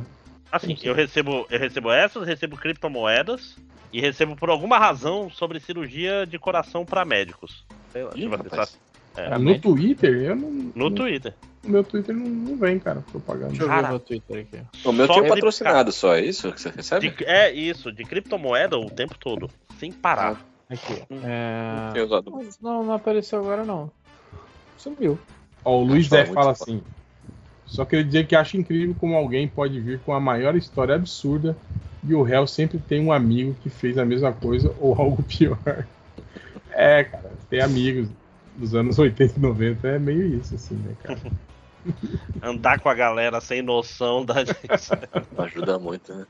S8: Assim, eu recebo, eu recebo essas, recebo criptomoedas e recebo por alguma razão sobre cirurgia de coração pra médicos. Sei lá,
S1: Ih,
S8: tipo assim,
S1: rapaz.
S8: É,
S3: Ah, no Twitter? Eu não.
S8: no
S3: não-
S8: Twitter.
S3: No meu Twitter não, não vem, cara, propaganda.
S6: Deixa eu
S8: Cara.
S6: ver o meu Twitter aqui.
S1: O meu
S8: Só
S1: tinha
S8: ele-
S1: patrocinado só, é isso que você recebe?
S8: De- é isso, de criptomoeda o tempo todo, sem parar.
S6: Aqui.
S1: Hum.
S6: É... Não, não apareceu agora não. Sumiu.
S3: Ó, o Luiz
S1: muito
S3: fala
S1: foda.
S3: assim. Só queria dizer que acho incrível como alguém pode vir com a maior história absurda e o réu sempre tem um amigo que fez a mesma coisa ou algo pior. É, cara, ter amigos dos anos 80 e 90 é meio isso, assim, né, cara?
S8: Andar com a galera sem noção da gente.
S1: Ajuda muito, né?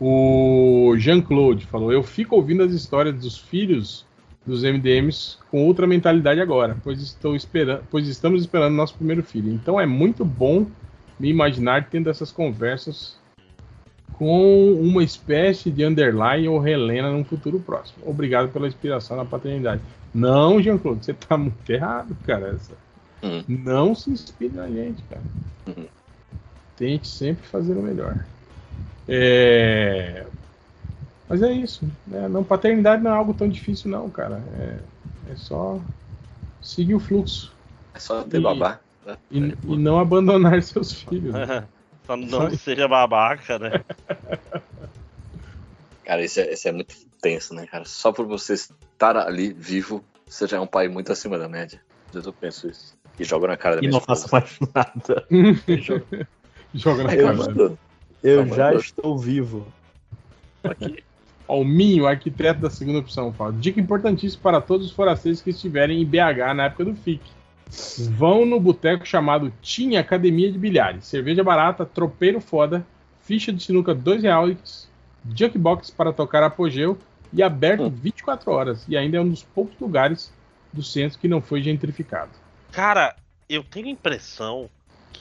S3: O Jean-Claude falou: Eu fico ouvindo as histórias dos filhos dos MDMs com outra mentalidade agora, pois, estou esperando, pois estamos esperando nosso primeiro filho. Então é muito bom me imaginar tendo essas conversas com uma espécie de underline ou Helena num futuro próximo. Obrigado pela inspiração na paternidade. Não, Jean-Claude, você tá muito errado, cara. Essa-
S1: Hum.
S3: Não se inspire na gente, cara.
S1: Uhum.
S3: Tente sempre fazer o melhor. É... Mas é isso. né? Não, paternidade não é algo tão difícil, não, cara. É, é só seguir o fluxo
S1: É só ter
S3: E-
S1: babá. né?
S3: e, e não abandonar seus filhos. né?
S8: Só não seja babaca, né?
S1: Cara, isso é, isso é muito tenso, né, cara? Só por você estar ali vivo, você já é um pai muito acima da média. Às vezes eu penso isso. E jogo na cara da
S9: E não faço mais nada.
S3: Joga na
S1: Eu
S3: cara.
S9: Eu
S1: Não,
S9: já
S1: mas-
S9: estou vivo.
S3: Ó, o Minho, arquiteto da segunda opção, fala: Dica importantíssima para todos os forasteiros que estiverem em BH na época do FIC. Vão no boteco chamado Tinha Academia de Bilhares. Cerveja barata, tropeiro foda, ficha de sinuca 2 reais, jukebox para tocar apogeu e aberto
S1: Hum.
S3: 24 horas. E ainda é um dos poucos lugares do centro que não foi gentrificado.
S8: Cara, eu tenho a impressão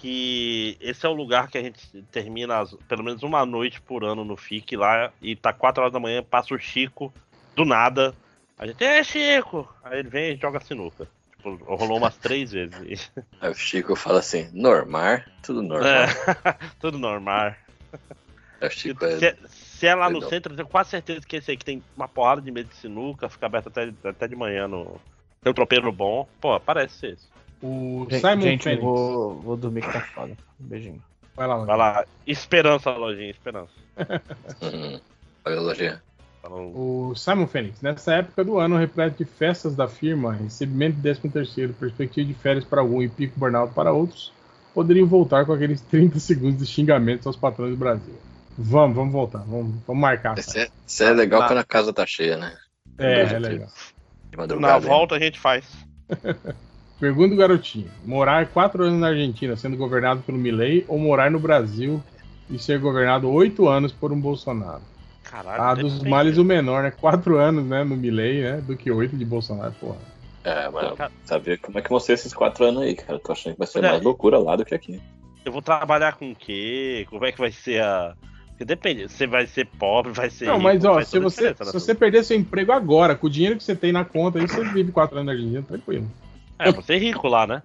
S8: que esse é o lugar que a gente termina as- pelo menos uma noite por ano no FIC lá e tá 4 horas da manhã, passa o Chico do nada. A gente, é Chico! Aí ele vem e joga sinuca. Tipo, rolou umas três vezes.
S1: Aí o Chico fala assim, normal, tudo normal.
S8: É, tudo normal.
S1: O Chico é...
S8: Se, é- se é lá no centro, eu tenho quase certeza que esse aí que tem uma porrada de medo de sinuca, fica aberto até, até de manhã no. Tem um tropeiro bom. Pô, parece ser isso.
S3: O
S4: Gente,
S3: Simon
S4: gente, eu
S3: Fênix.
S4: vou, vou dormir que tá foda. Um beijinho.
S3: Vai lá, mano.
S8: Vai lá. Esperança, lojinha, esperança.
S1: A lojinha.
S8: Falou.
S3: O Simon Fênix, nessa época do ano, repleto de festas da firma, recebimento de 13 terceiro, perspectiva de férias para algum e pico burnout para outros, poderiam voltar com aqueles 30 segundos de xingamentos aos patrões do Brasil. Vamos, vamos voltar, vamos, vamos marcar.
S1: Isso é, isso é legal
S8: Ah.
S1: quando a casa tá cheia, né?
S3: É, é legal.
S8: Na volta a gente faz.
S3: Pergunta do garotinho: morar quatro anos na Argentina sendo governado pelo Milei ou morar no Brasil e ser governado oito anos por um Bolsonaro?
S8: Caralho.
S3: Ah, dos
S8: depende.
S3: males o menor, né? Quatro anos, né, no Milei, né? Do que oito de Bolsonaro, porra.
S1: É, mas saber como é que vão ser esses quatro anos aí, cara. Eu tô achando que vai ser mais loucura lá do que aqui.
S8: Eu vou trabalhar com o quê? Como é que vai ser a. Porque depende, você vai ser pobre, vai ser.
S3: Não,
S8: rico,
S3: mas ó, se você, se você perder seu emprego agora, com o dinheiro que você tem na conta, aí você vive quatro anos na Argentina, tranquilo.
S8: É, você é rico lá, né?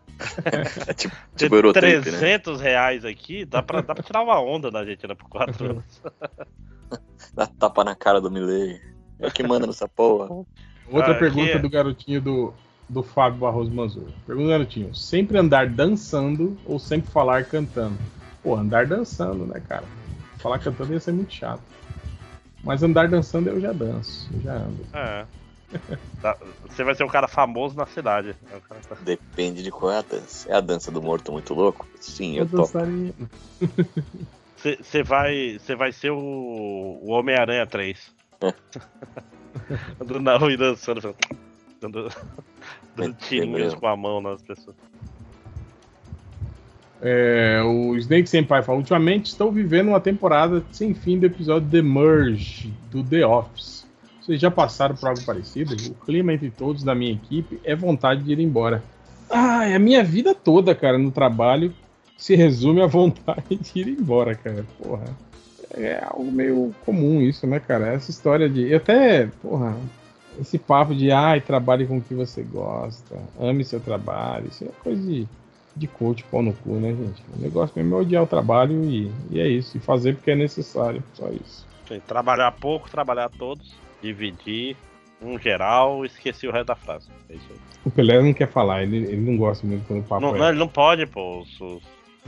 S1: É tipo,
S8: Ter
S1: tipo Eurotrip, né?
S8: 300 reais aqui, dá pra, dá pra tirar uma onda na Argentina por quatro anos.
S1: Dá tapa na cara do Milley. É que manda nessa porra.
S3: Outra
S8: Ah,
S3: pergunta
S8: aqui é-
S3: do garotinho do, do Fábio Barroso Manzur. Pergunta do garotinho: sempre andar dançando ou sempre falar cantando? Pô, andar dançando, né, cara? Falar cantando ia ser muito chato. Mas andar dançando eu já danço, eu já ando.
S8: É. Tá, Você vai ser um cara famoso na cidade. É o cara que tá-
S1: Depende de qual é a dança. É a dança do morto muito louco? Sim, eu
S3: Eu
S1: topo.
S8: Você vai, você vai ser o, o Homem-Aranha 3. Andando na rua e dançando. assim, Dando, dando tirinhos com a mão nas pessoas.
S3: É, o Snake Senpai fala: Ultimamente estou vivendo uma temporada sem fim do episódio The Merge do The Office. Vocês já passaram por algo parecido? O clima entre todos da minha equipe é vontade de ir embora. Ah, a minha vida toda, cara, no trabalho se resume à vontade de ir embora, cara. Porra. É algo meio comum isso, né, cara? Essa história de. e Até, porra, esse papo de ai, trabalhe com o que você gosta, ame seu trabalho, isso é coisa de de coach pau no cu, né, gente? O negócio mesmo é odiar o trabalho e, e é isso. E fazer porque é necessário, só isso.
S8: Trabalhar pouco, trabalhar todos, dividir, um geral, esqueci o resto da frase. É isso aí.
S3: O Pelé não quer falar, ele, ele não gosta muito quando o papo
S8: Não,
S3: é
S8: não, ele não pode, pô. Os, os,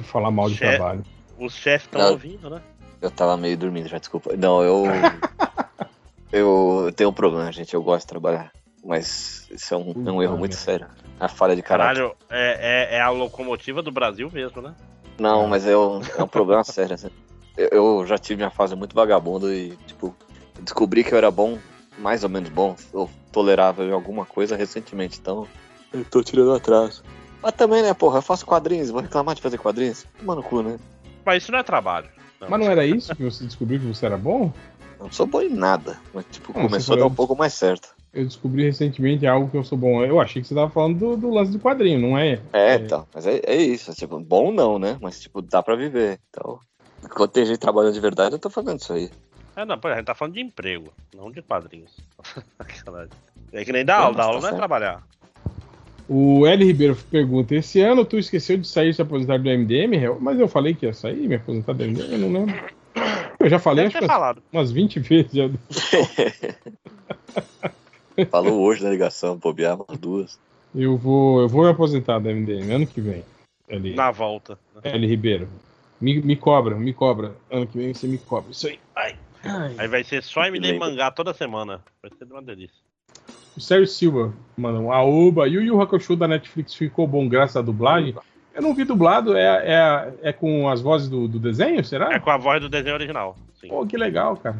S3: falar mal de
S8: Che-
S3: trabalho.
S8: os chefes estão ouvindo, né?
S1: Eu tava meio dormindo já, desculpa. Não, eu. eu tenho um problema, gente. Eu gosto de trabalhar. Mas isso é um, é um erro muito sério. A falha de caráter.
S8: Caralho, é, é, é a locomotiva do Brasil mesmo, né?
S1: Não, mas é um, é um problema sério. assim. Eu, eu já tive minha fase muito vagabunda e, tipo, descobri que eu era bom mais ou menos bom, ou tolerável em alguma coisa recentemente, então eu tô tirando atraso. Mas também, né, porra, eu faço quadrinhos, vou reclamar de fazer quadrinhos? Toma no cu, né?
S8: Mas isso não é trabalho.
S3: Mas não era isso que você descobriu que você era bom?
S1: Eu não sou bom em nada, mas tipo,
S3: Não,
S1: começou a dar um pouco mais certo.
S3: Eu descobri recentemente algo que eu sou bom. Eu achei que você tava falando do, do lance de quadrinho, não é?
S1: É, então, mas é, é isso, é, tipo, bom não, né? Mas tipo, dá pra viver. Então, quando tem gente trabalhando de verdade, eu tô fazendo isso aí.
S8: É, não, pô, a gente tá falando de emprego, não de quadrinhos. É que nem dar aula,
S1: mas
S8: dar
S1: tá
S8: aula não é trabalhar.
S3: O L. Ribeiro pergunta: Esse ano tu esqueceu de sair e se aposentar do MDM? Mas eu falei que ia sair, me aposentar do MDM, eu não lembro. Eu já falei, acho
S8: falado.
S3: umas 20 vezes. Já.
S1: Falou hoje na ligação, bobear umas duas.
S3: Eu vou, eu vou me aposentar do MDM ano que vem. L,
S8: Na volta.
S3: L. Ribeiro. Me, me cobra, me cobra. Ano que vem você me cobra. Isso aí. Ai.
S8: Aí vai ser só MD mangá toda semana. Vai ser uma delícia.
S3: O Sérgio Silva, mano, a Oba e o Yu Hakusho da Netflix ficou bom graças à dublagem. Eu não vi dublado, é, é, é com as vozes do, do desenho, será?
S8: É com a voz do desenho original. Sim.
S3: Pô, que legal, cara.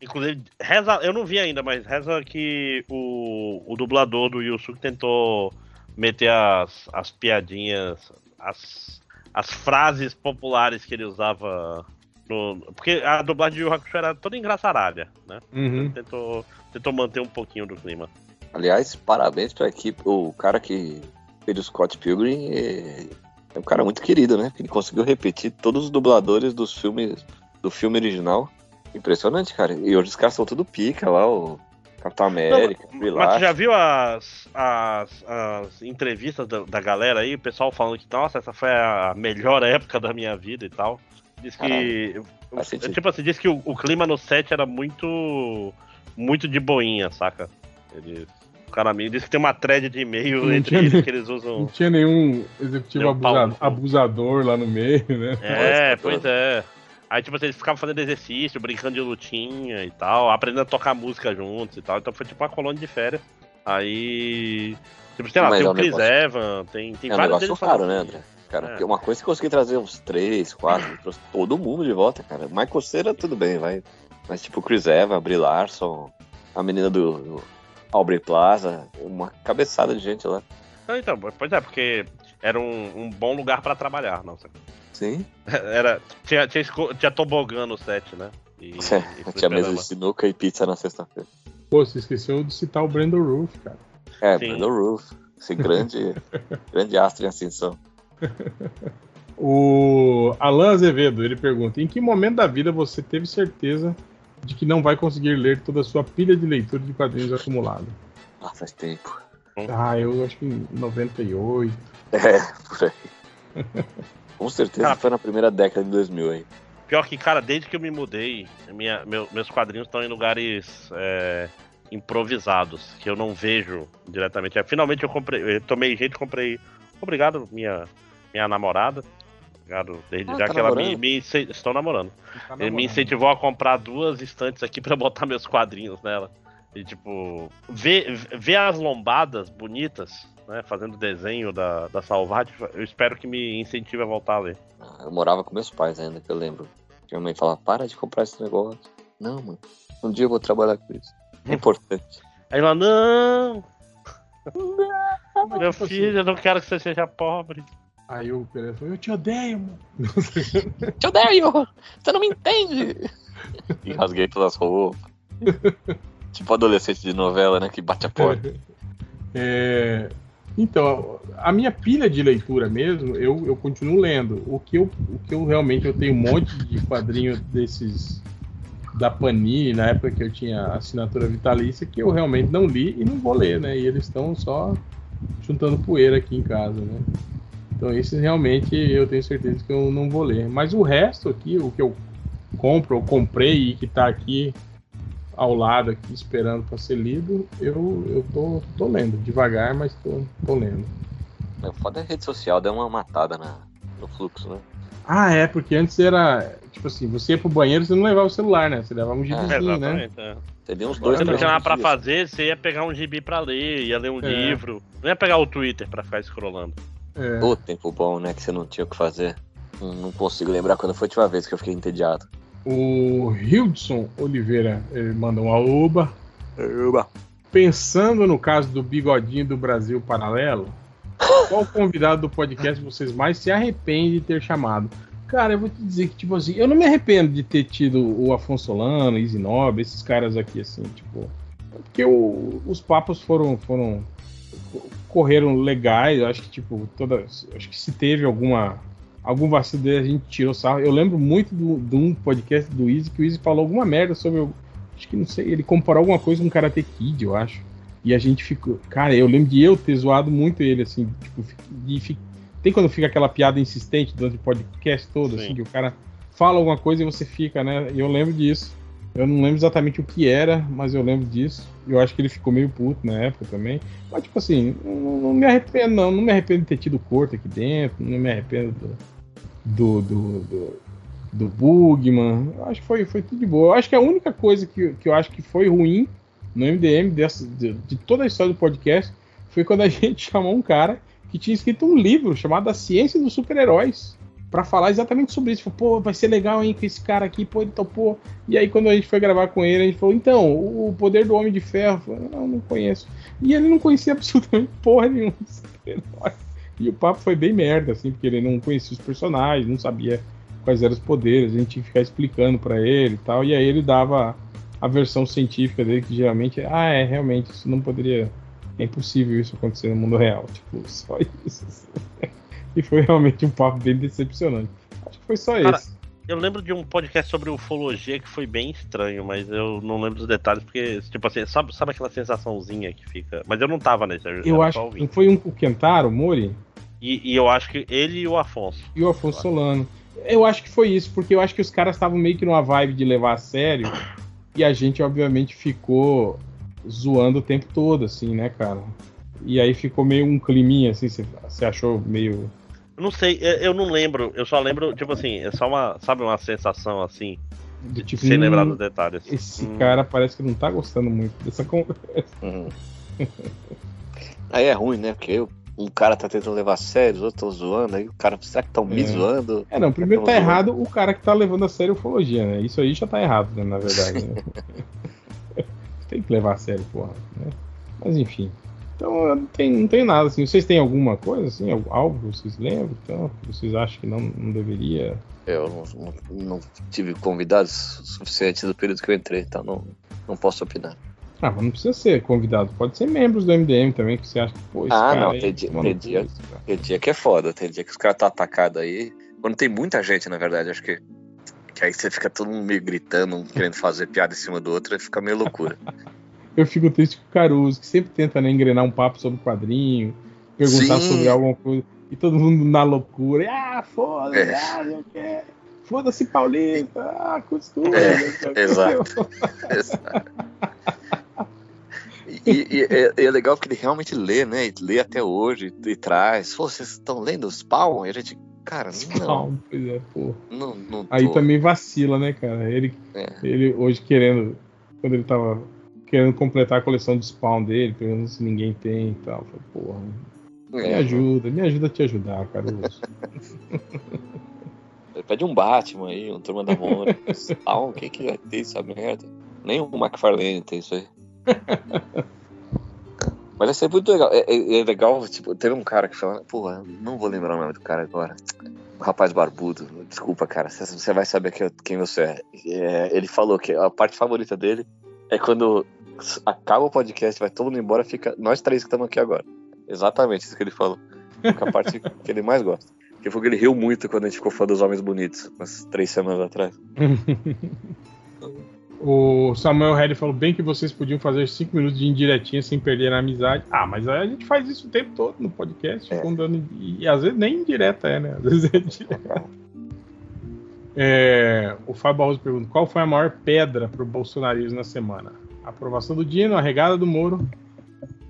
S8: Inclusive, reza, eu não vi ainda, mas reza que o, o dublador do Yusuke tentou meter as, as piadinhas, as, as frases populares que ele usava. No, porque a dublagem de Yu Hakusho era toda engraçaralha, né?
S3: Uhum.
S8: Tentou, tentou manter um pouquinho do clima.
S1: Aliás, parabéns pra equipe. O cara que fez o Scott Pilgrim é, é um cara muito querido, né? Ele conseguiu repetir todos os dubladores dos filmes do filme original. Impressionante, cara. E hoje os caras são tudo pica lá, o Capitão América, o
S8: Mas tu já viu as, as, as entrevistas da, da galera aí? O pessoal falando que, nossa, essa foi a melhor época da minha vida e tal. Diz que.
S1: faz sentido.
S8: tipo assim, diz que o, o clima no set era muito. Muito de boinha, saca? Eles, o cara me disse que tem uma thread de e-mail
S3: Não
S8: entre
S3: tinha
S8: eles
S3: nem-
S8: que eles
S3: Não
S8: usam.
S3: tinha nenhum executivo
S8: Deu pau
S3: abusa-
S8: no cu.
S3: abusador lá no meio, né?
S8: É,
S1: Nossa,
S8: pois é. Aí, tipo assim, eles ficavam fazendo exercício, brincando de lutinha e tal, aprendendo a tocar música juntos e tal. Então foi tipo uma colônia de férias. Aí. Tipo, sei lá,
S1: Mas
S8: tem
S1: é
S8: o
S1: um
S8: Chris
S1: negócio-
S8: Evan, tem, tem
S1: É um
S8: vários
S1: negócio
S8: deles
S1: raro,
S8: falando
S1: né. André? Cara,
S8: É.
S1: porque uma coisa é que eu consegui trazer uns três, quatro, trouxe todo mundo de volta, cara. Michael Cera, tudo bem, vai. Mas tipo, Chris Evans, Brie Larson, a menina do, do Aubrey Plaza, uma cabeçada de gente lá.
S8: Não, então, pois é, porque era um, um bom lugar pra trabalhar, não sabe?
S1: Sim.
S8: Era, tinha, tinha, tinha tobogã no set, né? E, e
S1: Tinha mesa de sinuca e pizza na sexta-feira.
S3: Pô, você esqueceu de citar o Brandon Roof, cara.
S1: É,
S8: Sim.
S1: Brandon Roof. Esse grande, grande astro em ascensão.
S3: O Alan Azevedo, ele pergunta: Em que momento da vida você teve certeza de que não vai conseguir ler toda a sua pilha de leitura de quadrinhos acumulada?
S1: Ah, faz tempo.
S3: Ah, eu acho que em 98.
S1: É, por aí. Com certeza
S8: Cara,
S1: foi na primeira década de 2000 aí.
S8: Pior que, cara, desde que eu me mudei, minha- meu- meus quadrinhos estão em lugares é, improvisados, que eu não vejo diretamente. É, finalmente eu comprei, eu tomei jeito e comprei. Obrigado, minha, minha namorada. Obrigado, desde
S1: Ah,
S8: já
S1: tá
S8: que ela me,
S1: namorando?
S8: me Estou namorando. Ele me incentivou a comprar duas estantes aqui pra botar meus quadrinhos nela. E, tipo, ver, ver as lombadas bonitas, né? Fazendo desenho da, da Salvati, eu espero que me incentive a voltar a ler.
S1: Ah, Eu morava com meus pais ainda, que eu lembro. Minha mãe falava, para de comprar esse negócio. Não, mano. Um dia eu vou trabalhar com isso. É importante.
S8: Aí ela, não!
S3: Mas,
S8: Meu filho, eu não quero que você seja pobre.
S3: Aí o Pereira falou: Eu te odeio, mano.
S1: Te odeio! Você não me entende! E rasguei todas as roupas. tipo adolescente de novela, né? Que bate a porta.
S3: É, então, a minha pilha de leitura mesmo, eu, eu continuo lendo. O que, eu, o que eu realmente eu tenho um monte de quadrinho desses da Panini, na época que eu tinha assinatura vitalícia, que eu realmente não li e não vou ler, né? E eles estão só juntando poeira aqui em casa, né? Então esses realmente eu tenho certeza que eu não vou ler. Mas o resto aqui, o que eu compro, eu comprei e que tá aqui ao lado aqui esperando para ser lido, eu, eu tô, tô lendo, devagar, mas tô, tô lendo.
S1: O foda é a rede social, deu uma matada na, no fluxo, né?
S3: Ah, é, porque antes era, tipo assim, você ia pro banheiro, você não levava o celular, né? Você levava um
S1: É,
S3: gibizinho, né?
S8: Exatamente. É.
S1: Teria uns
S3: Agora
S1: dois,
S8: Se
S3: não.
S8: tinha nada pra fazer, você ia pegar um gibi pra ler, ia ler um
S3: É.
S8: livro. Não ia pegar o Twitter pra ficar scrollando.
S3: É.
S1: Ô, tempo bom, né? Que você não tinha o que fazer. Não, consigo lembrar quando foi a última vez que eu fiquei entediado.
S3: O Hildson Oliveira ele manda um aoba.
S1: Eba.
S3: Pensando no caso do bigodinho do Brasil Paralelo, qual convidado do podcast vocês mais se arrependem de ter chamado? Cara, eu vou te dizer que, tipo assim, eu não me arrependo de ter tido o Afonso Solano, Easy Nobre, esses caras aqui, assim, tipo. Porque o- os papos foram, foram. Correram legais, acho que, tipo, todas. Acho que se teve alguma. Algum vacilo dele, a gente tirou sarro. Eu lembro muito do- de um podcast do Easy que o Easy falou alguma merda sobre. Acho que não sei, ele comparou alguma coisa com Karate Kid, eu acho. E a gente ficou. Cara, eu lembro de eu ter zoado muito ele, assim, tipo, de fi- tem quando fica aquela piada insistente durante o podcast todo,
S8: Sim.
S3: assim, que o cara fala alguma coisa e você fica, né? E eu lembro disso. Eu não lembro exatamente o que era, mas eu lembro disso. Eu acho que ele ficou meio puto na época também. Mas, tipo assim, não, não me arrependo, não. Não me arrependo de ter tido corte aqui dentro. Não me arrependo do. do. do, do, do Bugman. Eu acho que foi, foi tudo de boa. Eu acho que a única coisa que, que eu acho que foi ruim no MDM dessa, de, de toda a história do podcast foi quando a gente chamou um cara que tinha escrito um livro chamado A Ciência dos Super-Heróis pra falar exatamente sobre isso. Falou, pô, vai ser legal, hein, com esse cara aqui, pô, ele topou. E aí quando a gente foi gravar com ele, a gente falou, então, o poder do Homem de Ferro. Falei, não, não conheço. E ele não conhecia absolutamente porra nenhuma. E o papo foi bem merda, assim, porque ele não conhecia os personagens, não sabia quais eram os poderes, a gente tinha que ficar explicando pra ele e tal. E aí ele dava a versão científica dele, que geralmente ah, é, realmente, isso não poderia. É impossível isso acontecer no mundo real. Tipo, só isso. assim. E foi realmente um papo bem decepcionante. Acho que foi só
S8: Cara,
S3: esse.
S8: Eu lembro de um podcast sobre ufologia que foi bem estranho, mas eu não lembro dos detalhes, porque, tipo assim, sabe, sabe aquela sensaçãozinha que fica. Mas eu não tava nesse, eu,
S3: Eu acho que foi um, o Kentaro, o Mori,
S8: E, e eu acho que ele e o Afonso.
S3: e o Afonso Solano. Eu acho que foi isso, porque eu acho que os caras estavam meio que numa vibe de levar a sério. E a gente, obviamente, ficou zoando o tempo todo, assim, né, cara? E aí ficou meio um climinha, assim, você achou meio.
S8: Eu não sei, eu, não lembro, eu só lembro, tipo assim, é só uma, sabe, uma sensação assim,
S3: Do tipo,
S8: sem
S3: hum,
S8: lembrar dos detalhes.
S3: Esse
S8: Hum.
S3: cara parece que não tá gostando muito dessa conversa.
S1: Uhum. Aí é ruim, né? Porque eu- um cara tá tentando levar a sério, os outros estão zoando, aí o cara, será que estão me
S3: É.
S1: zoando?
S3: É, não, primeiro tá
S1: zoando.
S3: errado o cara que tá levando a sério a ufologia, né? Isso aí já tá errado, né, na verdade. Né? tem que levar a sério, porra. Né? Mas enfim. Então não tem, não tem nada assim. Vocês têm alguma coisa assim, algo- que vocês lembram? Então, vocês acham que não, não deveria.
S1: Eu não, não- não tive convidados suficientes do período que eu entrei, então não, não posso opinar.
S3: Ah, mas não precisa ser convidado, pode ser membros do MDM também, que você acha que, pô, esse
S1: Ah, não,
S3: aí,
S1: tem dia-
S3: mano,
S1: tem dia-
S3: isso.
S1: Tem dia que é foda, tem dia que os caras tá atacados aí. Quando tem muita gente, na verdade, acho que. Que aí você fica todo mundo meio gritando, um querendo fazer piada em cima do outro, aí fica meio loucura.
S3: Eu fico triste com o Caruso, que sempre tenta né, engrenar um papo sobre quadrinho, perguntar
S1: Sim.
S3: sobre alguma coisa, e todo mundo na loucura. Ah, foda-se,
S1: É.
S3: ah, não quer. Foda-se Paulista, ah, costura.
S1: É, exato. Exato. E, e- é, é legal que ele realmente lê, né? E lê até hoje e traz. Pô, vocês estão lendo Spawn? E a gente, cara, não,
S3: Calma, pois é, pô.
S1: não, não.
S3: Aí também vacila, né, cara? Ele,
S1: É.
S3: ele hoje querendo, quando ele tava querendo completar a coleção de spawn dele, perguntando se ninguém tem e tal. Falei, porra, me
S1: É,
S3: ajuda, me ajuda a te ajudar, Caruso.
S1: Pede um Batman aí, um Turma da Mônica. Spawn, quem que vai ter essa merda? Nem o McFarlane tem isso aí. Mas vai ser muito legal. É, é- é legal, tipo, teve um cara que falou, porra, não vou lembrar o nome do cara agora. O rapaz barbudo. Desculpa, cara, você- vai saber que- quem você é. É, Ele falou que a parte favorita dele é quando acaba o podcast, vai todo mundo embora, fica nós três que estamos aqui agora. Exatamente isso que ele falou. É a parte que ele mais gosta. Que foi que ele riu muito quando a gente ficou falando dos Homens Bonitos, umas três semanas atrás.
S3: o Samuel Harry falou bem que vocês podiam fazer 5 minutos de indiretinha sem perder a amizade. Ah, mas aí a gente faz isso o tempo todo no podcast,
S1: É.
S3: dando- e, e às vezes nem indireta é, né? Às vezes é direta. É, o Fábio Barroso pergunta: qual foi a maior pedra pro bolsonarismo na semana? Aprovação do Dino, a regada do Moro,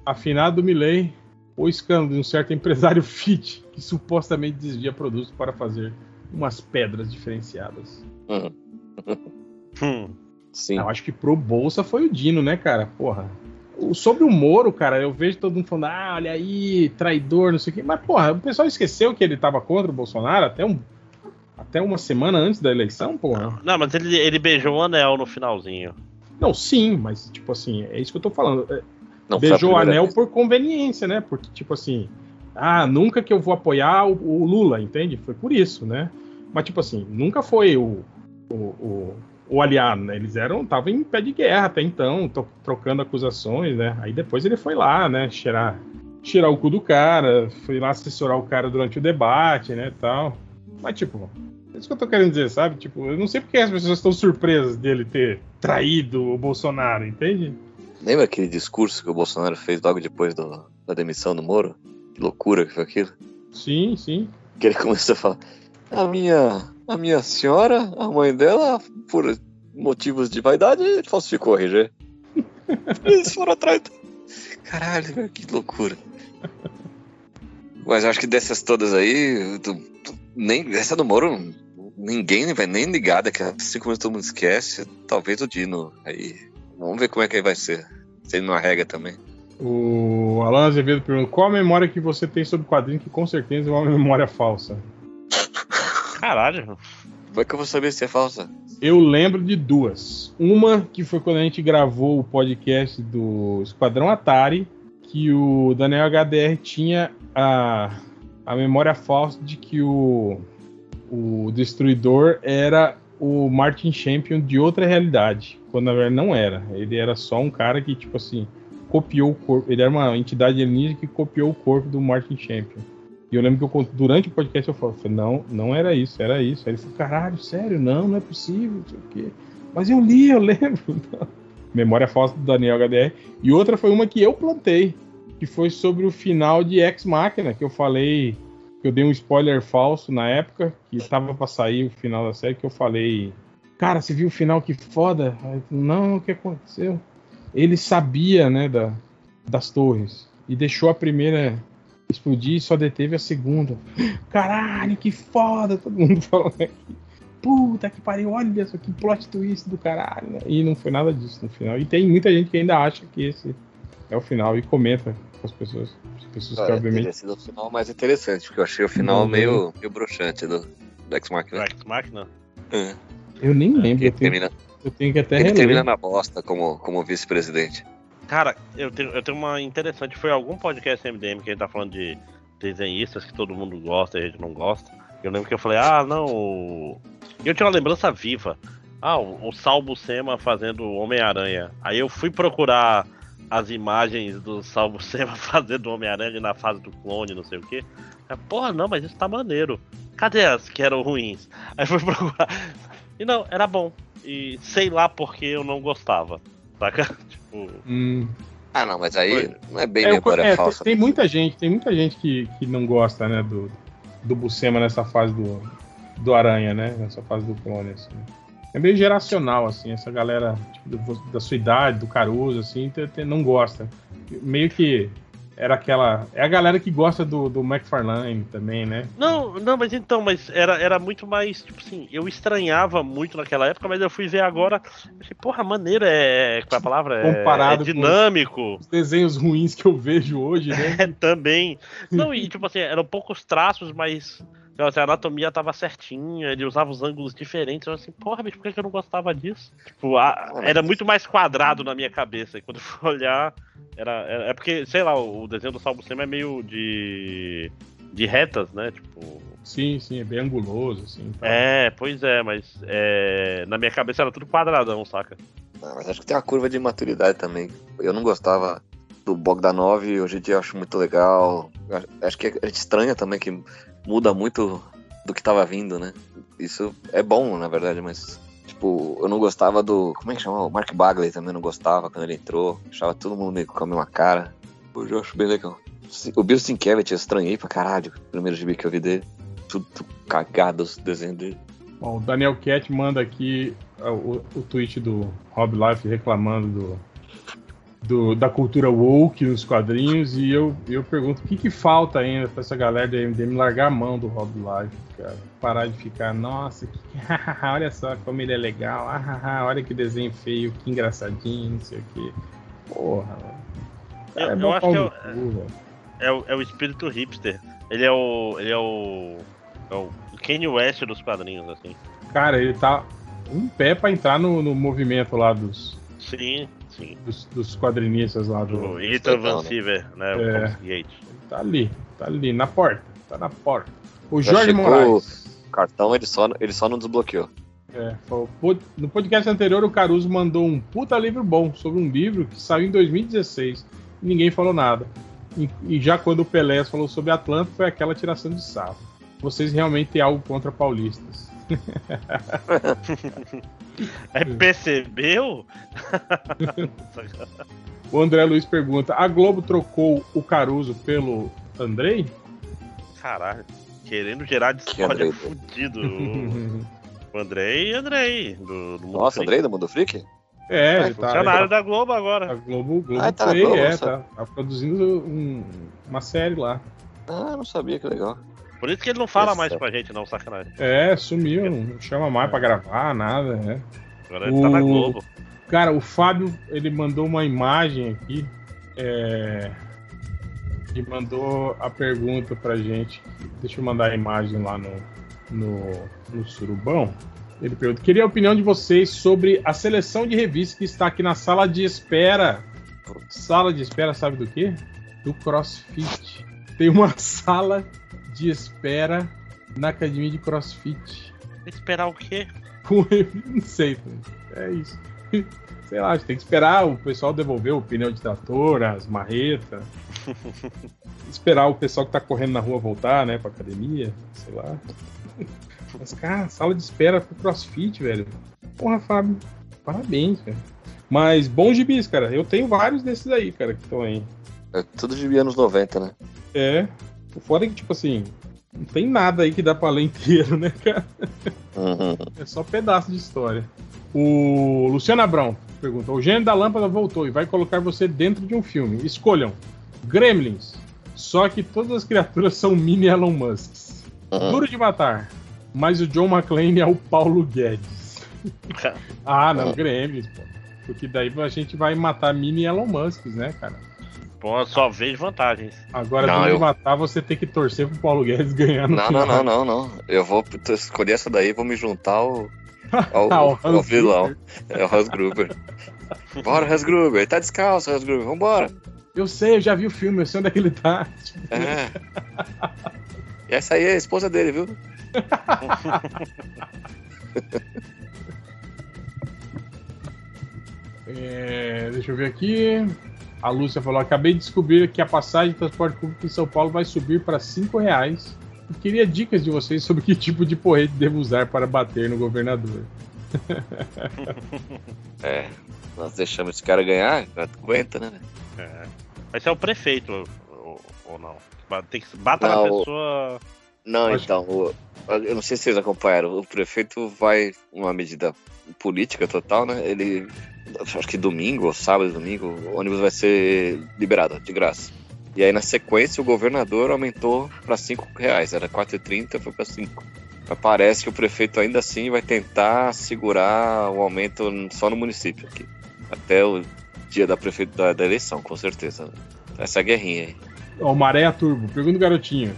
S3: a finada do Milley ou o escândalo de um certo empresário fit que supostamente desvia produtos para fazer umas pedras diferenciadas?
S1: Uhum.
S8: Hum.
S1: Sim.
S3: Eu acho que pro Bolsa foi o Dino, né, cara? Porra. Sobre o Moro, cara, eu vejo todo mundo falando, ah, olha aí, traidor, não sei o quê. Mas, porra, o pessoal esqueceu que ele tava contra o Bolsonaro até, um, até uma semana antes da eleição, porra.
S8: Não, mas ele, ele beijou o anel no finalzinho.
S3: Não, sim, mas, tipo assim, é isso que eu tô falando. É,
S1: Não,
S3: Beijou o anel
S1: vez.
S3: por conveniência, né? Porque, tipo assim, ah, nunca que eu vou apoiar o, o Lula, entende? Foi por isso, né? Mas, tipo assim, nunca foi o, o, o, o aliado, né? Eles eram, estavam em pé de guerra até então, trocando acusações, né? Aí depois ele foi lá, né? Cheirar, cheirar o cu do cara, foi lá assessorar o cara durante o debate, né? Tal. Mas, tipo, é isso que eu tô querendo dizer, sabe? Tipo, eu não sei porque as pessoas estão surpresas dele ter traído o Bolsonaro, entende?
S1: Lembra aquele discurso que o Bolsonaro fez logo depois do- da demissão do Moro? Que loucura que foi aquilo.
S3: Sim, sim.
S1: Que ele começou a falar: A minha, a minha senhora, a mãe dela, por motivos de vaidade, falsificou o RG. Eles foram atrás. do- Caralho, que loucura. Mas eu acho que dessas todas aí, tu- tu- nem, essa do Moro, ninguém vai nem ligar, daqui a cinco minutos todo mundo esquece. Talvez o Dino. Aí, vamos ver como é que vai ser. Se ele não arrega também.
S3: O Alan Azevedo perguntou: qual a memória que você tem sobre o quadrinho que com certeza é uma memória falsa?
S8: Caralho.
S1: Como é que eu vou saber se é falsa?
S3: Eu lembro de duas. Uma que foi quando a gente gravou o podcast do Esquadrão Atari, que o Daniel HDR tinha a, a memória falsa de que o, o Destruidor era o Martin Champion de outra realidade, quando na verdade não era. Ele era só um cara que, tipo assim, copiou o corpo. Ele era uma entidade alienígena que copiou o corpo do Martin Champion. E eu lembro que eu, durante o podcast eu falei, não, não era isso, era isso. Aí ele falou, caralho, sério, não, não é possível, não sei o quê. Mas eu li, eu lembro. Memória falsa do Daniel HDR. E outra foi uma que eu plantei, que foi sobre o final de Ex Machina, que eu falei, eu dei um spoiler falso na época, que tava pra sair o final da série, que eu falei, cara, você viu o final que foda? Aí, não, o que aconteceu? Ele sabia, né, da, das torres, e deixou a primeira explodir e só deteve a segunda. Caralho, que foda! Todo mundo falando aqui. Puta que pariu, olha só que plot twist do caralho. né? E não foi nada disso no final. E tem muita gente que ainda acha que esse é o final e comenta com as pessoas. As pessoas que,
S1: Olha,
S3: obviamente.
S1: teria sido o final mais interessante, porque eu achei o final
S3: Uhum.
S1: meio, meio broxante do, do X-Machina.
S8: Ex Machina?
S1: É.
S3: Eu nem lembro,
S1: Ele
S3: eu tenho,
S1: termina,
S3: eu tenho que até
S1: ele
S3: reler.
S1: termina na bosta como, como vice-presidente.
S8: Cara, eu tenho, eu tenho uma interessante. Foi algum podcast MDM que a gente tá falando de desenhistas que todo mundo gosta e a gente não gosta. Eu lembro que eu falei, ah, não. E eu tinha uma lembrança viva. Ah, o, o Salvo Sema fazendo Homem-Aranha. Aí eu fui procurar as imagens do Salvo Sema fazendo Homem-Aranha na fase do clone, não sei o quê. Aí, Porra, não, mas isso tá maneiro. Cadê as que eram ruins? Aí fui procurar. E não, era bom. E sei lá porque eu não gostava. Saca? Tipo.
S3: Hum.
S1: Ah, não, mas aí
S8: Foi.
S1: não é bem
S3: É,
S1: memória
S3: é,
S1: falsa.
S3: Tem muita gente, tem muita gente que, que não gosta, né, do, do Buscema nessa fase do, do Aranha, né? Nessa fase do clone, assim. É meio geracional, assim, essa galera tipo, da sua idade, do Caruso, assim, não gosta. Meio que era aquela. É a galera que gosta do, do McFarlane também, né?
S8: Não, não, mas então, mas era, era muito mais, tipo assim, eu estranhava muito naquela época, mas eu fui ver agora, achei, porra, maneiro, é, qual é a palavra? É,
S3: Comparado
S8: é
S3: com-
S8: dinâmico,
S3: Os desenhos ruins que eu vejo hoje, né?
S8: é, também. Não, e tipo assim, eram poucos traços, mas a anatomia tava certinha, ele usava os ângulos diferentes, eu assim, porra, bicho, por que que eu não gostava disso? Tipo, a- era muito mais quadrado na minha cabeça, e quando eu fui olhar, era, era- é porque, sei lá, o desenho do Salvo Sema é meio de, de retas, né, tipo...
S3: Sim, sim, é bem anguloso, assim. tal.
S8: É, pois é, mas é, na minha cabeça era tudo quadradão, saca?
S1: Não, mas acho que tem uma curva de maturidade também. Eu não gostava do Bogdanov, hoje em dia eu acho muito legal. Acho que a gente estranha também que muda muito do que tava vindo, né? Isso é bom, na verdade, mas. Tipo, eu não gostava do. Como é que chama? O Mark Bagley também não gostava quando ele entrou. Achava todo mundo meio com a mesma cara. Hoje eu acho bem legal. O Bill Sienkiewicz eu estranhei pra caralho. O primeiro gibi que eu vi dele. Tudo cagado os desenhos dele.
S3: Bom, o Daniel Cat manda aqui ah, o, o tweet do Rob Life reclamando do, do- da cultura woke nos quadrinhos e eu, eu pergunto o que, que falta ainda pra essa galera da MDM largar a mão do Rob Life, cara. Parar de ficar, nossa, que, olha só como ele é legal, olha que desenho feio, que engraçadinho, não sei o que. Porra, velho.
S8: Eu,
S3: É
S8: eu acho que é, o-
S3: cu,
S8: é o, é o espírito hipster. Ele é o. Ele é o. É o Kanye West dos quadrinhos, assim.
S3: Cara, ele tá um pé pra entrar no, no movimento lá dos
S8: Sim, sim.
S3: dos, dos quadrinistas lá do.
S8: O Ethan Van
S1: né?
S8: Siever, né? O
S3: É. Tá ali, tá ali, na porta. Tá na porta. O
S1: Já
S3: Jorge Moraes.
S1: O cartão ele só, ele só não desbloqueou.
S3: É, falou, "Pô, no podcast anterior, o Caruso mandou um puta livro bom sobre um livro que saiu em 2016 e ninguém falou nada. E, e já quando o Pelé falou sobre Atlanta, foi aquela tiração de sarro. Vocês realmente têm algo contra paulistas.
S8: É, percebeu?
S3: O André Luiz pergunta: a Globo trocou o Caruso pelo Andrei?
S8: Caralho. Querendo gerar discórdia fudido. O Andrei e Andrei. Do, do Mundo
S1: Nossa,
S8: Freak.
S1: Andrei do Mundo Freak?
S3: é,
S1: Ai,
S3: ele tá,
S8: Funcionário da Globo
S3: a
S8: agora.
S3: Globo, Globo
S1: Ah, tá
S3: Play,
S1: Globo,
S3: é, tá, tá produzindo um- uma série lá.
S1: Ah, não sabia, que legal.
S8: Por isso que ele não fala
S1: Nossa.
S8: mais com a gente, não, sacanagem.
S3: É, sumiu, não chama mais pra gravar, nada, né?
S8: Agora ele tá na
S3: O-
S8: Globo.
S3: Cara, o Fábio, ele mandou uma imagem aqui. É... E mandou a pergunta pra gente. Deixa eu mandar a imagem lá no, no, no Surubão. Ele pergunta: Queria a opinião de vocês sobre a seleção de revistas que está aqui na sala de espera. Sala de espera, sabe do quê? Do CrossFit. Tem uma sala de espera na academia de CrossFit.
S8: Esperar o quê?
S3: Não sei, é isso. Sei lá, a gente tem que esperar o pessoal devolver o pneu de trator, as marretas. esperar o pessoal que tá correndo na rua voltar, né, pra academia, sei lá. Mas, cara, sala de espera pro crossfit, velho. Porra, Fábio, parabéns, velho. Mas bons gibis, cara. Eu tenho vários desses aí, cara, que estão aí.
S1: É tudo de anos 90, né?
S3: É. O foda é que, tipo assim, não tem nada aí que dá pra ler inteiro, né, cara?
S1: Uhum.
S3: É só pedaço de história. O Luciano Abrão pergunta: O gênio da lâmpada voltou e vai colocar você dentro de um filme. Escolham: Gremlins. Só que todas as criaturas são mini Elon Musks.
S1: Uhum.
S3: Duro de matar. Mas o John McClane é o Paulo Guedes. ah, não, Gremlins, pô. Porque daí a gente vai matar mini Elon Musks, né, cara?
S8: Bom, eu só vejo vantagens.
S3: Agora,
S1: Não, eu-
S3: matar, você tem que torcer pro Paulo Guedes ganhar no
S1: Não, não,
S3: final.
S1: não, não, não. Eu vou escolher essa daí e vou me juntar ao, ao,
S3: Ao
S1: ao vilão. É o Hans Gruber. Bora, Hans Gruber. Ele tá descalço, Hans Gruber. Vambora.
S3: Eu sei, eu já vi o filme, eu sei onde é que ele tá.
S1: É. E essa aí é a esposa dele, viu?
S3: É, deixa eu ver aqui. A Lúcia falou: acabei de descobrir que a passagem de transporte público em São Paulo vai subir para R$ reais. E queria dicas de vocês sobre que tipo de porrete devo usar para bater no governador.
S1: É. Nós deixamos esse cara ganhar, aguenta, né?
S8: É. Mas é o prefeito ou, ou não? Tem que bata na
S1: Não,
S8: pessoa.
S1: Não,
S3: Acho-
S1: então, o- eu não sei se vocês acompanharam, o prefeito vai, uma medida política total, né? Ele, acho que domingo, ou sábado, domingo, o ônibus vai ser liberado, de graça. E aí, na sequência, o governador aumentou para 5 reais, era 4,30, foi para 5. Mas parece que o prefeito ainda assim vai tentar segurar o aumento só no município aqui. Até o dia da, prefeito, da, da eleição, com certeza. Essa é a guerrinha aí.
S3: Ó, a Turbo, pergunta o garotinho: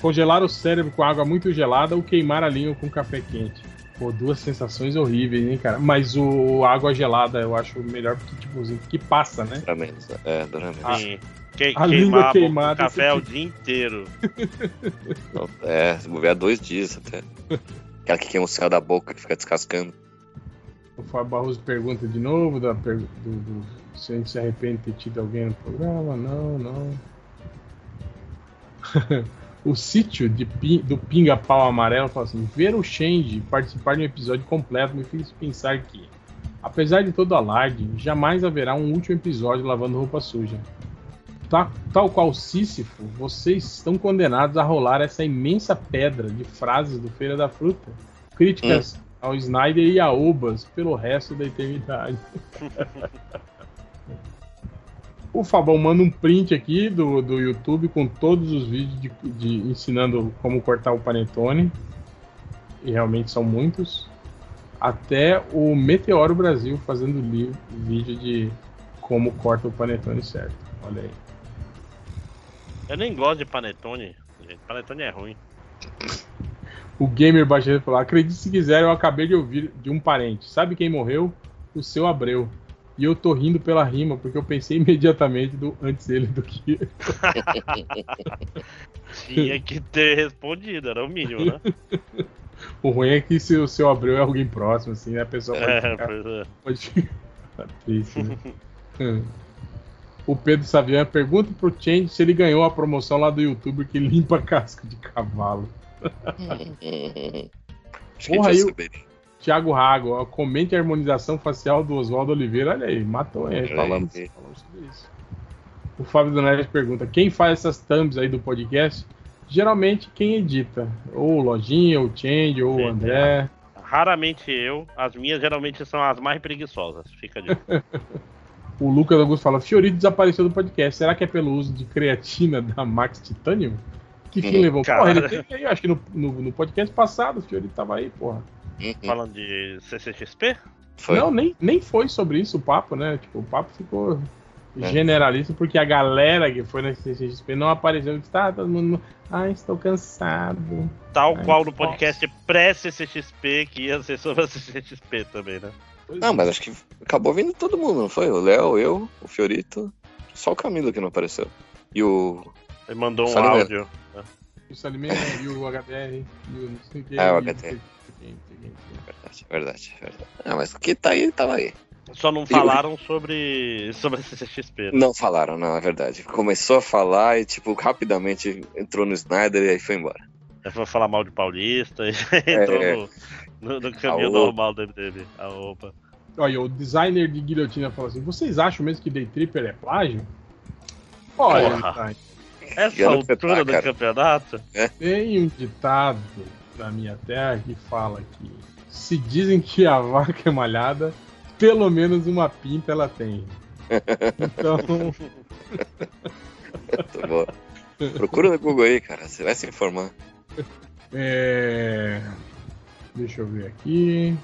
S3: congelar o cérebro com água muito gelada ou queimar a língua com café quente? Pô, duas sensações horríveis, hein, cara? Mas o água gelada eu acho melhor porque, tipo, assim, que passa, né?
S1: Dura menos, é, dura menos.
S3: Ah,
S8: Sim. Que,
S3: a
S8: queimar
S3: língua
S8: a boca com
S3: queimada,
S8: café
S3: você
S8: o dia inteiro.
S1: Não, É, se mover há dois dias até. Aquela que queima o céu da boca, que fica descascando.
S3: O Fábio Barroso pergunta de novo da, per- do, do- se a gente se arrepende de ter tido alguém no programa. Não, não. o sítio de do Pinga Pau Amarelo fala assim: ver o Change participar de um episódio completo me fez pensar que, apesar de todo alarde, jamais haverá um último episódio lavando roupa suja. Ta- Tal qual Sísifo, vocês estão condenados a rolar essa imensa pedra de frases do Feira da Fruta. Críticas ao Snyder e a Obas pelo resto da eternidade. o Fabão manda um print aqui do, do YouTube com todos os vídeos de, de ensinando como cortar o panetone. E realmente são muitos. Até o Meteoro Brasil fazendo li- vídeo de como corta o panetone certo. Olha aí.
S8: Eu nem gosto de panetone. Gente. Panetone é ruim.
S3: O gamer baixeiro falou: acredite se quiser, eu acabei de ouvir de um parente. Sabe quem morreu? O seu Abreu. E eu tô rindo pela rima, porque eu pensei imediatamente do antes ele do que.
S8: Tinha que ter respondido, era o mínimo, né?
S3: O ruim é que se o seu Abreu é alguém próximo, assim, né? A pessoa pode
S8: É,
S3: ficar,
S8: pois é.
S3: pode ficar triste, né? O Pedro Savian pergunta pro Change se ele ganhou a promoção lá do youtuber que limpa casco de cavalo.
S1: Acho que
S3: Porra,
S1: a gente
S3: aí
S1: vai
S3: o-
S1: saber.
S3: Thiago Rago, ó, comente a harmonização facial do Oswaldo Oliveira. Olha aí, matou ele. Falamos, sobre isso. O Fábio Donelli pergunta: quem faz essas thumbs aí do podcast? Geralmente quem edita. Ou o Lojinha, ou o Change, ou
S8: Sim,
S3: André.
S8: Raramente eu, as minhas geralmente são as mais preguiçosas. Fica de.
S3: O Lucas Augusto fala: Fiorito desapareceu do podcast. Será que é pelo uso de creatina da Max Titanium? Que fim
S1: Hum,
S3: levou?
S8: cara.
S3: Porra, ele teve aí, acho que no, no, no podcast passado o Fiorito tava aí, porra.
S1: Uhum.
S8: Falando de CCXP?
S1: Foi.
S3: Não, nem, nem foi sobre isso o papo, né? Tipo, o papo ficou
S1: É.
S3: generalista porque a galera que foi na CCXP não apareceu. Disse, tá, todo mundo. Ai, estou cansado.
S8: Tal
S3: Ai,
S8: qual no podcast pré-CCXP, que ia ser sobre a CCXP também, né?
S3: Pois
S1: Não,
S3: é.
S1: mas acho que acabou vindo todo mundo, não foi? O Léo, eu, o Fiorito. Só o Camilo que não apareceu. E o.
S8: Ele mandou um
S1: Salimento.
S8: áudio.
S3: O Salimena e o HDR e o não sei o que.
S1: É, o
S3: e
S1: HDR.
S3: Não sei
S1: Verdade, verdade, verdade. Ah, mas o que tá aí, tava aí.
S8: Só não falaram sobre, sobre a CCXP. né?
S1: Não falaram, não, é verdade. Começou a falar e, tipo, rapidamente entrou no Snyder e aí foi embora.
S8: Foi falar mal de Paulista e entrou no, no, no caminho
S1: A
S8: normal dele, dele. A opa.
S3: Olha, o designer de guilhotina falou assim: vocês acham mesmo que Day Tripper é plágio? Olha,
S8: Porra.
S3: design,
S8: Essa
S1: sei
S8: altura
S1: lá,
S8: do campeonato?
S3: tem um ditado da minha terra que fala que se dizem que a vaca é malhada, pelo menos uma pinta ela tem. Então,
S1: Muito boa. Procura no Google aí, cara. Você vai se informar.
S3: é... deixa eu ver aqui.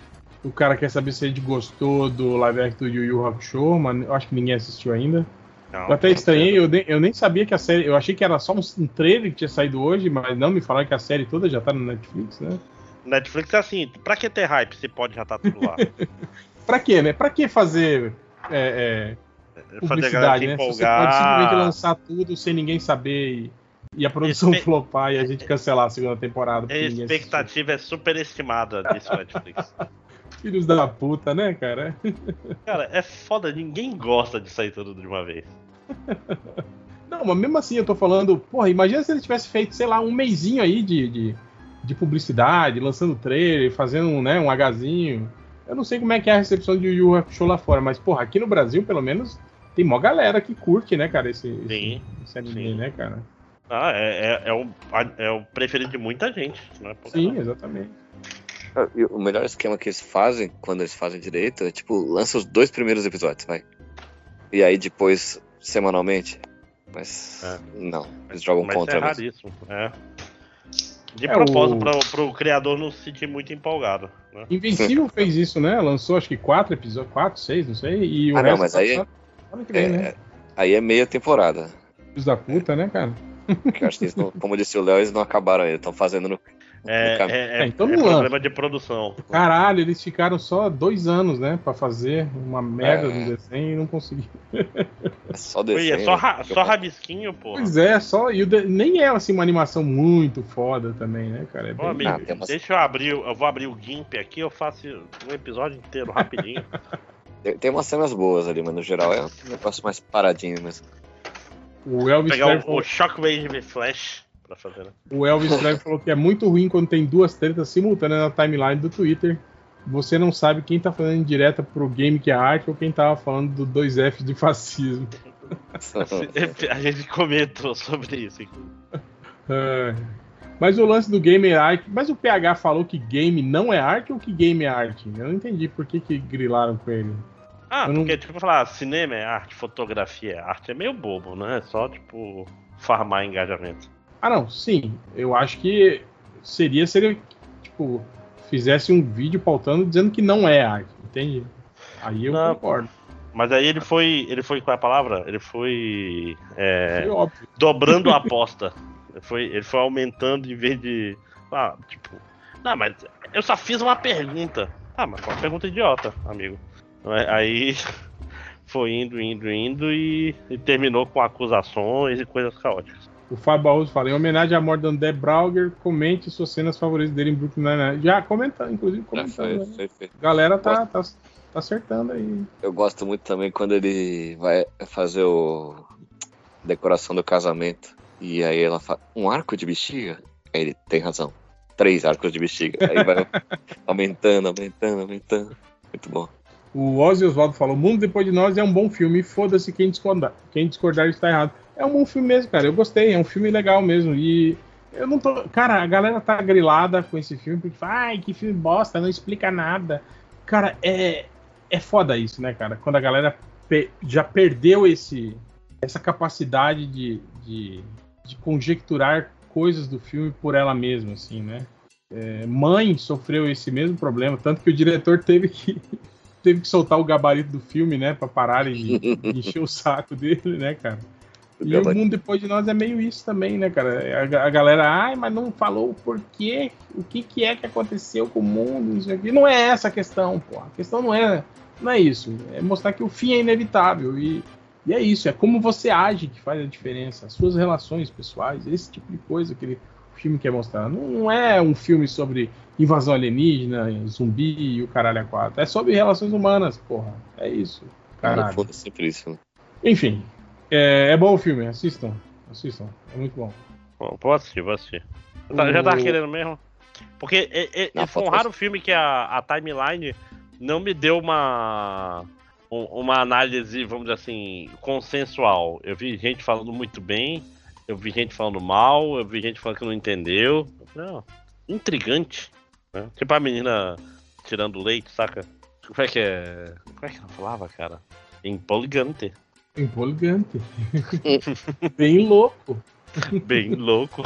S3: O cara quer saber se a gente gostou do live action do Yu Yu Hakusho, mas eu acho que ninguém assistiu ainda.
S8: Não.
S3: Eu até estranhei, eu nem, eu nem sabia que a série. Eu achei que era só um, trailer que tinha saído hoje, mas não me falaram que a série toda já tá no Netflix, né?
S8: Netflix é assim, pra que ter hype se pode já tá tudo lá?
S3: Pra quê, né? Pra que fazer é, é,
S8: Fazer a
S3: publicidade,
S8: se
S3: né? Se você pode simplesmente
S8: empolgar.
S3: lançar tudo sem ninguém saber e, e a produção
S8: Espe-
S3: flopar e a gente cancelar a segunda temporada.
S8: A
S3: assistiu.
S8: expectativa é superestimada disso Netflix.
S3: Filhos da puta, né, cara?
S8: Cara, é foda, ninguém gosta de sair tudo de uma vez.
S3: Não, mas mesmo assim eu tô falando, porra, imagina se ele tivesse feito, sei lá, um mêsinho aí de, de, de publicidade, lançando trailer, fazendo um, né, um Hzinho. Eu não sei como é que é a recepção de Yu Hakusho lá fora, mas, porra, aqui no Brasil, pelo menos, tem mó galera que curte, né, cara, esse, esse,
S8: Sim,
S3: esse anime,
S8: sim.
S3: né, cara?
S8: Ah, é, é, é, o, é o preferido de muita gente. Não é por
S3: Sim, exatamente.
S1: Ah, O melhor esquema que eles fazem, quando eles fazem direito, é tipo, lança os dois primeiros episódios, vai. E aí depois, semanalmente. Mas
S8: É.
S1: não, eles jogam
S8: Mas
S1: contra
S8: é
S1: mesmo.
S8: raríssimo. É. De
S3: É,
S8: propósito,
S3: o-
S8: pro, pro criador não se sentir muito empolgado. Né?
S3: Invencível fez isso, né? Lançou acho que quatro episódios, quatro, seis, não sei, e o
S1: Ah, não,
S3: resto
S1: mas
S3: tá
S1: aí-
S3: só vem,
S1: É,
S3: né?
S1: é- aí é meia temporada.
S3: Filhos da puta, né, cara?
S1: Acho que eles não, como disse o Léo, eles não acabaram ainda, estão fazendo no.
S8: É,
S1: no cam-
S8: é, é,
S3: É, então
S8: é
S3: não
S8: problema de produção.
S3: Caralho, eles ficaram só dois anos, né, pra fazer uma merda
S1: É.
S3: no desenho e não conseguiram.
S1: É só desenho.
S8: é só, ra- só rabisquinho, pô.
S3: Pois é, só. E o de- nem é assim uma animação muito foda também, né, cara? É bem-
S8: amigo,
S1: Ah, umas-
S8: deixa eu abrir, o- eu vou abrir o GIMP aqui, eu faço um episódio inteiro rapidinho.
S1: Tem, umas cenas boas ali, mas no geral é um negócio mais paradinho mesmo.
S3: O Elvis,
S8: Pegar
S3: Presley
S8: o, o Shockwave Flash pra fazer. né?
S3: o Elvis Presley falou que é muito ruim quando tem duas tretas simultâneas na timeline do Twitter. Você não sabe quem tá falando direta pro game que é arte ou quem tava falando do 2F de fascismo.
S8: A gente comentou sobre isso.
S3: É. Mas o lance do game é arte. Mas o PH falou que game não é arte ou que game é arte? Eu não entendi por que, que grilaram com ele.
S8: Ah,
S3: Eu não-
S8: porque, tipo, falar cinema é arte, fotografia é arte, é meio bobo, né? É só, tipo, farmar engajamento.
S3: Ah, não, sim. Eu acho que seria se ele, tipo, fizesse um vídeo pautando dizendo que não é arte, entende? Aí eu
S8: Não.
S3: concordo.
S8: Mas aí ele foi. Ele foi. Qual é a palavra? Ele foi. é,
S3: Foi
S8: dobrando a aposta. Ele foi, ele foi aumentando em vez de. Ah, tipo. Não, mas eu só fiz uma pergunta. Ah, mas foi uma pergunta idiota, amigo. Aí. foi indo, indo, indo e, e terminou com acusações e coisas caóticas.
S3: O Fábio Barroso fala, em homenagem à morte do André Brauger, comente suas cenas favoritas dele em Brooklyn Nine-Nine. Já comentando, inclusive
S1: Já
S3: comentando.
S1: foi,
S3: né?
S1: foi.
S3: A galera tá, tá, tá acertando aí.
S1: Eu gosto muito também quando ele vai fazer o decoração do casamento. E aí ela fala, um arco de bexiga? Aí ele tem razão. Três arcos de bexiga. Aí vai aumentando, aumentando, aumentando. Muito bom.
S3: O Ozzy Oswaldo falou: O Mundo Depois de Nós é um bom filme. Foda-se quem discordar. Quem discordar está errado. É um bom filme mesmo, cara. Eu gostei. É um filme legal mesmo. E eu não tô. Cara, a galera tá grilada com esse filme porque Ai, que filme bosta, não explica nada. Cara, é. É foda isso, né, cara? Quando a galera pe- já perdeu esse, essa capacidade de, de, de conjecturar coisas do filme por ela mesma, assim, né? É, Mãe sofreu esse mesmo problema, tanto que o diretor teve que teve que soltar o gabarito do filme, né, Pra pararem de, de encher o saco dele, né, cara? E o mundo depois de nós é meio isso também, né, cara? A, a galera, ai, mas não falou o porquê, o que, que é que aconteceu com o mundo, isso aqui. Não é essa a questão, pô. A questão não é, não é isso. É mostrar que o fim é inevitável. E, e é isso, é como você age que faz a diferença. As suas relações pessoais, esse tipo de coisa que ele, o filme quer mostrar. Não, não é um filme sobre invasão alienígena, zumbi e o caralho a quatro. É sobre relações humanas, porra. É isso. Caralho.
S1: é sempre isso. Né?
S3: Enfim, é, é bom o filme, assistam. Assistam, é muito bom.
S8: Bom, vou assistir, vou assistir. Tá- Já tava
S3: O-
S8: querendo mesmo? Porque é, é-
S1: Não,
S8: foi um raro filme que a, a timeline não me deu uma um- uma análise, vamos dizer assim, consensual. Eu vi gente falando muito bem, eu vi gente falando mal, eu vi gente falando que não entendeu. Não, intrigante. né? Tipo a menina tirando leite, saca? Como é que é? Como é que ela falava, cara? Empolgante.
S3: Empolgante. Bem louco.
S8: Bem louco.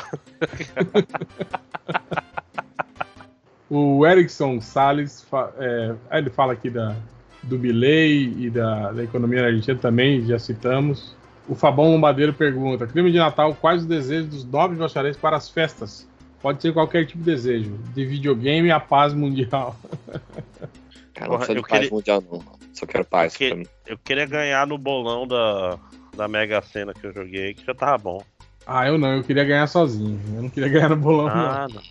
S3: O Erickson Salles, é, aí ele fala aqui da, do Milley e da, da economia na Argentina também, já citamos. O Fabão Lombadeiro pergunta: Crime de Natal, quais os desejos dos nobres bacharéis para as festas? Pode ser qualquer tipo de desejo, de videogame a paz mundial.
S1: Cara, não
S8: eu
S1: de paz
S8: queria-
S1: mundial, não. Só quero paz
S8: Eu que-
S1: pra mim.
S8: Eu queria ganhar no bolão da, da Mega Sena que eu joguei, que já tava bom.
S3: Ah, eu não, eu queria ganhar sozinho. Eu não queria ganhar no bolão, não.
S8: Ah, não.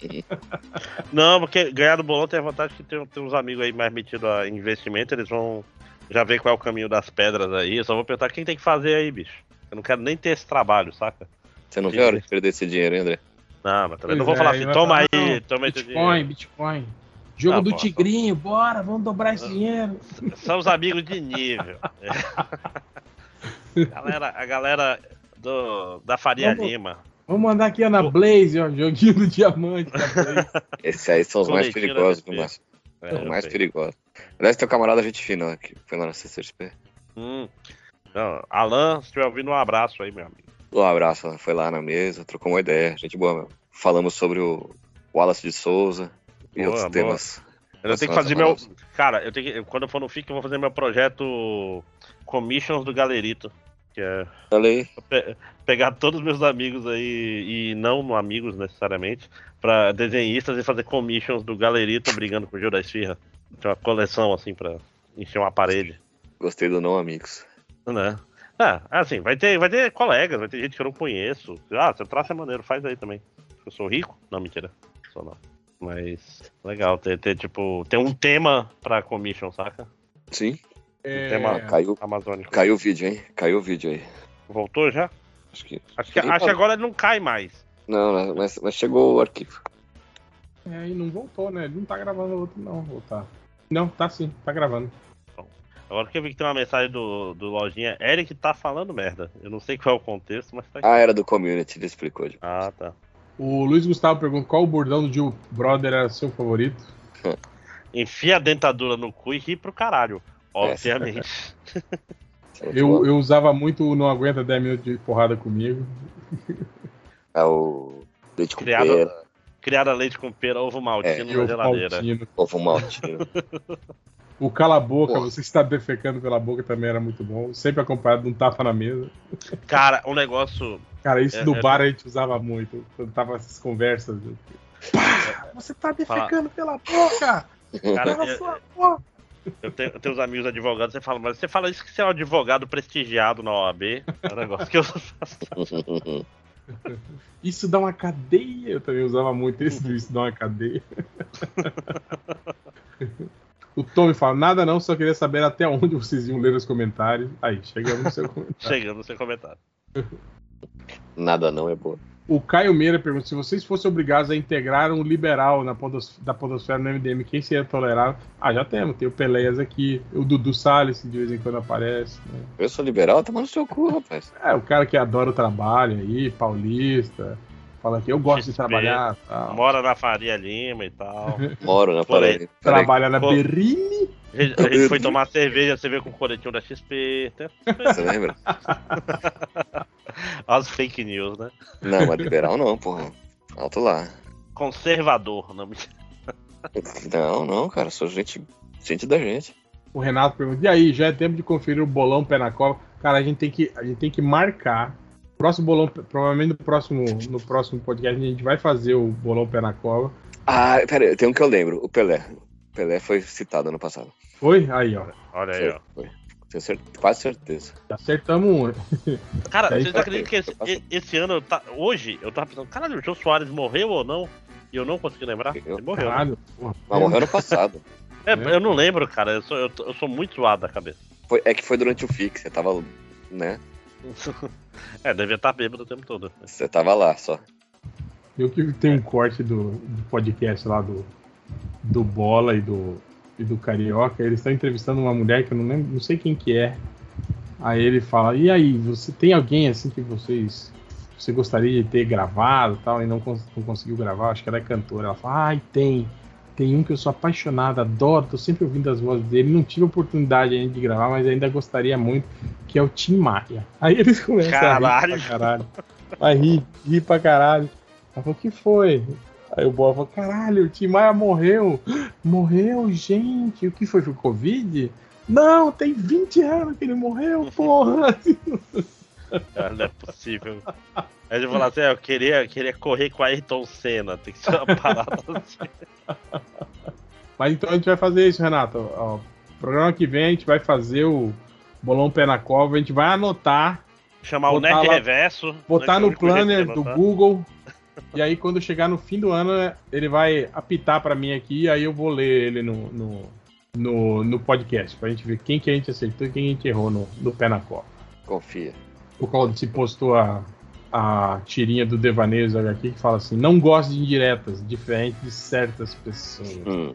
S8: não, porque ganhar no bolão tem a vantagem que tem, tem uns amigos aí mais metidos a investimento, eles vão já ver qual é o caminho das pedras aí. Eu só vou perguntar quem tem que fazer aí, bicho. Eu não quero nem ter esse trabalho, saca?
S1: Você não vê a hora de perder esse dinheiro, hein, André?
S8: Não, mas também não
S3: Pois
S8: vou
S3: é,
S8: falar assim, toma aí,
S3: não,
S8: toma aí
S3: Bitcoin. Bitcoin. Jogo
S8: Ah,
S3: do
S8: pô,
S3: Tigrinho, bora, vamos dobrar esse dinheiro.
S8: São os amigos de nível. galera, a galera do, da Faria
S3: Vamos-
S8: Lima.
S3: Vamos mandar aqui ó, na Blaze, ó, joguinho do diamante Blaze.
S1: Esses aí são os mais perigosos, Márcio?
S8: É,
S1: São
S8: eu
S1: os mais perigosos. Aliás, teu camarada gente fina ó, que foi lá na CCXP.
S8: Hum. Não, Alan, se estiver ouvindo, um abraço aí, meu amigo.
S1: Um abraço, foi lá na mesa, trocou uma ideia, gente boa mesmo. Falamos sobre o Wallace de Souza e outros
S8: boa.
S1: temas.
S8: Eu tenho que fazer meu. Cara, eu tenho que. Quando eu for no FIC, eu vou fazer meu projeto Commissions do Galerito. Que é
S1: aí,
S8: pe- pegar todos os meus amigos aí, e não amigos necessariamente, pra desenhistas e fazer commissions do Galerito brigando com o Gil da Esfirra. Tem uma coleção assim pra encher uma parede.
S1: gostei do não, amigos.
S8: Né? É, assim, vai ter, vai ter colegas, vai ter gente que eu não conheço. Ah, seu traço é maneiro, faz aí também. Eu sou rico? Não, mentira. Sou não. Mas legal ter, ter tipo, ter um tema pra commission, saca?
S1: Sim,
S3: É,
S8: tema
S1: caiu,
S8: amazônico.
S1: caiu o vídeo, hein? Caiu o vídeo aí.
S8: Voltou já?
S1: Acho que.
S8: Acho que, acho que agora ele não cai mais.
S1: Não, né, mas, mas chegou o arquivo.
S3: É, e não voltou, né? Ele não tá gravando outro, não. Voltar. Não, tá sim, tá gravando.
S8: Agora que eu vi que tem uma mensagem do, do Lojinha, Eric tá falando merda. Eu não sei qual é o contexto, mas tá aqui.
S1: Ah, era do community, ele explicou. tipo.
S8: Ah, tá.
S3: O Luiz Gustavo pergunta qual o bordão do Gil Brother era seu favorito.
S8: Enfia a dentadura no cu e ri pro caralho. Obviamente.
S1: É
S3: Eu, eu usava muito o Não Aguenta 10 Minutos de Porrada Comigo.
S1: É o leite com
S8: Criado-
S1: pera,
S8: Criar a leite com pera, ovo maltino
S1: É,
S8: na
S3: o
S8: geladeira.
S3: Maltino.
S1: ovo maltino.
S3: O Cala a Boca,
S1: Porra.
S3: você está defecando pela boca também era muito bom. Sempre acompanhado de um tapa na mesa.
S8: Cara, um negócio.
S3: Cara, isso
S8: É,
S3: no
S8: é-
S3: bar a gente usava muito. Quando tava essas conversas. Pá, você tá defecando pela boca!
S8: Cara,
S3: Pela sua boca!
S8: Eu tenho, eu tenho uns amigos advogados, você fala, mas você fala isso que você é um advogado prestigiado na OAB. É um negócio que eu faço.
S3: Isso dá uma cadeia. Eu também usava muito esse do isso dá uma cadeia. O Tommy fala, nada não, só queria saber até onde vocês iam ler os comentários. Aí, chegamos no seu comentário.
S8: Chegando no seu comentário.
S1: Nada não é boa.
S3: O Caio Meira pergunta: se vocês fossem obrigados a integrar um liberal na podos, da Podosfera no MDM, quem seria tolerável? Ah, já temos. Tem o Peleias aqui, o Dudu Salles, de vez em quando aparece. né?
S1: Eu sou liberal, toma no seu cu, rapaz.
S3: É, o cara que adora o trabalho aí, paulista. Fala que eu gosto de trabalhar. Tal.
S8: Mora na Faria Lima e tal.
S1: Moro na
S8: aí.
S1: parede.
S3: Trabalha na. Berrini.
S8: A gente, a gente foi tomar cerveja, você vê com o coletinho da XP.
S1: Você lembra?
S8: as fake news, né?
S1: Não, mas liberal não, porra. Alto lá.
S8: Conservador, não me
S1: Não, não, cara, sou gente, gente da gente.
S3: O Renato pergunta: e aí, já é tempo de conferir o bolão pé na cova? Cara, a gente tem que, a gente tem que marcar. Próximo bolão, provavelmente no próximo, no próximo podcast, a gente vai fazer o bolão pé na cova.
S1: Ah, pera aí, tem um que eu lembro, o Pelé. O Pelé foi citado ano passado.
S3: Foi? Aí, ó.
S8: Olha aí, ó.
S1: Foi. Tenho quase certeza.
S3: Acertamos um.
S8: Cara,
S3: Aí
S8: vocês
S3: tá-
S8: acreditam que esse, esse ano, tá, hoje, eu tava pensando, caralho, o Jô Soares morreu ou não? E eu não consegui lembrar.
S1: Eu-
S8: Ele morreu. né?
S3: Caralho, porra.
S1: Mas morreu ano passado.
S8: É, eu não lembro, cara. Eu sou, eu, eu sou muito zoado da cabeça.
S1: Foi, é que foi durante o FIX, você tava, né?
S8: É, devia estar bêbado o tempo todo.
S1: Você tava lá só.
S3: Eu que tem um corte do, do podcast lá do, do Bola e do, e do Carioca, eles estão entrevistando uma mulher que eu não lembro, não sei quem que é. Aí ele fala, e aí, você tem alguém assim que vocês você gostaria de ter gravado e tal, e não, cons- não conseguiu gravar, acho que ela é cantora. Ela fala, ai, tem. Tem um que eu sou apaixonado, adoro, tô sempre ouvindo as vozes dele. Não tive oportunidade ainda de gravar, mas ainda gostaria muito, que é o Tim Maia. Aí eles começam a
S8: Caralho.
S3: rir pra caralho. Vai rir, rir pra caralho. Ela falou, o que foi? Aí o Bola falou, caralho, o Tim Maia morreu. Morreu, gente. O que foi? Foi Covid? Não, tem 20 anos que ele morreu, porra.
S8: Cara, não é possível. Aí ele falou assim: é, eu queria, queria correr com a Ayrton Senna. Tem que ser uma parada assim.
S3: Mas então a gente vai fazer isso, Renato. Ó, programa que vem a gente vai fazer o bolão pé na cova, a gente vai anotar,
S8: Chamar o
S3: Botar
S8: Nerd
S3: lá-
S8: Reverso.
S3: botar
S8: né, é o
S3: no
S8: de
S3: planner do. Google. E aí quando chegar no fim do ano, ele vai apitar pra mim aqui, aí eu vou ler ele no, no, no, no podcast, pra gente ver quem que a gente acertou e quem a gente errou no, no pé na cova.
S1: Confia.
S3: O Claudio postou a, a tirinha do Devaneios HQ que fala assim: não gosto de indiretas, diferente de certas pessoas.
S1: Hum.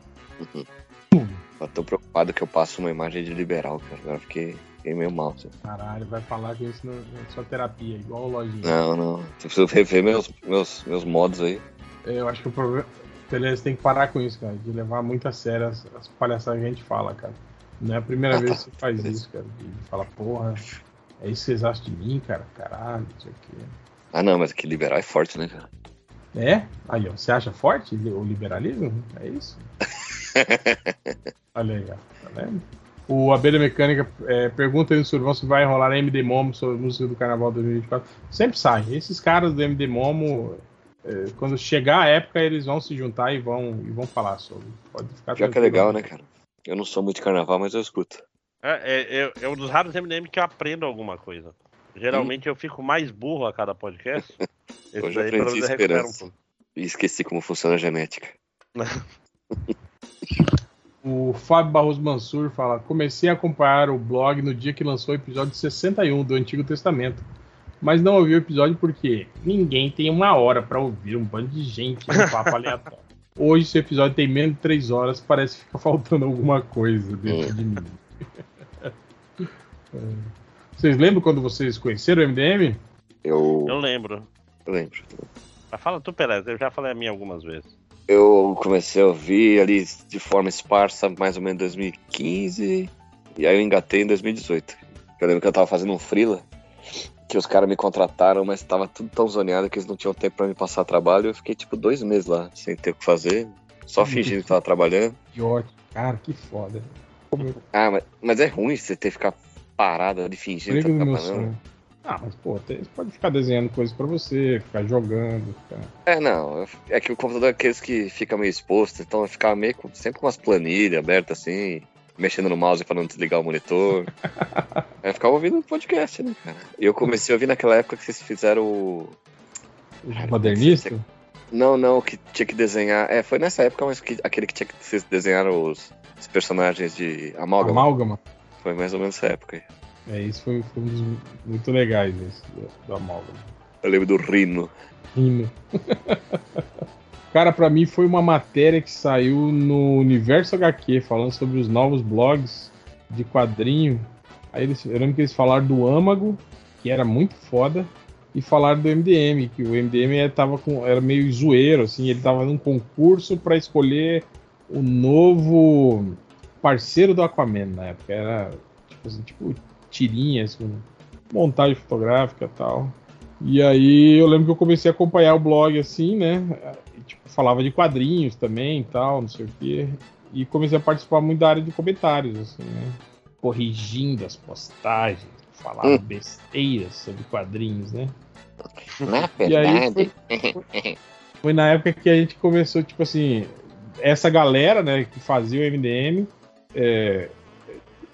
S1: Eu tô preocupado que eu passo uma imagem de liberal, cara. Agora fiquei, fiquei meio mal. assim.
S3: Caralho, vai falar que isso não é só terapia, igual o Lojinha.
S1: Não, não. Eu preciso rever meus, meus, meus modos aí.
S3: Eu acho que o problema. Beleza, tem que parar com isso, cara. De levar muito a sério as, as palhaçadas que a gente fala, cara. Não é a primeira
S1: Ah,
S3: vez
S1: tá.
S3: que você faz isso, cara. De falar, porra, é isso que vocês acham de mim, cara? Caralho, não sei o quê.
S1: Ah, não, mas que liberal é forte, né, cara?
S3: É? Aí, ó, você acha forte o liberalismo? É isso? Olha aí, ó, tá vendo? O Abelha Mecânica é, pergunta aí no Survão se vai rolar MD Momo sobre música do Carnaval 2024. Sempre sai. Esses caras do MD Momo, é, quando chegar a época, eles vão se juntar e vão, e vão falar sobre. Pode ficar
S1: Pior que é legal, né, cara? Eu não sou muito de carnaval, mas eu escuto.
S8: É, é, é- é um dos raros MDM que eu aprendo alguma coisa. Geralmente eu fico mais burro a cada podcast. Esse
S1: Hoje eu
S8: daí,
S1: aprendi
S8: um
S1: esperança.
S8: pouco.
S1: E esqueci como funciona a genética.
S3: O Fábio Barroso Mansur fala: Comecei a acompanhar o blog no dia que lançou o episódio 61 do Antigo Testamento. Mas não ouvi o episódio porque ninguém tem uma hora pra ouvir um bando de gente no papo aleatório. Hoje, esse episódio tem menos de 3 horas, parece que fica faltando alguma coisa dentro de mim. Vocês lembram quando vocês conheceram o MDM?
S1: Eu,
S8: Eu lembro.
S1: eu lembro.
S8: Mas fala tu, Perez, eu já falei a minha algumas vezes.
S1: Eu comecei a ouvir ali de forma esparsa mais ou menos em 2015. E aí eu engatei em 2018. Eu lembro que eu tava fazendo um freela. Que os caras me contrataram, mas tava tudo tão zoneado que eles não tinham tempo pra me passar trabalho. Eu fiquei tipo dois meses lá, sem ter o que fazer. Só fingindo que tava trabalhando.
S3: Que ótimo. Cara, que foda.
S1: Ah, mas, mas é ruim você ter que ficar parado ali fingindo que tá trabalhando.
S3: Ah, mas pô, você pode ficar desenhando coisas pra você, ficar jogando, ficar.
S1: É, não. É que o computador é aqueles que fica meio exposto, então eu ficava meio com- sempre com umas planilhas abertas assim. mexendo no mouse pra não desligar o monitor. Eu ficava ouvindo podcast, né, cara? E eu comecei a ouvir naquela época que vocês fizeram o.
S3: Modernista?
S1: Não, não, que tinha que desenhar. É, foi nessa época, mas que, aquele que tinha que vocês desenharam os, os personagens de Amálgama.
S3: Amálgama.
S1: Foi mais ou menos essa época aí.
S3: É, isso foi, foi um dos muito legais esse, do, do Amálgama.
S1: Eu lembro do Rino.
S3: Rino. Cara, pra mim foi uma matéria que saiu no Universo HQ, falando sobre os novos blogs de quadrinho. Aí eles, eu lembro que eles falaram do Âmago, que era muito foda, e falaram do MDM, que o MDM era, tava com, era meio zoeiro, assim, ele tava num concurso para escolher o novo parceiro do Aquaman na época. Era tipo assim, tipo tirinhas com montagem fotográfica e tal. E aí eu lembro que eu comecei a acompanhar o blog assim, né? E, tipo, falava de quadrinhos também e tal, não sei o quê. E comecei a participar muito da área de comentários, assim, né? Corrigindo as postagens, falava
S1: Hum.
S3: besteiras sobre quadrinhos, né?
S1: Na
S3: E aí
S1: verdade.
S3: Foi na época que a gente começou, tipo assim, essa galera, né, que fazia o MDM, é,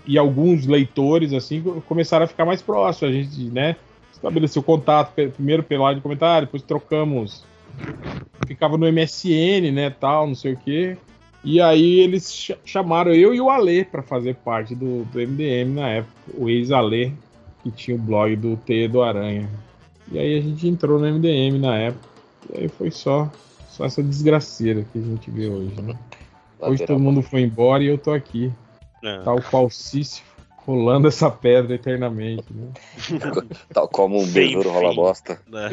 S3: e alguns leitores, assim, começaram a ficar mais próximos. A gente, né, estabeleceu contato primeiro pelo lado de comentário, depois trocamos. Ficava no MSN, né, tal, não sei o quê. E aí eles cha- chamaram eu e o Ale para fazer parte do, do MDM na época, o ex-Ale, que tinha o blog do Teia do Aranha. E aí a gente entrou no MDM na época. E aí foi só, só essa desgraceira que a gente vê hoje, né? Hoje todo mundo foi embora e eu tô aqui,
S8: É.
S3: tal qual Sísifo, rolando essa pedra eternamente, né?
S1: Tal como um besouro rola bosta.
S8: né?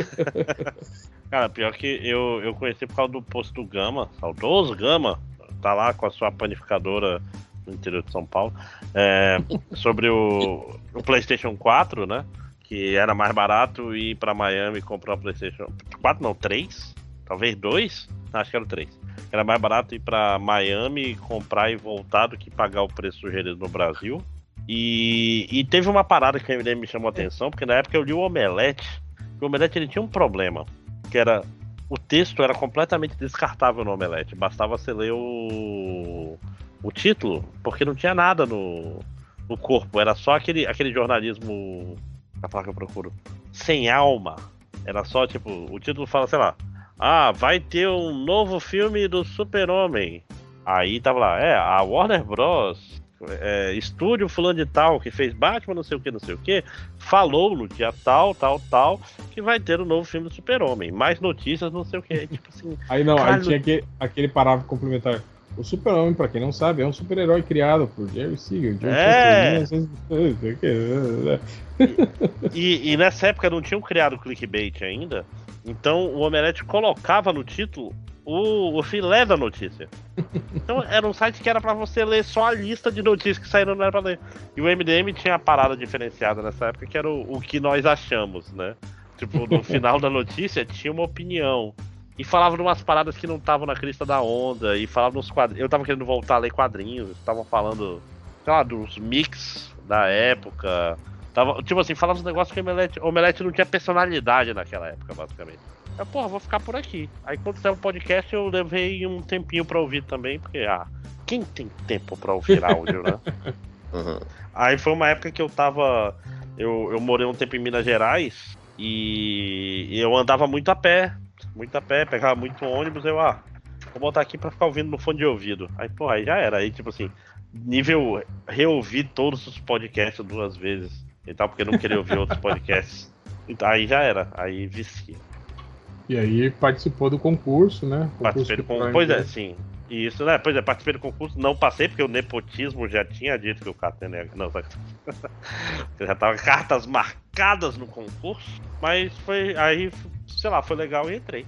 S8: Cara, pior que eu, eu conheci por causa do posto do Gama, saudoso Gama, tá lá com a sua panificadora no interior de São Paulo, é, sobre o, o PlayStation 4, né? Que era mais barato ir pra Miami e comprar o PlayStation 4, não, 3? Talvez 2? Acho que era o 3. Era mais barato ir pra Miami, comprar e voltar do que pagar o preço sugerido no Brasil. E, e teve uma parada que a me chamou a atenção, porque na época eu li o Omelete. O Omelete ele tinha um problema, que era o texto era completamente descartável no Omelete. Bastava você ler o, o título, porque não tinha nada no, no corpo. Era só aquele, aquele jornalismo. A palavra que eu procuro. Sem alma. Era só tipo. O título fala, sei lá. Ah, vai ter um novo filme do Super-Homem. Aí tava lá, é, a Warner Bros. é, estúdio fulano de tal, que fez Batman, não sei o que, não sei o que, falou no dia tal, tal, tal, que vai ter um novo filme do Super-Homem. Mais notícias, não sei o que. Tipo assim,
S3: Aí não,
S8: Caralho.
S3: aí tinha aquele, aquele parágrafo complementar. O Super-Homem, pra quem não sabe, é um super-herói criado por Jerry Siegel. Jerry
S8: É.
S3: Siegel, 1900,
S8: E, e nessa época não tinham criado o clickbait ainda. Então o Omelete colocava no título o, o filé da notícia. Então era um site que era pra você ler só a lista de notícias que saíram, não era pra ler. E o MDM tinha a parada diferenciada nessa época, que era o, o que nós achamos, né? Tipo, no final da notícia tinha uma opinião. E falava de umas paradas que não estavam na crista da onda. E falava nos quadrinhos. Eu tava querendo voltar a ler quadrinhos. Estavam falando, sei lá, dos mix da época. Tava, tipo assim, falava uns negócios que o Omelete, o Omelete não tinha personalidade naquela época, basicamente. Eu, porra, vou ficar por aqui. Aí quando saiu o podcast, eu levei um tempinho pra ouvir também, porque, ah, quem tem tempo pra ouvir áudio, né?
S1: Uhum.
S8: Aí foi uma época que eu tava. Eu, eu morei um tempo em Minas Gerais e eu andava muito a pé. Muito a pé, pegava muito ônibus, eu, ah, vou botar aqui pra ficar ouvindo no fone de ouvido. Aí, pô, aí já era. Aí, tipo assim, nível reouvir todos os podcasts duas vezes e tal, porque eu não queria ouvir outros podcasts. Então, aí já era, aí vicia.
S3: E aí participou do concurso, né? Concurso
S8: Participei do concurso. Pois é, sim. Isso, né? Pois é, participei do concurso, não passei, porque o nepotismo já tinha dito que o cara tem. Não, tá- já tava cartas marcadas no concurso, mas foi. Aí, sei lá, foi legal e entrei.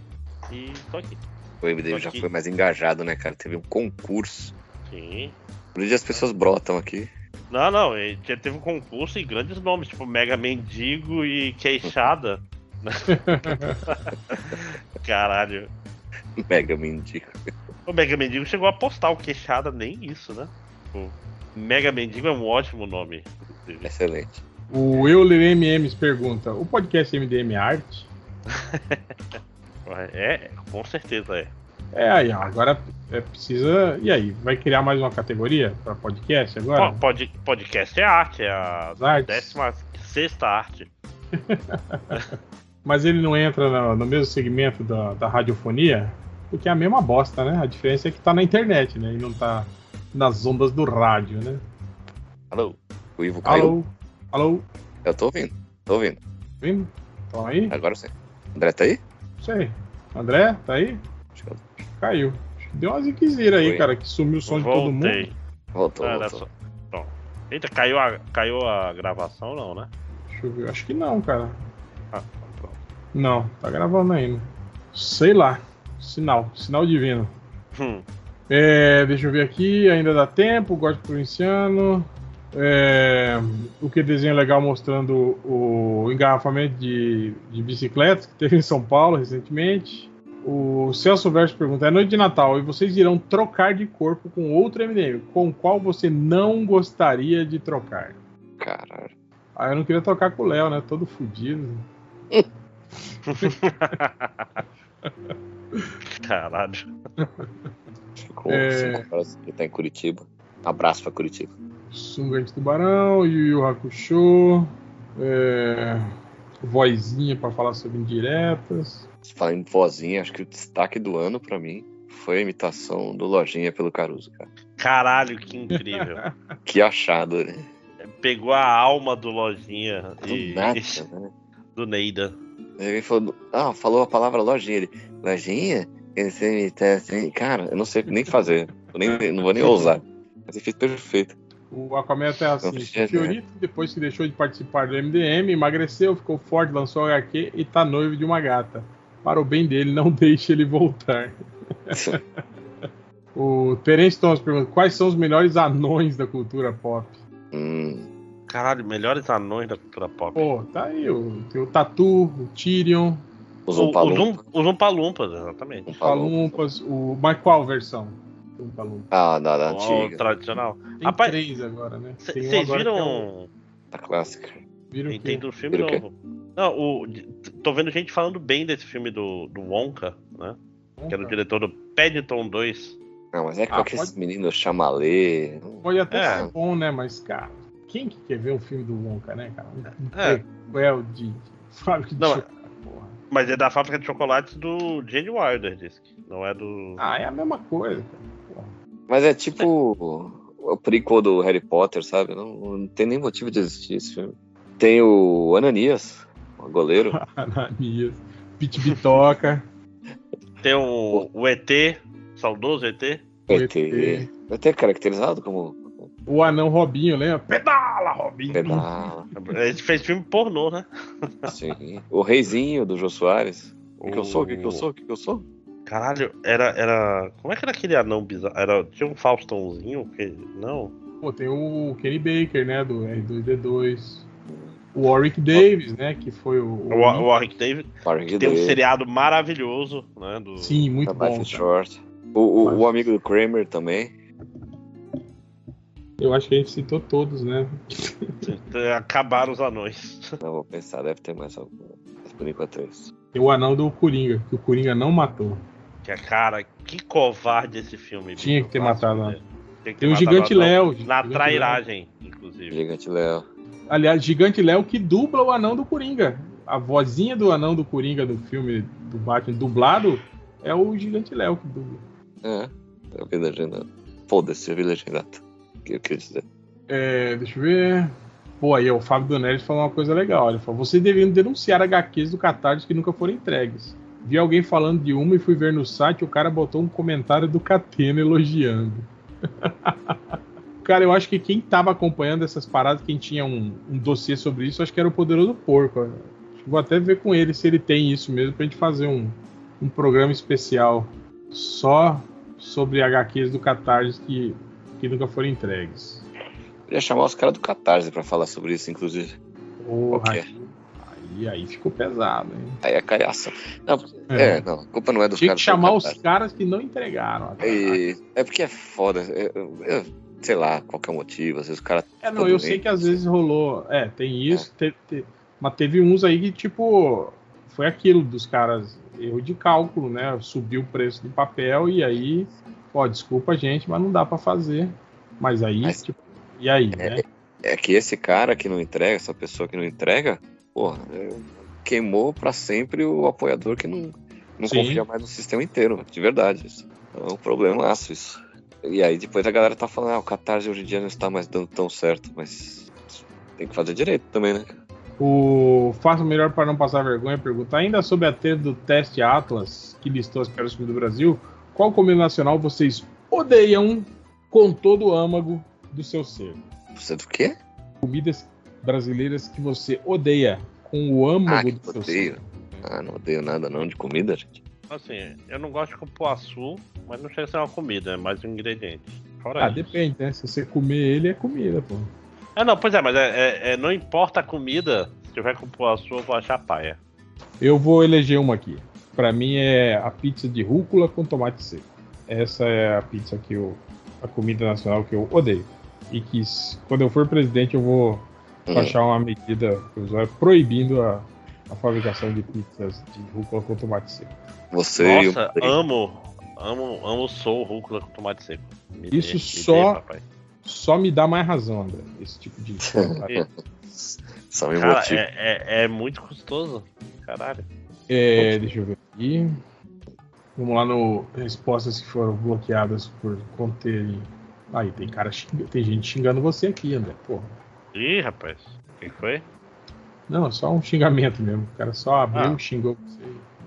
S8: E tô aqui.
S1: O MDM já foi mais engajado, né, cara? Teve um concurso.
S8: Sim.
S1: Por isso as pessoas brotam aqui.
S8: Não, não, e já teve um concurso e grandes nomes, tipo Mega Mendigo e Queixada. Caralho.
S1: Mega mendigo.
S8: O Mega Mendigo chegou a postar o Queixada, nem isso, né? O Mega Mendigo é um ótimo nome. inclusive.
S1: Excelente.
S3: O Euler MMs pergunta: o podcast MDM é arte?
S8: É, com certeza é.
S3: É, aí, ó, agora é, precisa. E aí, vai criar mais uma categoria para podcast agora?
S8: Po- pod- podcast é arte, é a décima sexta arte.
S3: Mas ele não entra no, no mesmo segmento da, da radiofonia? Porque é a mesma bosta, né? A diferença é que tá na internet, né? E não tá nas ondas do rádio, né?
S1: Alô? O Ivo caiu?
S3: Alô? Alô?
S1: Eu tô ouvindo. Tô ouvindo.
S3: Vindo? Estão aí?
S1: Agora sim. André tá aí?
S3: Sei. André, tá aí? Caiu. Acho que Deu uma ziquezira aí,
S1: Foi.
S3: cara, que sumiu o som de todo mundo.
S8: Voltei.
S1: Voltou,
S8: Era
S1: voltou.
S8: só-. Eita, caiu a, caiu a gravação não, né?
S3: Deixa eu ver. Acho que não, cara.
S8: Ah, pronto.
S3: Não, tá gravando ainda. Sei lá. Sinal. Sinal divino.
S8: Hum.
S3: É, deixa eu ver aqui, ainda dá tempo, gosto provinciano. É, o que desenho legal mostrando o engarrafamento de, de bicicletas que teve em São Paulo recentemente. O Celso Verso pergunta: é noite de Natal e vocês irão trocar de corpo com outro MDM? Com qual você não gostaria de trocar?
S1: Caralho.
S3: Ah, eu não queria trocar com o Léo, né? Todo fudido.
S8: Caralho.
S1: Ficou
S3: É.
S1: cinco horas que tá em Curitiba. Abraço pra Curitiba.
S3: Sungante Tubarão, Yu Yu Hakusho, é, vozinha para falar sobre indiretas.
S1: Falando em vozinha, acho que o destaque do ano pra mim foi a imitação do Lojinha pelo Caruso, cara.
S8: Caralho, que incrível.
S1: Que achado, né?
S8: Pegou a alma do Lojinha
S1: Do
S8: e,
S1: nada, né?
S8: do Neida.
S1: Ele falou, ah, falou a palavra lojinha. Ele, lojinha? Esse imita assim. Cara, eu não sei nem fazer. Eu nem, não vou nem ousar. Mas ele fez perfeito.
S3: O Aquaman até assim. Fiorito, depois que deixou de participar do MDM, emagreceu, ficou forte, lançou HQ e tá noivo de uma gata. Para o bem dele, não deixe ele voltar. O Terence Thomas pergunta: quais são os melhores anões da cultura pop?
S1: Hum,
S8: Caralho, melhores anões da cultura pop.
S3: Pô, tá aí. O, tem o Tatu, o Tyrion,
S1: os
S8: O-
S1: Umpalumpa.
S8: Os um- Umpalumpas, exatamente.
S3: o Palumpas, o. Mas qual versão?
S1: Ah, da, da
S8: O
S1: antiga,
S8: tradicional.
S3: Tem
S8: Rapaz,
S3: três agora, né? Um
S8: Vocês
S3: agora que é o-
S8: viram.
S1: da clássica.
S3: viram
S8: filme
S1: o quê?
S8: novo. Não, o, tô vendo gente falando bem desse filme do, do Wonka, né? Que era o diretor do Paddington 2.
S1: Não, mas é com
S3: Ah,
S1: aqueles
S3: pode-
S1: meninos chamalê.
S3: Pode até
S8: É.
S3: ser bom, né? Mas, cara, quem que quer ver um filme do Wonka, né, cara? Um
S8: É.
S3: prequel de de fábrica de
S8: Não,
S3: chocolate, porra.
S8: Mas é da fábrica de chocolates do Jane Wilder, disse que. Não é do.
S3: Ah, é a mesma coisa, cara.
S1: Mas é tipo o prequel do Harry Potter, sabe? Não, não tem nem motivo de existir esse filme. Tem o Ananias, o goleiro.
S3: Ananias, Pit Bitoca,
S8: Tem o, o ET, saudoso ET.
S1: O
S3: ET.
S1: ET. O ET é caracterizado como
S3: o anão Robinho, lembra? Pedala, Robinho!
S1: pedala.
S8: Ele fez filme pornô, né?
S1: Sim. O reizinho do Jô Soares. O que, que eu sou? O que, que eu sou? O que, que eu sou?
S8: Caralho, era, era. Como é que era aquele anão bizarro? Era... Tinha um Faustãozinho? Que... Não.
S3: Pô, tem o Kenny Baker, né? Do R2D2. O Warwick Davis, né? Que foi o.
S8: O, o Warwick Davis.
S1: Parque
S8: Tem um
S1: dele,
S8: seriado maravilhoso, né? Do...
S3: Sim, muito
S1: da
S3: bom.
S1: Short. O, o, o amigo do Kramer também.
S3: Eu acho que a gente citou todos, né?
S8: Acabaram os anões.
S1: Não vou pensar, deve ter mais algum. Mas por enquanto é isso.
S3: Tem o anão do Coringa, que o Coringa não matou.
S8: Que é, cara, que covarde esse filme.
S3: Tinha que ter matado,
S8: né? Que ter
S3: Tem o Gigante. Léo.
S8: Na
S3: Léo.
S8: trairagem, inclusive.
S1: Gigante Léo.
S3: Aliás, Gigante Léo que dubla o anão do Coringa. A vozinha do anão do Coringa do filme do Batman dublado é o Gigante Léo que dubla.
S1: É, eu vi legendado. Foda-se, eu vi legendado. O que eu queria dizer?
S3: É, deixa eu ver. Pô, aí o Fábio Donelli falou uma coisa legal. Ele falou: vocês deveriam denunciar HQs do Catarse que nunca foram entregues. Vi alguém falando de uma e fui ver no site, o cara botou um comentário do Catena elogiando. cara, eu acho que quem tava acompanhando essas paradas, quem tinha um, um dossiê sobre isso, acho que era o Poderoso Porco. Vou até ver com ele se ele tem isso mesmo pra gente fazer um, um programa especial só sobre HQs do Catarse que, que nunca foram entregues.
S1: Queria chamar os caras do Catarse pra falar sobre isso, inclusive.
S3: Porra, aí, aí, aí ficou pesado, hein?
S1: Aí é caiaça. Não,
S3: É.
S1: é. não, a culpa não é dos
S3: Tinha
S1: caras.
S3: que chamar os caras que não entregaram.
S1: E- é porque é foda. Eu, eu- sei lá, qualquer motivo. Às vezes o cara.
S3: É, não, eu sei que às vezes rolou. É, tem isso, te- mas teve uns aí que, tipo, foi aquilo dos caras erro de cálculo, né? Subiu o preço do papel e aí, ó, desculpa gente, mas não dá para fazer. Mas aí,
S1: Mas-
S3: tipo, e aí,
S1: É,
S3: né?
S1: é que esse cara que não entrega, essa pessoa que não entrega, porra, é, queimou pra sempre o apoiador que não, não
S3: Sim.
S1: confia mais no sistema inteiro, de verdade. Isso. É um problemaço isso. E aí depois a galera tá falando, ah, o Catarse hoje em dia não está mais dando tão certo, mas tem que fazer direito também, né?
S3: O Faça o Melhor para Não Passar Vergonha pergunta: ainda sobre a tese do teste Atlas, que listou as piores comidas do Brasil, qual comida nacional vocês odeiam com todo o âmago do seu ser?
S1: Você do quê?
S3: Comidas brasileiras que você odeia com o
S1: Ah,
S3: âmago
S1: que
S3: do seu
S1: odeio.
S3: ser.
S1: Ah, não odeio nada não de comida, gente.
S8: Assim, eu não gosto de cupuaçu, mas não chega a ser uma comida, é mais um ingrediente. Fora
S3: Ah,
S8: isso.
S3: depende, né? Se você comer ele, é comida, pô.
S8: É, não, pois é, mas é, é- é- não importa a comida, se tiver cupuaçu, eu vou achar paia.
S3: Eu vou eleger uma aqui. Pra mim é a pizza de rúcula com tomate seco. Essa é a pizza que eu. a comida nacional que eu odeio. E que quando eu for presidente eu vou
S1: Hum.
S3: baixar uma medida provisória proibindo a, a fabricação de pizzas de rúcula com tomate seco.
S1: Você e o
S8: Nossa, amo, amo, amo sou rúcula com tomate seco. Me dê,
S3: Isso
S8: me
S3: só-
S8: dê, papai.
S3: Só me dá mais razão, André, esse tipo de comentário.
S1: são me
S8: Cara, é, é, é muito custoso. Caralho.
S3: É, deixa eu ver aqui. Vamos lá no respostas que foram bloqueadas por conterem. Aí, tem cara xinga- tem gente xingando você aqui, André. Porra.
S8: Ih, rapaz. O que foi?
S3: Não, é só um xingamento mesmo. O cara só abriu
S8: Ah.
S3: e xingou você.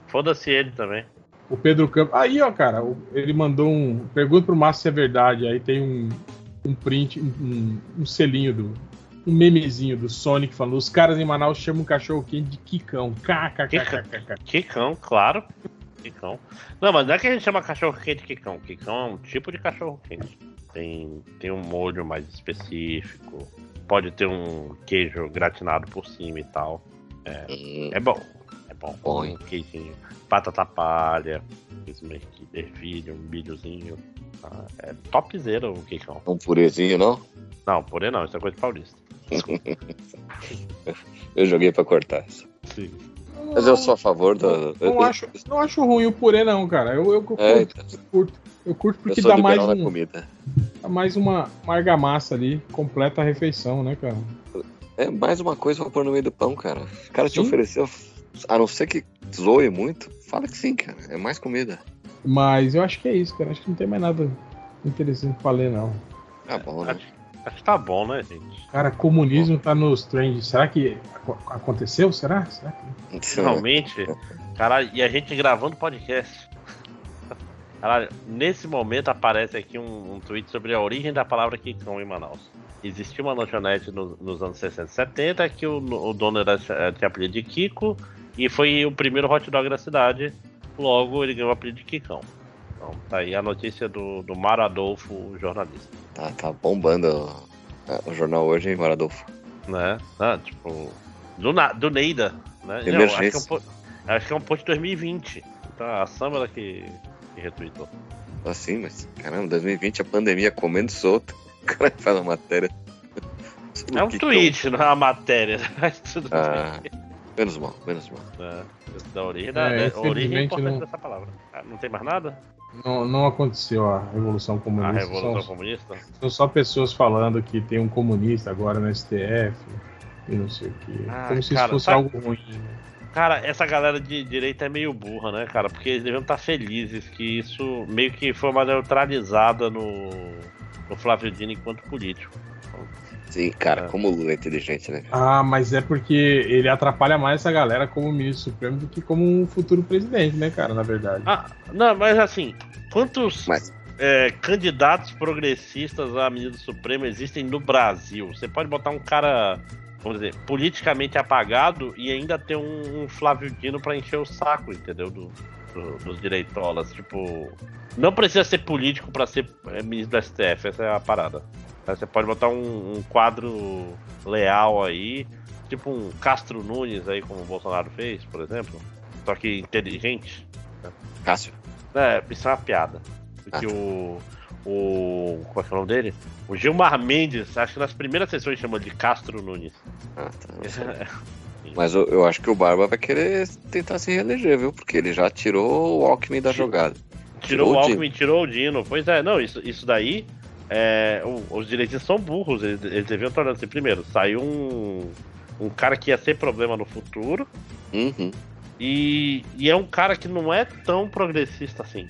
S8: Foda-se ele também.
S3: O Pedro Campos. Aí, ó, cara, ele mandou um. Pergunta pro Márcio se é verdade. Aí tem um, um print, um, um, selinho do. Um memezinho do Sonic falando: os caras em Manaus chamam o cachorro quente de Kikão. KKKKK.
S8: Quicão, claro. Quicão. Não, mas não é que a gente chama cachorro quente quicão. Quicão é um tipo de cachorro quente. Tem, tem um molho mais específico. Pode ter um queijo gratinado por cima e tal.
S1: Hum,
S8: É bom. É bom.
S1: Bom,
S8: Um queijinho. Batata palha. Ervilha, um milhozinho. Ah, é topzera o quicão.
S1: um purezinho, não?
S8: Não, porém não, isso é coisa de paulista.
S1: Eu joguei pra cortar isso.
S8: Sim.
S1: Mas eu sou a favor da.
S3: Não
S1: eu,
S3: acho, não acho ruim o purê, não, cara. Eu, eu, curto,
S1: É,
S3: eu curto. Eu curto
S1: eu
S3: porque
S1: sou
S3: dá mais, um,
S1: comida.
S3: Mais uma, uma argamassa ali, completa a refeição, né, cara?
S1: É mais uma coisa pra pôr no meio do pão, cara. O cara te
S3: Sim.
S1: ofereceu, a não ser que zoe muito, fala que sim, cara. É mais comida.
S3: Mas eu acho que é isso, cara. Acho que não tem mais nada interessante pra ler, não.
S1: Tá bom, né?
S8: Acho, acho que tá bom, né, gente?
S3: Cara, comunismo tá nos trends. Será que aco- aconteceu? Será? Será que...
S8: Finalmente. Caralho, e a gente gravando podcast. Caralho, nesse momento aparece aqui um, um tweet sobre a origem da palavra Kikão em Manaus. Existiu uma lanchonete no- nos anos 60 e 70 que o, o dono era, eh, tinha apelido de Kiko e foi o primeiro hot dog da cidade. Logo ele ganhou o apelido de Kikão. Então tá aí a notícia do, do Mar Adolfo, jornalista.
S1: Tá, tá bombando o, o jornal hoje, hein, Maradolfo?
S8: Né? Ah, tipo, do, na- do Neida. Né? Não, acho, que é um, acho que é um post de 2020. Então a Samara que, que retweetou.
S1: Assim, mas caramba, 2020 a pandemia comendo solto. O cara faz uma matéria.
S8: É um tweet, não é uma matéria. Mas tudo
S1: Ah, menos mal, menos mal.
S8: bem. É, da origem, da,
S3: É,
S8: é, a origem é importante
S3: não-
S8: dessa palavra. Ah, não tem mais nada?
S3: Não, não aconteceu a Revolução
S8: A
S3: Comunista.
S8: Revolução
S3: São,
S8: Comunista?
S3: são só pessoas falando que tem um comunista agora no STF e não sei o quê.
S8: Ah,
S3: Como se
S8: cara,
S3: isso fosse
S8: sabe-
S3: algo ruim. né?
S8: Cara, essa galera de direita é meio burra, né, cara? Porque eles deviam estar felizes que isso meio que foi uma neutralizada no, no Flávio Dino enquanto político.
S1: Sim, cara,
S8: É.
S1: como o Lula é inteligente, né?
S3: Ah, mas é porque ele atrapalha mais essa galera como ministro supremo do que como um futuro presidente, né, cara, na verdade.
S8: Ah, não, mas assim, quantos
S1: Mas-
S8: é, candidatos progressistas à medida suprema existem no Brasil? Você pode botar um cara, vamos dizer, politicamente apagado e ainda ter um, um Flávio Dino pra encher o saco, entendeu? Do, do- dos direitolas. Tipo, não precisa ser político pra ser é, ministro do STF, essa é a parada. Você pode botar um, um quadro leal aí, tipo um Castro Nunes aí, como o Bolsonaro fez, por exemplo. Só que inteligente.
S1: Cássio.
S8: É, isso é uma piada. Porque
S1: Ah.
S8: o. O. Como é que é o nome dele? O Gilmar Mendes, acho que nas primeiras sessões chamou de Castro Nunes.
S1: Ah, tá. Mas eu, eu acho que o Barba vai querer tentar se reeleger, viu? Porque ele já tirou o Alckmin da jogada.
S8: Tirou
S1: Tirou
S8: o
S1: o
S8: Alckmin, tirou o Dino. Pois é, não, isso, isso daí. É, o- os direitos são burros, eles, eles deviam tornar assim. Primeiro, saiu um, um cara que ia ser problema no futuro.
S1: Uhum.
S8: E, e é um cara que não é tão progressista assim.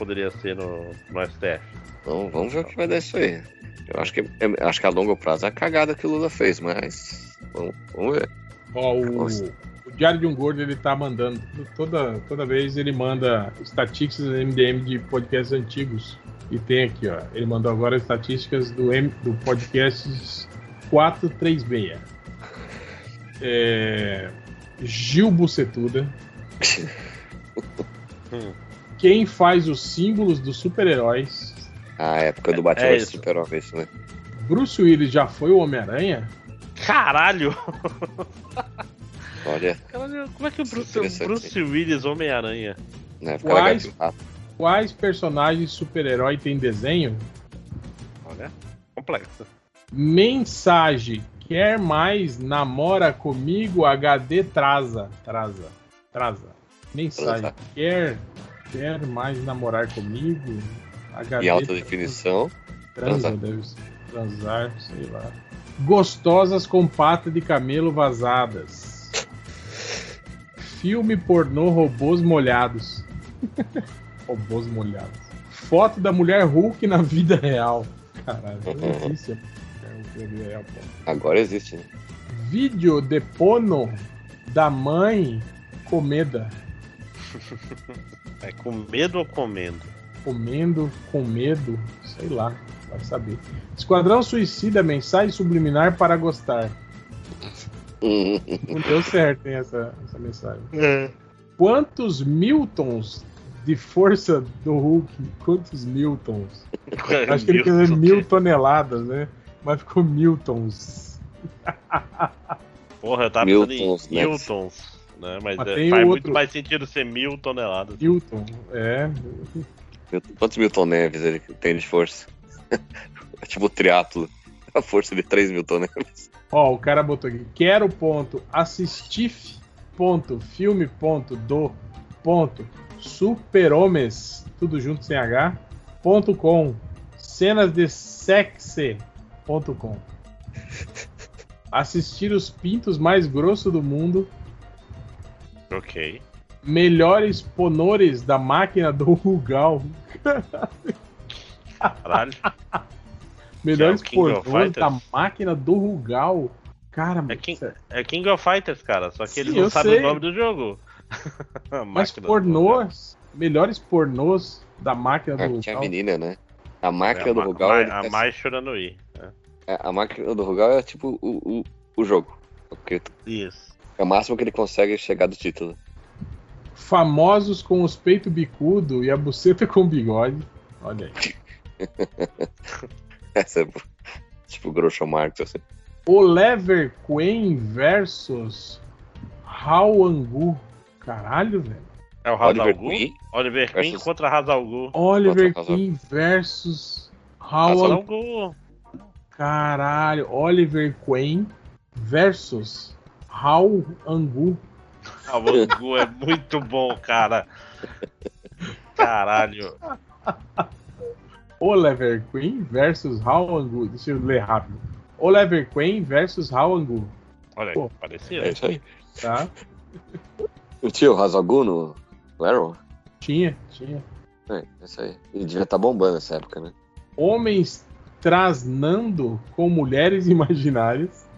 S8: Poderia ser no, no STF.
S1: Então vamos ver o que vai dar isso aí. Eu acho que, eu acho que a longo prazo é a cagada que o Lula fez, mas. Vamos, vamos ver.
S3: Ó, o,
S1: Nossa.
S3: o Diário de um Gordo ele tá mandando. Toda, toda vez ele manda estatísticas do MDM de podcasts antigos. E tem aqui, ó. Ele mandou agora estatísticas do, M, do podcast 436. É, Gil Bucetuda. Quem faz os símbolos dos super-heróis?
S1: A época do
S8: É
S1: Batman
S8: isso.
S1: Super-Homem, isso, né?
S3: Bruce Willis já foi o Homem-Aranha?
S8: Caralho!
S1: Olha,
S8: Caralho, como é que o
S1: Isso é
S8: Bruce. Bruce Willis Homem-Aranha?
S3: Quais? Quais personagens super-herói tem desenho?
S8: Olha, complexo.
S3: Mensagem. Quer mais? Namora comigo? HD traza. Traza. Traza. Mensagem.
S1: Traza.
S3: Quer, quer mais namorar comigo? HD
S1: Em alta definição.
S3: Transa,
S1: Transar.
S3: deve ser. Transar, sei lá. Gostosas com pata de camelo vazadas. Filme pornô robôs molhados. robôs molhados. Foto da mulher Hulk na vida real. Caralho, não existe a Hulk na vida real, pô.
S1: Agora existe, né?
S3: Vídeo de pono da mãe comeda.
S8: É com medo ou comendo?
S3: Comendo com medo, sei lá, vai saber. Esquadrão Suicida, mensagem subliminar para gostar. Não deu certo, hein, essa, essa mensagem. Quantos Miltons de força do Hulk? Quantos Miltons? Acho que ele quer dizer mil toneladas, né? Mas ficou Miltons.
S8: Porra, eu tava
S1: Miltons,
S8: pensando em
S1: né?
S8: Miltons. Né? Mas,
S3: Mas
S8: é, faz
S3: outro.
S8: muito mais sentido ser mil toneladas.
S3: Milton, é.
S1: Quantos Milton Neves ele tem de força? É tipo o triatlo. A força de 3 Milton Neves.
S3: Ó, o cara botou aqui. Quero ponto assistir ponto filme ponto do ponto superhomes tudo junto sem h ponto com cenas de sexy ponto com assistir os pintos mais grossos do mundo
S8: Ok.
S3: melhores ponores da máquina do Rugal
S8: Caralho.
S3: melhores
S8: é
S3: ponores da máquina do Rugal cara
S8: É King, é King of Fighters, cara. Só que eles
S3: Sim,
S8: não
S3: eu
S8: sabem
S3: sei.
S8: o nome do jogo. A
S3: Mas pornôs, melhores pornôs da máquina
S1: Ah,
S3: do
S1: tinha a
S3: Rugal.
S1: menina, né? A
S8: Rugal.
S1: máquina
S8: É, a
S1: do Rugal.
S8: ma-
S1: ele
S8: A
S1: é-
S8: mais chorando aí.
S1: é, a máquina do Rugal é tipo o, o, o jogo. Porque
S8: Isso.
S1: É o máximo que ele consegue chegar do título.
S3: Famosos com os peitos bicudo e a buceta com bigode. Olha aí.
S1: Essa é tipo o Groucho Marx, assim.
S3: Oliver Queen versus Hao Angu. Caralho, velho.
S8: É o
S1: Oliver
S8: Hazalgu?
S1: Queen
S8: Oliver Queen
S1: versus-
S8: contra Hazalgu.
S3: Oliver Queen versus.
S8: Hazalgu.
S3: Caralho. Oliver Queen versus Hao Angu.
S8: Hazalgu é muito bom, cara. Caralho.
S3: Oliver Queen versus Hao Angu. Deixa eu ler rápido. Oliver Queen versus Hao Angu.
S8: Olha aí,
S3: Pô.
S8: parecia.
S1: É isso aí.
S3: Tá?
S1: Eu tinha o Hazagu no, no Arrow?
S3: Tinha, tinha.
S1: É, isso aí. Ele devia estar bombando nessa época, né?
S3: Homens trasnando com mulheres imaginárias.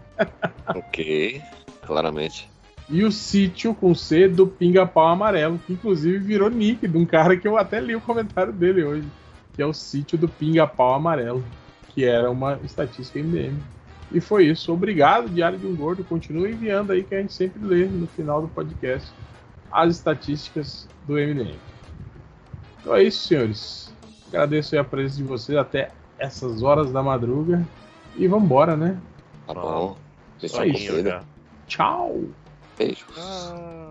S1: Ok, claramente.
S3: E o sítio com C do Pinga-Pau Amarelo, que inclusive virou nick de um cara que eu até li o comentário dele hoje. Que é o sítio do Pinga-Pau Amarelo. Que era uma estatística MDM. E foi isso. Obrigado, Diário de um Gordo. Continue enviando aí que a gente sempre lê no final do podcast as estatísticas do MDM. Então é isso, senhores. Agradeço aí a presença de vocês até essas horas da madruga. E vambora, né?
S1: Tá bom.
S3: Só isso. Tchau!
S1: Beijos.
S8: Ah.